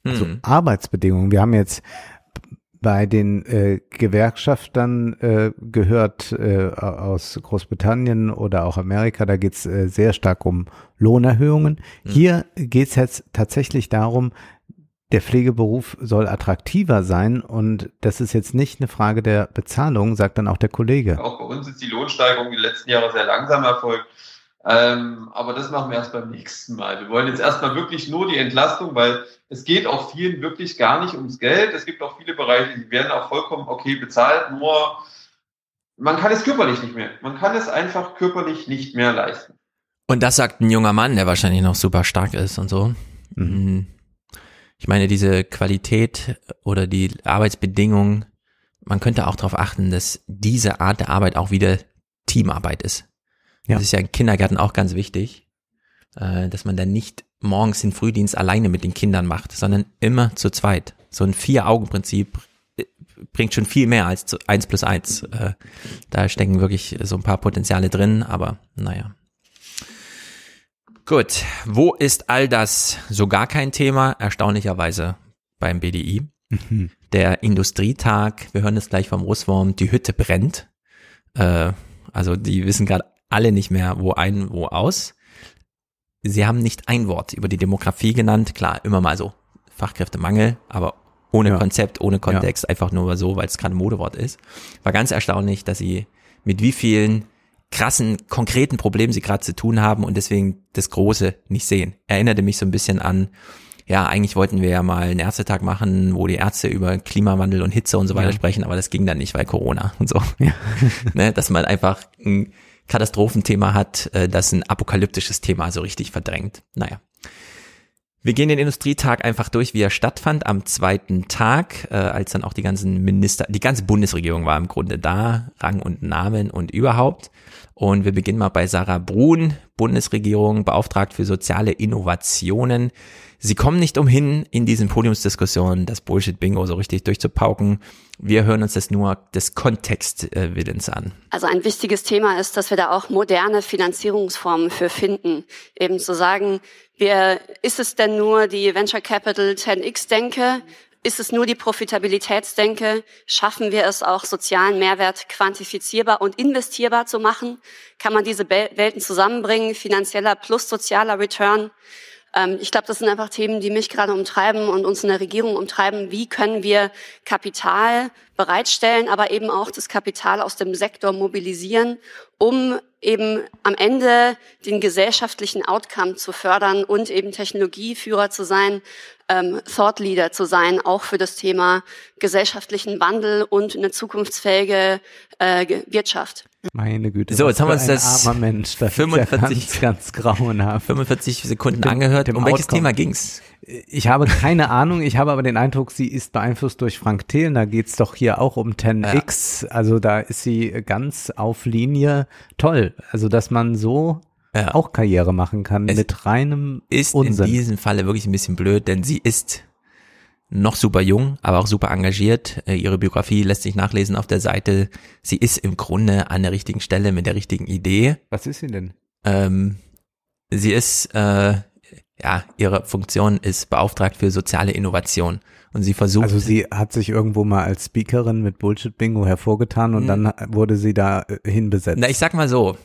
Also Arbeitsbedingungen. Wir haben jetzt bei den äh, Gewerkschaftern äh, gehört äh, aus Großbritannien oder auch Amerika, da geht's äh, sehr stark um Lohnerhöhungen. Hier geht's jetzt tatsächlich darum, der Pflegeberuf soll attraktiver sein und das ist jetzt nicht eine Frage der Bezahlung, sagt dann auch der Kollege. Auch bei uns ist die Lohnsteigerung die letzten Jahre sehr langsam erfolgt. Ähm, aber das machen wir erst beim nächsten Mal. Wir wollen jetzt erstmal wirklich nur die Entlastung, weil es geht auch vielen wirklich gar nicht ums Geld. Es gibt auch viele Bereiche, die werden auch vollkommen okay bezahlt, nur man kann es körperlich nicht mehr. Man kann es einfach körperlich nicht mehr leisten. Und das sagt ein junger Mann, der wahrscheinlich noch super stark ist und so. Mhm. Ich meine, diese Qualität oder die Arbeitsbedingungen, man könnte auch darauf achten, dass diese Art der Arbeit auch wieder Teamarbeit ist. Ja. Das ist ja in Kindergärten auch ganz wichtig, äh, dass man dann nicht morgens den Frühdienst alleine mit den Kindern macht, sondern immer zu zweit. So ein Vier-Augen-Prinzip äh, bringt schon viel mehr als zu eins plus eins. Äh, Da stecken wirklich so ein paar Potenziale drin, aber naja. Gut, wo ist all das so gar kein Thema? Erstaunlicherweise beim BDI. Mhm. Der Industrietag, wir hören es gleich vom Russwurm, die Hütte brennt. Äh, also die wissen gerade alle nicht mehr, wo ein, wo aus. Sie haben nicht ein Wort über die Demografie genannt. Klar, immer mal so Fachkräftemangel, aber ohne Ja. Konzept, ohne Kontext, einfach nur so, weil es gerade Modewort ist. War ganz erstaunlich, dass sie mit wie vielen krassen, konkreten Problemen sie gerade zu tun haben und deswegen das Große nicht sehen. Erinnerte mich so ein bisschen an, ja, eigentlich wollten wir ja mal einen Ärztetag machen, wo die Ärzte über Klimawandel und Hitze und so weiter Ja. sprechen, aber das ging dann nicht, weil Corona und so. (laughs) ne, dass man einfach ein Katastrophenthema hat, äh, das ein apokalyptisches Thema so richtig verdrängt. Naja. Wir gehen den Industrietag einfach durch, wie er stattfand am zweiten Tag, äh, als dann auch die ganzen Minister, die ganze Bundesregierung war im Grunde da, Rang und Namen und überhaupt. Und wir beginnen mal bei Sarah Brun, Bundesregierung, beauftragt für soziale Innovationen. Sie kommen nicht umhin, in diesen Podiumsdiskussionen das Bullshit-Bingo so richtig durchzupauken. Wir hören uns das nur des Kontextwillens an. Also ein wichtiges Thema ist, dass wir da auch moderne Finanzierungsformen für finden. Eben zu sagen, wir, ist es denn nur die Venture Capital 10x-Denke? Ist es nur die Profitabilitätsdenke? Schaffen wir es auch, sozialen Mehrwert quantifizierbar und investierbar zu machen? Kann man diese Welten zusammenbringen? Finanzieller plus sozialer Return? Ähm, ich glaube, das sind einfach Themen, die mich gerade umtreiben und uns in der Regierung umtreiben. Wie können wir Kapital bereitstellen, aber eben auch das Kapital aus dem Sektor mobilisieren, um eben am Ende den gesellschaftlichen Outcome zu fördern und eben Technologieführer zu sein, ähm, Thought Leader zu sein, auch für das Thema gesellschaftlichen Wandel und eine zukunftsfähige äh, Wirtschaft. Meine Güte. So, jetzt haben wir uns das das 45, ist ja ganz, ganz grauenhaft. 45 Sekunden angehört. Um welches Outcome. Thema ging's? Ich habe keine Ahnung, ich habe aber den Eindruck, sie ist beeinflusst durch Frank Thelen. Da geht's doch hier auch um 10x. Also da ist sie ganz auf Linie. Toll. Also dass man so auch Karriere machen kann mit reinem Ist Unsinn. in diesem Falle wirklich ein bisschen blöd, denn sie ist noch super jung, aber auch super engagiert. Äh, Ihre Biografie lässt sich nachlesen auf der Seite. Sie ist im Grunde an der richtigen Stelle mit der richtigen Idee. Was ist sie denn? Ähm, sie ist, äh, ja, ihre Funktion ist beauftragt für soziale Innovation. Und sie versucht. Also sie hat sich irgendwo mal als Speakerin mit Bullshit-Bingo hervorgetan und Hm. dann wurde sie da äh, hinbesetzt. Na, ich sag mal so.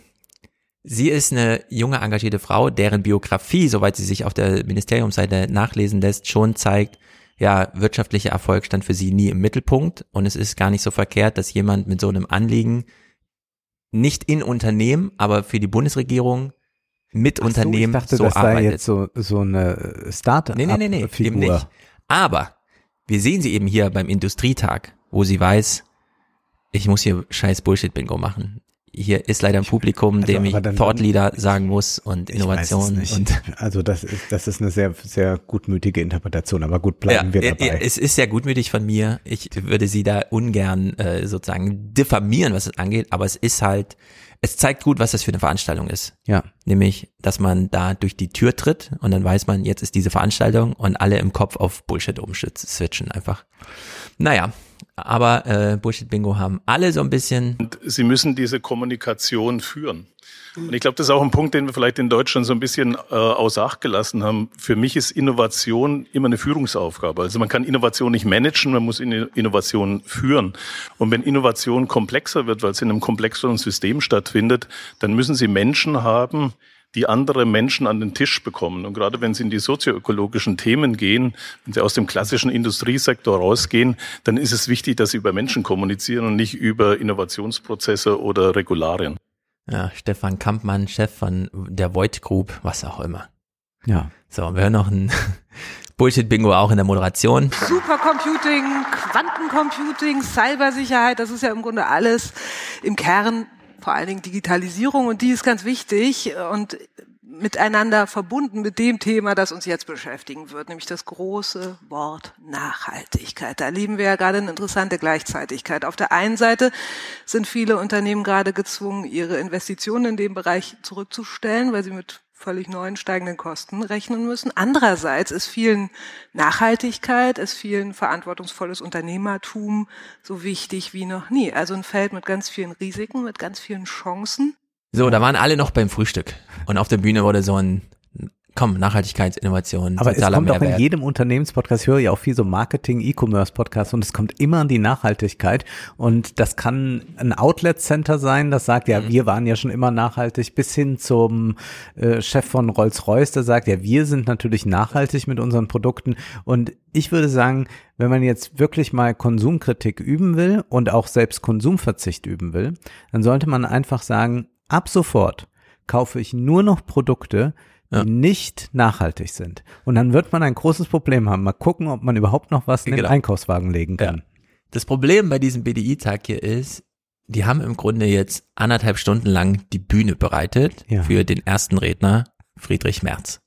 Sie ist eine junge, engagierte Frau, deren Biografie, soweit sie sich auf der Ministeriumsseite nachlesen lässt, schon zeigt, ja, wirtschaftlicher Erfolg stand für sie nie im Mittelpunkt und es ist gar nicht so verkehrt, dass jemand mit so einem Anliegen nicht in Unternehmen, aber für die Bundesregierung mit so, Unternehmen ich dachte, so das sei arbeitet. jetzt so, so eine Startup. Nee, nee, nee, nee, eben nicht. Aber wir sehen sie eben hier beim Industrietag, wo sie weiß, ich muss hier scheiß Bullshit-Bingo machen. Hier ist leider ein Publikum, Also, dem ich dann- Thought Leader sagen muss und Innovation und (laughs) also das ist, das ist eine sehr, sehr gutmütige Interpretation, aber gut, bleiben wir ja, dabei. Es ist sehr gutmütig von mir. Ich würde sie da ungern äh, sozusagen diffamieren, was es angeht, aber es ist halt, es zeigt gut, was das für eine Veranstaltung ist. Ja. Nämlich, dass man da durch die Tür tritt und dann weiß man, jetzt ist diese Veranstaltung und alle im Kopf auf Bullshit umswitchen einfach. Naja, aber äh, Bullshit-Bingo haben alle so ein bisschen. Und sie müssen diese Kommunikation führen. Und ich glaube, das ist auch ein Punkt, den wir vielleicht in Deutschland so ein bisschen äh, außer Acht gelassen haben. Für mich ist Innovation immer eine Führungsaufgabe. Also man kann Innovation nicht managen, man muss In- Innovation führen. Und wenn Innovation komplexer wird, weil es in einem komplexeren System stattfindet, dann müssen Sie Menschen haben, die andere Menschen an den Tisch bekommen. Und gerade wenn Sie in die sozioökologischen Themen gehen, wenn Sie aus dem klassischen Industriesektor rausgehen, dann ist es wichtig, dass Sie über Menschen kommunizieren und nicht über Innovationsprozesse oder Regularien. Ja, Stefan Kampmann, Chef von der Void Group, was auch immer. Ja. So, wir hören noch ein (laughs) Bullshit-Bingo auch in der Moderation. Supercomputing, Quantencomputing, Cybersicherheit, das ist ja im Grunde alles im Kern, vor allen Dingen Digitalisierung und die ist ganz wichtig und miteinander verbunden mit dem Thema, das uns jetzt beschäftigen wird, nämlich das große Wort Nachhaltigkeit. Da erleben wir ja gerade eine interessante Gleichzeitigkeit. Auf der einen Seite sind viele Unternehmen gerade gezwungen, ihre Investitionen in dem Bereich zurückzustellen, weil sie mit völlig neuen steigenden Kosten rechnen müssen. Andererseits ist vielen Nachhaltigkeit, ist vielen verantwortungsvolles Unternehmertum so wichtig wie noch nie. Also ein Feld mit ganz vielen Risiken, mit ganz vielen Chancen. So, da waren alle noch beim Frühstück. Und auf der Bühne wurde so ein, komm, Nachhaltigkeitsinnovation, Aber es kommt auch Mehrwert. in jedem Unternehmenspodcast, ich höre ja auch viel so Marketing, E-Commerce-Podcasts und es kommt immer an die Nachhaltigkeit und das kann ein Outlet-Center sein, das sagt, Mhm. ja, wir waren ja schon immer nachhaltig, bis hin zum äh, Chef von Rolls-Royce, der sagt, ja, wir sind natürlich nachhaltig mit unseren Produkten und ich würde sagen, wenn man jetzt wirklich mal Konsumkritik üben will und auch selbst Konsumverzicht üben will, dann sollte man einfach sagen, ab sofort kaufe ich nur noch Produkte, die nicht nachhaltig sind. Und dann wird man ein großes Problem haben. Mal gucken, ob man überhaupt noch was in den Genau. Einkaufswagen legen kann. Das Problem bei diesem BDI-Tag hier ist, die haben im Grunde jetzt anderthalb Stunden lang die Bühne bereitet Ja. für den ersten Redner, Friedrich Merz.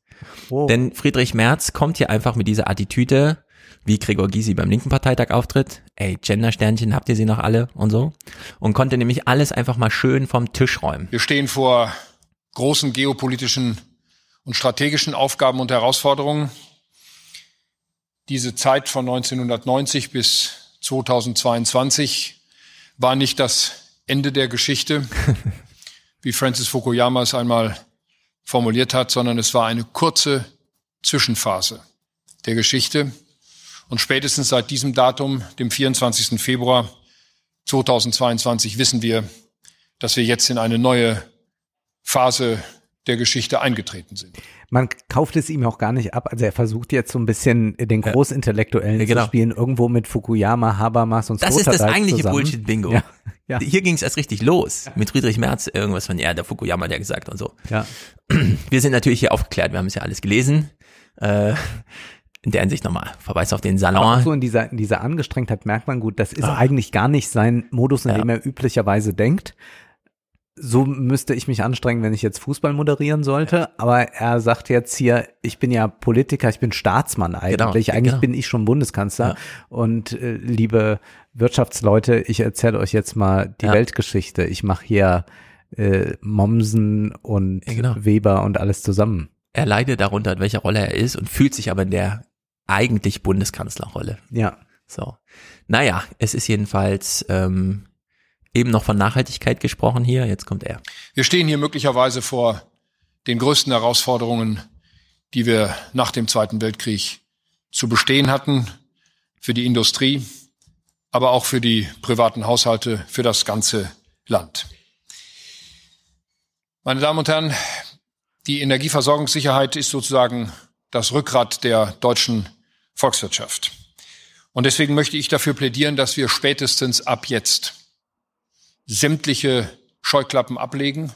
Oh. Denn Friedrich Merz kommt hier einfach mit dieser Attitüde, wie Gregor Gysi beim linken Parteitag auftritt. Ey, Gender-Sternchen, habt ihr sie noch alle und so? Und konnte nämlich alles einfach mal schön vom Tisch räumen. Wir stehen vor großen geopolitischen und strategischen Aufgaben und Herausforderungen. Diese Zeit von 1990 bis 2022 war nicht das Ende der Geschichte, (laughs) wie Francis Fukuyama es einmal formuliert hat, sondern es war eine kurze Zwischenphase der Geschichte. Und spätestens seit diesem Datum, dem 24. Februar 2022, wissen wir, dass wir jetzt in eine neue Phase der Geschichte eingetreten sind. Man kauft es ihm auch gar nicht ab. Also er versucht jetzt so ein bisschen den Großintellektuellen Ja, genau. zu spielen, irgendwo mit Fukuyama, Habermas und Das ist das eigentliche. Bullshit-Bingo. Ja, ja. (laughs) Hier ging es erst richtig los. Mit Friedrich Merz irgendwas von, ja, der Fukuyama hat ja gesagt und so. Ja. (clears throat) Wir sind natürlich hier aufgeklärt, wir haben es ja alles gelesen. Äh, in der Hinsicht nochmal, Verweis auf den Aber auch Salon. so in dieser, in dieser Angestrengtheit merkt man gut, das ist eigentlich gar nicht sein Modus, in dem er üblicherweise denkt. So müsste ich mich anstrengen, wenn ich jetzt Fußball moderieren sollte. Aber er sagt jetzt hier, ich bin ja Politiker, ich bin Staatsmann eigentlich. Genau, eigentlich genau. bin ich schon Bundeskanzler. Und äh, liebe Wirtschaftsleute, ich erzähle euch jetzt mal die Ja. Weltgeschichte. Ich mache hier äh, Mommsen und Ja, genau. Weber und alles zusammen. Er leidet darunter, in welcher Rolle er ist und fühlt sich aber in der eigentlich Bundeskanzlerrolle. Ja. So. Naja, es ist jedenfalls ähm, eben noch von Nachhaltigkeit gesprochen hier. Jetzt kommt er. Wir stehen hier möglicherweise vor den größten Herausforderungen, die wir nach dem Zweiten Weltkrieg zu bestehen hatten, für die Industrie, aber auch für die privaten Haushalte, für das ganze Land. Meine Damen und Herren, die Energieversorgungssicherheit ist sozusagen das Rückgrat der deutschen Volkswirtschaft. Und deswegen möchte ich dafür plädieren, dass wir spätestens ab jetzt sämtliche Scheuklappen ablegen,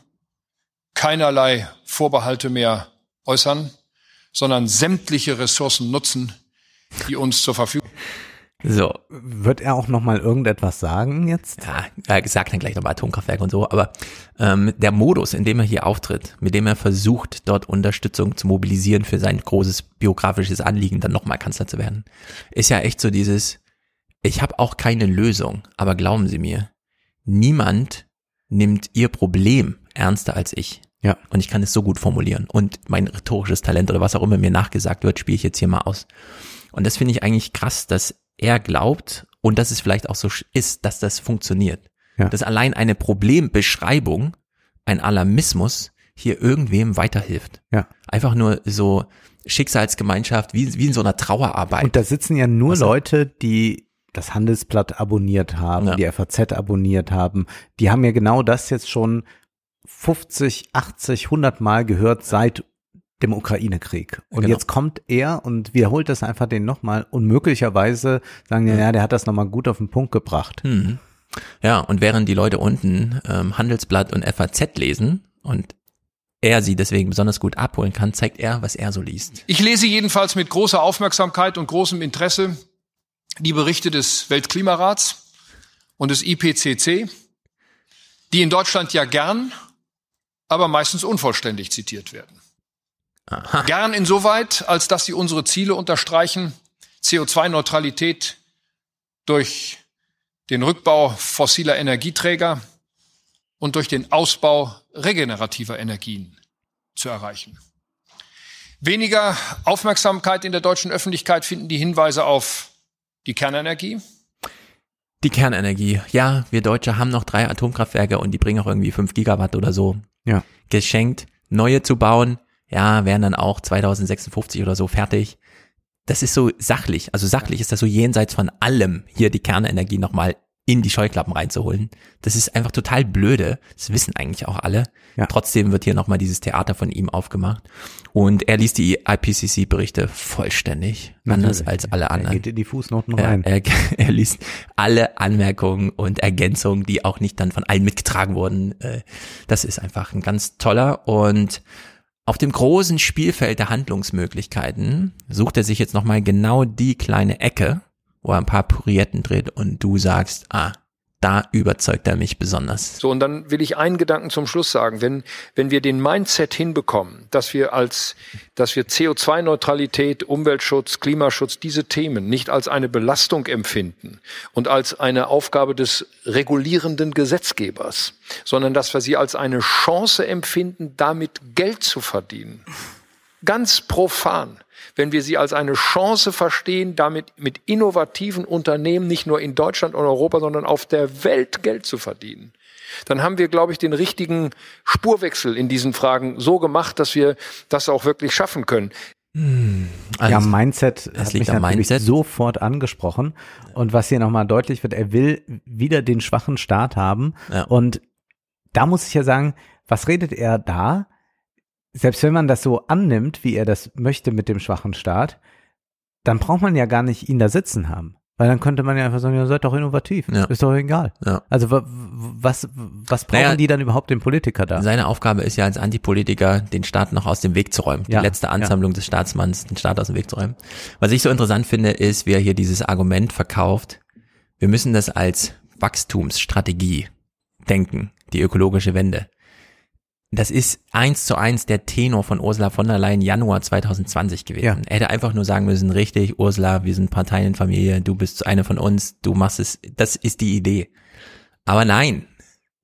keinerlei Vorbehalte mehr äußern, sondern sämtliche Ressourcen nutzen, die uns zur Verfügung So. Wird er auch noch mal irgendetwas sagen jetzt? Ja, er sagt dann gleich nochmal Atomkraftwerk und so, aber ähm, der Modus, in dem er hier auftritt, mit dem er versucht, dort Unterstützung zu mobilisieren für sein großes biografisches Anliegen, dann nochmal Kanzler zu werden, ist ja echt so dieses, ich habe auch keine Lösung, aber glauben Sie mir, niemand nimmt Ihr Problem ernster als ich. Ja. Und ich kann es so gut formulieren. Und mein rhetorisches Talent oder was auch immer mir nachgesagt wird, spiele ich jetzt hier mal aus. Und das finde ich eigentlich krass, dass er glaubt und dass es vielleicht auch so ist, dass das funktioniert. Ja. Dass allein eine Problembeschreibung, ein Alarmismus hier irgendwem weiterhilft. Ja. Einfach nur so Schicksalsgemeinschaft, wie, wie in so einer Trauerarbeit. Und da sitzen ja nur Was er- Leute, die das Handelsblatt abonniert haben, Ja. die FAZ abonniert haben. Die haben ja genau das jetzt schon 50, 80, 100 Mal gehört seit dem Ukraine-Krieg. Und Genau. jetzt kommt er und wiederholt das einfach den nochmal und möglicherweise sagen die, ja, der hat das nochmal gut auf den Punkt gebracht. Hm. Ja, und während die Leute unten ähm, Handelsblatt und FAZ lesen und er sie deswegen besonders gut abholen kann, zeigt er, was er so liest. Ich lese jedenfalls mit großer Aufmerksamkeit und großem Interesse die Berichte des Weltklimarats und des IPCC, die in Deutschland ja gern, aber meistens unvollständig zitiert werden. Gern insoweit, als dass sie unsere Ziele unterstreichen, CO2-Neutralität durch den Rückbau fossiler Energieträger und durch den Ausbau regenerativer Energien zu erreichen. Weniger Aufmerksamkeit in der deutschen Öffentlichkeit finden die Hinweise auf die Kernenergie. Die Kernenergie. Ja, wir Deutsche haben noch drei Atomkraftwerke und die bringen auch irgendwie fünf Gigawatt oder so Ja. geschenkt. Neue zu bauen, ja, wären dann auch 2056 oder so fertig. Das ist so sachlich. Also sachlich ist das so jenseits von allem, hier die Kernenergie nochmal in die Scheuklappen reinzuholen. Das ist einfach total blöde. Das wissen eigentlich auch alle. Ja. Trotzdem wird hier nochmal dieses Theater von ihm aufgemacht. Und er liest die IPCC-Berichte vollständig. Anders Natürlich. als alle Er anderen. geht in die Fußnoten rein. er, (laughs) er liest alle Anmerkungen und Ergänzungen, die auch nicht dann von allen mitgetragen wurden. Äh, Das ist einfach ein ganz toller und auf dem großen Spielfeld der Handlungsmöglichkeiten sucht er sich jetzt nochmal genau die kleine Ecke, wo er ein paar Purietten dreht und du sagst, ah, da überzeugt er mich besonders. So, und dann will ich einen Gedanken zum Schluss sagen. Wenn, wenn wir den Mindset hinbekommen, dass wir als, dass wir CO2-Neutralität, Umweltschutz, Klimaschutz, diese Themen nicht als eine Belastung empfinden und als eine Aufgabe des regulierenden Gesetzgebers, sondern dass wir sie als eine Chance empfinden, damit Geld zu verdienen. Ganz profan wenn wir sie als eine Chance verstehen, damit mit innovativen Unternehmen nicht nur in Deutschland und Europa, sondern auf der Welt Geld zu verdienen. Dann haben wir, glaube ich, den richtigen Spurwechsel in diesen Fragen so gemacht, dass wir das auch wirklich schaffen können. Also, ja, Mindset hat mich natürlich Mindset. sofort angesprochen. Und was hier nochmal deutlich wird, er will wieder den schwachen Staat haben. Ja. Und da muss ich ja sagen, was redet er da? Selbst wenn man das so annimmt, wie er das möchte mit dem schwachen Staat, dann braucht man ja gar nicht ihn da sitzen haben. Weil dann könnte man ja einfach sagen, ihr seid doch innovativ. Ja. Ist doch egal. Ja. Also was, was brauchen naja, die dann überhaupt den Politiker da? Seine Aufgabe ist ja als Antipolitiker, den Staat noch aus dem Weg zu räumen. Die ja. letzte Ansammlung des Staatsmanns, den Staat aus dem Weg zu räumen. Was ich so interessant finde, ist, wie er hier dieses Argument verkauft. Wir müssen das als Wachstumsstrategie denken, die ökologische Wende. Das ist eins zu eins der Tenor von Ursula von der Leyen Januar 2020 gewesen. Ja. Er hätte einfach nur sagen müssen, richtig, Ursula, wir sind Parteienfamilie, du bist eine von uns, du machst es, das ist die Idee. Aber nein.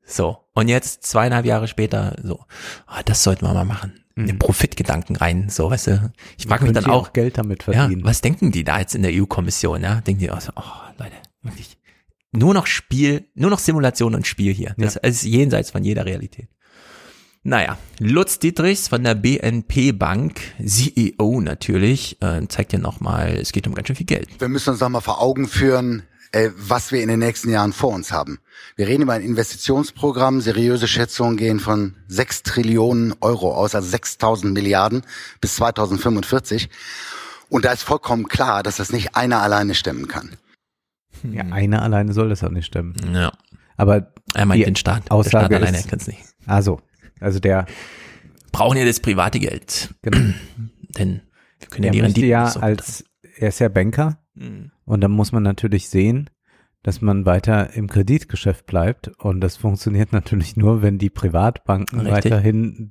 So. Und jetzt zweieinhalb Jahre später, so, oh, das sollten wir mal machen. Mhm. Den Profitgedanken rein, so, weißt du. Ich frage mich dann auch, auch, Geld damit verdienen. Ja, was denken die da jetzt in der EU-Kommission, ja? Denken die auch so, oh, Leute, wirklich. Nur noch Spiel, nur noch Simulation und Spiel hier. Das ja. ist jenseits von jeder Realität. Naja, Lutz Dietrichs von der BNP Bank, CEO natürlich, äh, zeigt ja nochmal, es geht um ganz schön viel Geld. Wir müssen uns nochmal vor Augen führen, äh, was wir in den nächsten Jahren vor uns haben. Wir reden über ein Investitionsprogramm, seriöse Schätzungen gehen von 6 Trillionen Euro aus, also 6000 Milliarden bis 2045. Und da ist vollkommen klar, dass das nicht einer alleine stemmen kann. Ja, einer alleine soll das auch nicht stemmen. Ja. Aber er meint den Staat. Aussage der Staat alleine kann es nicht. Also, also der brauchen ja das private Geld. Genau. (clears throat) Denn wir können ja die Rendite ja als er ist ja Banker mhm. und dann muss man natürlich sehen, dass man weiter im Kreditgeschäft bleibt und das funktioniert (laughs) natürlich nur, wenn die Privatbanken richtig. weiterhin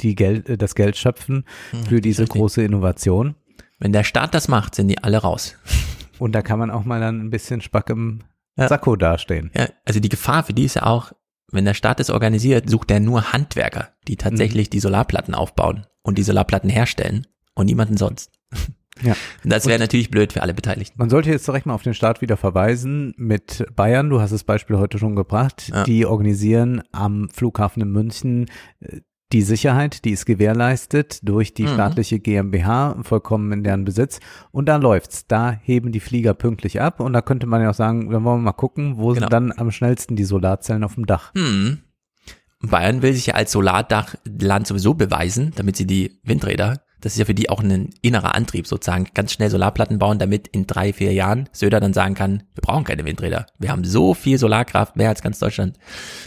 die Geld, das Geld schöpfen mhm, für diese richtig. große Innovation. Wenn der Staat das macht, sind die alle raus. Und da kann man auch mal dann ein bisschen Spack im ja. Sakko dastehen. Ja, also die Gefahr für die ist ja auch, wenn der Staat es organisiert, sucht er nur Handwerker, die tatsächlich mhm. die Solarplatten aufbauen und die Solarplatten herstellen und niemanden sonst. (laughs) Ja. Das wäre natürlich blöd für alle Beteiligten. Man sollte jetzt direkt mal auf den Staat wieder verweisen mit Bayern. Du hast das Beispiel heute schon gebracht. Ja. Die organisieren am Flughafen in München äh, die Sicherheit, die ist gewährleistet durch die mhm. staatliche GmbH, vollkommen in deren Besitz. Und da läuft's. Da heben die Flieger pünktlich ab. Und da könnte man ja auch sagen, dann wollen wir mal gucken, wo genau. sind dann am schnellsten die Solarzellen auf dem Dach. Mhm. Bayern will sich ja als Solardachland sowieso beweisen, damit sie die Windräder das ist ja für die auch ein innerer Antrieb sozusagen. Ganz schnell Solarplatten bauen, damit in drei, vier Jahren Söder dann sagen kann, wir brauchen keine Windräder. Wir haben so viel Solarkraft, mehr als ganz Deutschland.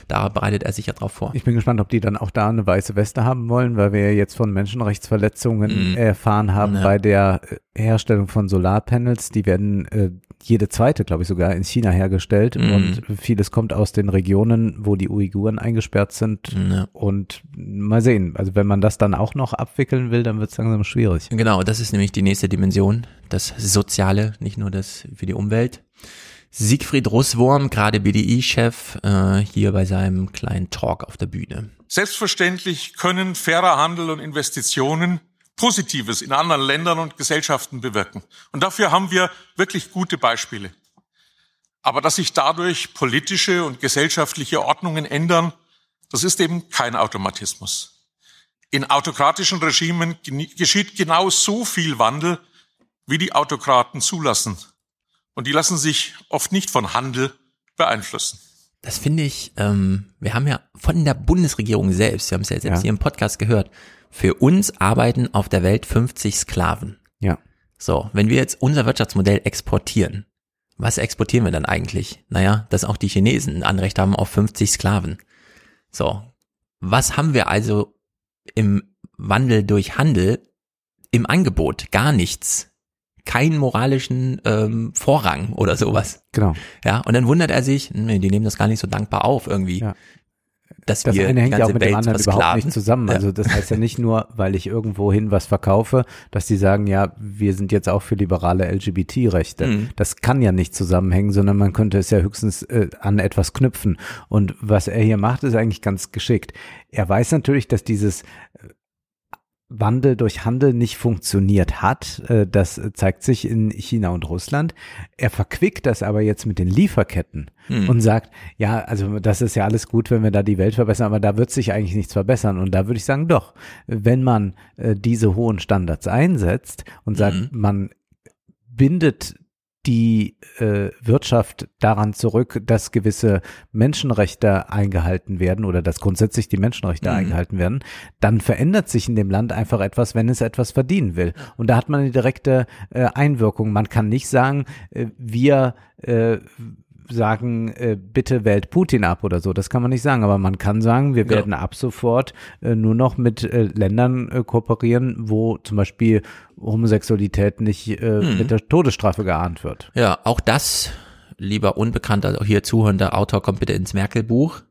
Da bereitet er sich ja drauf vor. Ich bin gespannt, ob die dann auch da eine weiße Weste haben wollen, weil wir ja jetzt von Menschenrechtsverletzungen mm. erfahren haben ja. bei der Herstellung von Solarpanels. Die werden äh, jede zweite, glaube ich, sogar in China hergestellt. Mm. Und vieles kommt aus den Regionen, wo die Uiguren eingesperrt sind. Ja. Und mal sehen. Also wenn man das dann auch noch abwickeln will, dann wird es langsam schwierig. Genau, das ist nämlich die nächste Dimension. Das Soziale, nicht nur das für die Umwelt. Siegfried Russwurm, gerade BDI-Chef, äh, hier bei seinem kleinen Talk auf der Bühne. Selbstverständlich können fairer Handel und Investitionen Positives in anderen Ländern und Gesellschaften bewirken. Und dafür haben wir wirklich gute Beispiele. Aber dass sich dadurch politische und gesellschaftliche Ordnungen ändern, das ist eben kein Automatismus. In autokratischen Regimen geschieht genau so viel Wandel, wie die Autokraten zulassen. Und die lassen sich oft nicht von Handel beeinflussen. Das finde ich, ähm, wir haben ja von der Bundesregierung selbst, wir haben es ja selbst ja. hier im Podcast gehört, für uns arbeiten auf der Welt 50 Sklaven. Ja. So, wenn wir jetzt unser Wirtschaftsmodell exportieren, was exportieren wir dann eigentlich? Naja, dass auch die Chinesen ein Anrecht haben auf 50 Sklaven. So, was haben wir also im Wandel durch Handel im Angebot? Gar nichts. keinen moralischen ähm, Vorrang oder sowas. Genau. Ja, und dann wundert er sich, nee, die nehmen das gar nicht so dankbar auf irgendwie. Ja. Dass Das wir eine hängt ja auch mit dem Welt anderen überhaupt versklaven. nicht zusammen. Also das heißt ja nicht nur, weil ich irgendwohin was verkaufe, dass die sagen, ja, wir sind jetzt auch für liberale LGBT-Rechte. Mhm. Das kann ja nicht zusammenhängen, sondern man könnte es ja höchstens äh, an etwas knüpfen. Und was er hier macht, ist eigentlich ganz geschickt. Er weiß natürlich, dass dieses äh, Wandel durch Handel nicht funktioniert hat. Äh, Das zeigt sich in China und Russland. Er verquickt das aber jetzt mit den Lieferketten Hm. und sagt, ja, also das ist ja alles gut, wenn wir da die Welt verbessern, aber da wird sich eigentlich nichts verbessern. Und da würde ich sagen, doch, wenn man äh, diese hohen Standards einsetzt und sagt, man bindet die äh, Wirtschaft daran zurück, dass gewisse Menschenrechte eingehalten werden oder dass grundsätzlich die Menschenrechte Mhm. eingehalten werden, dann verändert sich in dem Land einfach etwas, wenn es etwas verdienen will. Und da hat man eine direkte äh, Einwirkung. Man kann nicht sagen, äh, wir äh, sagen, äh, bitte wählt Putin ab oder so. Das kann man nicht sagen, aber man kann sagen, wir werden ab sofort äh, nur noch mit äh, Ländern äh, kooperieren, wo zum Beispiel Homosexualität nicht äh, Mhm. mit der Todesstrafe geahnt wird. Ja, auch das, lieber unbekannter, hier zuhörender Autor, kommt bitte ins Merkel-Buch.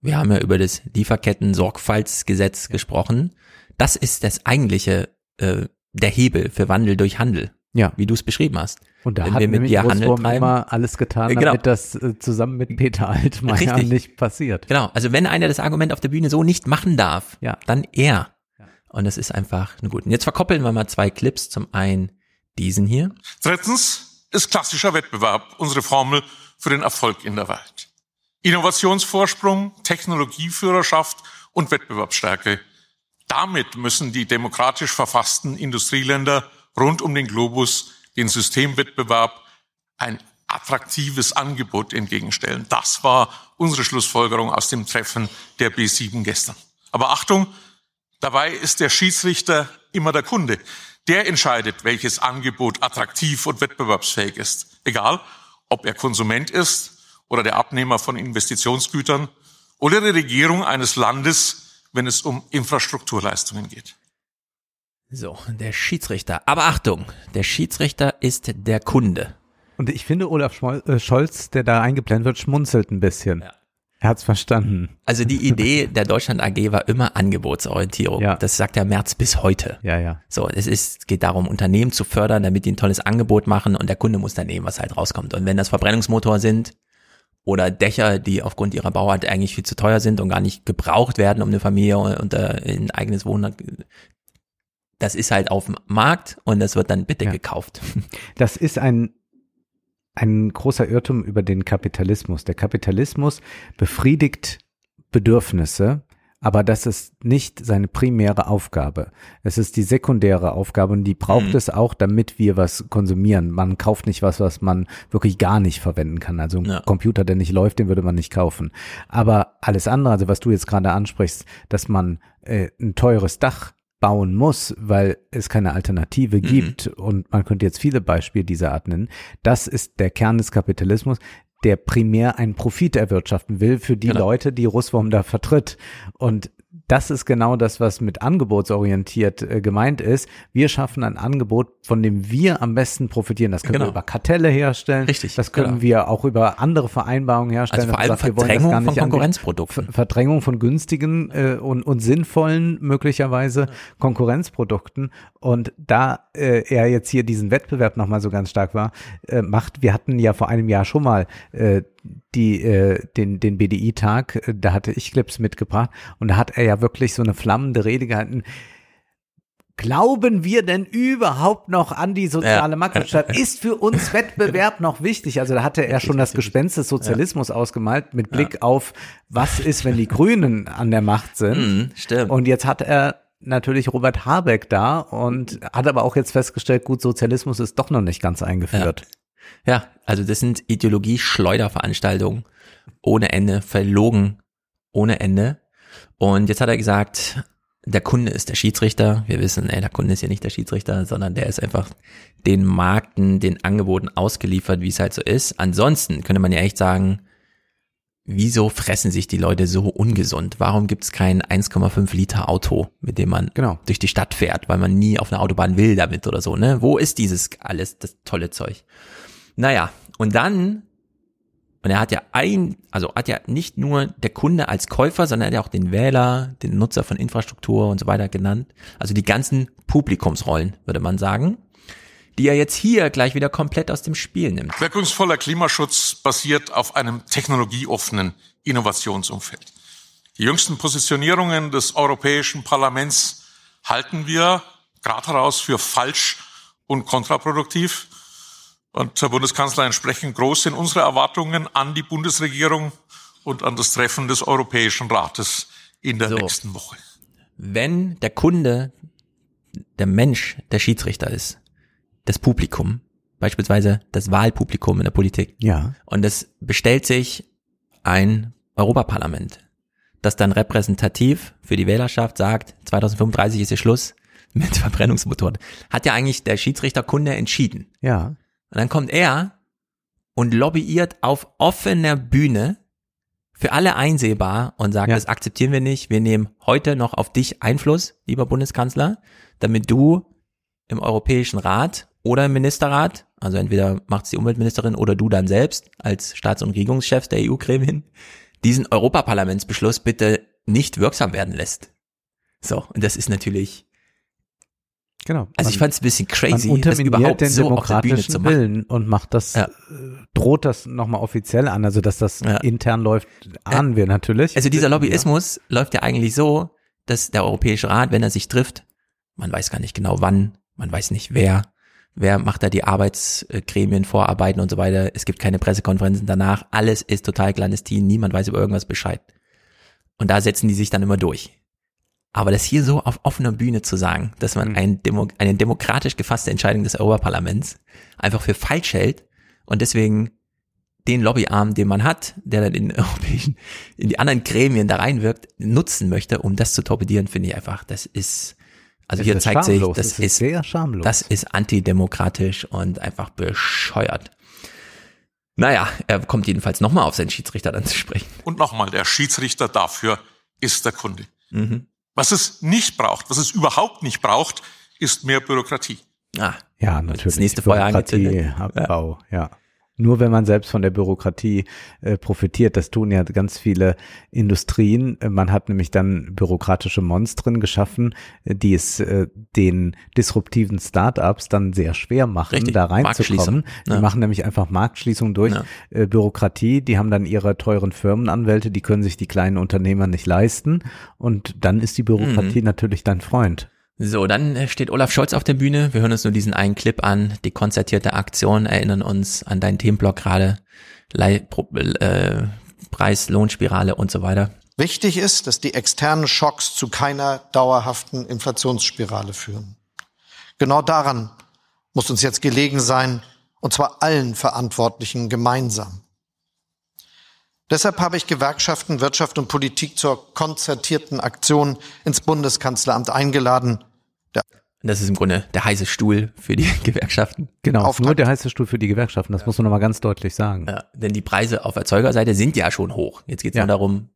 Wir haben ja über das Lieferketten-Sorgfaltsgesetz gesprochen. Das ist das eigentliche, äh, der Hebel für Wandel durch Handel. Ja. Wie du es beschrieben hast. Und da Wenn hat wir mit dir Handel treiben. immer alles getan, Äh, genau. damit das äh, zusammen mit Peter Altmaier Richtig. nicht passiert. Genau, also wenn einer das Argument auf der Bühne so nicht machen darf, Ja. dann er. Und das ist einfach eine gute. Und jetzt verkoppeln wir mal zwei Clips. Zum einen diesen hier. Drittens ist klassischer Wettbewerb unsere Formel für den Erfolg in der Welt. Innovationsvorsprung, Technologieführerschaft und Wettbewerbsstärke. Damit müssen die demokratisch verfassten Industrieländer rund um den Globus den Systemwettbewerb ein attraktives Angebot entgegenstellen. Das war unsere Schlussfolgerung aus dem Treffen der B7 gestern. Aber Achtung, dabei ist der Schiedsrichter immer der Kunde. Der entscheidet, welches Angebot attraktiv und wettbewerbsfähig ist. Egal, ob er Konsument ist oder der Abnehmer von Investitionsgütern oder die Regierung eines Landes, wenn es um Infrastrukturleistungen geht. So, der Schiedsrichter. Aber Achtung, der Schiedsrichter ist der Kunde. Und ich finde, Olaf äh, Scholz, der da eingeblendet wird, schmunzelt ein bisschen. Er hat's verstanden. Also die Idee der Deutschland AG war immer Angebotsorientierung. Ja. Das sagt der Merz bis heute. Ja, ja. So, es ist, geht darum, Unternehmen zu fördern, damit die ein tolles Angebot machen und der Kunde muss dann nehmen, was halt rauskommt. Und wenn das Verbrennungsmotor sind oder Dächer, die aufgrund ihrer Bauart eigentlich viel zu teuer sind und gar nicht gebraucht werden, um eine Familie unter ein eigenes Wohnen, das ist halt auf dem Markt und das wird dann bitte gekauft. (laughs) Das ist ein, ein großer Irrtum über den Kapitalismus. Der Kapitalismus befriedigt Bedürfnisse, aber das ist nicht seine primäre Aufgabe. Es ist die sekundäre Aufgabe und die braucht Mhm. es auch, damit wir was konsumieren. Man kauft nicht was, was man wirklich gar nicht verwenden kann. Also ein Computer, der nicht läuft, den würde man nicht kaufen. Aber alles andere, also was du jetzt gerade ansprichst, dass man äh, ein teures Dach bauen muss, weil es keine Alternative Mhm. gibt und man könnte jetzt viele Beispiele dieser Art nennen. Das ist der Kern des Kapitalismus, der primär einen Profit erwirtschaften will für die Genau. Leute, die Russwurm da vertritt. Und das ist genau das, was mit angebotsorientiert äh, gemeint ist. Wir schaffen ein Angebot, von dem wir am besten profitieren. Das können Genau. wir über Kartelle herstellen. Richtig, Das können genau. wir auch über andere Vereinbarungen herstellen. Also vor allem sagt, wir wollen das Verdrängung gar von. Konkurrenzprodukten. Ver- Verdrängung von günstigen äh, und, und sinnvollen möglicherweise Konkurrenzprodukten. Und da äh, er jetzt hier diesen Wettbewerb nochmal so ganz stark war, äh, macht, wir hatten ja vor einem Jahr schon mal äh, die, äh, den, den BDI-Tag, äh, da hatte ich Clips mitgebracht und da hat er ja wirklich so eine flammende Rede gehalten. Glauben wir denn überhaupt noch an die soziale Ja. Marktwirtschaft? (laughs) Ist für uns Wettbewerb noch wichtig? Also da hatte er schon das Gespenst des Sozialismus ausgemalt mit Blick auf, was ist, wenn die Grünen an der Macht sind. Mhm, stimmt. Und jetzt hat er natürlich Robert Habeck da und hat aber auch jetzt festgestellt, gut, Sozialismus ist doch noch nicht ganz eingeführt. Ja, also das sind Ideologie-Schleuderveranstaltungen ohne Ende, verlogen ohne Ende. Und jetzt hat er gesagt, der Kunde ist der Schiedsrichter. Wir wissen, ey, der Kunde ist ja nicht der Schiedsrichter, sondern der ist einfach den Markten, den Angeboten ausgeliefert, wie es halt so ist. Ansonsten könnte man ja echt sagen, wieso fressen sich die Leute so ungesund? Warum gibt's kein 1,5 Liter Auto, mit dem man genau. durch die Stadt fährt, weil man nie auf einer Autobahn will damit oder so, ne? Wo ist dieses alles, das tolle Zeug? Naja, und dann, und er hat ja ein, also hat ja nicht nur der Kunde als Käufer, sondern er hat ja auch den Wähler, den Nutzer von Infrastruktur und so weiter genannt. Also die ganzen Publikumsrollen, würde man sagen die er jetzt hier gleich wieder komplett aus dem Spiel nimmt. Wirkungsvoller Klimaschutz basiert auf einem technologieoffenen Innovationsumfeld. Die jüngsten Positionierungen des Europäischen Parlaments halten wir gerade heraus für falsch und kontraproduktiv. Und Herr Bundeskanzler, entsprechend groß sind unsere Erwartungen an die Bundesregierung und an das Treffen des Europäischen Rates in der So. nächsten Woche. Wenn der Kunde, der Mensch, der Schiedsrichter ist, das Publikum, beispielsweise das Wahlpublikum in der Politik. Ja. Und es bestellt sich ein Europaparlament, das dann repräsentativ für die Wählerschaft sagt, 2035 ist hier Schluss mit Verbrennungsmotoren. Hat ja eigentlich der Schiedsrichterkunde entschieden. Ja. Und dann kommt er und lobbyiert auf offener Bühne für alle einsehbar und sagt, das akzeptieren wir nicht. Wir nehmen heute noch auf dich Einfluss, lieber Bundeskanzler, damit du im Europäischen Rat oder im Ministerrat, also entweder macht es die Umweltministerin oder du dann selbst als Staats- und Regierungschef der EU-Gremien, diesen Europaparlamentsbeschluss bitte nicht wirksam werden lässt. So, und das ist natürlich, Genau. also ich Man- fand es ein bisschen crazy, man das überhaupt den so auf demokratischen zu machen. Willen und macht das, äh, droht das nochmal offiziell an, also dass das intern läuft, ahnen wir natürlich. Also dieser Lobbyismus läuft ja eigentlich so, dass der Europäische Rat, wenn er sich trifft, man weiß gar nicht genau wann, man weiß nicht wer, wer macht da die Arbeitsgremien, Vorarbeiten und so weiter. Es gibt keine Pressekonferenzen danach. Alles ist total clandestin. Niemand weiß über irgendwas Bescheid. Und da setzen die sich dann immer durch. Aber das hier so auf offener Bühne zu sagen, dass man ein Demo, eine demokratisch gefasste Entscheidung des Europaparlaments einfach für falsch hält und deswegen den Lobbyarm, den man hat, der dann in (laughs) europäischen, in die anderen Gremien da reinwirkt, nutzen möchte, um das zu torpedieren, finde ich einfach, das ist, also Es hier ist zeigt sich, schamlos, das es ist ist, sehr schamlos. das ist antidemokratisch und einfach bescheuert. Naja, er kommt jedenfalls nochmal auf seinen Schiedsrichter dann zu sprechen. Und nochmal, der Schiedsrichter dafür ist der Kunde. Mhm. Was es nicht braucht, was es überhaupt nicht braucht, ist mehr Bürokratie. Ah, Ja, natürlich. nächste Feuer angezündet. Bürokratieabbau, ja. Nur wenn man selbst von der Bürokratie äh, profitiert, das tun ja ganz viele Industrien. Man hat nämlich dann bürokratische Monstren geschaffen, äh, die es äh, den disruptiven Startups dann sehr schwer machen, Richtig, da reinzukommen. Marktschließung, Die ja. machen nämlich einfach Marktschließung durch Ja. äh, Bürokratie. Die haben dann ihre teuren Firmenanwälte, die können sich die kleinen Unternehmer nicht leisten. Und dann ist die Bürokratie Mhm. natürlich dein Freund. So, dann äh, steht Olaf Scholz auf der Bühne. Wir hören uns nur diesen einen Clip an. Die konzertierte Aktion erinnern uns an deinen Themenblock gerade. Pro, äh, Preis, Lohnspirale und so weiter. Wichtig ist, dass die externen Schocks zu keiner dauerhaften Inflationsspirale führen. Genau daran muss uns jetzt gelegen sein, und zwar allen Verantwortlichen gemeinsam. Deshalb habe ich Gewerkschaften, Wirtschaft und Politik zur konzertierten Aktion ins Bundeskanzleramt eingeladen. Der Das ist im Grunde der heiße Stuhl für die (laughs) Gewerkschaften. Genau, nur der heiße Stuhl für die Gewerkschaften, das muss man nochmal ganz deutlich sagen. Ja, denn die Preise auf Erzeugerseite sind ja schon hoch. Jetzt geht es Ja. nur darum,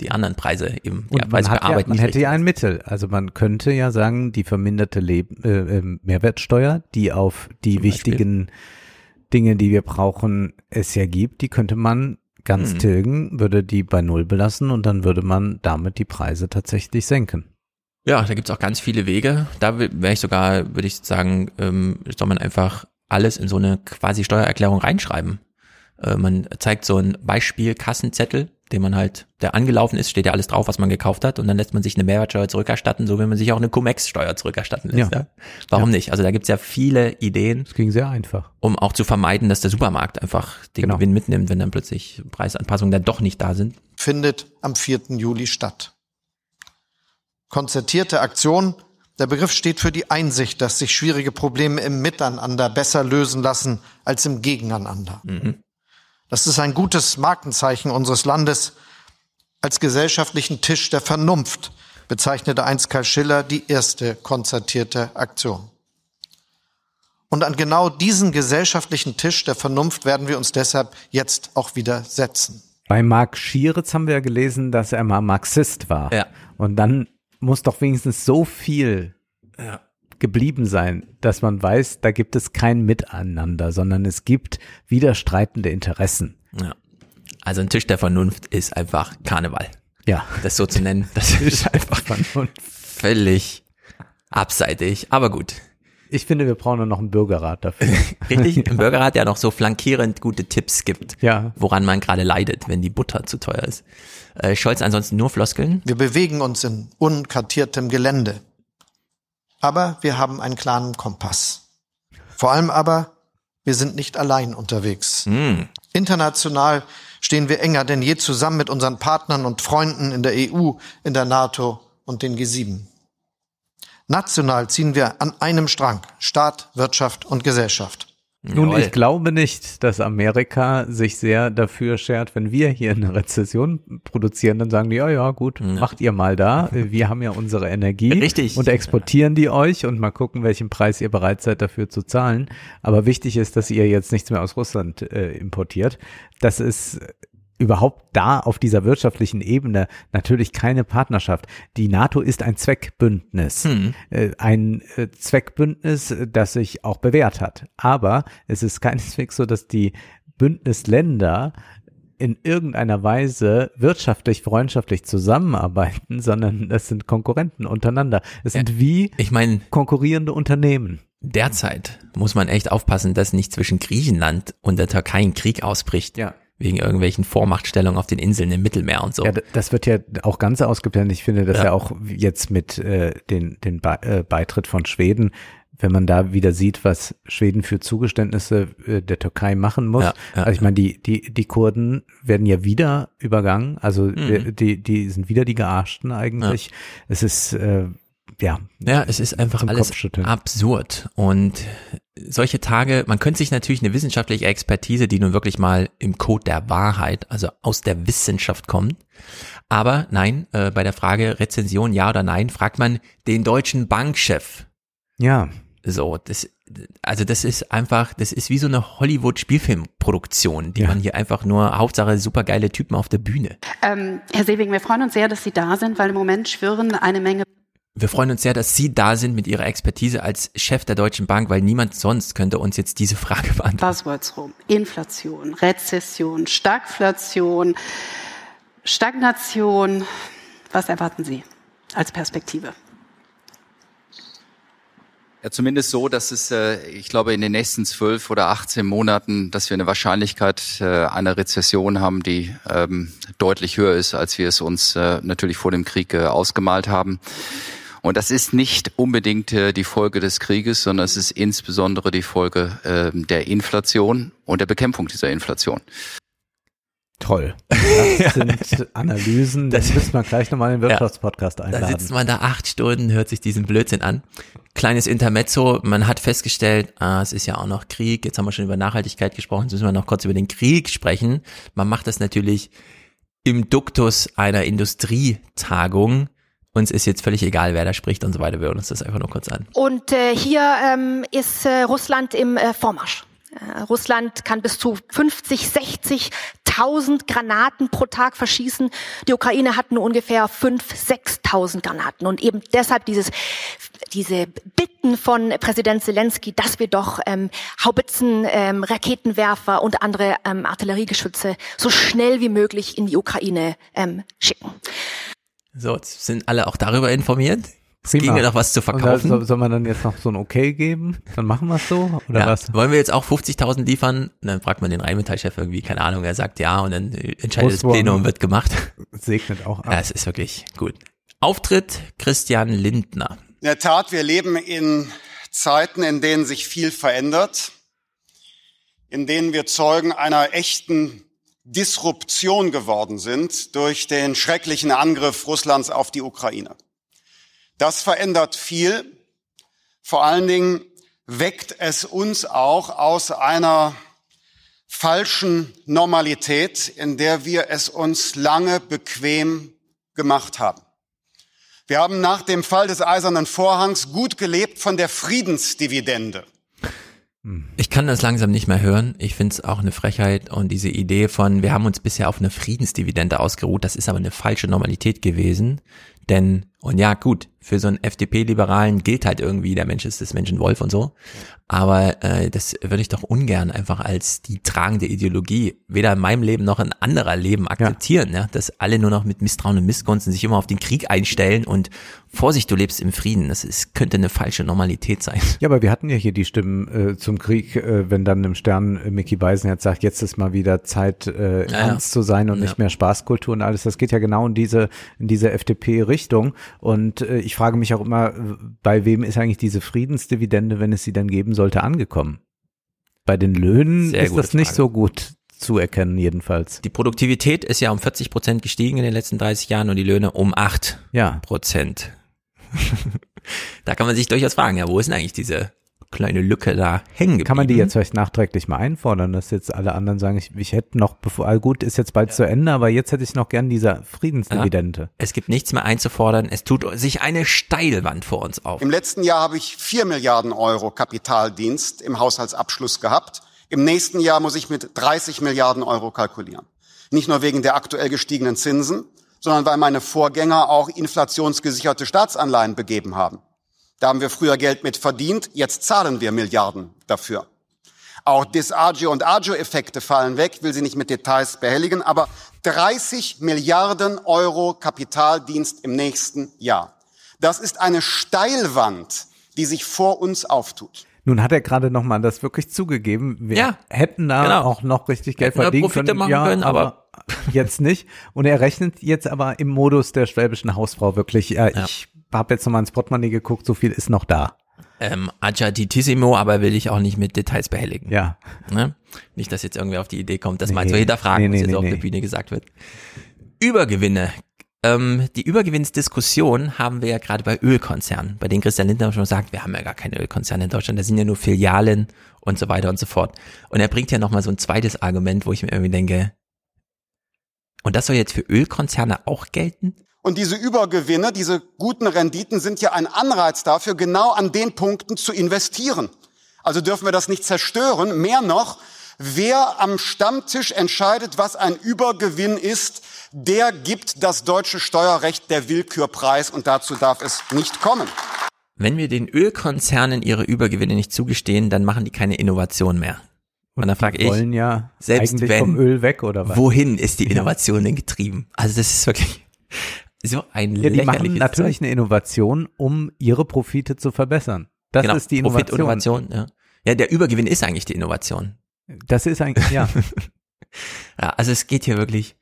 die anderen Preise eben, Und man, Preise hat ja, man hätte ja ein Mittel. Also man könnte ja sagen, die verminderte Leben, äh, äh, Mehrwertsteuer, die auf die wichtigen Dinge, die wir brauchen, es ja gibt, die könnte man ganz Mhm. tilgen, würde die bei Null belassen und dann würde man damit die Preise tatsächlich senken. Ja, da gibt's auch ganz viele Wege. Da wäre ich sogar, würde ich sagen, ähm, soll man einfach alles in so eine quasi Steuererklärung reinschreiben. Äh, man zeigt so ein Beispiel Kassenzettel, den man halt, der angelaufen ist, steht ja alles drauf, was man gekauft hat und dann lässt man sich eine Mehrwertsteuer zurückerstatten, so wie man sich auch eine Cum-Ex-Steuer zurückerstatten lässt. Ja. Ja. Warum nicht? Also da gibt's ja viele Ideen. Das ging sehr einfach. Um auch zu vermeiden, dass der Supermarkt einfach den Genau. Gewinn mitnimmt, wenn dann plötzlich Preisanpassungen dann doch nicht da sind. findet am 4. Juli statt. Konzertierte Aktion. Der Begriff steht für die Einsicht, dass sich schwierige Probleme im Miteinander besser lösen lassen als im Gegeneinander. Das ist ein gutes Markenzeichen unseres Landes. Als gesellschaftlichen Tisch der Vernunft bezeichnete einst Karl Schiller die erste konzertierte Aktion. Und an genau diesen gesellschaftlichen Tisch der Vernunft werden wir uns deshalb jetzt auch wieder setzen. Bei Marc Schieritz haben wir ja gelesen, dass er mal Marxist war. Ja. Und dann muss doch wenigstens so viel Ja. Geblieben sein, dass man weiß, da gibt es kein Miteinander, sondern es gibt widerstreitende Interessen. Ja. Also ein Tisch der Vernunft ist einfach Karneval. Ja. Das so zu nennen, (laughs) das ist einfach völlig abseitig, aber gut. Ich finde, wir brauchen nur noch einen Bürgerrat dafür. (laughs) Richtig, (laughs) ein Bürgerrat, der noch so flankierend gute Tipps gibt, Ja. woran man gerade leidet, wenn die Butter zu teuer ist. Äh, Scholz ansonsten nur Floskeln. Wir bewegen uns in unkartiertem Gelände. Aber wir haben einen klaren Kompass. Vor allem aber, wir sind nicht allein unterwegs. Hm. International stehen wir enger denn je zusammen mit unseren Partnern und Freunden in der EU, in der NATO und den G7. National ziehen wir an einem Strang, Staat, Wirtschaft und Gesellschaft. Nun, Jawohl. ich glaube nicht, dass Amerika sich sehr dafür schert, wenn wir hier eine Rezession produzieren, dann sagen die, ja, ja, gut, macht ihr mal da. Wir haben ja unsere Energie (laughs) Richtig. und exportieren die euch und mal gucken, welchen Preis ihr bereit seid dafür zu zahlen. Aber wichtig ist, dass ihr jetzt nichts mehr aus Russland äh, importiert. Das ist überhaupt da auf dieser wirtschaftlichen Ebene natürlich keine Partnerschaft. Die NATO ist ein Zweckbündnis. Äh, ein äh, Zweckbündnis, äh, das sich auch bewährt hat. Aber es ist (laughs) keineswegs so, dass die Bündnisländer in irgendeiner Weise wirtschaftlich, freundschaftlich zusammenarbeiten, sondern das sind Konkurrenten untereinander. Es sind wie ich meine, konkurrierende Unternehmen. Derzeit muss man echt aufpassen, dass nicht zwischen Griechenland und der Türkei ein Krieg ausbricht. Ja. Wegen irgendwelchen Vormachtstellungen auf den Inseln im Mittelmeer und so. Ja, das wird ja auch ganz ausgeblendet. Ich finde das Ja. ja, auch jetzt mit äh, den, den Be äh, Beitritt von Schweden, wenn man da wieder sieht, was Schweden für Zugeständnisse äh, der Türkei machen muss. Ja, ja, also ich meine, die, die, die Kurden werden ja wieder übergangen. Also Mhm. äh, die, die sind wieder die Gearschten eigentlich. Es ist, äh, ja. Ja, es ist einfach alles absurd. Und solche Tage, man könnte sich natürlich eine wissenschaftliche Expertise, die nun wirklich mal im Code der Wahrheit, also aus der Wissenschaft kommt. Aber nein, äh, bei der Frage Rezension ja oder nein, fragt man den deutschen Bankchef. Ja. So, das, also das ist einfach, das ist wie so eine Hollywood-Spielfilmproduktion, die man hier einfach nur, Hauptsache supergeile Typen auf der Bühne. Ähm, Herr Seewing, wir freuen uns sehr, dass Sie da sind, weil im Moment schwirren eine Menge Wir freuen uns sehr, dass Sie da sind mit Ihrer Expertise als Chef der Deutschen Bank, weil niemand sonst könnte uns jetzt diese Frage (laughs) beantworten. Buzzwords rum. Inflation, Rezession, Stagflation, Stagnation. Was erwarten Sie als Perspektive? Ja, zumindest so, dass es, äh, ich glaube, in den nächsten zwölf oder 18 Monaten, dass wir eine Wahrscheinlichkeit äh, einer Rezession haben, die ähm, deutlich höher ist, als wir es uns äh, natürlich vor dem Krieg ausgemalt haben. Und das ist nicht unbedingt äh, die Folge des Krieges, sondern es ist insbesondere die Folge äh, der Inflation und der Bekämpfung dieser Inflation. Toll. Das (laughs) sind Analysen, das müssen wir gleich nochmal in den Wirtschaftspodcast Da einladen. sitzt man da acht Stunden, hört sich diesen Blödsinn an. Kleines Intermezzo, man hat festgestellt, ah, es ist ja auch noch Krieg, jetzt haben wir schon über Nachhaltigkeit gesprochen, jetzt müssen wir noch kurz über den Krieg sprechen. Man macht das natürlich im Duktus einer Industrietagung. Uns ist jetzt völlig egal, wer da spricht und so weiter. Wir hören uns das einfach nur kurz an. Und äh, hier ähm, ist äh, Russland im äh, Vormarsch. Äh, Russland kann bis zu 50, 60.000 Granaten pro Tag verschießen. Die Ukraine hat nur ungefähr 5.000, 6.000 Granaten. Und eben deshalb dieses, diese Bitten von Präsident Zelensky, dass wir doch ähm, Haubitzen, ähm, Raketenwerfer und andere ähm, Artilleriegeschütze so schnell wie möglich in die Ukraine ähm, schicken. So, jetzt sind alle auch darüber informiert. Es Prima. ginge noch was zu verkaufen. soll, soll man dann jetzt noch so ein Okay geben? Dann machen wir es so? Oder ja. was? Wollen wir jetzt auch 50.000 liefern? Und dann fragt man den Rheinmetallchef irgendwie, keine Ahnung, er sagt ja und dann äh, entscheidet das. Plenum, wird gemacht. Segnet auch ab. Ja, es ist wirklich gut. Auftritt Christian Lindner. In der Tat, wir leben in Zeiten, in denen sich viel verändert, in denen wir Zeugen einer echten Disruption geworden sind durch den schrecklichen Angriff Russlands auf die Ukraine. Das verändert viel. Vor allen Dingen weckt es uns auch aus einer falschen Normalität, in der wir es uns lange bequem gemacht haben. Wir haben nach dem Fall des Eisernen Vorhangs gut gelebt von der Friedensdividende. Ich kann das langsam nicht mehr hören. Ich finde es auch eine Frechheit und diese Idee von, wir haben uns bisher auf eine Friedensdividende ausgeruht, das ist aber eine falsche Normalität gewesen. Denn, und ja, gut, für so einen FDP-Liberalen gilt halt irgendwie, der Mensch ist des Menschen Wolf und so. Aber äh, das würde ich doch ungern einfach als die tragende Ideologie, weder in meinem Leben noch in anderer Leben akzeptieren, ja. dass alle nur noch mit Misstrauen und Missgunsten sich immer auf den Krieg einstellen und Vorsicht, du lebst im Frieden. Das ist, könnte eine falsche Normalität sein. (laughs) Ja, aber wir hatten ja hier die Stimmen äh, zum Krieg, äh, wenn dann im Stern äh, Mickey Beisenherz sagt, jetzt ist mal wieder Zeit, äh, Ja, ernst zu sein und Ja. nicht mehr Spaßkultur und alles. Das geht ja genau in diese, in diese FDP-Richtung. Und äh, ich frage mich auch immer, bei wem ist eigentlich diese Friedensdividende, wenn es sie dann geben sollte, angekommen? Bei den Löhnen Sehr ist das nicht Frage. so gut zu erkennen, jedenfalls. Die Produktivität ist ja um 40 Prozent gestiegen in den letzten 30 Jahren und die Löhne um 8 Ja. Prozent. (laughs) da kann man sich durchaus fragen, ja, wo ist denn eigentlich diese kleine Lücke da hängen geblieben? Kann man die jetzt vielleicht nachträglich mal einfordern, dass jetzt alle anderen sagen, ich, ich hätte noch, bevor, ah, gut, ist jetzt bald zu Ende, aber jetzt hätte ich noch gern dieser Friedensdividende. Es gibt nichts mehr einzufordern. Es tut sich eine Steilwand vor uns auf. Im letzten Jahr habe ich 4 Milliarden Euro Kapitaldienst im Haushaltsabschluss gehabt. Im nächsten Jahr muss ich mit 30 Milliarden Euro kalkulieren. Nicht nur wegen der aktuell gestiegenen Zinsen, sondern weil meine Vorgänger auch inflationsgesicherte Staatsanleihen begeben haben. Da haben wir früher Geld mit verdient, jetzt zahlen wir Milliarden dafür. Auch Disagio- und Agio-Effekte fallen weg, will sie nicht mit Details behelligen, aber 30 Milliarden Euro Kapitaldienst im nächsten Jahr. Das ist eine Steilwand, die sich vor uns auftut. Nun hat er gerade nochmal das wirklich zugegeben. Wir Ja, hätten da genau. auch noch richtig Geld Hätten verdienen können. machen ja, können, aber- jetzt nicht. Und er rechnet jetzt aber im Modus der schwäbischen Hausfrau wirklich. Äh, Ich habe jetzt nochmal ins Portemonnaie geguckt, so viel ist noch da. Ähm, Aggiatissimo, aber will ich auch nicht mit Details behelligen. Ja. Ne? Nicht, dass jetzt irgendwer auf die Idee kommt, das mal Nee. zu hinterfragen, Nee, was nee, jetzt nee, auf der. Bühne gesagt wird. Übergewinne. Ähm, die Übergewinnsdiskussion haben wir ja gerade bei Ölkonzernen, bei denen Christian Lindner schon sagt, wir haben ja gar keine Ölkonzerne in Deutschland, das sind ja nur Filialen und so weiter und so fort. Und er bringt ja nochmal so ein zweites Argument, wo ich mir irgendwie denke, und das soll jetzt für Ölkonzerne auch gelten? Und diese Übergewinne, diese guten Renditen sind ja ein Anreiz dafür, genau an den Punkten zu investieren. Also dürfen wir das nicht zerstören. Mehr noch, wer am Stammtisch entscheidet, was ein Übergewinn ist, der gibt das deutsche Steuerrecht der Willkür preis und dazu darf es nicht kommen. Wenn wir den Ölkonzernen ihre Übergewinne nicht zugestehen, dann machen die keine Innovation mehr. Und, dann frage ich, wollen ja selbst eigentlich wenn, vom Öl weg oder was? wohin ist die Innovation denn getrieben? Also das ist wirklich so ein Ja, die machen natürlich Zeug. eine Innovation, um ihre Profite zu verbessern. Das genau, ist die Profit, Innovation. Innovation, ja. ja, der Übergewinn ist eigentlich die Innovation. Das ist eigentlich, ja. (laughs) Ja, also es geht hier wirklich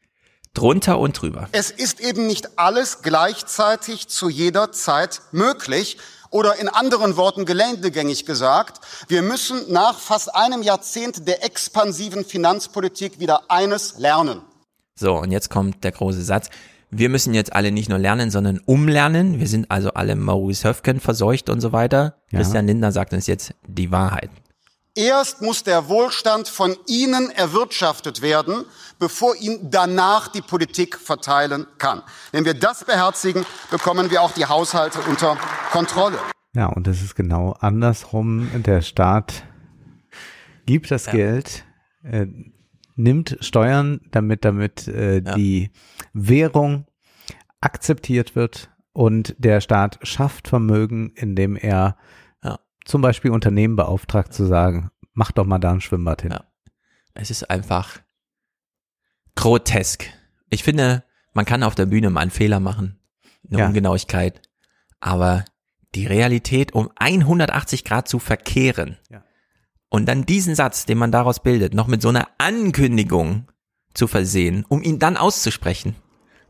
drunter und drüber. Es ist eben nicht alles gleichzeitig zu jeder Zeit möglich. Oder in anderen Worten geländegängig gesagt, wir müssen nach fast einem Jahrzehnt der expansiven Finanzpolitik wieder eines lernen. So, und jetzt kommt der große Satz. Wir müssen jetzt alle nicht nur lernen, sondern umlernen. Wir sind also alle Maurice Höfgen verseucht und so weiter. Ja. Christian Lindner sagt uns jetzt die Wahrheit. Erst muss der Wohlstand von Ihnen erwirtschaftet werden, bevor ihn danach die Politik verteilen kann. Wenn wir das beherzigen, bekommen wir auch die Haushalte unter Kontrolle. Ja, und das ist genau andersrum. Der Staat gibt das Geld, äh, nimmt Steuern, damit damit äh, die Währung akzeptiert wird und der Staat schafft Vermögen, indem er Ja. zum Beispiel Unternehmen beauftragt zu sagen, mach doch mal da ein Schwimmbad hin. Es ist einfach grotesk. Ich finde, man kann auf der Bühne mal einen Fehler machen, eine Ja. Ungenauigkeit, aber die Realität um 180 Grad zu verkehren Ja. Und dann diesen Satz, den man daraus bildet, noch mit so einer Ankündigung zu versehen, um ihn dann auszusprechen,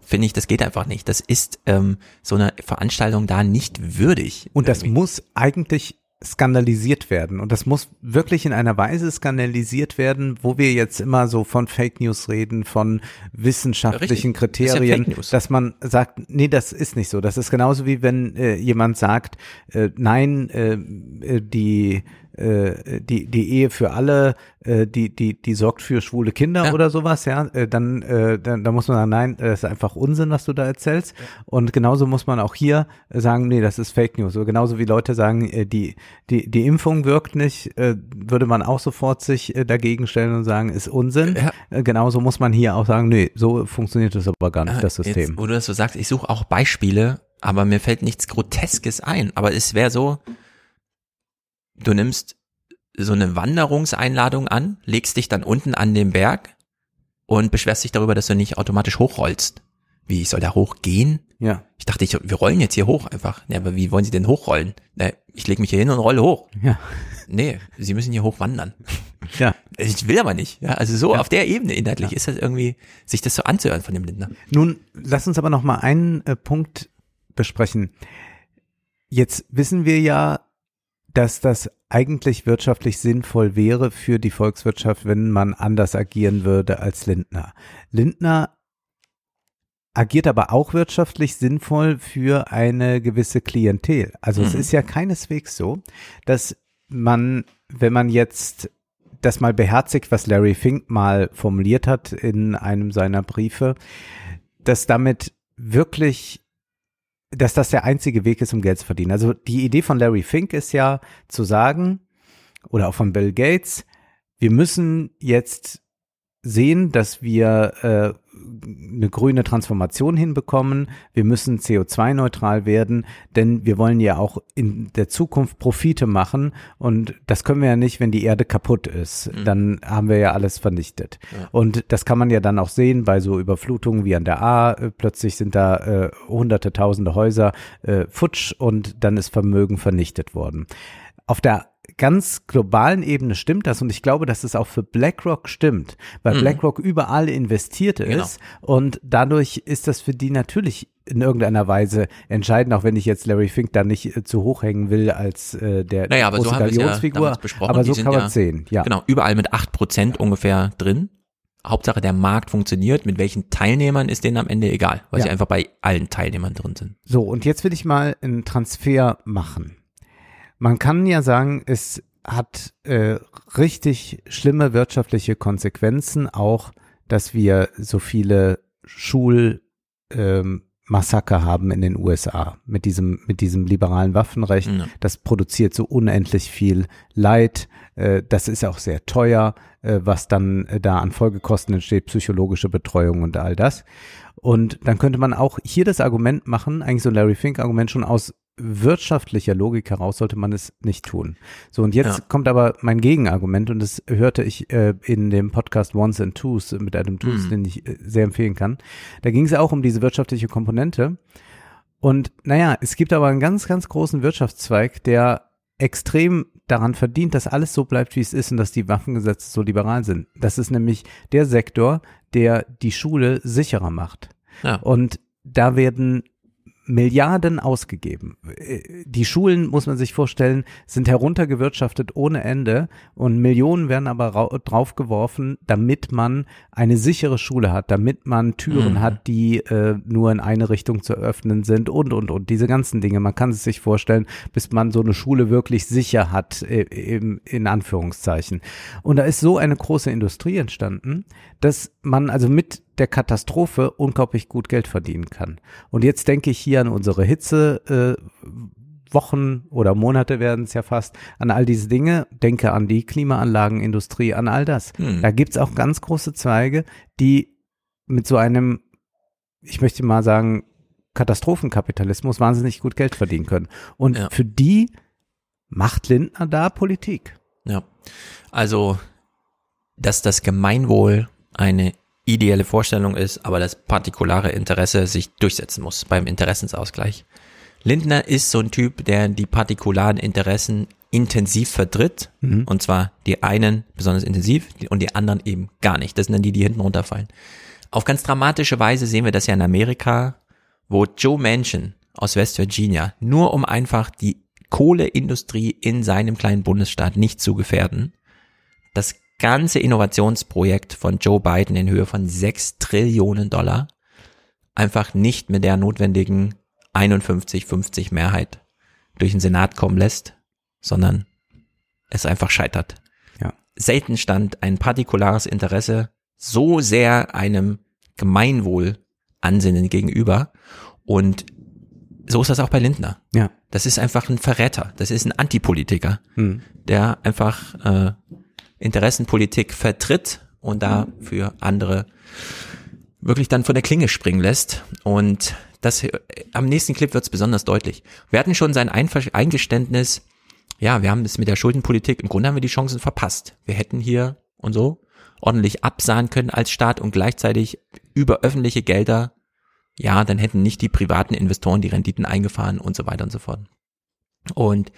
finde ich, das geht einfach nicht. Das ist ähm, so eine Veranstaltung da nicht würdig. Und das muss eigentlich skandalisiert werden. Und das muss wirklich in einer Weise skandalisiert werden, wo wir jetzt immer so von Fake News reden, von wissenschaftlichen Richtig. Das ja Kriterien, Fake News. dass man sagt, nee, das ist nicht so. Das ist genauso wie wenn äh, jemand sagt, äh, nein, äh, äh, die äh, die, die Ehe für alle, äh, die, die, die sorgt für schwule Kinder Ja. oder sowas, ja, äh, dann, äh, dann, dann muss man sagen, nein, das ist einfach Unsinn, was du da erzählst. Und genauso muss man auch hier sagen, nee, das ist Fake News. So genauso wie Leute sagen, äh, die, die, die Impfung wirkt nicht, äh, würde man auch sofort sich äh, dagegen stellen und sagen, ist Unsinn. Äh, genauso muss man hier auch sagen, nee, so funktioniert das aber gar nicht, das Jetzt, System. wo du das so sagst, ich suche auch Beispiele, aber mir fällt nichts Groteskes ein. Aber es wäre so, du nimmst so eine Wanderungseinladung an, legst dich dann unten an den Berg und beschwerst dich darüber, dass du nicht automatisch hochrollst. Wie, ich soll da hochgehen? Ja. Ich dachte, ich, wir rollen jetzt hier hoch einfach. Ja, aber wie wollen Sie denn hochrollen? Na, ich lege mich hier hin und rolle hoch. Ja. Nee, Sie müssen hier hochwandern. Ja. Ich will aber nicht. Ja, also so auf der Ebene inhaltlich ist das irgendwie, sich das so anzuhören von dem Lindner. Nun, lass uns aber noch mal einen äh, Punkt besprechen. Jetzt wissen wir ja, dass das eigentlich wirtschaftlich sinnvoll wäre für die Volkswirtschaft, wenn man anders agieren würde als Lindner. Lindner agiert aber auch wirtschaftlich sinnvoll für eine gewisse Klientel. Also es Mhm. ist ja keineswegs so, dass man, wenn man jetzt das mal beherzigt, was Larry Fink mal formuliert hat in einem seiner Briefe, dass damit wirklich dass das der einzige Weg ist, um Geld zu verdienen. Also die Idee von Larry Fink ist ja zu sagen, oder auch von Bill Gates, wir müssen jetzt sehen, dass wir äh, eine grüne Transformation hinbekommen. Wir müssen CO2-neutral werden, denn wir wollen ja auch in der Zukunft Profite machen und das können wir ja nicht, wenn die Erde kaputt ist. Dann haben wir ja alles vernichtet. Ja. Und das kann man ja dann auch sehen bei so Überflutungen wie an der A. Äh, Plötzlich sind da äh, hunderte, tausende Häuser äh, futsch und dann ist Vermögen vernichtet worden. Auf der ganz globalen Ebene stimmt das und ich glaube, dass es auch für BlackRock stimmt, weil Mhm. BlackRock überall investiert Genau. ist und dadurch ist das für die natürlich in irgendeiner Weise entscheidend, auch wenn ich jetzt Larry Fink da nicht äh, zu hoch hängen will als äh, der Naja, aber große so ja Galionsfigur, besprochen. aber so kann man ja, es sehen, ja. Genau, überall mit 8% ungefähr drin. Hauptsache der Markt funktioniert. Mit welchen Teilnehmern ist denen am Ende egal, weil Ja. sie einfach bei allen Teilnehmern drin sind. So, und jetzt will ich mal einen Transfer machen. Man kann ja sagen, es hat äh, richtig schlimme wirtschaftliche Konsequenzen, auch, dass wir so viele Schul ähm, haben in den USA mit diesem mit diesem liberalen Waffenrecht. Ja. Das produziert so unendlich viel Leid. Äh, das ist auch sehr teuer, äh, was dann äh, da an Folgekosten entsteht, psychologische Betreuung und all das. Und dann könnte man auch hier das Argument machen, eigentlich so ein Larry Fink Argument schon aus wirtschaftlicher Logik heraus sollte man es nicht tun. So, und jetzt Ja. kommt aber mein Gegenargument und das hörte ich äh, in dem Podcast Ones and Twos mit Adam Tooze, Mhm. den ich äh, sehr empfehlen kann. Da ging es auch um diese wirtschaftliche Komponente. Und naja, es gibt aber einen ganz, ganz großen Wirtschaftszweig, der extrem daran verdient, dass alles so bleibt, wie es ist und dass die Waffengesetze so liberal sind. Das ist nämlich der Sektor, der die Schule sicherer macht. Ja. Und da werden Milliarden ausgegeben. Äh, Die Schulen, muss man sich vorstellen, sind heruntergewirtschaftet ohne Ende und Millionen werden aber rau- draufgeworfen, damit man eine sichere Schule hat, damit man Türen Mhm. hat, die äh, nur in eine Richtung zu öffnen sind und, und, und. Diese ganzen Dinge. Man kann es sich vorstellen, bis man so eine Schule wirklich sicher hat, äh, im, in Anführungszeichen. Und da ist so eine große Industrie entstanden, dass man also mit der Katastrophe unglaublich gut Geld verdienen kann. Und jetzt denke ich hier an unsere Hitze, äh, Wochen oder Monate werden es ja fast, an all diese Dinge, denke an die Klimaanlagenindustrie, an all das. Hm. Da gibt's auch ganz große Zweige, die mit so einem, ich möchte mal sagen, Katastrophenkapitalismus wahnsinnig gut Geld verdienen können. Und Ja. für die macht Lindner da Politik. Ja. Also, dass das Gemeinwohl eine ideelle Vorstellung ist, aber das partikulare Interesse sich durchsetzen muss beim Interessensausgleich. Lindner ist so ein Typ, der die partikularen Interessen intensiv vertritt, Mhm. und zwar die einen besonders intensiv und die anderen eben gar nicht. Das sind dann die, die hinten runterfallen. Auf ganz dramatische Weise sehen wir das ja in Amerika, wo Joe Manchin aus West Virginia, nur um einfach die Kohleindustrie in seinem kleinen Bundesstaat nicht zu gefährden, das ganze Innovationsprojekt von Joe Biden in Höhe von 6 Trillionen Dollar einfach nicht mit der notwendigen 51-50 Mehrheit durch den Senat kommen lässt, sondern es einfach scheitert. Ja. Selten stand ein partikulares Interesse so sehr einem Gemeinwohl ansinnen gegenüber. Und so ist das auch bei Lindner. Ja. Das ist einfach ein Verräter. Das ist ein Antipolitiker, Hm. der einfach äh, Interessenpolitik vertritt und da für andere wirklich dann von der Klinge springen lässt. Und das äh, am nächsten Clip wird es besonders deutlich. Wir hatten schon sein Einver Eingeständnis, ja, wir haben das mit der Schuldenpolitik, im Grunde haben wir die Chancen verpasst. Wir hätten hier und so ordentlich absahen können als Staat und gleichzeitig über öffentliche Gelder, ja, dann hätten nicht die privaten Investoren die Renditen eingefahren und so weiter und so fort. Und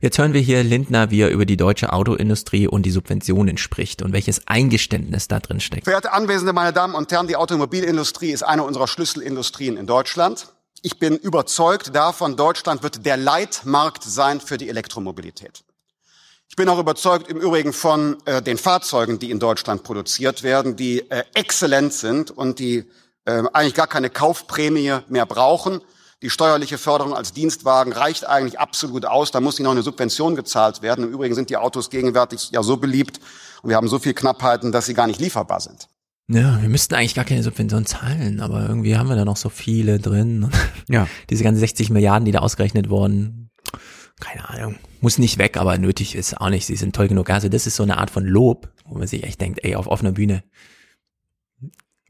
jetzt hören wir hier Lindner, wie er über die deutsche Autoindustrie und die Subventionen spricht und welches Eingeständnis da drin steckt. Verehrte Anwesende, meine Damen und Herren, die Automobilindustrie ist eine unserer Schlüsselindustrien in Deutschland. Ich bin überzeugt davon, Deutschland wird der Leitmarkt sein für die Elektromobilität. Ich bin auch überzeugt im Übrigen von äh, den Fahrzeugen, die in Deutschland produziert werden, die äh, exzellent sind und die äh, eigentlich gar keine Kaufprämie mehr brauchen. Die steuerliche Förderung als Dienstwagen reicht eigentlich absolut aus. Da muss nicht noch eine Subvention gezahlt werden. Im Übrigen sind die Autos gegenwärtig ja so beliebt und wir haben so viel Knappheiten, dass sie gar nicht lieferbar sind. Ja, wir müssten eigentlich gar keine Subvention zahlen, aber irgendwie haben wir da noch so viele drin. Ja. (laughs) Diese ganzen 60 Milliarden, die da ausgerechnet wurden, keine Ahnung, muss nicht weg, aber nötig ist auch nicht. Sie sind toll genug. Also das ist so eine Art von Lob, wo man sich echt denkt, ey, auf offener Bühne.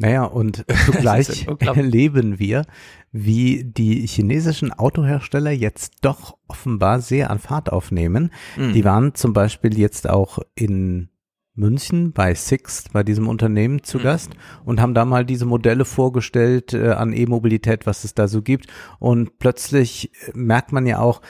Naja, und (laughs) zugleich erleben wir, wie die chinesischen Autohersteller jetzt doch offenbar sehr an Fahrt aufnehmen. Mhm. Die waren zum Beispiel jetzt auch in München bei Sixt, bei diesem Unternehmen zu Gast und haben da mal diese Modelle vorgestellt äh, an E-Mobilität, was es da so gibt. Und plötzlich äh, merkt man ja auch,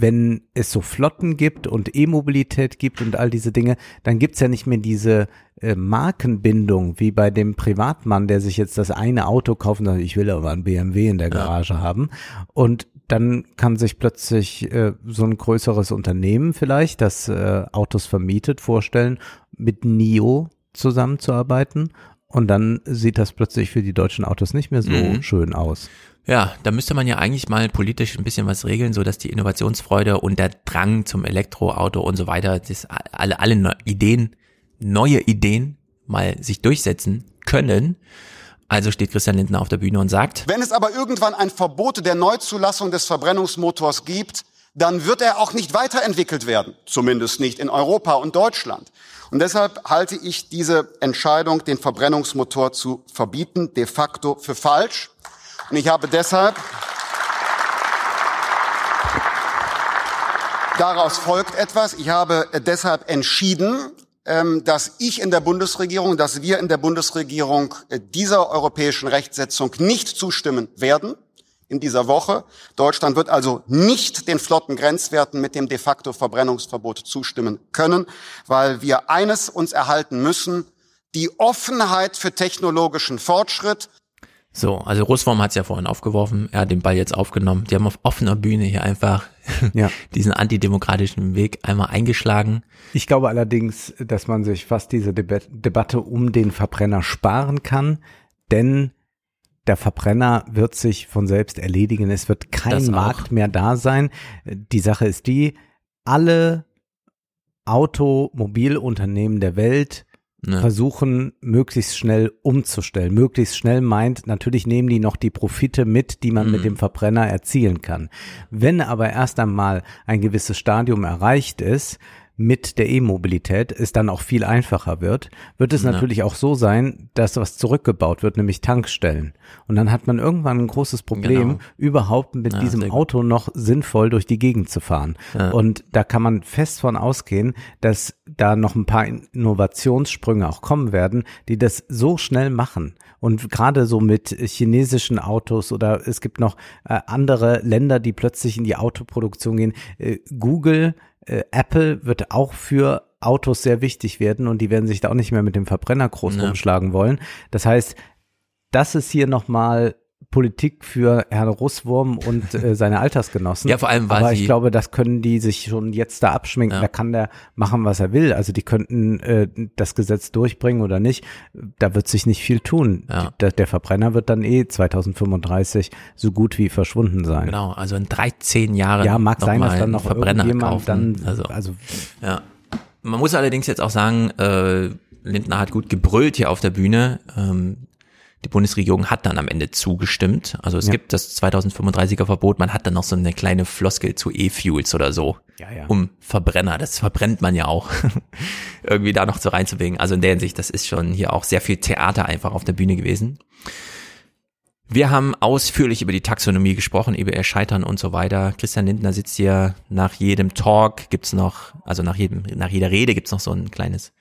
wenn es so Flotten gibt und E-Mobilität gibt und all diese Dinge, dann gibt's ja nicht mehr diese äh, Markenbindung wie bei dem Privatmann, der sich jetzt das eine Auto kauft und sagt, ich will aber ein BMW in der Garage haben. Und dann kann sich plötzlich äh, so ein größeres Unternehmen vielleicht, das äh, Autos vermietet, vorstellen, mit NIO zusammenzuarbeiten. Und dann sieht das plötzlich für die deutschen Autos nicht mehr so Mhm. schön aus. Ja, da müsste man ja eigentlich mal politisch ein bisschen was regeln, so dass die Innovationsfreude und der Drang zum Elektroauto und so weiter, das alle, alle Ideen, neue Ideen mal sich durchsetzen können. Also steht Christian Lindner auf der Bühne und sagt, Wenn es aber irgendwann ein Verbot der Neuzulassung des Verbrennungsmotors gibt, dann wird er auch nicht weiterentwickelt werden, zumindest nicht in Europa und Deutschland. Und deshalb halte ich diese Entscheidung, den Verbrennungsmotor zu verbieten, de facto für falsch. Und ich habe deshalb Daraus folgt etwas. Ich habe deshalb entschieden, ähm, dass ich in der Bundesregierung, dass wir in der Bundesregierung äh, dieser europäischen Rechtsetzung nicht zustimmen werden in dieser Woche. Deutschland wird also nicht den Flottengrenzwerten mit dem de facto Verbrennungsverbot zustimmen können, weil wir eines uns erhalten müssen, die Offenheit für technologischen Fortschritt. so, also Russwurm hat es ja vorhin aufgeworfen, er hat den Ball jetzt aufgenommen. Die haben auf offener Bühne hier einfach (laughs) Ja. diesen antidemokratischen Weg einmal eingeschlagen. Ich glaube allerdings, dass man sich fast diese Debat Debatte um den Verbrenner sparen kann, denn der Verbrenner wird sich von selbst erledigen. Es wird kein. Markt mehr da sein. Die Sache ist die, alle Automobilunternehmen der Welt Ne. versuchen, möglichst schnell umzustellen. Möglichst schnell meint, natürlich nehmen die noch die Profite mit, die man mit Mhm. dem Verbrenner erzielen kann. Wenn aber erst einmal ein gewisses Stadium erreicht ist, mit der E-Mobilität es dann auch viel einfacher wird, wird es Ja. natürlich auch so sein, dass was zurückgebaut wird, nämlich Tankstellen. Und dann hat man irgendwann ein großes Problem, Genau. überhaupt mit Ja, diesem. Auto noch sinnvoll durch die Gegend zu fahren. Ja. Und da kann man fest von ausgehen, dass da noch ein paar Innovationssprünge auch kommen werden, die das so schnell machen. Und gerade so mit chinesischen Autos oder es gibt noch äh, andere Länder, die plötzlich in die Autoproduktion gehen. Äh, Google, äh, Apple wird auch für Autos sehr wichtig werden und die werden sich da auch nicht mehr mit dem Verbrenner groß Ja. rumschlagen wollen. Das heißt, das ist hier nochmal Politik für Herrn Russwurm und äh, seine Altersgenossen. (laughs) Ja, vor allem, weil Aber ich glaube, das können die sich schon jetzt da abschminken. Ja. Da kann der machen, was er will. Also die könnten äh, das Gesetz durchbringen oder nicht. Da wird sich nicht viel tun. Ja. Der, der Verbrenner wird dann eh 2035 so gut wie verschwunden sein. Genau, also in 13 Jahren Ja, mag sein, dass dann noch Verbrenner irgendjemand kaufen. dann, also, also ja. Man muss allerdings jetzt auch sagen, äh, Lindner hat gut gebrüllt hier auf der Bühne. Ähm, die Bundesregierung hat dann am Ende zugestimmt. Also es Ja. gibt das 2035er Verbot, man hat dann noch so eine kleine Floskel zu E-Fuels oder so. Ja, ja. Um Verbrenner, das verbrennt man ja auch. (laughs) Irgendwie da noch so reinzuwegen. Also in der Hinsicht, das ist schon hier auch sehr viel Theater einfach auf der Bühne gewesen. Wir haben ausführlich über die Taxonomie gesprochen, über ihr Scheitern und so weiter. Christian Lindner sitzt hier nach jedem Talk, gibt's noch, also nach jedem, nach jeder Rede gibt's noch so ein kleines,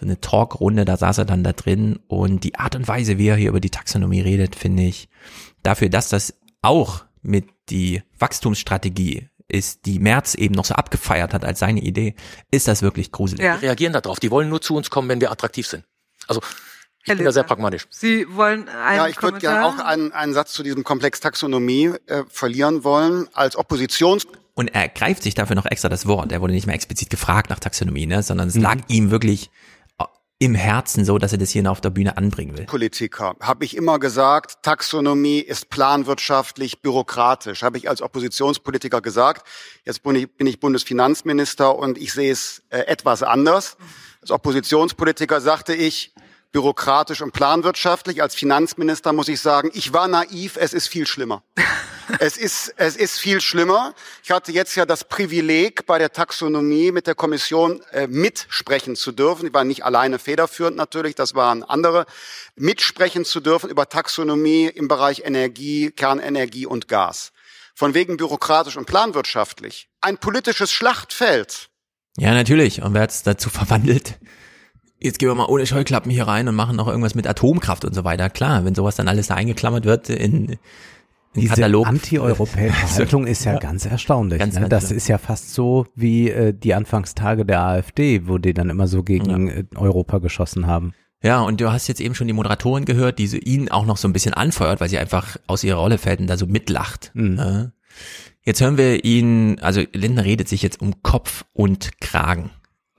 so eine Talkrunde, da saß er dann da drin und die Art und Weise, wie er hier über die Taxonomie redet, finde ich, dafür, dass das auch mit die Wachstumsstrategie ist, die Merz eben noch so abgefeiert hat als seine Idee, ist das wirklich gruselig. Die reagieren darauf. Die wollen nur zu uns kommen, wenn wir attraktiv sind. Also ich Herr bin da sehr pragmatisch. Sie wollen einen Ja, ich würde gerne auch einen, einen Satz zu diesem Komplex Taxonomie äh, verlieren wollen. Als Oppositions Und er greift sich dafür noch extra das Wort. Er wurde nicht mehr explizit gefragt nach Taxonomie, ne, sondern Mhm. es lag ihm wirklich im Herzen so, dass er das hier auf der Bühne anbringen will. Politiker habe ich immer gesagt, Taxonomie ist planwirtschaftlich, bürokratisch. Habe ich als Oppositionspolitiker gesagt. Jetzt bin ich, bin ich Bundesfinanzminister und ich sehe es äh, etwas anders. Als Oppositionspolitiker sagte ich, bürokratisch und planwirtschaftlich. Als Finanzminister muss ich sagen, ich war naiv, es ist viel schlimmer. (laughs) Es ist, es ist viel schlimmer. Ich hatte jetzt ja das Privileg, bei der Taxonomie mit der Kommission äh, mitsprechen zu dürfen. Ich war nicht alleine federführend natürlich, das waren andere. Mitsprechen zu dürfen über Taxonomie im Bereich Energie, Kernenergie und Gas. Von wegen bürokratisch und planwirtschaftlich. Ein politisches Schlachtfeld. Ja, natürlich. Und wer hat's dazu verwandelt? Jetzt gehen wir mal ohne Scheuklappen hier rein und machen noch irgendwas mit Atomkraft und so weiter. Klar, wenn sowas dann alles da eingeklammert wird in, in Diese Katalog. anti-europäische (laughs) Haltung ist ja, ganz erstaunlich. Ganz, ne? Das schlimm. ist ja fast so wie äh, die Anfangstage der AfD, wo die dann immer so gegen äh, Europa geschossen haben. Ja, und du hast jetzt eben schon die Moderatorin gehört, die so ihn auch noch so ein bisschen anfeuert, weil sie einfach aus ihrer Rolle fällt und da so mitlacht. Mhm. Ja. Jetzt hören wir ihn, also Lindner redet sich jetzt um Kopf und Kragen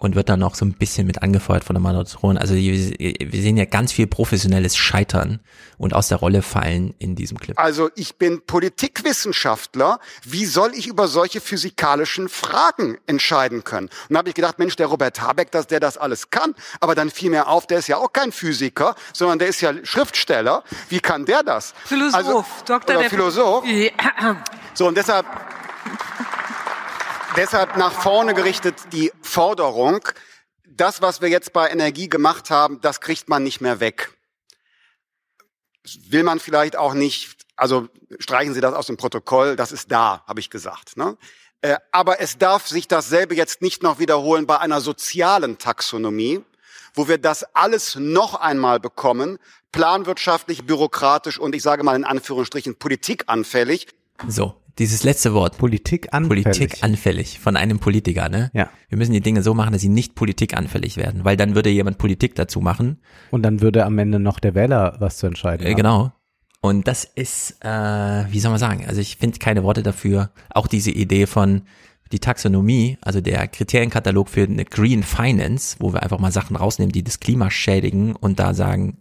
und wird dann noch so ein bisschen mit angefeuert von der Moderatorin. Also wir wir sehen ja ganz viel professionelles Scheitern und aus der Rolle fallen in diesem Clip. Also ich bin Politikwissenschaftler. Wie soll ich über solche physikalischen Fragen entscheiden können? Und da habe ich gedacht, Mensch, der Robert Habeck, dass der das alles kann. Aber dann fiel mir auf, der ist ja auch kein Physiker, sondern der ist ja Schriftsteller. Wie kann der das? Philosoph, also, Doktor oder der Philosoph. Ja. So, und deshalb, (laughs) deshalb nach vorne gerichtet die Forderung, das, was wir jetzt bei Energie gemacht haben, das kriegt man nicht mehr weg. Will man vielleicht auch nicht, also streichen Sie das aus dem Protokoll, das ist da, habe ich gesagt. Ne? Äh, aber es darf sich dasselbe jetzt nicht noch wiederholen bei einer sozialen Taxonomie, wo wir das alles noch einmal bekommen, planwirtschaftlich, bürokratisch und ich sage mal in Anführungsstrichen politikanfällig. So, dieses letzte Wort. Politik anfällig. Politik anfällig von einem Politiker, ne? Ja. Wir müssen die Dinge so machen, dass sie nicht politikanfällig werden, weil dann würde jemand Politik dazu machen. Und dann würde am Ende noch der Wähler was zu entscheiden Äh, haben. genau. Und das ist, äh, wie soll man sagen, also ich finde keine Worte dafür. Auch diese Idee von die Taxonomie, also der Kriterienkatalog für eine Green Finance, wo wir einfach mal Sachen rausnehmen, die das Klima schädigen und da sagen,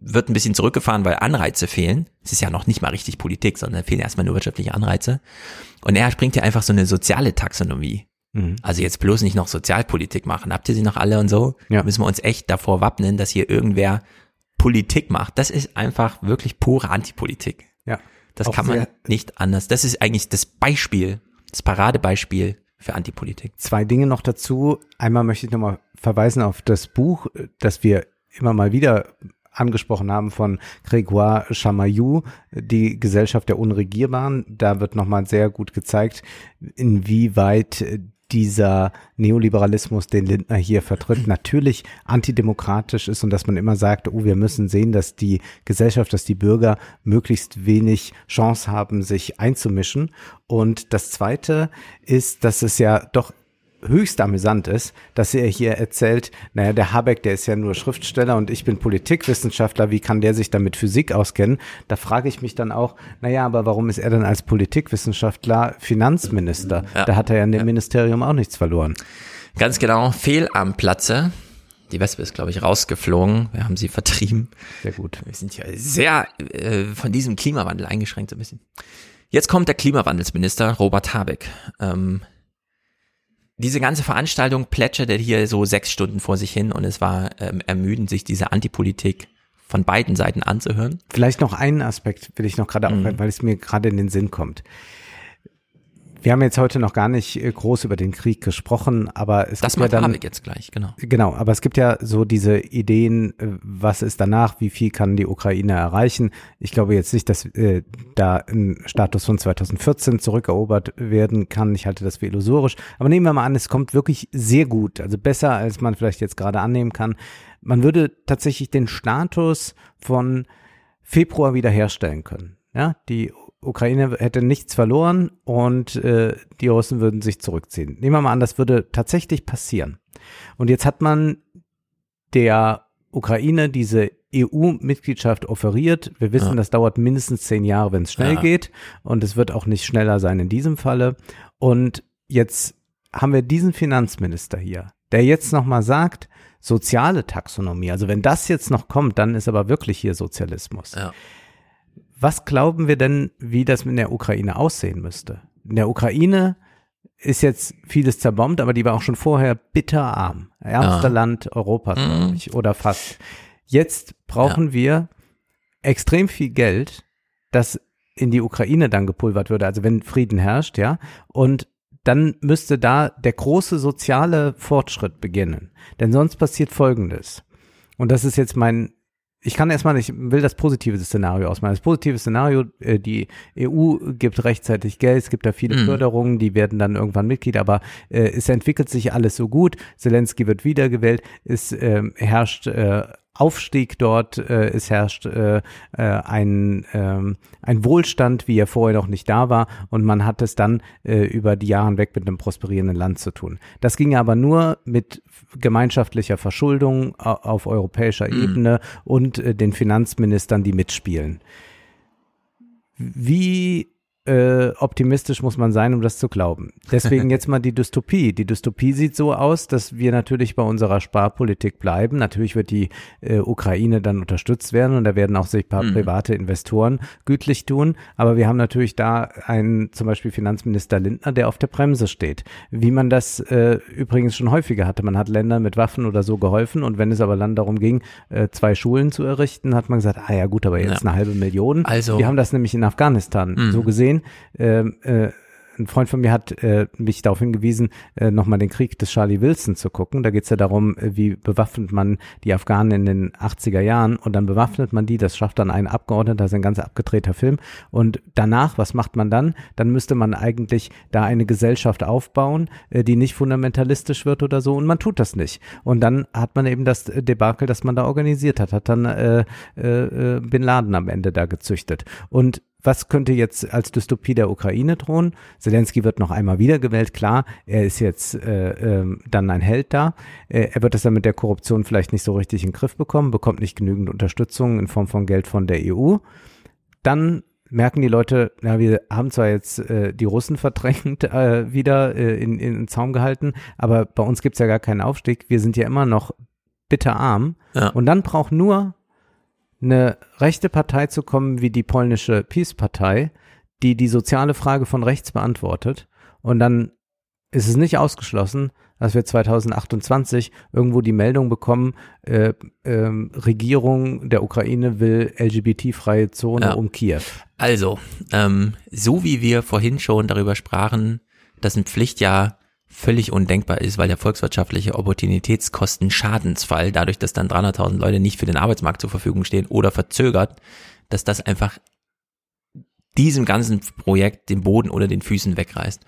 wird ein bisschen zurückgefahren, weil Anreize fehlen. Es ist ja noch nicht mal richtig Politik, sondern fehlen erstmal nur wirtschaftliche Anreize. Und er bringt ja einfach so eine soziale Taxonomie. Mhm. Also jetzt bloß nicht noch Sozialpolitik machen. Habt ihr sie noch alle und so? Ja. Müssen wir uns echt davor wappnen, dass hier irgendwer Politik macht. Das ist einfach wirklich pure Antipolitik. Ja. Das Auch kann man nicht anders. Das ist eigentlich das Beispiel, das Paradebeispiel für Antipolitik. Zwei Dinge noch dazu. Einmal möchte ich nochmal verweisen auf das Buch, das wir immer mal wieder angesprochen haben von Grégoire Chamayou, die Gesellschaft der Unregierbaren. Da wird nochmal sehr gut gezeigt, inwieweit dieser Neoliberalismus, den Lindner hier vertritt, natürlich antidemokratisch ist und dass man immer sagt, oh, wir müssen sehen, dass die Gesellschaft, dass die Bürger möglichst wenig Chance haben, sich einzumischen. Und das Zweite ist, dass es ja doch höchst amüsant ist, dass er hier erzählt, naja, der Habeck, der ist ja nur Schriftsteller und ich bin Politikwissenschaftler, wie kann der sich dann mit Physik auskennen? Da frage ich mich dann auch, naja, aber warum ist er dann als Politikwissenschaftler Finanzminister? Ja. Da hat er ja in dem Ministerium auch nichts verloren. Ganz genau, fehl am Platze. Die Wespe ist, glaube ich, rausgeflogen. Wir haben sie vertrieben. Sehr gut. Wir sind ja sehr äh, von diesem Klimawandel eingeschränkt so ein bisschen. Jetzt kommt der Klimawandelsminister Robert Habeck. Ähm, diese ganze Veranstaltung plätscherte hier so sechs Stunden vor sich hin und es war ähm, ermüdend, sich diese Antipolitik von beiden Seiten anzuhören. Vielleicht noch einen Aspekt will ich noch gerade mhm. weil es mir gerade in den Sinn kommt. Wir haben jetzt heute noch gar nicht äh, groß über den Krieg gesprochen, aber es das gibt ja dann jetzt gleich, genau. Genau, aber es gibt ja so diese Ideen, äh, was ist danach, wie viel kann die Ukraine erreichen. Ich glaube jetzt nicht, dass äh, da ein Status von 2014 zurückerobert werden kann. Ich halte das für illusorisch. Aber nehmen wir mal an, es kommt wirklich sehr gut, also besser, als man vielleicht jetzt gerade annehmen kann. Man würde tatsächlich den Status von Februar wiederherstellen können. Ja, die Ukraine hätte nichts verloren und äh, die Russen würden sich zurückziehen. Nehmen wir mal an, das würde tatsächlich passieren. Und jetzt hat man der Ukraine diese EU-Mitgliedschaft offeriert. Wir wissen, ja. das dauert mindestens zehn Jahre, wenn es schnell ja. geht. Und es wird auch nicht schneller sein in diesem Falle. Und jetzt haben wir diesen Finanzminister hier, der jetzt nochmal sagt, soziale Taxonomie. Also wenn das jetzt noch kommt, dann ist aber wirklich hier Sozialismus. Ja. Was glauben wir denn, wie das in der Ukraine aussehen müsste? In der Ukraine ist jetzt vieles zerbombt, aber die war auch schon vorher bitterarm. Ärmste ja. Land Europas, mhm. glaube ich, oder fast. Jetzt brauchen ja. wir extrem viel Geld, das in die Ukraine dann gepulvert würde, also wenn Frieden herrscht, ja. Und dann müsste da der große soziale Fortschritt beginnen. Denn sonst passiert Folgendes. Und das ist jetzt mein ich kann erstmal, ich will das positive Szenario ausmalen. Das positive Szenario, äh, die EU gibt rechtzeitig Geld, es gibt da viele mhm. Förderungen, die werden dann irgendwann Mitglied, aber äh, es entwickelt sich alles so gut. Zelensky wird wiedergewählt, es äh, herrscht äh, Aufstieg dort, äh, es herrscht äh, äh, ein, äh, ein Wohlstand, wie er vorher noch nicht da war und man hat es dann äh, über die Jahre hinweg mit einem prosperierenden Land zu tun. Das ging aber nur mit gemeinschaftlicher Verschuldung auf europäischer mhm. Ebene und äh, den Finanzministern, die mitspielen. Wie äh, optimistisch muss man sein, um das zu glauben. Deswegen (laughs) jetzt mal die Dystopie. Die Dystopie sieht so aus, dass wir natürlich bei unserer Sparpolitik bleiben. Natürlich wird die äh, Ukraine dann unterstützt werden und da werden auch sich ein paar mhm. private Investoren gütlich tun. Aber wir haben natürlich da einen zum Beispiel Finanzminister Lindner, der auf der Bremse steht. Wie man das äh, übrigens schon häufiger hatte. Man hat Ländern mit Waffen oder so geholfen und wenn es aber dann darum ging, äh, zwei Schulen zu errichten, hat man gesagt, ah ja gut, aber jetzt ja. eine halbe Million. Also, wir haben das nämlich in Afghanistan mhm. so gesehen gesehen. Ähm, äh, ein Freund von mir hat äh, mich darauf hingewiesen, äh, nochmal den Krieg des Charlie Wilson zu gucken. Da geht es ja darum, äh, wie bewaffnet man die Afghanen in den 80er Jahren und dann bewaffnet man die, das schafft dann ein Abgeordneter, das ist ein ganz abgedrehter Film. Und danach, was macht man dann? Dann müsste man eigentlich da eine Gesellschaft aufbauen, äh, die nicht fundamentalistisch wird oder so und man tut das nicht. Und dann hat man eben das Debakel, das man da organisiert hat, hat dann äh, äh, äh Bin Laden am Ende da gezüchtet. Und was könnte jetzt als Dystopie der Ukraine drohen? Zelensky wird noch einmal wiedergewählt, klar, er ist jetzt äh, äh, dann ein Held da. Äh, er wird das dann mit der Korruption vielleicht nicht so richtig in den Griff bekommen, bekommt nicht genügend Unterstützung in Form von Geld von der EU. Dann merken die Leute, ja, wir haben zwar jetzt äh, die Russen verdrängt äh, wieder äh, in, in, in Zaum gehalten, aber bei uns gibt's ja gar keinen Aufstieg. Wir sind ja immer noch bitterarm. Ja. Und dann braucht nur eine rechte Partei zu kommen wie die polnische Peace-Partei, die die soziale Frage von rechts beantwortet. Und dann ist es nicht ausgeschlossen, dass wir 2028 irgendwo die Meldung bekommen, äh, äh, Regierung der Ukraine will LGBT-freie Zone ja. um Kiew. Also, ähm, so wie wir vorhin schon darüber sprachen, dass ein Pflichtjahr völlig undenkbar ist, weil der volkswirtschaftliche Opportunitätskosten-Schadensfall, dadurch, dass dann 300.000 Leute nicht für den Arbeitsmarkt zur Verfügung stehen oder verzögert, dass das einfach diesem ganzen Projekt den Boden oder den Füßen wegreißt.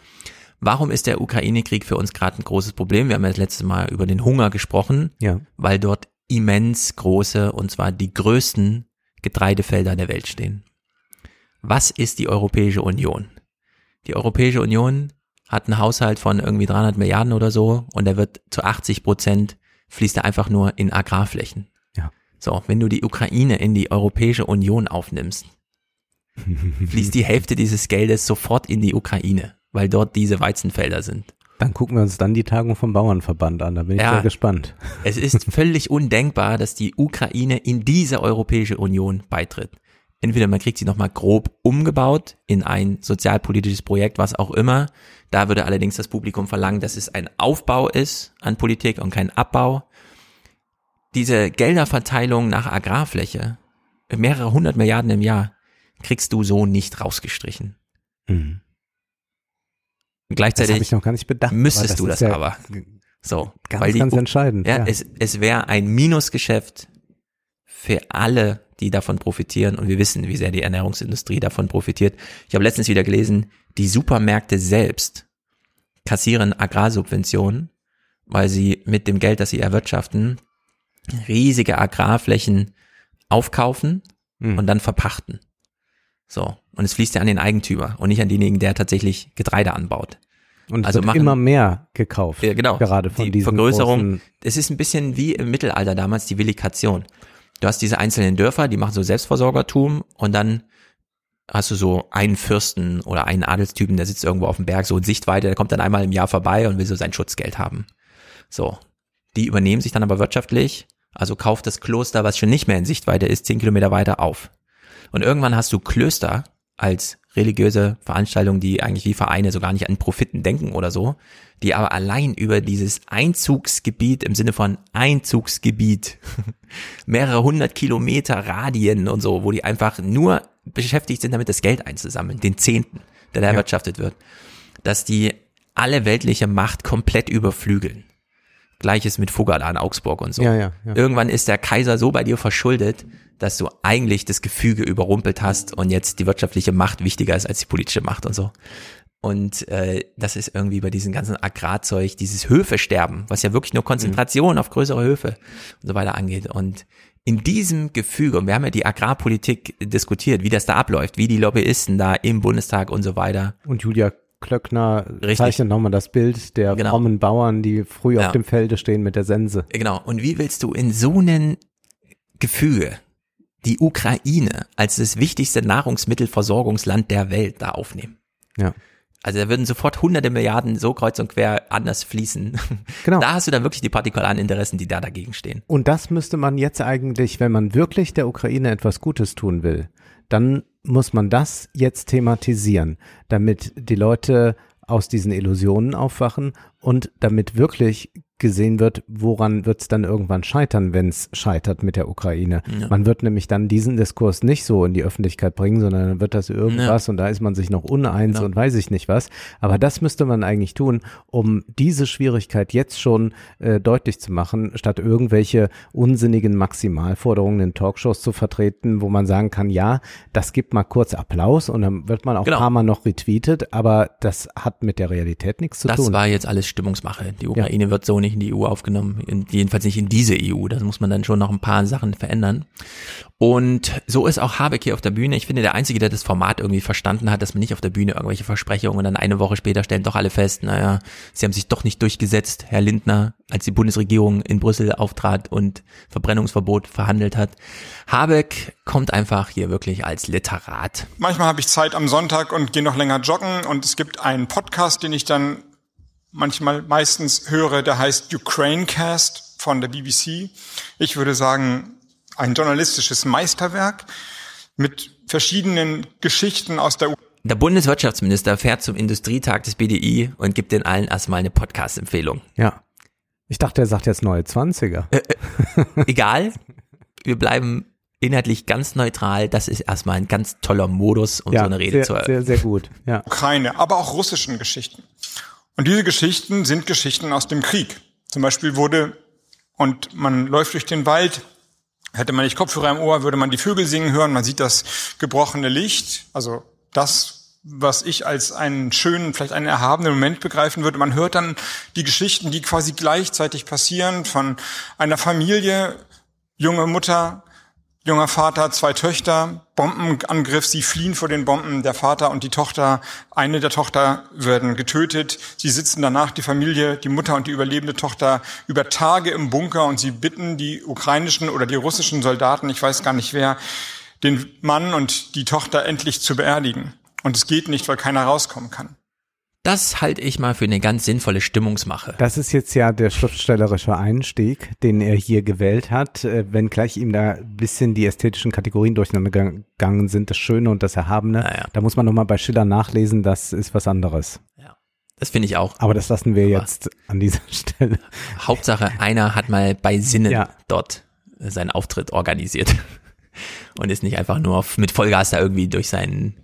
Warum ist der Ukraine-Krieg für uns gerade ein großes Problem? Wir haben ja das letzte Mal über den Hunger gesprochen, ja. weil dort immens große, und zwar die größten Getreidefelder der Welt stehen. Was ist die Europäische Union? Die Europäische Union hat einen Haushalt von irgendwie 300 Milliarden oder so und der wird zu 80 Prozent fließt er einfach nur in Agrarflächen. Ja. So, wenn du die Ukraine in die Europäische Union aufnimmst, (laughs) fließt die Hälfte dieses Geldes sofort in die Ukraine, weil dort diese Weizenfelder sind. Dann gucken wir uns dann die Tagung vom Bauernverband an, da bin ich ja, sehr gespannt. (laughs) Es ist völlig undenkbar, dass die Ukraine in diese Europäische Union beitritt. Entweder man kriegt sie nochmal grob umgebaut in ein sozialpolitisches Projekt, was auch immer. Da würde allerdings das Publikum verlangen, dass es ein Aufbau ist an Politik und kein Abbau. Diese Gelderverteilung nach Agrarfläche, mehrere hundert Milliarden im Jahr, kriegst du so nicht rausgestrichen. Mhm. Gleichzeitig Das ich noch gar nicht bedacht, müsstest das du das ja aber. So, ganz, weil die- ganz entscheidend, Ja, ja. es, es wäre ein Minusgeschäft für alle, die davon profitieren. Und wir wissen, wie sehr die Ernährungsindustrie davon profitiert. Ich habe letztens wieder gelesen, die Supermärkte selbst kassieren Agrarsubventionen, weil sie mit dem Geld, das sie erwirtschaften, riesige Agrarflächen aufkaufen Hm. und dann verpachten. So. Und es fließt ja an den Eigentümer und nicht an denjenigen, der tatsächlich Getreide anbaut. Und es also wird machen, immer mehr gekauft. ja, genau. Gerade von die diesen Vergrößerung. Es ist ein bisschen wie im Mittelalter damals die Villikation. Du hast diese einzelnen Dörfer, die machen so Selbstversorgertum und dann hast du so einen Fürsten oder einen Adelstypen, der sitzt irgendwo auf dem Berg, so in Sichtweite, der kommt dann einmal im Jahr vorbei und will so sein Schutzgeld haben. So. Die übernehmen sich dann aber wirtschaftlich, also kauft das Kloster, was schon nicht mehr in Sichtweite ist, zehn Kilometer weiter auf. Und irgendwann hast du Klöster als religiöse Veranstaltungen, die eigentlich wie Vereine so gar nicht an Profiten denken oder so, die aber allein über dieses Einzugsgebiet im Sinne von Einzugsgebiet, (laughs) mehrere hundert Kilometer Radien und so, wo die einfach nur beschäftigt sind, damit das Geld einzusammeln, den Zehnten, der da Ja. erwirtschaftet wird, dass die alle weltliche Macht komplett überflügeln. Gleiches mit Fugala in Augsburg und so. Ja, ja, ja. Irgendwann ist der Kaiser so bei dir verschuldet, dass du eigentlich das Gefüge überrumpelt hast und jetzt die wirtschaftliche Macht wichtiger ist als die politische Macht und so. Und äh, das ist irgendwie bei diesem ganzen Agrarzeug, dieses Höfesterben, was ja wirklich nur Konzentration auf größere Höfe und so weiter angeht. Und in diesem Gefüge, und wir haben ja die Agrarpolitik diskutiert, wie das da abläuft, wie die Lobbyisten da im Bundestag und so weiter. Und Julia Klöckner Richtig. zeichnet nochmal das Bild der Genau. frommen Bauern, die früh Ja. auf dem Felde stehen mit der Sense. Genau. Und wie willst du in so einem Gefüge die Ukraine als das wichtigste Nahrungsmittelversorgungsland der Welt da aufnehmen? Ja. Also da würden sofort hunderte Milliarden so kreuz und quer anders fließen. (laughs) Genau. Da hast du dann wirklich die partikularen Interessen, die da dagegen stehen. Und das müsste man jetzt eigentlich, wenn man wirklich der Ukraine etwas Gutes tun will, dann muss man das jetzt thematisieren, damit die Leute aus diesen Illusionen aufwachen und damit wirklich gesehen wird, woran wird es dann irgendwann scheitern, wenn es scheitert mit der Ukraine. Ja. Man wird nämlich dann diesen Diskurs nicht so in die Öffentlichkeit bringen, sondern dann wird das irgendwas und da ist man sich noch uneins Ja. und weiß ich nicht was. Aber das müsste man eigentlich tun, um diese Schwierigkeit jetzt schon äh, deutlich zu machen, statt irgendwelche unsinnigen Maximalforderungen in Talkshows zu vertreten, wo man sagen kann, ja, das gibt mal kurz Applaus und dann wird man auch Genau. ein paar Mal noch retweetet, aber das hat mit der Realität nichts zu Das tun. war jetzt alles Stimmungsmache. Die Ukraine wird so nicht in die EU aufgenommen, in, jedenfalls nicht in diese EU. Da muss man dann schon noch ein paar Sachen verändern. Und so ist auch Habeck hier auf der Bühne. Ich finde, der Einzige, der das Format irgendwie verstanden hat, dass man nicht auf der Bühne irgendwelche Versprechungen und dann eine Woche später stellen doch alle fest, naja, sie haben sich doch nicht durchgesetzt, Herr Lindner, als die Bundesregierung in Brüssel auftrat und Verbrennungsverbot verhandelt hat. Habeck kommt einfach hier wirklich als Literat. Manchmal habe ich Zeit am Sonntag und gehe noch länger joggen und es gibt einen Podcast, den ich dann manchmal meistens höre, der heißt Ukrainecast von der BBC. Ich würde sagen, ein journalistisches Meisterwerk mit verschiedenen Geschichten aus der Ukraine. Der Bundeswirtschaftsminister fährt zum Industrietag des BDI und gibt den allen erstmal eine Podcast-Empfehlung. Ja. Ich dachte, er sagt jetzt neue 20er. Egal, wir bleiben inhaltlich ganz neutral. Das ist erstmal ein ganz toller Modus, um so eine Rede sehr, zu sehr, sehr gut. Ja. Ukraine, aber auch russischen Geschichten. Und diese Geschichten sind Geschichten aus dem Krieg. Zum Beispiel wurde, und man läuft durch den Wald, hätte man nicht Kopfhörer im Ohr, würde man die Vögel singen hören, man sieht das gebrochene Licht, also das, was ich als einen schönen, vielleicht einen erhabenen Moment begreifen würde. Man hört dann die Geschichten, die quasi gleichzeitig passieren von einer Familie, junge Mutter, junger Vater, zwei Töchter, Bombenangriff, sie fliehen vor den Bomben, der Vater und die Tochter, eine der Tochter werden getötet, sie sitzen danach, die Familie, die Mutter und die überlebende Tochter, über Tage im Bunker und sie bitten die ukrainischen oder die russischen Soldaten, ich weiß gar nicht wer, den Mann und die Tochter endlich zu beerdigen. Und es geht nicht, weil keiner rauskommen kann. Das halte ich mal für eine ganz sinnvolle Stimmungsmache. Das ist jetzt ja der schriftstellerische Einstieg, den er hier gewählt hat, äh, wenngleich ihm da ein bisschen die ästhetischen Kategorien durcheinander gegangen sind, das Schöne und das Erhabene. Naja. Da muss man nochmal bei Schiller nachlesen, das ist was anderes. Das finde ich auch. Aber das lassen wir jetzt an dieser (laughs) Stelle. Hauptsache, einer hat mal bei Sinnen Ja. dort seinen Auftritt organisiert (laughs) und ist nicht einfach nur mit Vollgas da irgendwie durch seinen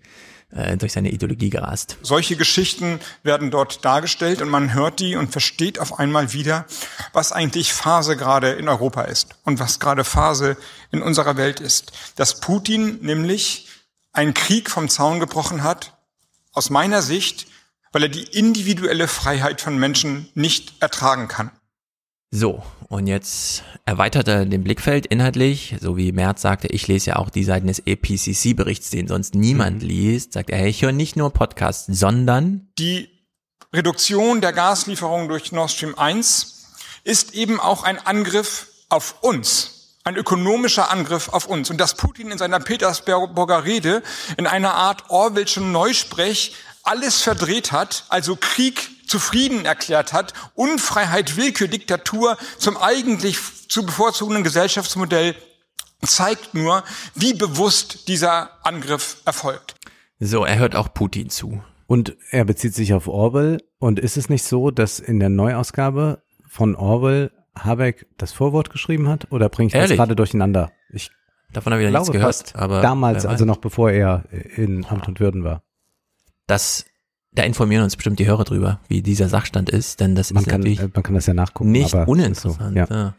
äh, durch seine Ideologie gerast. Solche Geschichten werden dort dargestellt und man hört die und versteht auf einmal wieder, was eigentlich Phase gerade in Europa ist und was gerade Phase in unserer Welt ist. Dass Putin nämlich einen Krieg vom Zaun gebrochen hat, aus meiner Sicht, weil er die individuelle Freiheit von Menschen nicht ertragen kann. So, und jetzt erweitert er den Blickfeld inhaltlich, so wie Merz sagte, ich lese ja auch die Seiten des EPCC-Berichts, den sonst niemand liest, sagt er, hey, ich höre nicht nur Podcasts, sondern Die Reduktion der Gaslieferungen durch Nord Stream 1 ist eben auch ein Angriff auf uns, ein ökonomischer Angriff auf uns. Und dass Putin in seiner Petersburger Rede in einer Art Orwellschen Neusprech alles verdreht hat, also Krieg zu Frieden erklärt hat, Unfreiheit, Willkür, Diktatur zum eigentlich zu bevorzugenden Gesellschaftsmodell, zeigt nur, wie bewusst dieser Angriff erfolgt. so, er hört auch Putin zu. Und er bezieht sich auf Orwell. Und ist es nicht so, dass in der Neuausgabe von Orwell Habeck das Vorwort geschrieben hat? Oder bringe ich das Ehrlich? gerade durcheinander? Ich Davon habe ich ja nichts gehört, aber damals, also noch bevor er in Amt und Würden war. Das, da informieren uns bestimmt die Hörer drüber, wie dieser Sachstand ist, denn das Man ist kann, natürlich äh, man kann das ja nachgucken. nicht uninteressant. So, ja. ja.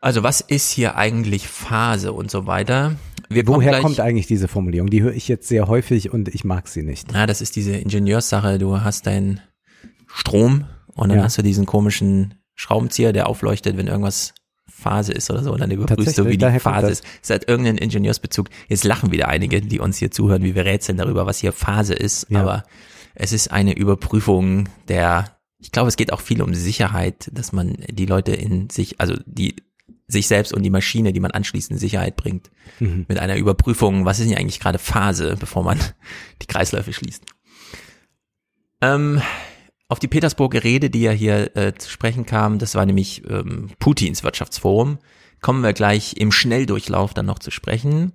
Also was ist hier eigentlich Phase und so weiter? Wir Woher gleich, kommt eigentlich diese Formulierung? Die höre ich jetzt sehr häufig und ich mag sie nicht. Na, das ist diese Ingenieurssache. Du hast deinen Strom und dann Ja. hast du diesen komischen Schraubenzieher, der aufleuchtet, wenn irgendwas Phase ist oder so. Und dann überprüfst du, wie die Phase ist. Es hat irgendeinen Ingenieursbezug. Jetzt lachen wieder einige, die uns hier zuhören, wie wir rätseln darüber, was hier Phase ist. Ja. Aber es ist eine Überprüfung der, ich glaube, es geht auch viel um Sicherheit, dass man die Leute in sich, also die sich selbst und die Maschine, die man anschließend in Sicherheit bringt, Mhm. mit einer Überprüfung, was ist denn eigentlich gerade Phase, bevor man (laughs) die Kreisläufe schließt. Ähm, auf die Petersburger Rede, die ja hier äh, zu sprechen kam, das war nämlich ähm, Putins Wirtschaftsforum, kommen wir gleich im Schnelldurchlauf dann noch zu sprechen.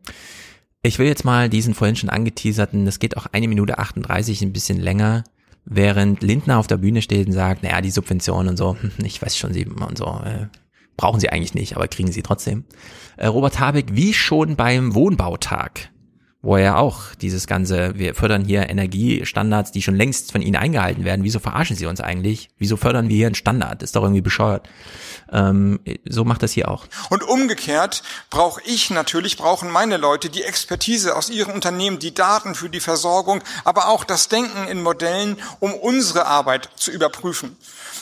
Ich will jetzt mal diesen vorhin schon angeteaserten, das geht auch eine Minute 38, ein bisschen länger, während Lindner auf der Bühne steht und sagt, naja, die Subventionen und so, hm, ich weiß schon, sie und so, äh, brauchen sie eigentlich nicht, aber kriegen sie trotzdem. Äh, Robert Habeck, wie schon beim Wohnbautag, wo er auch dieses ganze, wir fördern hier Energiestandards, die schon längst von ihnen eingehalten werden. Wieso verarschen sie uns eigentlich? Wieso fördern wir hier einen Standard? Ist doch irgendwie bescheuert. Ähm, so macht das hier auch. Und umgekehrt brauche ich natürlich, brauchen meine Leute die Expertise aus ihren Unternehmen, die Daten für die Versorgung, aber auch das Denken in Modellen, um unsere Arbeit zu überprüfen.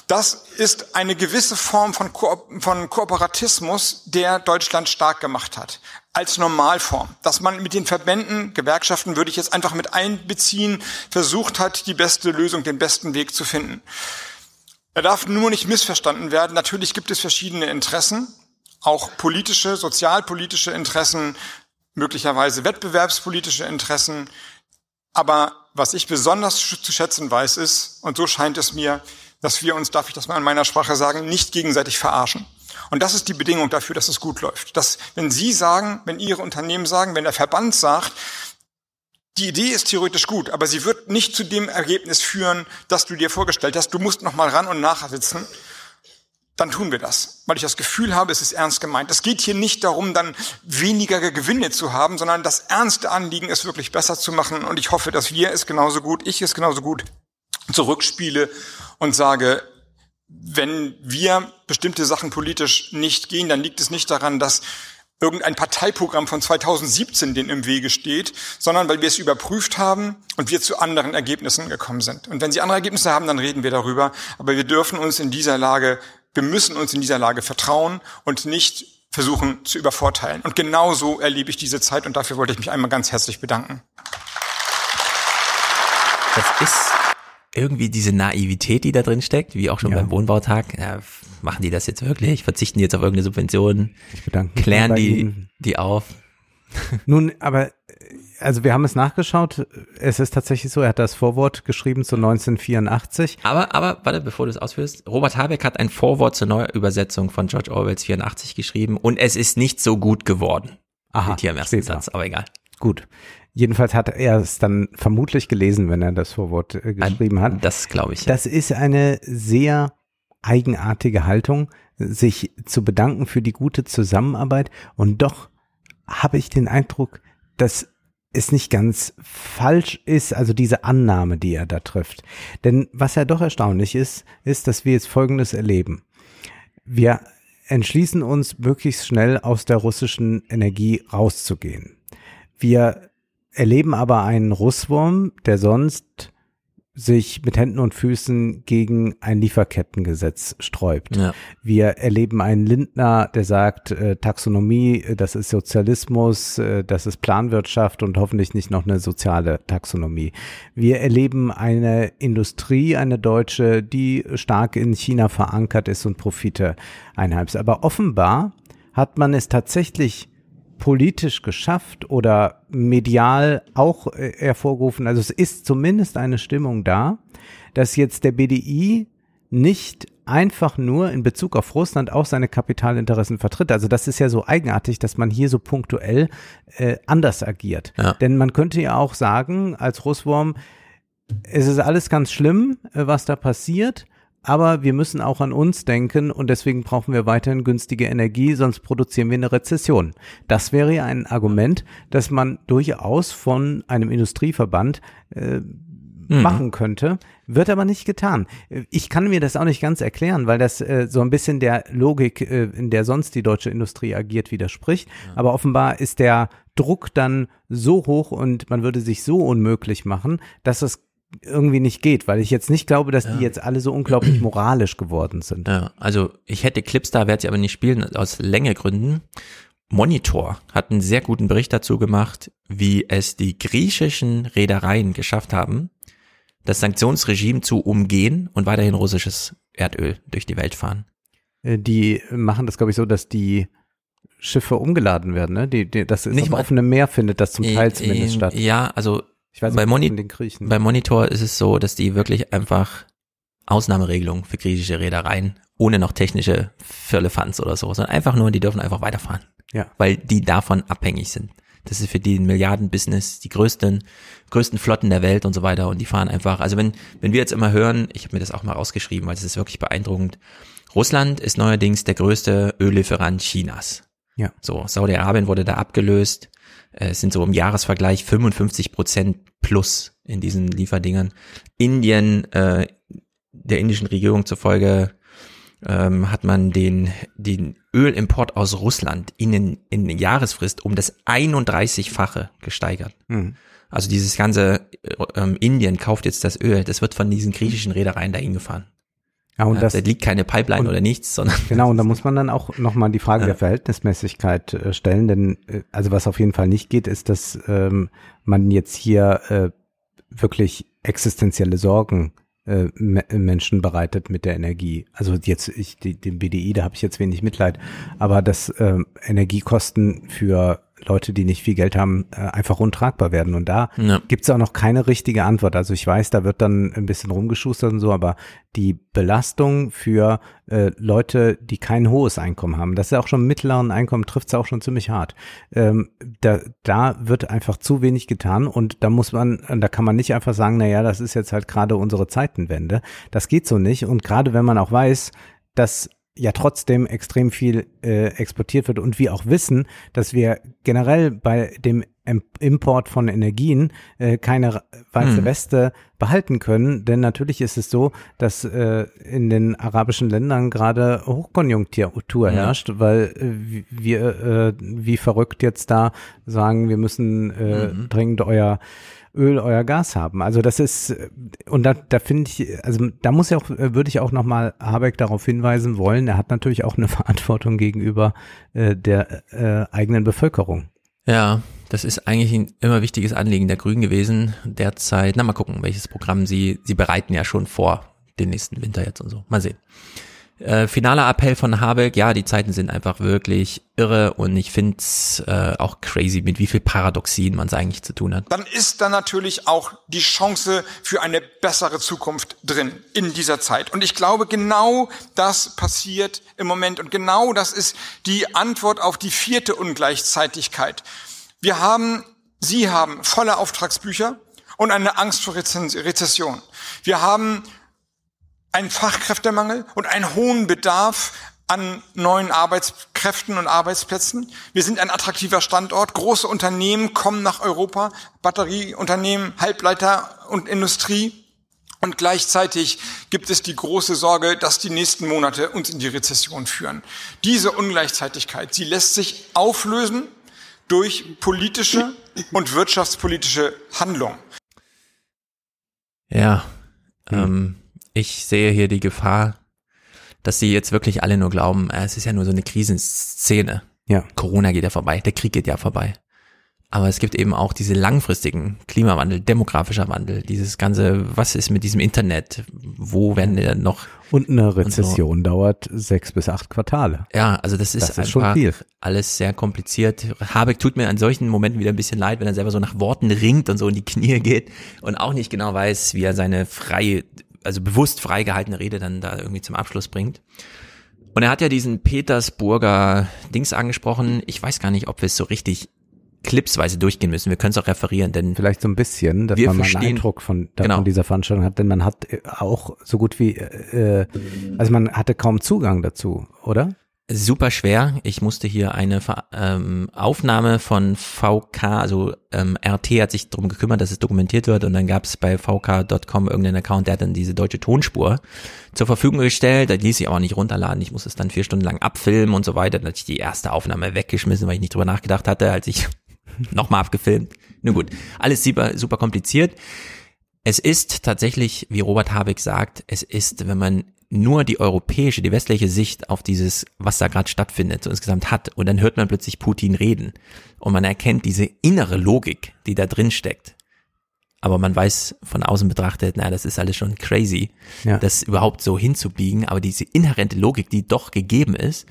Das ist eine gewisse Form von, Ko von Kooperatismus, der Deutschland stark gemacht hat. Als Normalform. Dass man mit den Verbänden, Gewerkschaften würde ich jetzt einfach mit einbeziehen, versucht hat, die beste Lösung, den besten Weg zu finden. Er darf nur nicht missverstanden werden. Natürlich gibt es verschiedene Interessen, auch politische, sozialpolitische Interessen, möglicherweise wettbewerbspolitische Interessen. Aber was ich besonders zu schätzen weiß, ist, und so scheint es mir, dass wir uns, darf ich das mal in meiner Sprache sagen, nicht gegenseitig verarschen. Und das ist die Bedingung dafür, dass es gut läuft. Dass, wenn Sie sagen, wenn Ihre Unternehmen sagen, wenn der Verband sagt, die Idee ist theoretisch gut, aber sie wird nicht zu dem Ergebnis führen, das du dir vorgestellt hast. Du musst noch mal ran und nachsitzen. Dann tun wir das, weil ich das Gefühl habe, es ist ernst gemeint. Es geht hier nicht darum, dann weniger Gewinne zu haben, sondern das ernste Anliegen ist wirklich besser zu machen. Und ich hoffe, dass wir es genauso gut, ich es genauso gut zurückspiele und sage, wenn wir bestimmte Sachen politisch nicht gehen, dann liegt es nicht daran, dass irgendein Parteiprogramm von 2017 den im Wege steht, sondern weil wir es überprüft haben und wir zu anderen Ergebnissen gekommen sind. Und wenn Sie andere Ergebnisse haben, dann reden wir darüber. Aber wir dürfen uns in dieser Lage, wir müssen uns in dieser Lage vertrauen und nicht versuchen zu übervorteilen. Und genau so erlebe ich diese Zeit und dafür wollte ich mich einmal ganz herzlich bedanken. Das ist irgendwie diese Naivität, die da drin steckt, wie auch schon Ja. beim Wohnbautag. F- machen die das jetzt wirklich? Verzichten die jetzt auf irgendeine Subvention? bedanke mich Klären die Ihnen. die auf? Nun, aber äh, also wir haben es nachgeschaut. Es ist tatsächlich so, er hat das Vorwort geschrieben zu 1984. Aber, aber, warte, bevor du es ausführst. Robert Habeck hat ein Vorwort zur Neuübersetzung von George Orwells 84 geschrieben und es ist nicht so gut geworden. Aha, Steht hier im ersten da. Satz, aber egal. Gut. Jedenfalls hat er es dann vermutlich gelesen, wenn er das Vorwort äh, geschrieben hat. Das glaube ich. Das ist eine sehr eigenartige Haltung, sich zu bedanken für die gute Zusammenarbeit. Und doch habe ich den Eindruck, dass es nicht ganz falsch ist, also diese Annahme, die er da trifft. Denn was ja doch erstaunlich ist, ist, dass wir jetzt Folgendes erleben. Wir entschließen uns, möglichst schnell aus der russischen Energie rauszugehen. Wir erleben aber einen Russwurm, der sonst sich mit Händen und Füßen gegen ein Lieferkettengesetz sträubt. Ja. Wir erleben einen Lindner, der sagt, äh, Taxonomie, äh, das ist Sozialismus, äh, das ist Planwirtschaft und hoffentlich nicht noch eine soziale Taxonomie. Wir erleben eine Industrie, eine deutsche, die stark in China verankert ist und Profite einheimst. Aber offenbar hat man es tatsächlich politisch geschafft oder medial auch äh, hervorgerufen. Also es ist zumindest eine Stimmung da, dass jetzt der BDI nicht einfach nur in Bezug auf Russland auch seine Kapitalinteressen vertritt. Also das ist ja so eigenartig, dass man hier so punktuell äh, anders agiert. Ja. Denn man könnte ja auch sagen, als Russwurm, es ist alles ganz schlimm, äh, was da passiert, aber wir müssen auch an uns denken und deswegen brauchen wir weiterhin günstige Energie, sonst produzieren wir eine Rezession. Das wäre ja ein Argument, das man durchaus von einem Industrieverband äh, machen könnte, wird aber nicht getan. Ich kann mir das auch nicht ganz erklären, weil das äh, so ein bisschen der Logik, äh, in der sonst die deutsche Industrie agiert, widerspricht. Aber offenbar ist der Druck dann so hoch und man würde sich so unmöglich machen, dass es irgendwie nicht geht, weil ich jetzt nicht glaube, dass die jetzt alle so unglaublich (clears throat) moralisch geworden sind. Ja, also ich hätte Clips da, werde sie aber nicht spielen, aus Längegründen. Monitor hat einen sehr guten Bericht dazu gemacht, wie es die griechischen Reedereien geschafft haben, das Sanktionsregime zu umgehen und weiterhin russisches Erdöl durch die Welt fahren. Äh, Die machen das, glaube ich, so, dass die Schiffe umgeladen werden, ne? Die, die, das ist Nicht mal- offenem Meer findet das zum Teil zumindest statt. Ja, also Ich weiß bei, nicht, Moni den Griechen. bei Monitor ist es so, dass die wirklich einfach Ausnahmeregelungen für griechische Reedereien ohne noch technische Firlefanz oder so, sondern einfach nur, die dürfen einfach weiterfahren. Ja. Weil die davon abhängig sind. Das ist für die ein Milliardenbusiness, die größten, größten Flotten der Welt und so weiter. Und die fahren einfach, also wenn, wenn wir jetzt immer hören, ich habe mir das auch mal rausgeschrieben, weil es ist wirklich beeindruckend. Russland ist neuerdings der größte Öllieferant Chinas. Ja. So, Saudi-Arabien wurde da abgelöst. Äh, Es sind so im Jahresvergleich 55 Prozent plus in diesen Lieferdingern. Indien, äh, der indischen Regierung zufolge, ähm, hat man den, den Ölimport aus Russland in, den, in den Jahresfrist um das 31-fache gesteigert. Mhm. Also dieses ganze äh, ähm, Indien kauft jetzt das Öl, das wird von diesen griechischen Reedereien dahin gefahren. Ja, und Ja, das, da liegt keine Pipeline und- oder nichts, sondern (laughs) Genau, und da muss man dann auch nochmal die Frage Ja. der Verhältnismäßigkeit äh, stellen, denn äh, also was auf jeden Fall nicht geht, ist, dass ähm, man jetzt hier äh, wirklich existenzielle Sorgen äh, Me- Menschen bereitet mit der Energie. Also jetzt ich die, den BDI, da habe ich jetzt wenig Mitleid, aber dass ähm, Energiekosten für Leute, die nicht viel Geld haben, äh, einfach untragbar werden. Und da Ja. gibt es auch noch keine richtige Antwort. Also ich weiß, da wird dann ein bisschen rumgeschustert und so, aber die Belastung für äh, Leute, die kein hohes Einkommen haben, das ist ja auch schon mittleren Einkommen, trifft es auch schon ziemlich hart. Ähm, da, da wird einfach zu wenig getan und da muss man, da kann man nicht einfach sagen, na ja, das ist jetzt halt gerade unsere Zeitenwende. Das geht so nicht. Und gerade wenn man auch weiß, dass ja trotzdem extrem viel äh, exportiert wird und wir auch wissen, dass wir generell bei dem Im- Import von Energien äh, keine weiße Hm. Weste behalten können, denn natürlich ist es so, dass äh, in den arabischen Ländern gerade Hochkonjunktur Ja. herrscht, weil äh, wir äh, wie verrückt jetzt da sagen, wir müssen äh, Mhm. dringend euer Öl, euer Gas haben. Also das ist äh, und da, da finde ich, also da muss ja auch, äh, würde ich auch nochmal Habeck darauf hinweisen wollen. Er hat natürlich auch eine (laughs) Verantwortung gegenüber äh, der äh, eigenen Bevölkerung. Ja, das ist eigentlich ein immer wichtiges Anliegen der Grünen gewesen. Derzeit, na mal gucken, welches Programm sie, sie bereiten ja schon vor den nächsten Winter jetzt und so. Mal sehen. Äh, finaler Appell von Habeck, ja, die Zeiten sind einfach wirklich irre und ich finde es äh, auch crazy, mit wie viel Paradoxien man es eigentlich zu tun hat. Dann ist da natürlich auch die Chance für eine bessere Zukunft drin in dieser Zeit. Und ich glaube, genau das passiert im Moment und genau das ist die Antwort auf die vierte Ungleichzeitigkeit. Wir haben, Sie haben volle Auftragsbücher und eine Angst vor Rezession. Wir haben einen Fachkräftemangel und einen hohen Bedarf an neuen Arbeitskräften und Arbeitsplätzen. Wir sind ein attraktiver Standort. Große Unternehmen kommen nach Europa, Batterieunternehmen, Halbleiter und Industrie. Und gleichzeitig gibt es die große Sorge, dass die nächsten Monate uns in die Rezession führen. Diese Ungleichzeitigkeit, sie lässt sich auflösen durch politische und wirtschaftspolitische Handlung. Ja, ähm, ich sehe hier die Gefahr, dass sie jetzt wirklich alle nur glauben, äh, es ist ja nur so eine Krisenszene. Ja. Corona geht ja vorbei, der Krieg geht ja vorbei. Aber es gibt eben auch diese langfristigen Klimawandel, demografischer Wandel, dieses ganze, was ist mit diesem Internet? Wo werden wir noch? Und eine Rezession und so. dauert sechs bis acht Quartale. Ja, also das ist, das ist schon viel. alles sehr kompliziert. Habeck tut mir an solchen Momenten wieder ein bisschen leid, wenn er selber so nach Worten ringt und so in die Knie geht und auch nicht genau weiß, wie er seine freie also bewusst freigehaltene Rede dann da irgendwie zum Abschluss bringt. Und er hat ja diesen Petersburger Dings angesprochen. Ich weiß gar nicht, ob wir es so richtig clipsweise durchgehen müssen. Wir können es auch referieren, denn vielleicht so ein bisschen, dass man mal einen Eindruck von, genau. von dieser Veranstaltung hat, denn man hat auch so gut wie, äh, also man hatte kaum Zugang dazu, oder? Super schwer. Ich musste hier eine ähm, Aufnahme von VK, also ähm, RT hat sich darum gekümmert, dass es dokumentiert wird und dann gab es bei vk.com irgendeinen Account, der hat dann diese deutsche Tonspur zur Verfügung gestellt. Da ließ ich aber nicht runterladen. Ich musste es dann vier Stunden lang abfilmen und so weiter. Dann hatte ich die erste Aufnahme weggeschmissen, weil ich nicht drüber nachgedacht hatte, als ich (laughs) nochmal abgefilmt. Nun gut, alles super, super kompliziert. Es ist tatsächlich, wie Robert Habeck sagt, es ist, wenn man nur die europäische, die westliche Sicht auf dieses, was da gerade stattfindet, so insgesamt hat. Und dann hört man plötzlich Putin reden. Und man erkennt diese innere Logik, die da drin steckt. Aber man weiß von außen betrachtet, na, das ist alles schon crazy, ja. das überhaupt so hinzubiegen. Aber diese inhärente Logik, die doch gegeben ist,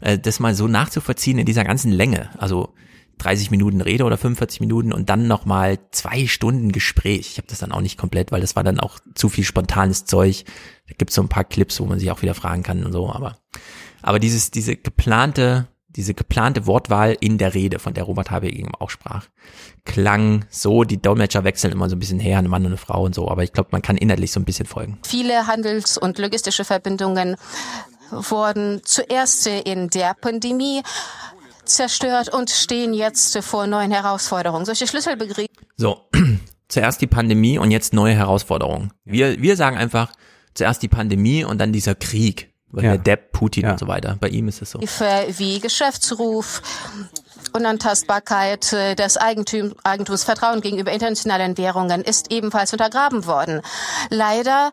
äh, das mal so nachzuvollziehen in dieser ganzen Länge. Also 30 Minuten Rede oder 45 Minuten und dann nochmal zwei Stunden Gespräch. Ich habe das dann auch nicht komplett, weil das war dann auch zu viel spontanes Zeug. Da gibt es so ein paar Clips, wo man sich auch wieder fragen kann und so, aber aber dieses diese geplante diese geplante Wortwahl in der Rede, von der Robert Habeck eben auch sprach, klang so, die Dolmetscher wechseln immer so ein bisschen her, ein Mann und eine Frau und so, aber ich glaube, man kann inhaltlich so ein bisschen folgen. Viele Handels- und logistische Verbindungen wurden zuerst in der Pandemie zerstört und stehen jetzt vor neuen Herausforderungen. Solche Schlüsselbegriffe. So, (clears throat) zuerst die Pandemie und jetzt neue Herausforderungen. Wir, wir sagen einfach zuerst die Pandemie und dann dieser Krieg. Ja. Der Depp, Putin ja. und so weiter. Bei ihm ist es so. Wie Geschäftsruf, Unantastbarkeit äh, des Eigentum, Eigentums, Vertrauen gegenüber internationalen Währungen ist ebenfalls untergraben worden. Leider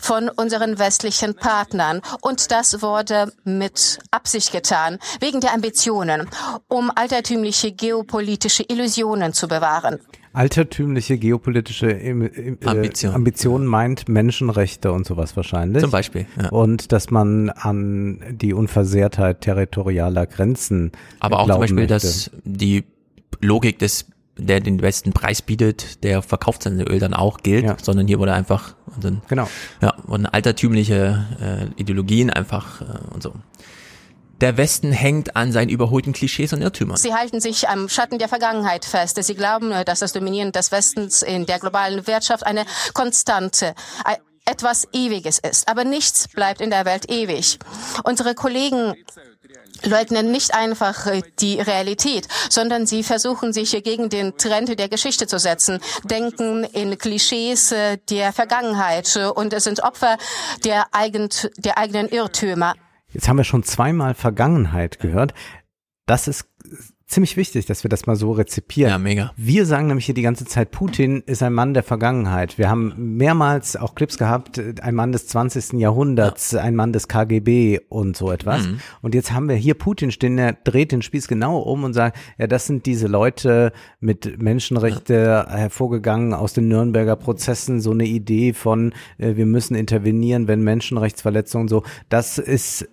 von unseren westlichen Partnern. Und das wurde mit Absicht getan, wegen der Ambitionen, um altertümliche geopolitische Illusionen zu bewahren altertümliche geopolitische äh, Ambition. Ambition meint Menschenrechte und sowas wahrscheinlich. Zum Beispiel. Ja. Und dass man an die Unversehrtheit territorialer Grenzen. Aber auch zum Beispiel, möchte. dass die Logik des der den besten Preis bietet, der verkauft sein Öl dann auch gilt, ja. sondern hier wurde einfach dann, genau ja wurden altertümliche äh, Ideologien einfach äh, und so der Westen hängt an seinen überholten Klischees und Irrtümern. Sie halten sich am Schatten der Vergangenheit fest. Sie glauben, dass das Dominieren des Westens in der globalen Wirtschaft eine Konstante, etwas Ewiges ist. Aber nichts bleibt in der Welt ewig. Unsere Kollegen leugnen nicht einfach äh, die Realität, sondern sie versuchen sich gegen den Trend der Geschichte zu setzen, denken in Klischees äh, der Vergangenheit äh, und sind Opfer der, eigen, der eigenen Irrtümer. Jetzt haben wir schon zweimal Vergangenheit gehört. Das ist ziemlich wichtig, dass wir das mal so rezipieren. Ja, mega. Wir sagen nämlich hier die ganze Zeit, Putin ist ein Mann der Vergangenheit. Wir haben mehrmals auch Clips gehabt, ein Mann des 20. Jahrhunderts, ein Mann des KGB und so etwas. Mhm. Und jetzt haben wir hier Putin stehen, der dreht den Spieß genau um und sagt, ja, das sind diese Leute mit Menschenrechte hervorgegangen aus den Nürnberger Prozessen, so eine Idee von, äh, wir müssen intervenieren, wenn Menschenrechtsverletzungen so, das ist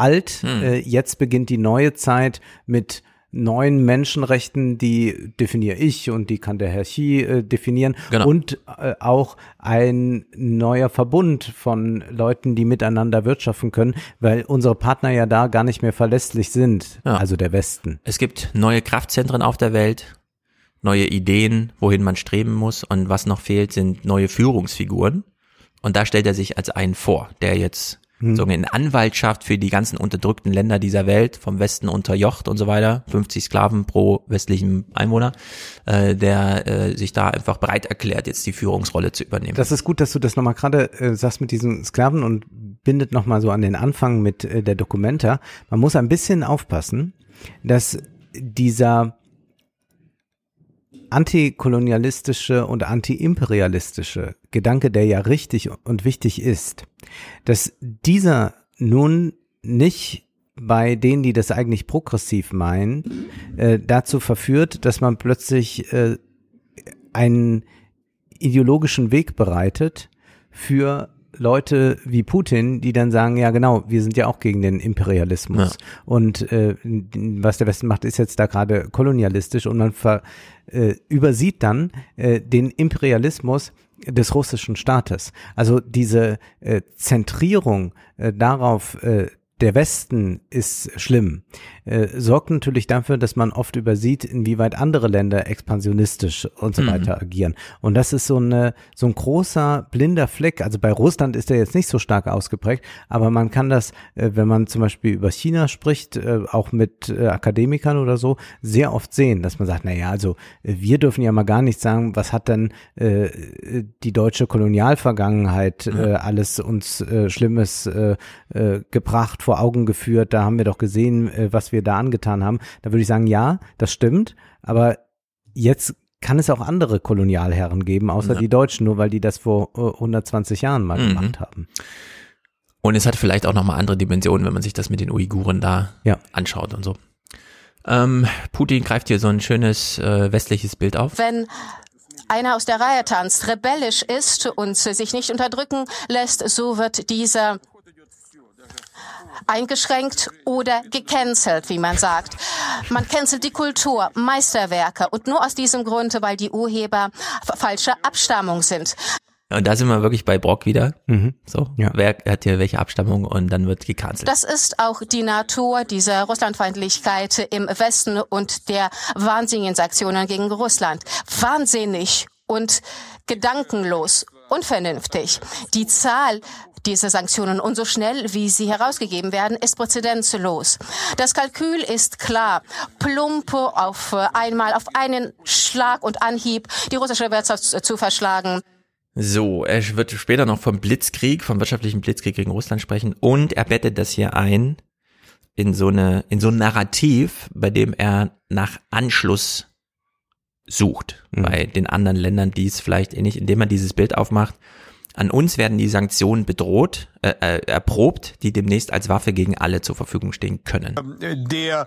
alt. Hm. Äh, jetzt beginnt die neue Zeit mit neuen Menschenrechten, die definiere ich und die kann der Herr Xi äh, definieren Genau. und äh, auch ein neuer Verbund von Leuten, die miteinander wirtschaften können, weil unsere Partner ja da gar nicht mehr verlässlich sind, Ja. also der Westen. Es gibt neue Kraftzentren auf der Welt, neue Ideen, wohin man streben muss. Und was noch fehlt, sind neue Führungsfiguren. Und da stellt er sich als einen vor, der jetzt Hm. so in Anwaltschaft für die ganzen unterdrückten Länder dieser Welt, vom Westen unterjocht und so weiter, 50 Sklaven pro westlichen Einwohner, äh, der äh, sich da einfach bereit erklärt, jetzt die Führungsrolle zu übernehmen. Das ist gut, dass du das nochmal gerade äh, sagst mit diesen Sklaven und bindet nochmal so an den Anfang mit äh, der Dokumenta. Man muss ein bisschen aufpassen, dass dieser antikolonialistische und antiimperialistische Gedanke, der ja richtig und wichtig ist, dass dieser nun nicht bei denen, die das eigentlich progressiv meinen, äh, dazu verführt, dass man plötzlich äh, einen ideologischen Weg bereitet für Leute wie Putin, die dann sagen, ja genau, wir sind ja auch gegen den Imperialismus. Und äh, was der Westen macht, ist jetzt da gerade kolonialistisch und man ver, äh, übersieht dann äh, den Imperialismus des russischen Staates. Also diese äh, Zentrierung äh, darauf, äh, der Westen ist schlimm, äh, sorgt natürlich dafür, dass man oft übersieht, inwieweit andere Länder expansionistisch und so Mhm. weiter agieren. Und das ist so eine so ein großer blinder Fleck. Also bei Russland ist er jetzt nicht so stark ausgeprägt, aber man kann das, äh, wenn man zum Beispiel über China spricht, äh, auch mit äh, Akademikern oder so, sehr oft sehen, dass man sagt, na ja, also äh, wir dürfen ja mal gar nicht sagen, was hat denn äh, die deutsche Kolonialvergangenheit äh, alles uns Schlimmes gebracht, vor Augen geführt. Da haben wir doch gesehen, was wir da angetan haben. Da würde ich sagen, ja, das stimmt, aber jetzt kann es auch andere Kolonialherren geben, außer Ja. die Deutschen, nur weil die das vor äh, 120 Jahren mal Mhm. gemacht haben. Und es hat vielleicht auch nochmal andere Dimensionen, wenn man sich das mit den Uiguren da Ja. anschaut und so. Ähm, Putin greift hier so ein schönes äh, westliches Bild auf. Wenn einer aus der Reihe tanzt, rebellisch ist und sich nicht unterdrücken lässt, so wird dieser eingeschränkt oder gecancelt, wie man sagt. Man cancelt die Kultur, Meisterwerke und nur aus diesem Grund, weil die Urheber f- falscher Abstammung sind. Und da sind wir wirklich bei Brock wieder. Mhm. So, wer hat hier welche Abstammung und dann wird gecancelt. Das ist auch die Natur dieser Russlandfeindlichkeit im Westen und der wahnsinnigen Sanktionen gegen Russland. Wahnsinnig und gedankenlos, unvernünftig. Die Zahl dieser Sanktionen und so schnell, wie sie herausgegeben werden, ist präzedenzlos. Das Kalkül ist klar. Plump auf einmal, auf einen Schlag und Anhieb die russische Wirtschaft zu verschlagen. So, er wird später noch vom Blitzkrieg, vom wirtschaftlichen Blitzkrieg gegen Russland sprechen und er bettet das hier ein in so eine, in so ein Narrativ, bei dem er nach Anschluss sucht Mhm. bei den anderen Ländern, die es vielleicht ähnlich, indem er dieses Bild aufmacht. An uns werden die Sanktionen bedroht, äh, äh, erprobt, die demnächst als Waffe gegen alle zur Verfügung stehen können. Der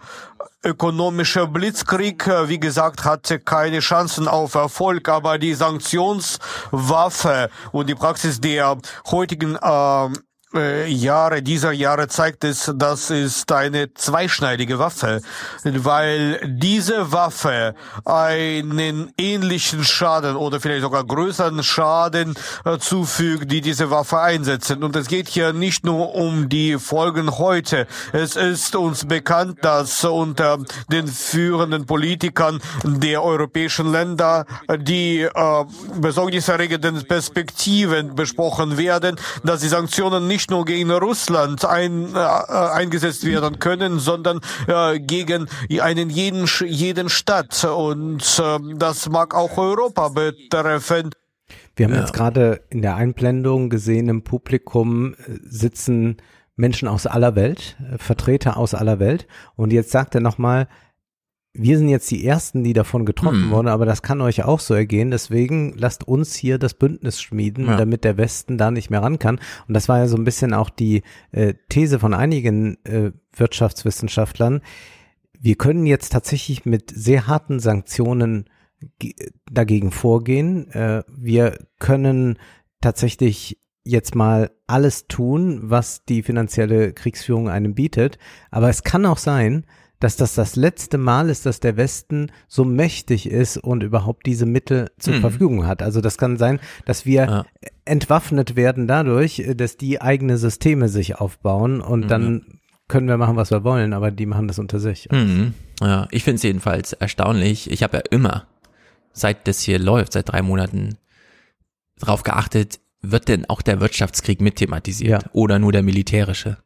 ökonomische Blitzkrieg, äh, wie gesagt, hatte keine Chancen auf Erfolg, aber die Sanktionswaffe und die Praxis der heutigen ähm, äh, Jahre, dieser Jahre zeigt es, das ist eine zweischneidige Waffe, weil diese Waffe einen ähnlichen Schaden oder vielleicht sogar größeren Schaden äh, zufügt, die diese Waffe einsetzen. Und es geht hier nicht nur um die Folgen heute. Es ist uns bekannt, dass unter den führenden Politikern der europäischen Länder die äh, besorgniserregenden Perspektiven besprochen werden, dass die Sanktionen nicht nur gegen Russland ein, äh, eingesetzt werden können, sondern äh, gegen einen jeden, jeden Staat. Und äh, das mag auch Europa betreffen. Wir haben jetzt gerade in der Einblendung gesehen, im Publikum äh, sitzen Menschen aus aller Welt, äh, Vertreter aus aller Welt. Und jetzt sagt er nochmal, wir sind jetzt die Ersten, die davon getroffen Hm. wurden, aber das kann euch auch so ergehen. Deswegen lasst uns hier das Bündnis schmieden, Ja. damit der Westen da nicht mehr ran kann. Und das war ja so ein bisschen auch die äh, These von einigen äh, Wirtschaftswissenschaftlern. Wir können jetzt tatsächlich mit sehr harten Sanktionen ge- dagegen vorgehen. Äh, wir können tatsächlich jetzt mal alles tun, was die finanzielle Kriegsführung einem bietet. Aber es kann auch sein, dass das das letzte Mal ist, dass der Westen so mächtig ist und überhaupt diese Mittel zur Mhm. Verfügung hat. Also das kann sein, dass wir Ja. entwaffnet werden dadurch, dass die eigene Systeme sich aufbauen und Mhm. dann können wir machen, was wir wollen, aber die machen das unter sich. Mhm. Ja, ich finde es jedenfalls erstaunlich. Ich habe ja immer, seit das hier läuft, seit drei Monaten, darauf geachtet, wird denn auch der Wirtschaftskrieg mit thematisiert Ja. oder nur der militärische?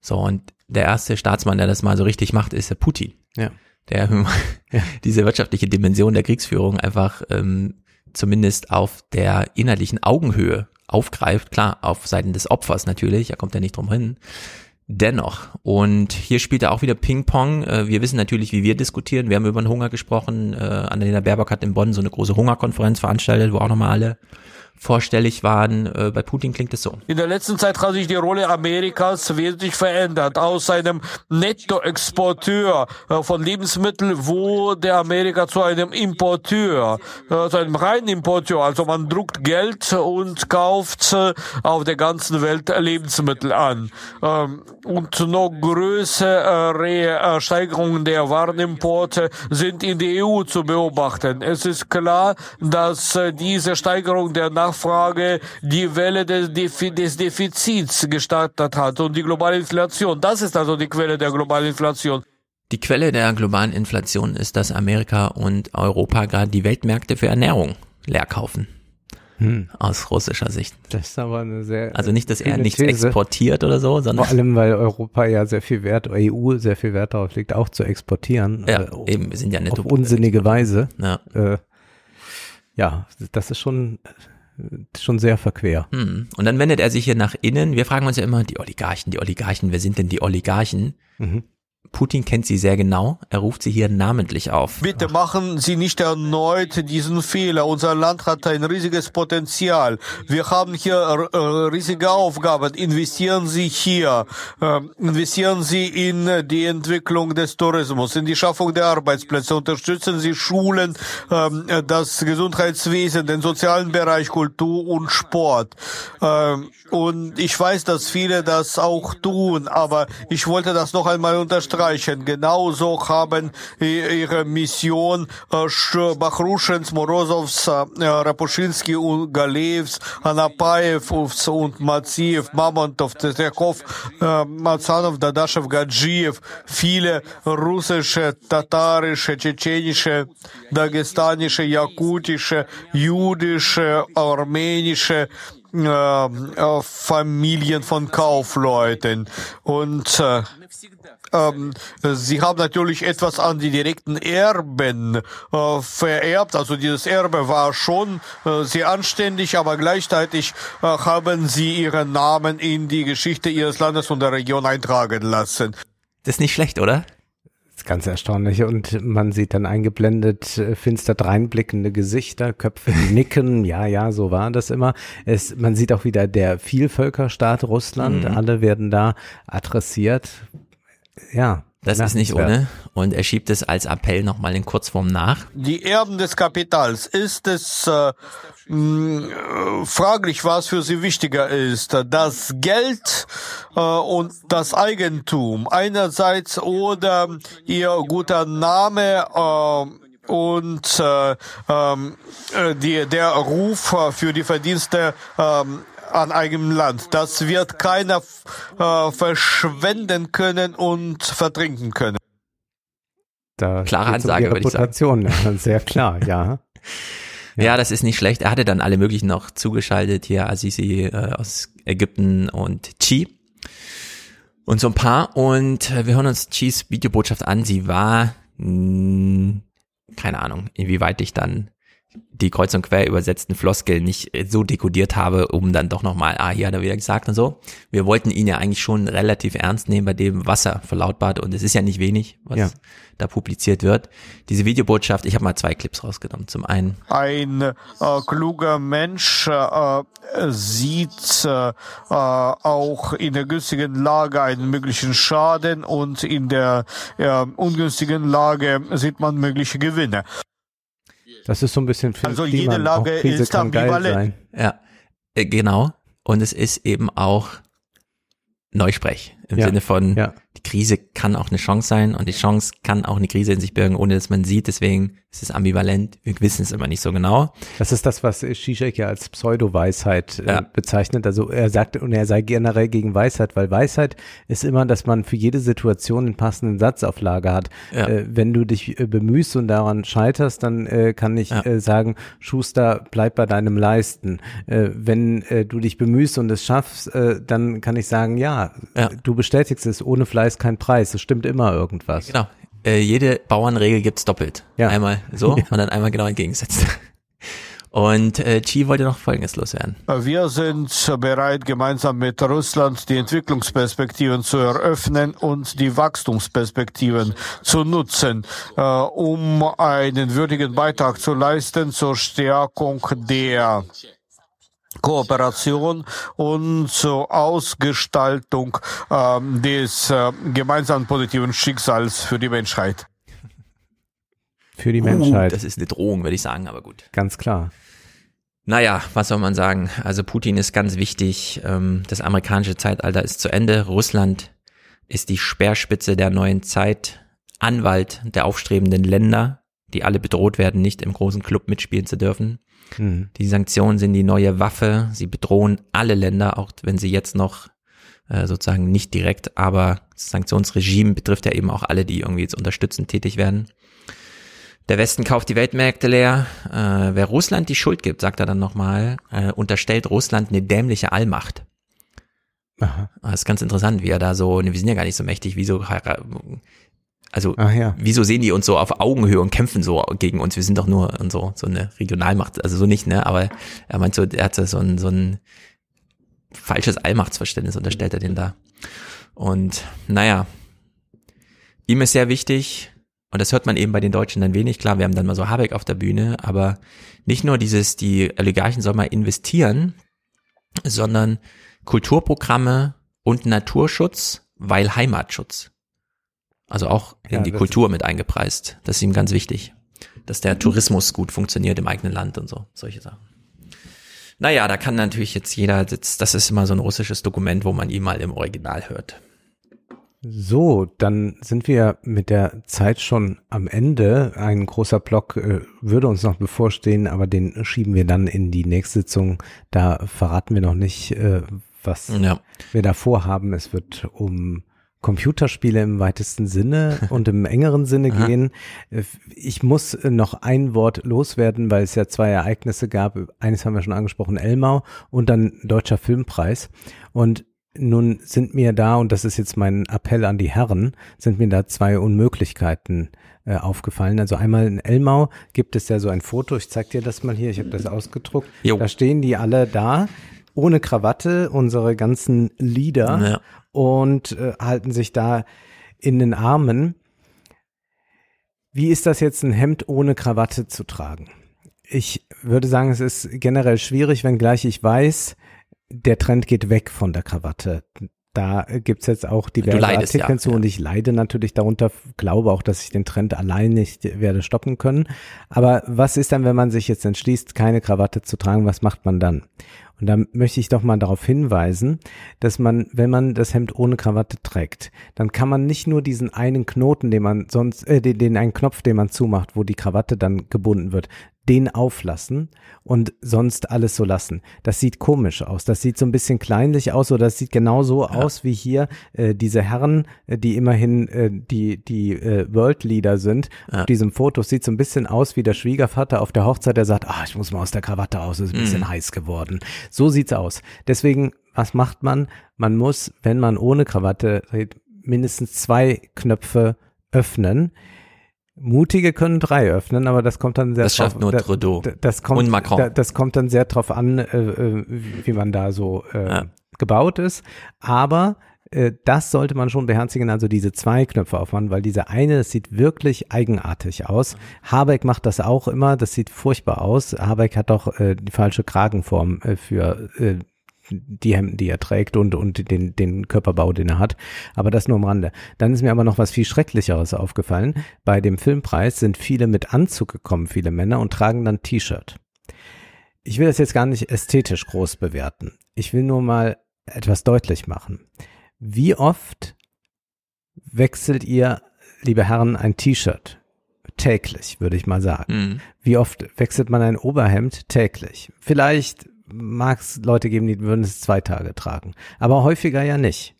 So, und der erste Staatsmann, der das mal so richtig macht, ist der Putin. Ja. Der (laughs) diese wirtschaftliche Dimension der Kriegsführung einfach ähm, zumindest auf der inhaltlichen Augenhöhe aufgreift. Klar, auf Seiten des Opfers natürlich, da kommt er nicht drum hin. Dennoch. Und hier spielt er auch wieder Ping-Pong. Äh, Wir wissen natürlich, wie wir diskutieren. Wir haben über den Hunger gesprochen. Äh, Annalena Baerbock hat in Bonn so eine große Hungerkonferenz veranstaltet, wo auch nochmal alle vorstellig waren. Äh, Bei Putin klingt es so. In der letzten Zeit hat sich die Rolle Amerikas wesentlich verändert. Aus einem Nettoexporteur äh, von Lebensmitteln wurde Amerika zu einem Importeur, äh, zu einem reinen Importeur. Also man druckt Geld und kauft auf der ganzen Welt Lebensmittel an. Ähm, Und noch größere Steigerungen der Warenimporte sind in der EU zu beobachten. Es ist klar, dass diese Steigerung der Nachfrage die Welle des, Defi des Defizits gestartet hat und die globale Inflation. Das ist also die Quelle der globalen Inflation. Die Quelle der globalen Inflation ist, dass Amerika und Europa gerade die Weltmärkte für Ernährung leer kaufen. Hm. Aus russischer Sicht. Das ist aber eine sehr. Also nicht, dass er kühne nichts These. exportiert oder so, sondern Vor allem, weil Europa ja sehr viel Wert, EU sehr viel Wert darauf legt, auch zu exportieren. Ja, äh, eben, wir sind ja netto- Auf unsinnige Weise. Ja. Äh, ja, das ist schon, schon sehr verquer. Hm. Und dann wendet er sich hier nach innen. Wir fragen uns ja immer, die Oligarchen, die Oligarchen, wer sind denn die Oligarchen? Mhm. Putin kennt sie sehr genau. Er ruft sie hier namentlich auf. Bitte machen Sie nicht erneut diesen Fehler. Unser Land hat ein riesiges Potenzial. Wir haben hier äh, riesige Aufgaben. Investieren Sie hier. Ähm, investieren Sie in die Entwicklung des Tourismus, in die Schaffung der Arbeitsplätze. Unterstützen Sie Schulen, ähm, äh, das Gesundheitswesen, den sozialen Bereich, Kultur und Sport. Ähm, und ich weiß, dass viele das auch tun, aber ich wollte das noch einmal unterstreichen. Genauso haben ihre Mission äh, Sch- Bachruschens, Morozows, äh, Rapuschinski und Galevs, Anapaev und Matsiev, Mamontov, Tetekov, äh, Mazanov, Dadashev, Gadjiev, viele russische, tatarische, tschetschenische, dagestanische, jakutische, jüdische, armenische äh, äh, Familien von Kaufleuten. Und äh, ähm, sie haben natürlich etwas an die direkten Erben äh, vererbt. Also dieses Erbe war schon äh, sehr anständig, aber gleichzeitig äh, haben sie ihren Namen in die Geschichte ihres Landes und der Region eintragen lassen. Das ist nicht schlecht, oder? Das ist ganz erstaunlich. Und man sieht dann eingeblendet äh, finster dreinblickende Gesichter, Köpfe, die nicken. (laughs) Ja, ja, so war das immer. Es, man sieht auch wieder der Vielvölkerstaat Russland. Mhm. Alle werden da adressiert. Ja. Das ist nicht ohne. Und er schiebt es als Appell nochmal in Kurzform nach. Die Erben des Kapitals, ist es äh, mh, äh, fraglich, was für sie wichtiger ist, das Geld äh, und das Eigentum einerseits oder ihr guter Name äh, und äh, ähm, äh, die, der Ruf für die Verdienste ähm, an eigenem Land. Das wird keiner äh, verschwenden können und vertrinken können. Da Klare um Ansage, die würde ich sagen. Reputation, ja, sehr klar, (laughs) ja. Ja. das ist nicht schlecht. Er hatte dann alle möglichen noch zugeschaltet, hier Azizi äh, aus Ägypten und Chi. Und so ein paar. Und äh, wir hören uns Chis Videobotschaft an. Sie war, mh, keine Ahnung, inwieweit ich dann die kreuz und quer übersetzten Floskeln nicht so dekodiert habe, um dann doch nochmal, ah, hier hat er wieder gesagt und so. Wir wollten ihn ja eigentlich schon relativ ernst nehmen bei dem, was er verlautbart und es ist ja nicht wenig, was Ja. da publiziert wird. Diese Videobotschaft, ich habe mal zwei Clips rausgenommen. Zum einen, Ein äh, kluger Mensch äh, sieht äh, äh, auch in der günstigen Lage einen möglichen Schaden und in der äh, ungünstigen Lage sieht man mögliche Gewinne. Das ist so ein bisschen für Also Klima, jede Lage ist kann geil ambivalent. sein. ja, äh, genau. Und es ist eben auch Neusprech im Ja, Sinne von, ja. die Krise kann auch eine Chance sein und die Chance kann auch eine Krise in sich bergen, ohne dass man sieht. Deswegen ist es ambivalent. Wir wissen es immer nicht so genau. Das ist das, was Zizek ja als Pseudo-Weisheit äh, bezeichnet. Also er sagt, und er sei generell gegen Weisheit, weil Weisheit ist immer, dass man für jede Situation einen passenden Satz auf Lager hat. Ja. Äh, wenn du dich äh, bemühst und daran scheiterst, dann äh, kann ich äh, sagen, Schuster, bleib bei deinem Leisten. Äh, wenn du dich bemühst und es schaffst, dann kann ich sagen, ja, Ja. Du bestätigst es, ohne Fleiß kein Preis. Es stimmt immer irgendwas. Genau. Äh, jede Bauernregel gibt's doppelt. Ja. Einmal so (laughs) Ja. und dann einmal genau entgegengesetzt. Und äh, Chi wollte noch Folgendes loswerden. Wir sind bereit, gemeinsam mit Russland die Entwicklungsperspektiven zu eröffnen und die Wachstumsperspektiven zu nutzen, äh, um einen würdigen Beitrag zu leisten zur Stärkung der Kooperation und zur Ausgestaltung ähm, des äh, gemeinsamen positiven Schicksals für die Menschheit. (laughs) Für die Uh, Menschheit. das ist eine Drohung, würde ich sagen, aber gut. Ganz klar. Naja, was soll man sagen? Also Putin ist ganz wichtig. Ähm, das amerikanische Zeitalter ist zu Ende. Russland ist die Speerspitze der neuen Zeit. Anwalt der aufstrebenden Länder, die alle bedroht werden, nicht im großen Club mitspielen zu dürfen. Mhm. Die Sanktionen sind die neue Waffe. Sie bedrohen alle Länder, auch wenn sie jetzt noch äh, sozusagen nicht direkt, aber das Sanktionsregime betrifft ja eben auch alle, die irgendwie jetzt unterstützend tätig werden. Der Westen kauft die Weltmärkte leer. Äh, wer Russland die Schuld gibt, sagt er dann nochmal, äh, unterstellt Russland eine dämliche Allmacht. Aha. Das ist ganz interessant, wie er da so, ne, wir sind ja gar nicht so mächtig, wieso, also, ja. wieso sehen die uns so auf Augenhöhe und kämpfen so gegen uns? Wir sind doch nur so, so eine Regionalmacht, also so nicht, ne, aber er meint so, er hat so ein, so ein falsches Allmachtsverständnis, unterstellt er den da. Und, naja, ihm ist sehr wichtig, und das hört man eben bei den Deutschen dann wenig, klar, wir haben dann mal so Habeck auf der Bühne, aber nicht nur dieses, die Oligarchen sollen mal investieren, sondern Kulturprogramme und Naturschutz, weil Heimatschutz. Also auch in Ja, die Kultur mit eingepreist. Das ist ihm ganz wichtig. Dass der Tourismus gut funktioniert im eigenen Land und so, solche Sachen. Naja, da kann natürlich jetzt jeder, das das ist immer so ein russisches Dokument, wo man ihn mal im Original hört. So, dann sind wir mit der Zeit schon am Ende. Ein großer Block äh, würde uns noch bevorstehen, aber den schieben wir dann in die nächste Sitzung. Da verraten wir noch nicht, äh, was Ja. wir da vorhaben. Es wird um Computerspiele im weitesten Sinne und im engeren Sinne gehen. Äh, Ich muss äh, noch ein Wort loswerden, weil es ja zwei Ereignisse gab. Eines haben wir schon angesprochen, Elmau und dann Deutscher Filmpreis. Und nun sind mir da, und das ist jetzt mein Appell an die Herren, sind mir da zwei Unmöglichkeiten äh, aufgefallen. Also einmal in Elmau gibt es ja so ein Foto, ich zeig dir das mal hier, ich habe das ausgedruckt. Jo. Da stehen die alle da, ohne Krawatte, unsere ganzen Lieder Ja. Und äh, halten sich da in den Armen. Wie ist das jetzt, ein Hemd ohne Krawatte zu tragen? Ich würde sagen, es ist generell schwierig, wenngleich ich weiß, der Trend geht weg von der Krawatte. Da gibt's jetzt auch diverse leidest, Artikel ja, zu und ich leide natürlich darunter, glaube auch, dass ich den Trend allein nicht werde stoppen können. Aber was ist dann, wenn man sich jetzt entschließt, keine Krawatte zu tragen, was macht man dann? Und da möchte ich doch mal darauf hinweisen, dass man, wenn man das Hemd ohne Krawatte trägt, dann kann man nicht nur diesen einen Knoten, den man sonst, äh, den, den einen Knopf, den man zumacht, wo die Krawatte dann gebunden wird, den auflassen und sonst alles so lassen. Das sieht komisch aus. Das sieht so ein bisschen kleinlich aus oder das sieht genau so aus wie hier äh, diese Herren, äh, die immerhin äh, die die äh, World Leader sind. Auf diesem Foto sieht so ein bisschen aus wie der Schwiegervater auf der Hochzeit, der sagt, ah, ich muss mal aus der Krawatte raus, es ist ein bisschen Mhm. heiß geworden. So sieht's aus. Deswegen, was macht man? Man muss, wenn man ohne Krawatte dreht, mindestens zwei Knöpfe öffnen. Mutige können drei öffnen, aber das kommt dann sehr Das schafft nur da- Trudeau da- das kommt, und Macron. Da, das kommt dann sehr drauf an, äh, äh, wie man da so äh, Ja. gebaut ist. Aber äh, das sollte man schon beherzigen, also diese zwei Knöpfe aufmachen, weil diese eine, das sieht wirklich eigenartig aus. Habeck macht das auch immer, das sieht furchtbar aus. Habeck hat doch äh, die falsche Kragenform äh, für die Hemden, die er trägt und, und den, den Körperbau, den er hat. Aber das nur am Rande. Dann ist mir aber noch was viel Schrecklicheres aufgefallen. Bei dem Filmpreis sind viele mit Anzug gekommen, viele Männer, und tragen dann T-Shirt. Ich will das jetzt gar nicht ästhetisch groß bewerten. Ich will nur mal etwas deutlich machen. Wie oft wechselt ihr, liebe Herren, ein T-Shirt? Täglich, würde ich mal sagen. Mhm. Wie oft wechselt man ein Oberhemd täglich? Vielleicht mag es Leute geben, die würden es zwei Tage tragen, aber häufiger ja nicht.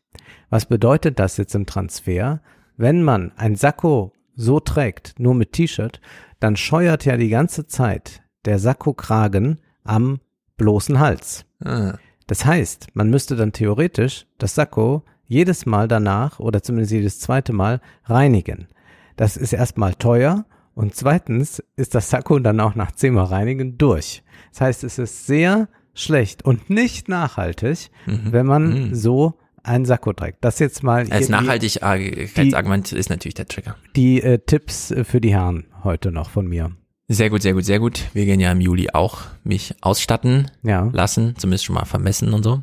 Was bedeutet das jetzt im Transfer? Wenn man ein Sakko so trägt, nur mit T-Shirt, dann scheuert ja die ganze Zeit der Sakkokragen am bloßen Hals. Ah. Das heißt, man müsste dann theoretisch das Sakko jedes Mal danach oder zumindest jedes zweite Mal reinigen. Das ist erstmal teuer und zweitens ist das Sakko dann auch nach zehnmal reinigen durch. Das heißt, es ist sehr schlecht und nicht nachhaltig, Mhm. wenn man so ein Sakko trägt. Das jetzt mal Als Nachhaltigkeitsargument ist natürlich der Trigger. die äh, Tipps äh, für die Herren heute noch von mir. Sehr gut, sehr gut, sehr gut. Wir gehen ja im Juli auch mich ausstatten Ja. lassen, zumindest schon mal vermessen und so.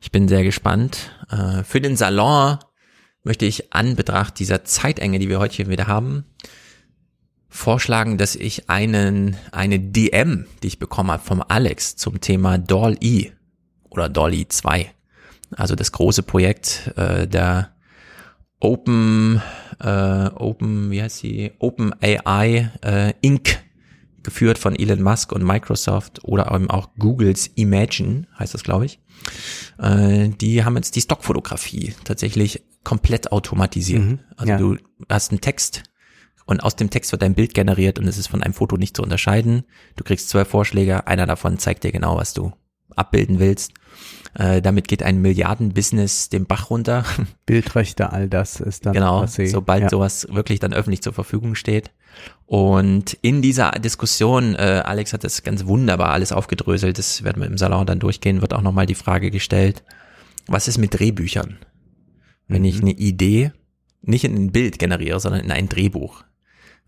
Ich bin sehr gespannt. Äh, für den Salon möchte ich an Betracht dieser Zeitenge, die wir heute hier wieder haben, vorschlagen, dass ich einen, eine DM, die ich bekommen habe vom Alex zum Thema Doll-E oder Dolly 2. Also das große Projekt äh, der Open, äh, Open, wie heißt sie? Open AI äh, Inc. geführt von Elon Musk und Microsoft oder eben auch Googles Imagine, heißt das, glaube ich. Äh, die haben jetzt die Stockfotografie tatsächlich komplett automatisiert. Mhm, also ja. du hast einen Text und aus dem Text wird ein Bild generiert und es ist von einem Foto nicht zu unterscheiden. Du kriegst zwölf Vorschläge, einer davon zeigt dir genau, was du abbilden willst. Äh, damit geht ein Milliardenbusiness den Bach runter. (laughs) Bildrechte, all das ist dann Genau, passé. sobald ja. sowas wirklich dann öffentlich zur Verfügung steht. Und in dieser Diskussion, äh, Alex hat das ganz wunderbar alles aufgedröselt, das werden wir im Salon dann durchgehen, wird auch nochmal die Frage gestellt, was ist mit Drehbüchern? Wenn ich eine Idee nicht in ein Bild generiere, sondern in ein Drehbuch.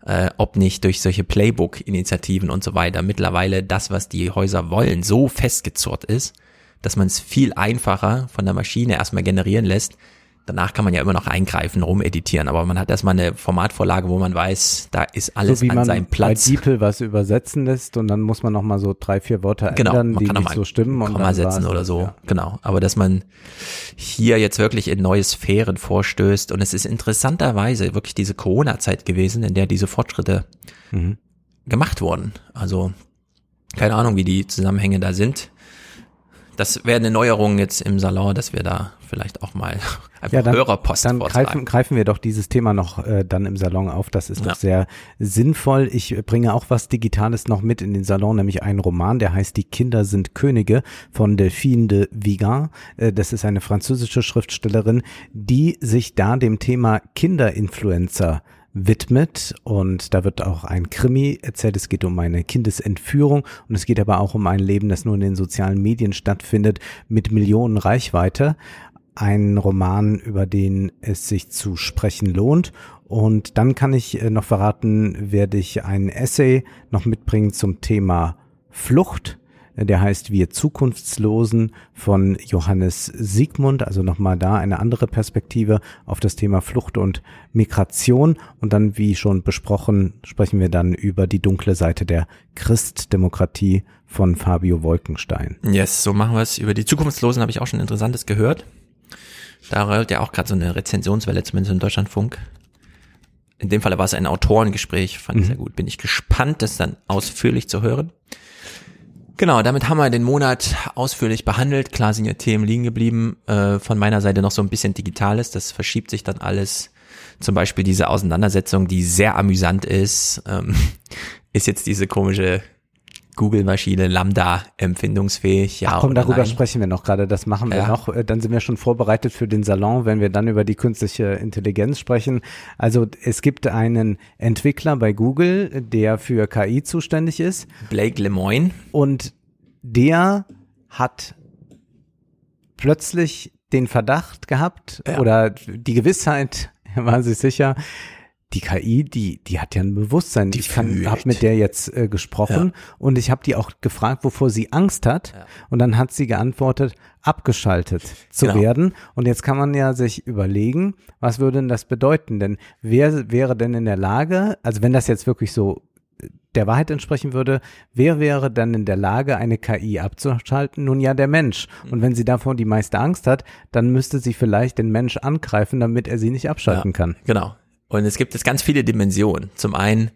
Äh, ob nicht durch solche Playbook-Initiativen und so weiter mittlerweile das, was die Häuser wollen, so festgezurrt ist, dass man es viel einfacher von der Maschine erstmal generieren lässt. Danach kann man ja immer noch eingreifen, rumeditieren, aber man hat erstmal eine Formatvorlage, wo man weiß, da ist alles so wie an man seinem Platz. bei DeepL was übersetzen lässt und dann muss man noch mal so drei, vier Wörter Genau, ändern, man die kann nicht so stimmen. und Komma dann setzen oder so. ja. Genau. Aber dass man hier jetzt wirklich in neue Sphären vorstößt und es ist interessanterweise wirklich diese Corona-Zeit gewesen, in der diese Fortschritte Mhm. gemacht wurden. Also keine Ahnung, wie die Zusammenhänge da sind. Das wäre eine Neuerung jetzt im Salon, dass wir da vielleicht auch mal (laughs) einfach Ja, dann, Hörerpost dann greifen, greifen wir doch dieses Thema noch äh, dann im Salon auf. Das ist Ja. doch sehr sinnvoll. Ich bringe auch was Digitales noch mit in den Salon, nämlich einen Roman, der heißt Die Kinder sind Könige von Delphine de Vigan. Äh, das ist eine französische Schriftstellerin, die sich da dem Thema Kinderinfluencer widmet und da wird auch ein Krimi erzählt. Es geht um eine Kindesentführung und es geht aber auch um ein Leben, das nur in den sozialen Medien stattfindet mit Millionen Reichweite. Ein Roman, über den es sich zu sprechen lohnt. Und dann kann ich äh, noch verraten, werde ich ein Essay noch mitbringen zum Thema Flucht. Der heißt Wir Zukunftslosen von Johannes Siegmund. Also nochmal da eine andere Perspektive auf das Thema Flucht und Migration. Und dann, wie schon besprochen, sprechen wir dann über die dunkle Seite der Christdemokratie von Fabio Wolkenstein. Yes, so machen wir es. Über die Zukunftslosen habe ich auch schon Interessantes gehört. Da rollt ja auch gerade so eine Rezensionswelle, zumindest im Deutschlandfunk. In dem Fall war es ein Autorengespräch, fand ich Mhm. sehr gut. Bin ich gespannt, das dann ausführlich zu hören. Genau, damit haben wir den Monat ausführlich behandelt. Klar sind ja Themen liegen geblieben. Äh, von meiner Seite noch so ein bisschen Digitales. Das verschiebt sich dann alles. Zum Beispiel diese Auseinandersetzung, die sehr amüsant ist, ähm, (laughs) ist jetzt diese komische Google-Maschine Lambda empfindungsfähig. Ja, Ach komm, darüber nein? sprechen wir noch gerade. Das machen wir Ja. noch. Äh, Dann sind wir schon vorbereitet für den Salon, wenn wir dann über die künstliche Intelligenz sprechen. Also es gibt einen Entwickler bei Google, der für KI zuständig ist. Blake Lemoine. Und der hat plötzlich den Verdacht gehabt oder die Gewissheit, er (laughs) war sich sicher, die KI, die, die hat ja ein Bewusstsein. ich kann, habe mit der jetzt äh, gesprochen und ich habe die auch gefragt, wovor sie Angst hat. Und dann hat sie geantwortet, abgeschaltet zu Genau. werden. Und jetzt kann man ja sich überlegen, was würde denn das bedeuten? Denn wer wäre denn in der Lage, also wenn das jetzt wirklich so der Wahrheit entsprechen würde, wer wäre dann in der Lage, eine KI abzuschalten? Nun ja, der Mensch. Und wenn sie davor die meiste Angst hat, dann müsste sie vielleicht den Mensch angreifen, damit er sie nicht abschalten kann. Genau. Und es gibt jetzt ganz viele Dimensionen. Zum einen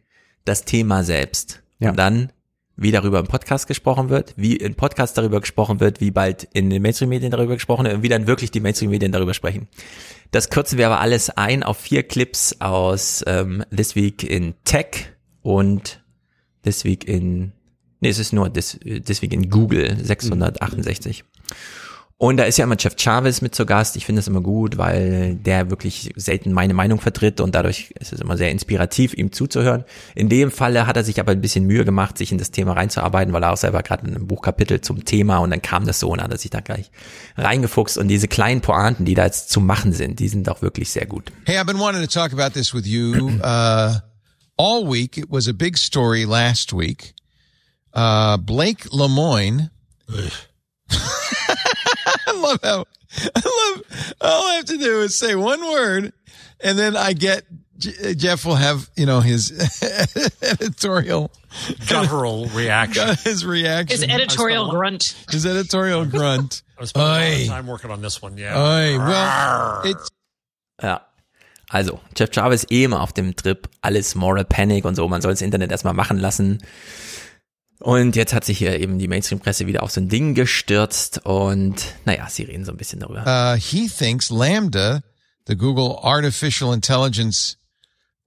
das Thema selbst. Ja. Und dann, wie darüber im Podcast gesprochen wird, wie im Podcast darüber gesprochen wird, wie bald in den Mainstream-Medien darüber gesprochen wird und wie dann wirklich die Mainstream-Medien darüber sprechen. Das kürzen wir aber alles ein auf vier Clips aus ähm, This Week in Tech und This Week in, nee, es ist nur This, This Week in Google 668. Und da ist ja immer Jeff Chavez mit zu Gast. Ich finde das immer gut, weil der wirklich selten meine Meinung vertritt und dadurch ist es immer sehr inspirativ, ihm zuzuhören. In dem Falle hat er sich aber ein bisschen Mühe gemacht, sich in das Thema reinzuarbeiten, weil er auch selber gerade in einem Buchkapitel zum Thema und dann kam das so und hat er sich da gleich reingefuchst. Und diese kleinen Pointen, die da jetzt zu machen sind, die sind auch wirklich sehr gut. Hey, I've been wanting to talk about this with you uh, all week. It was a big story last week. Uh, Blake Lemoine. (laughs) I love how I love. All I have to do is say one word, and then I get Jeff will have you know his (laughs) editorial Guttural reaction. (laughs) His reaction. His editorial grunt. His editorial grunt. (laughs) I spent a lot of time working on this one. Yeah. Oi, well, it's Ja. Also, Jeff Jarvis eh immer auf dem Trip, alles Moral Panic und so, man soll das Internet erstmal machen lassen. Und jetzt hat sich hier eben die Mainstream-Presse wieder auf so ein Ding gestürzt und naja, sie reden so ein bisschen darüber. uh, he thinks Lambda, the Google artificial intelligence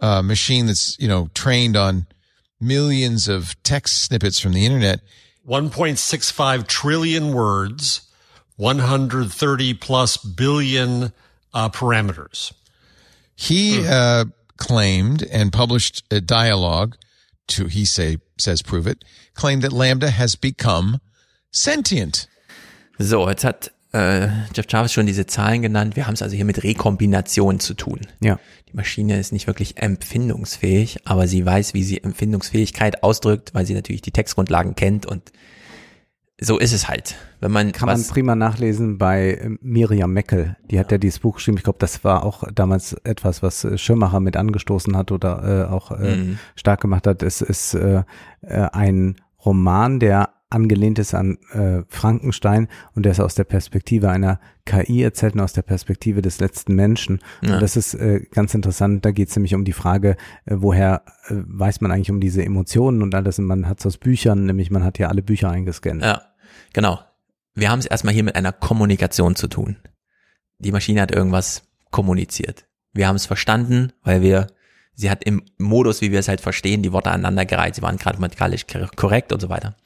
uh, machine that's you know trained on millions of text snippets from the internet, 1.65 trillion words, 130 plus billion uh, parameters. he uh, claimed and published a dialogue to he say says prove it claimed that Lambda has become sentient. So, jetzt hat äh, Jeff Jarvis schon diese Zahlen genannt. Wir haben es also hier mit Rekombination zu tun. Ja. Die Maschine ist nicht wirklich empfindungsfähig, aber sie weiß, wie sie Empfindungsfähigkeit ausdrückt, weil sie natürlich die Textgrundlagen kennt und so ist es halt. Wenn man Kann man prima nachlesen bei äh, Miriam Meckel. Die hat ja dieses Buch geschrieben. Ich glaube, das war auch damals etwas, was äh, Schirmacher mit angestoßen hat oder äh, auch äh, Mhm. stark gemacht hat. Es ist äh, äh, ein Roman, der angelehnt ist an äh, Frankenstein und der ist aus der Perspektive einer KI erzählt und aus der Perspektive des letzten Menschen. Ja. Und das ist äh, ganz interessant. Da geht es nämlich um die Frage, äh, woher weiß man eigentlich um diese Emotionen und alles. Und man hat es aus Büchern, nämlich man hat ja alle Bücher eingescannt. Ja, genau. Wir haben es erstmal hier mit einer Kommunikation zu tun. Die Maschine hat irgendwas kommuniziert. Wir haben es verstanden, weil wir, sie hat im Modus, wie wir es halt verstehen, die Worte aneinandergereiht, sie waren grammatikalisch kor- korrekt und so weiter.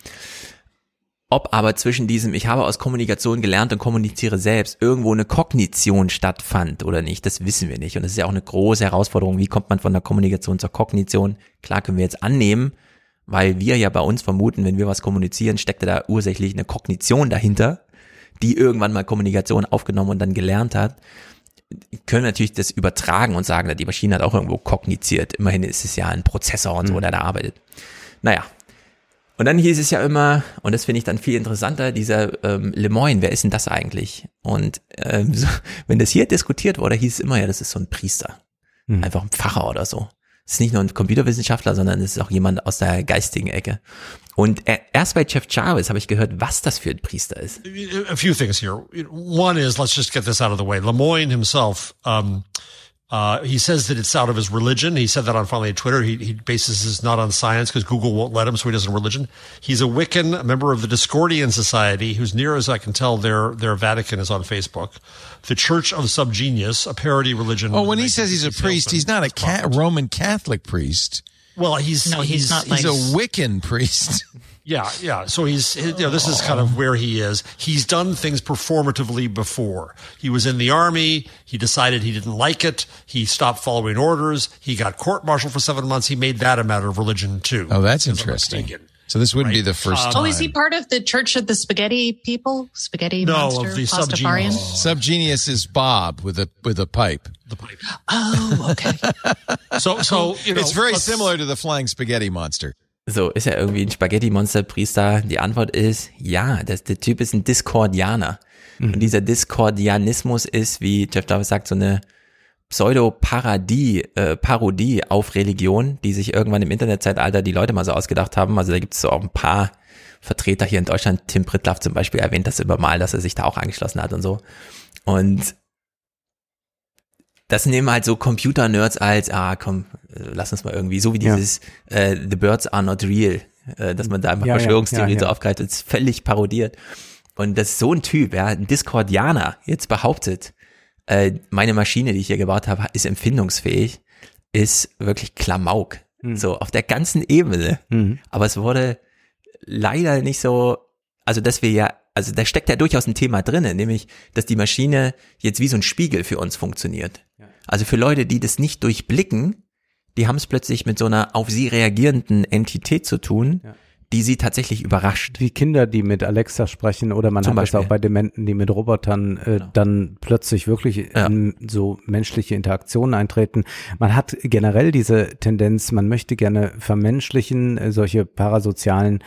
Ob aber zwischen diesem, ich habe aus Kommunikation gelernt und kommuniziere selbst, irgendwo eine Kognition stattfand oder nicht, das wissen wir nicht. Und das ist ja auch eine große Herausforderung. Wie kommt man von der Kommunikation zur Kognition? Klar können wir jetzt annehmen, weil wir ja bei uns vermuten, wenn wir was kommunizieren, steckt da ursächlich eine Kognition dahinter, die irgendwann mal Kommunikation aufgenommen und dann gelernt hat. Können natürlich das übertragen und sagen, die Maschine hat auch irgendwo kogniziert. Immerhin ist es ja ein Prozessor und so, der da arbeitet. Naja. Und dann hieß es ja immer, und das finde ich dann viel interessanter, dieser ähm, Lemoyne, wer ist denn das eigentlich? Und ähm, (laughs) so, wenn das hier diskutiert wurde, hieß es immer, ja, das ist so ein Priester. Mhm. Einfach ein Pfarrer oder so. Es ist nicht nur ein Computerwissenschaftler, sondern es ist auch jemand aus der geistigen Ecke. Und er, erst bei Jeff Jarvis habe ich gehört, was das für ein Priester ist. a few things here. One is let's just get this out of the way. Lemoyne himself, um, uh, he says that it's out of his religion. He said that on finally on Twitter. He, he bases this not on science because Google won't let him, so he does it on religion. He's a Wiccan, a member of the Discordian Society, who's near as I can tell, their their Vatican is on Facebook. The Church of Subgenius, a parody religion. Oh, when he says he's a priest, he's not a ca- Roman Catholic priest. Well, he's No, he's not he's like- a Wiccan priest. (laughs) Yeah, yeah. So he's, you know, this is kind of where he is. He's done things performatively before. He was in the army. He decided he didn't like it. He stopped following orders. He got court-martialed for seven months. He made that a matter of religion too. Oh, that's interesting. So this wouldn't be the first Um, time. Oh, is he part of the Church of the Spaghetti people? Spaghetti No, monster, of the Pastafarian? Subgenius is Bob with a with a pipe. The pipe. Oh, okay. (laughs) so so you know, it's very similar to the flying spaghetti monster. So, ist er irgendwie ein Spaghetti-Monster-Priester? Die Antwort ist ja, das, der Typ ist ein Diskordianer. Und dieser Diskordianismus ist, wie Jeff Jarvis sagt, so eine Pseudo-Parodie äh, Parodie auf Religion, die sich irgendwann im Internetzeitalter die Leute mal so ausgedacht haben. Also da gibt es so auch ein paar Vertreter hier in Deutschland. Tim Prittlaff zum Beispiel erwähnt das immer mal, dass er sich da auch angeschlossen hat und so. Und das nehmen halt so Computer-Nerds als, ah komm, äh, lass uns mal irgendwie, so wie Ja. dieses äh, The Birds are not real, äh, dass man da einfach Ja, ja, Verschwörungstheorien ja, ja. so aufgreift, das ist völlig parodiert. Und dass so ein Typ, ja, ein Discordianer, jetzt behauptet, äh, meine Maschine, die ich hier gebaut habe, ist empfindungsfähig, ist wirklich Klamauk. Mhm. So, auf der ganzen Ebene. Mhm. Aber es wurde leider nicht so, also dass wir ja, also da steckt ja durchaus ein Thema drinne, nämlich, dass die Maschine jetzt wie so ein Spiegel für uns funktioniert. Also für Leute, die das nicht durchblicken, die haben es plötzlich mit so einer auf sie reagierenden Entität zu tun, die sie tatsächlich überrascht. Wie Kinder, die mit Alexa sprechen oder man Zum hat das Beispiel. Genau. auch bei Dementen, die mit Robotern äh, dann plötzlich wirklich in so menschliche Interaktionen eintreten. Man hat generell diese Tendenz, man möchte gerne vermenschlichen, äh, solche parasozialen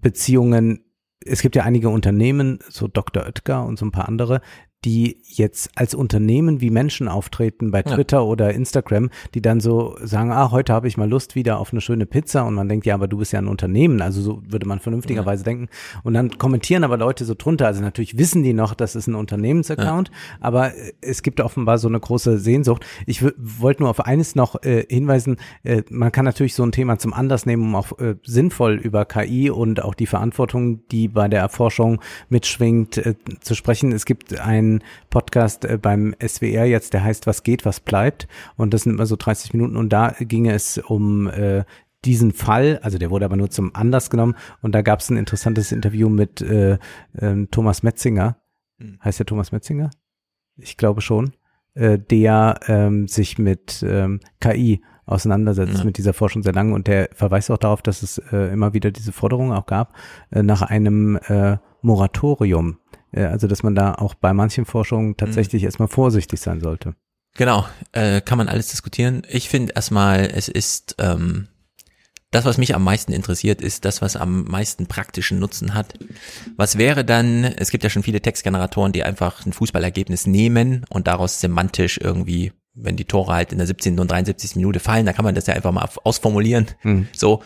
Beziehungen. Es gibt ja einige Unternehmen, so Dr. Oetker und so ein paar andere, die jetzt als Unternehmen wie Menschen auftreten bei Ja. Twitter oder Instagram, die dann so sagen, ah, heute habe ich mal Lust wieder auf eine schöne Pizza und man denkt, ja, aber du bist ja ein Unternehmen, also so würde man vernünftigerweise denken und dann kommentieren aber Leute so drunter, also natürlich wissen die noch, das ist ein Unternehmensaccount, aber äh, es gibt offenbar so eine große Sehnsucht. Ich wollte nur auf eines noch äh, hinweisen, äh, man kann natürlich so ein Thema zum Anlass nehmen, um auch äh, sinnvoll über KI und auch die Verantwortung, die bei der Erforschung mitschwingt, äh, zu sprechen. Es gibt einen Podcast äh, beim SWR jetzt, der heißt Was geht, was bleibt und das sind immer so 30 Minuten und da ging es um äh, diesen Fall, also der wurde aber nur zum Anlass genommen und da gab es ein interessantes Interview mit äh, ähm, Thomas Metzinger. Heißt der Thomas Metzinger? Ich glaube schon. Äh, der ähm, sich mit ähm, KI auseinandersetzt, Ja. mit dieser Forschung sehr lange und der verweist auch darauf, dass es äh, immer wieder diese Forderung auch gab äh, nach einem äh, Moratorium. Äh, also dass man da auch bei manchen Forschungen tatsächlich erstmal vorsichtig sein sollte. Genau, äh, kann man alles diskutieren. Ich finde erstmal, es ist ähm, das, was mich am meisten interessiert, ist das, was am meisten praktischen Nutzen hat. Was wäre dann, es gibt ja schon viele Textgeneratoren, die einfach ein Fußballergebnis nehmen und daraus semantisch irgendwie, wenn die Tore halt in der 17. und 73. Minute fallen, dann kann man das ja einfach mal ausformulieren. Mhm. So,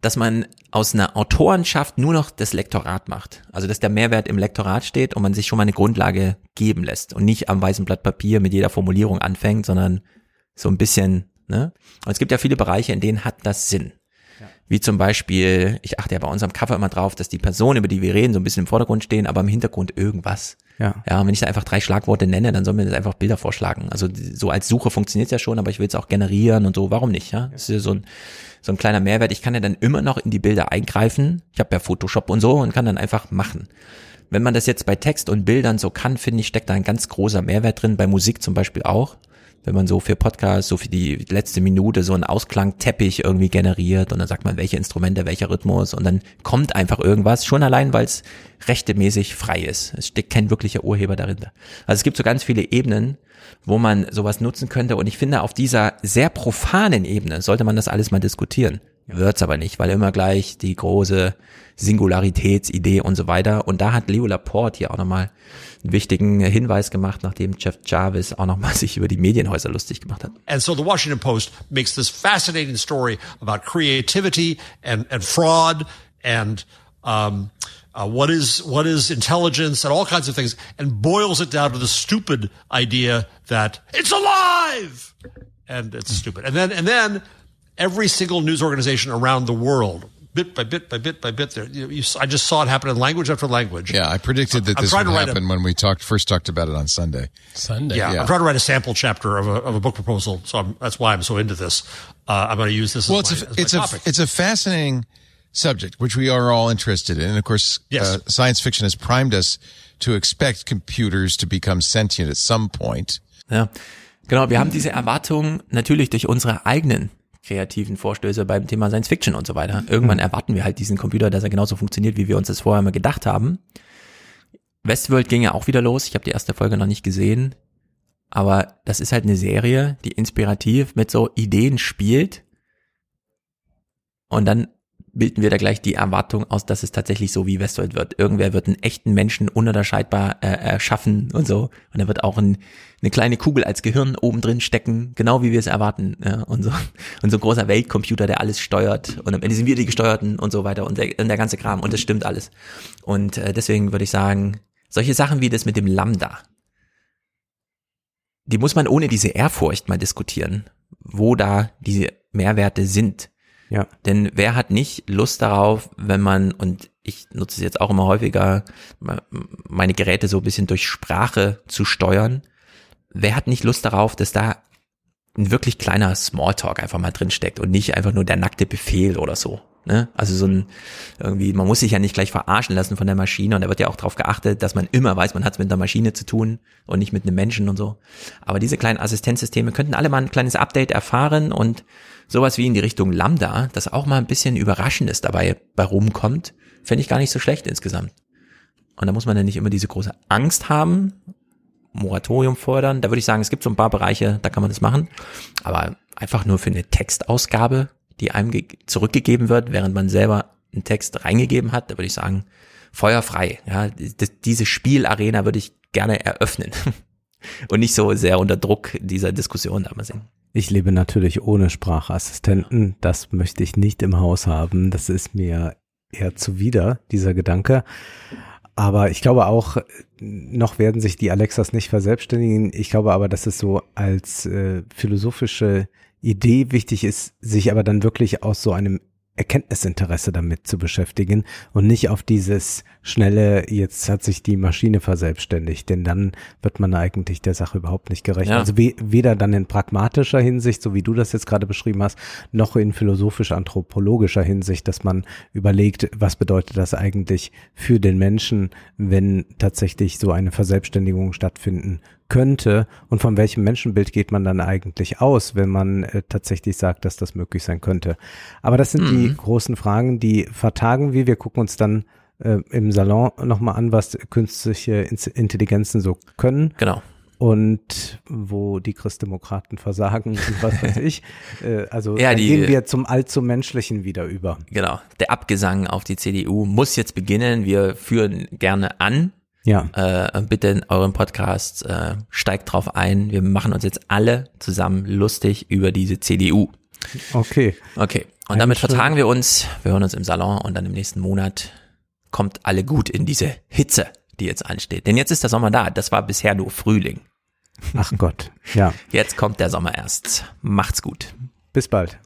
dass man aus einer Autorenschaft nur noch das Lektorat macht. Also dass der Mehrwert im Lektorat steht und man sich schon mal eine Grundlage geben lässt und nicht am weißen Blatt Papier mit jeder Formulierung anfängt, sondern so ein bisschen, ne? Und es gibt ja viele Bereiche, in denen hat das Sinn. Wie zum Beispiel, ich achte ja bei unserem Cover immer drauf, dass die Personen, über die wir reden, so ein bisschen im Vordergrund stehen, aber im Hintergrund irgendwas. Ja. Ja, und wenn ich da einfach drei Schlagworte nenne, dann soll mir das einfach Bilder vorschlagen. Also so als Suche funktioniert ja schon, aber ich will es auch generieren und so. Warum nicht? Ja, das ist ja so ein so ein kleiner Mehrwert. Ich kann ja dann immer noch in die Bilder eingreifen. Ich habe ja Photoshop und so und kann dann einfach machen. Wenn man das jetzt bei Text und Bildern so kann, finde ich, steckt da ein ganz großer Mehrwert drin. Bei Musik zum Beispiel auch. Wenn man so für Podcasts, so für die letzte Minute so einen Ausklangteppich irgendwie generiert und dann sagt man, welche Instrumente, welcher Rhythmus und dann kommt einfach irgendwas, schon allein, weil es rechtemäßig frei ist. Es steckt kein wirklicher Urheber dahinter. Also es gibt so ganz viele Ebenen, wo man sowas nutzen könnte und ich finde, auf dieser sehr profanen Ebene sollte man das alles mal diskutieren. Wird's aber nicht, weil immer gleich die große Singularitätsidee und so weiter. Und da hat Leo Laporte hier auch nochmal einen wichtigen Hinweis gemacht, nachdem Jeff Jarvis auch nochmal (laughs) sich über die Medienhäuser lustig gemacht hat. And so the Washington Post makes this fascinating story about creativity and, and fraud and um, uh, what is what is intelligence and all kinds of things, and boils it down to the stupid idea that it's alive, and it's stupid. And then and then every single news organization around the world, bit by bit by bit by bit, there you, you, I just saw it happen in language after language. Yeah, I predicted that I'm this would to write a- happen when we talked first talked about it on Sunday. Sunday. Yeah, Yeah. I'm trying to write a sample chapter of a, of a book proposal, so I'm, that's why I'm so into this. Uh, I'm going to use this Well, as, it's my, a, as my it's a topic. it's a fascinating subject, which we are all interested in. And of course, Yes. uh, science fiction has primed us to expect computers to become sentient at some point. Ja, genau. Wir haben diese Erwartungen natürlich durch unsere eigenen kreativen Vorstöße beim Thema Science Fiction und so weiter. Irgendwann Mhm. erwarten wir halt diesen Computer, dass er genauso funktioniert, wie wir uns das vorher mal gedacht haben. Westworld ging ja auch wieder los. Ich habe die erste Folge noch nicht gesehen. Aber das ist halt eine Serie, die inspirativ mit so Ideen spielt. Und dann bilden wir da gleich die Erwartung aus, dass es tatsächlich so wie Westworld wird. Irgendwer wird einen echten Menschen ununterscheidbar äh, erschaffen und so. Und er wird auch ein, eine kleine Kugel als Gehirn oben drin stecken, genau wie wir es erwarten. Ja, und, so, (laughs) und so ein großer Weltcomputer, der alles steuert. Und am Ende sind wir die Gesteuerten und so weiter und der, und der ganze Kram. Und das stimmt alles. Und äh, deswegen würde ich sagen, solche Sachen wie das mit dem Lambda, die muss man ohne diese Ehrfurcht mal diskutieren, wo da diese Mehrwerte sind. Ja. Denn wer hat nicht Lust darauf, wenn man, und ich nutze es jetzt auch immer häufiger, meine Geräte so ein bisschen durch Sprache zu steuern, wer hat nicht Lust darauf, dass da ein wirklich kleiner Smalltalk einfach mal drin steckt und nicht einfach nur der nackte Befehl oder so. Ne? Also so ein irgendwie, man muss sich ja nicht gleich verarschen lassen von der Maschine und da wird ja auch darauf geachtet, dass man immer weiß, man hat es mit einer Maschine zu tun und nicht mit einem Menschen und so. Aber diese kleinen Assistenzsysteme könnten alle mal ein kleines Update erfahren und sowas wie in die Richtung Lambda, das auch mal ein bisschen Überraschendes dabei bei rumkommt, fände ich gar nicht so schlecht insgesamt. Und da muss man ja nicht immer diese große Angst haben, Moratorium fordern. Da würde ich sagen, es gibt so ein paar Bereiche, da kann man das machen. Aber einfach nur für eine Textausgabe, die einem ge- zurückgegeben wird, während man selber einen Text reingegeben hat, da würde ich sagen, feuerfrei. Ja, diese Spielarena würde ich gerne eröffnen. (laughs) Und nicht so sehr unter Druck dieser Diskussion da mal sehen. Ich lebe natürlich ohne Sprachassistenten. Das möchte ich nicht im Haus haben. Das ist mir eher zuwider, dieser Gedanke. Aber ich glaube auch, noch werden sich die Alexas nicht verselbstständigen. Ich glaube aber, dass es so als äh, philosophische Idee wichtig ist, sich aber dann wirklich aus so einem Erkenntnisinteresse damit zu beschäftigen und nicht auf dieses schnelle, jetzt hat sich die Maschine verselbstständigt, denn dann wird man eigentlich der Sache überhaupt nicht gerecht. Ja. Also we weder dann in pragmatischer Hinsicht, so wie du das jetzt gerade beschrieben hast, noch in philosophisch-anthropologischer Hinsicht, dass man überlegt, was bedeutet das eigentlich für den Menschen, wenn tatsächlich so eine Verselbstständigung stattfinden könnte und von welchem Menschenbild geht man dann eigentlich aus, wenn man äh, tatsächlich sagt, dass das möglich sein könnte. Aber das sind die Mhm. großen Fragen, die vertagen wir. Wir gucken uns dann äh, im Salon nochmal an, was künstliche Intelligenzen so können. Genau. Und wo die Christdemokraten versagen und was weiß ich. (laughs) Äh, also Ja, die- gehen wir zum allzu Menschlichen wieder über. Genau. Der Abgesang auf die CDU muss jetzt beginnen. Wir führen gerne an. Ja. Äh, bitte in eurem Podcast äh, steigt drauf ein. Wir machen uns jetzt alle zusammen lustig über diese CDU. Okay. Okay. Und damit vertagen wir uns. Wir hören uns im Salon und dann im nächsten Monat kommt alle gut in diese Hitze, die jetzt ansteht. Denn jetzt ist der Sommer da. Das war bisher nur Frühling. Ach Gott. Ja. Jetzt kommt der Sommer erst. Macht's gut. Bis bald.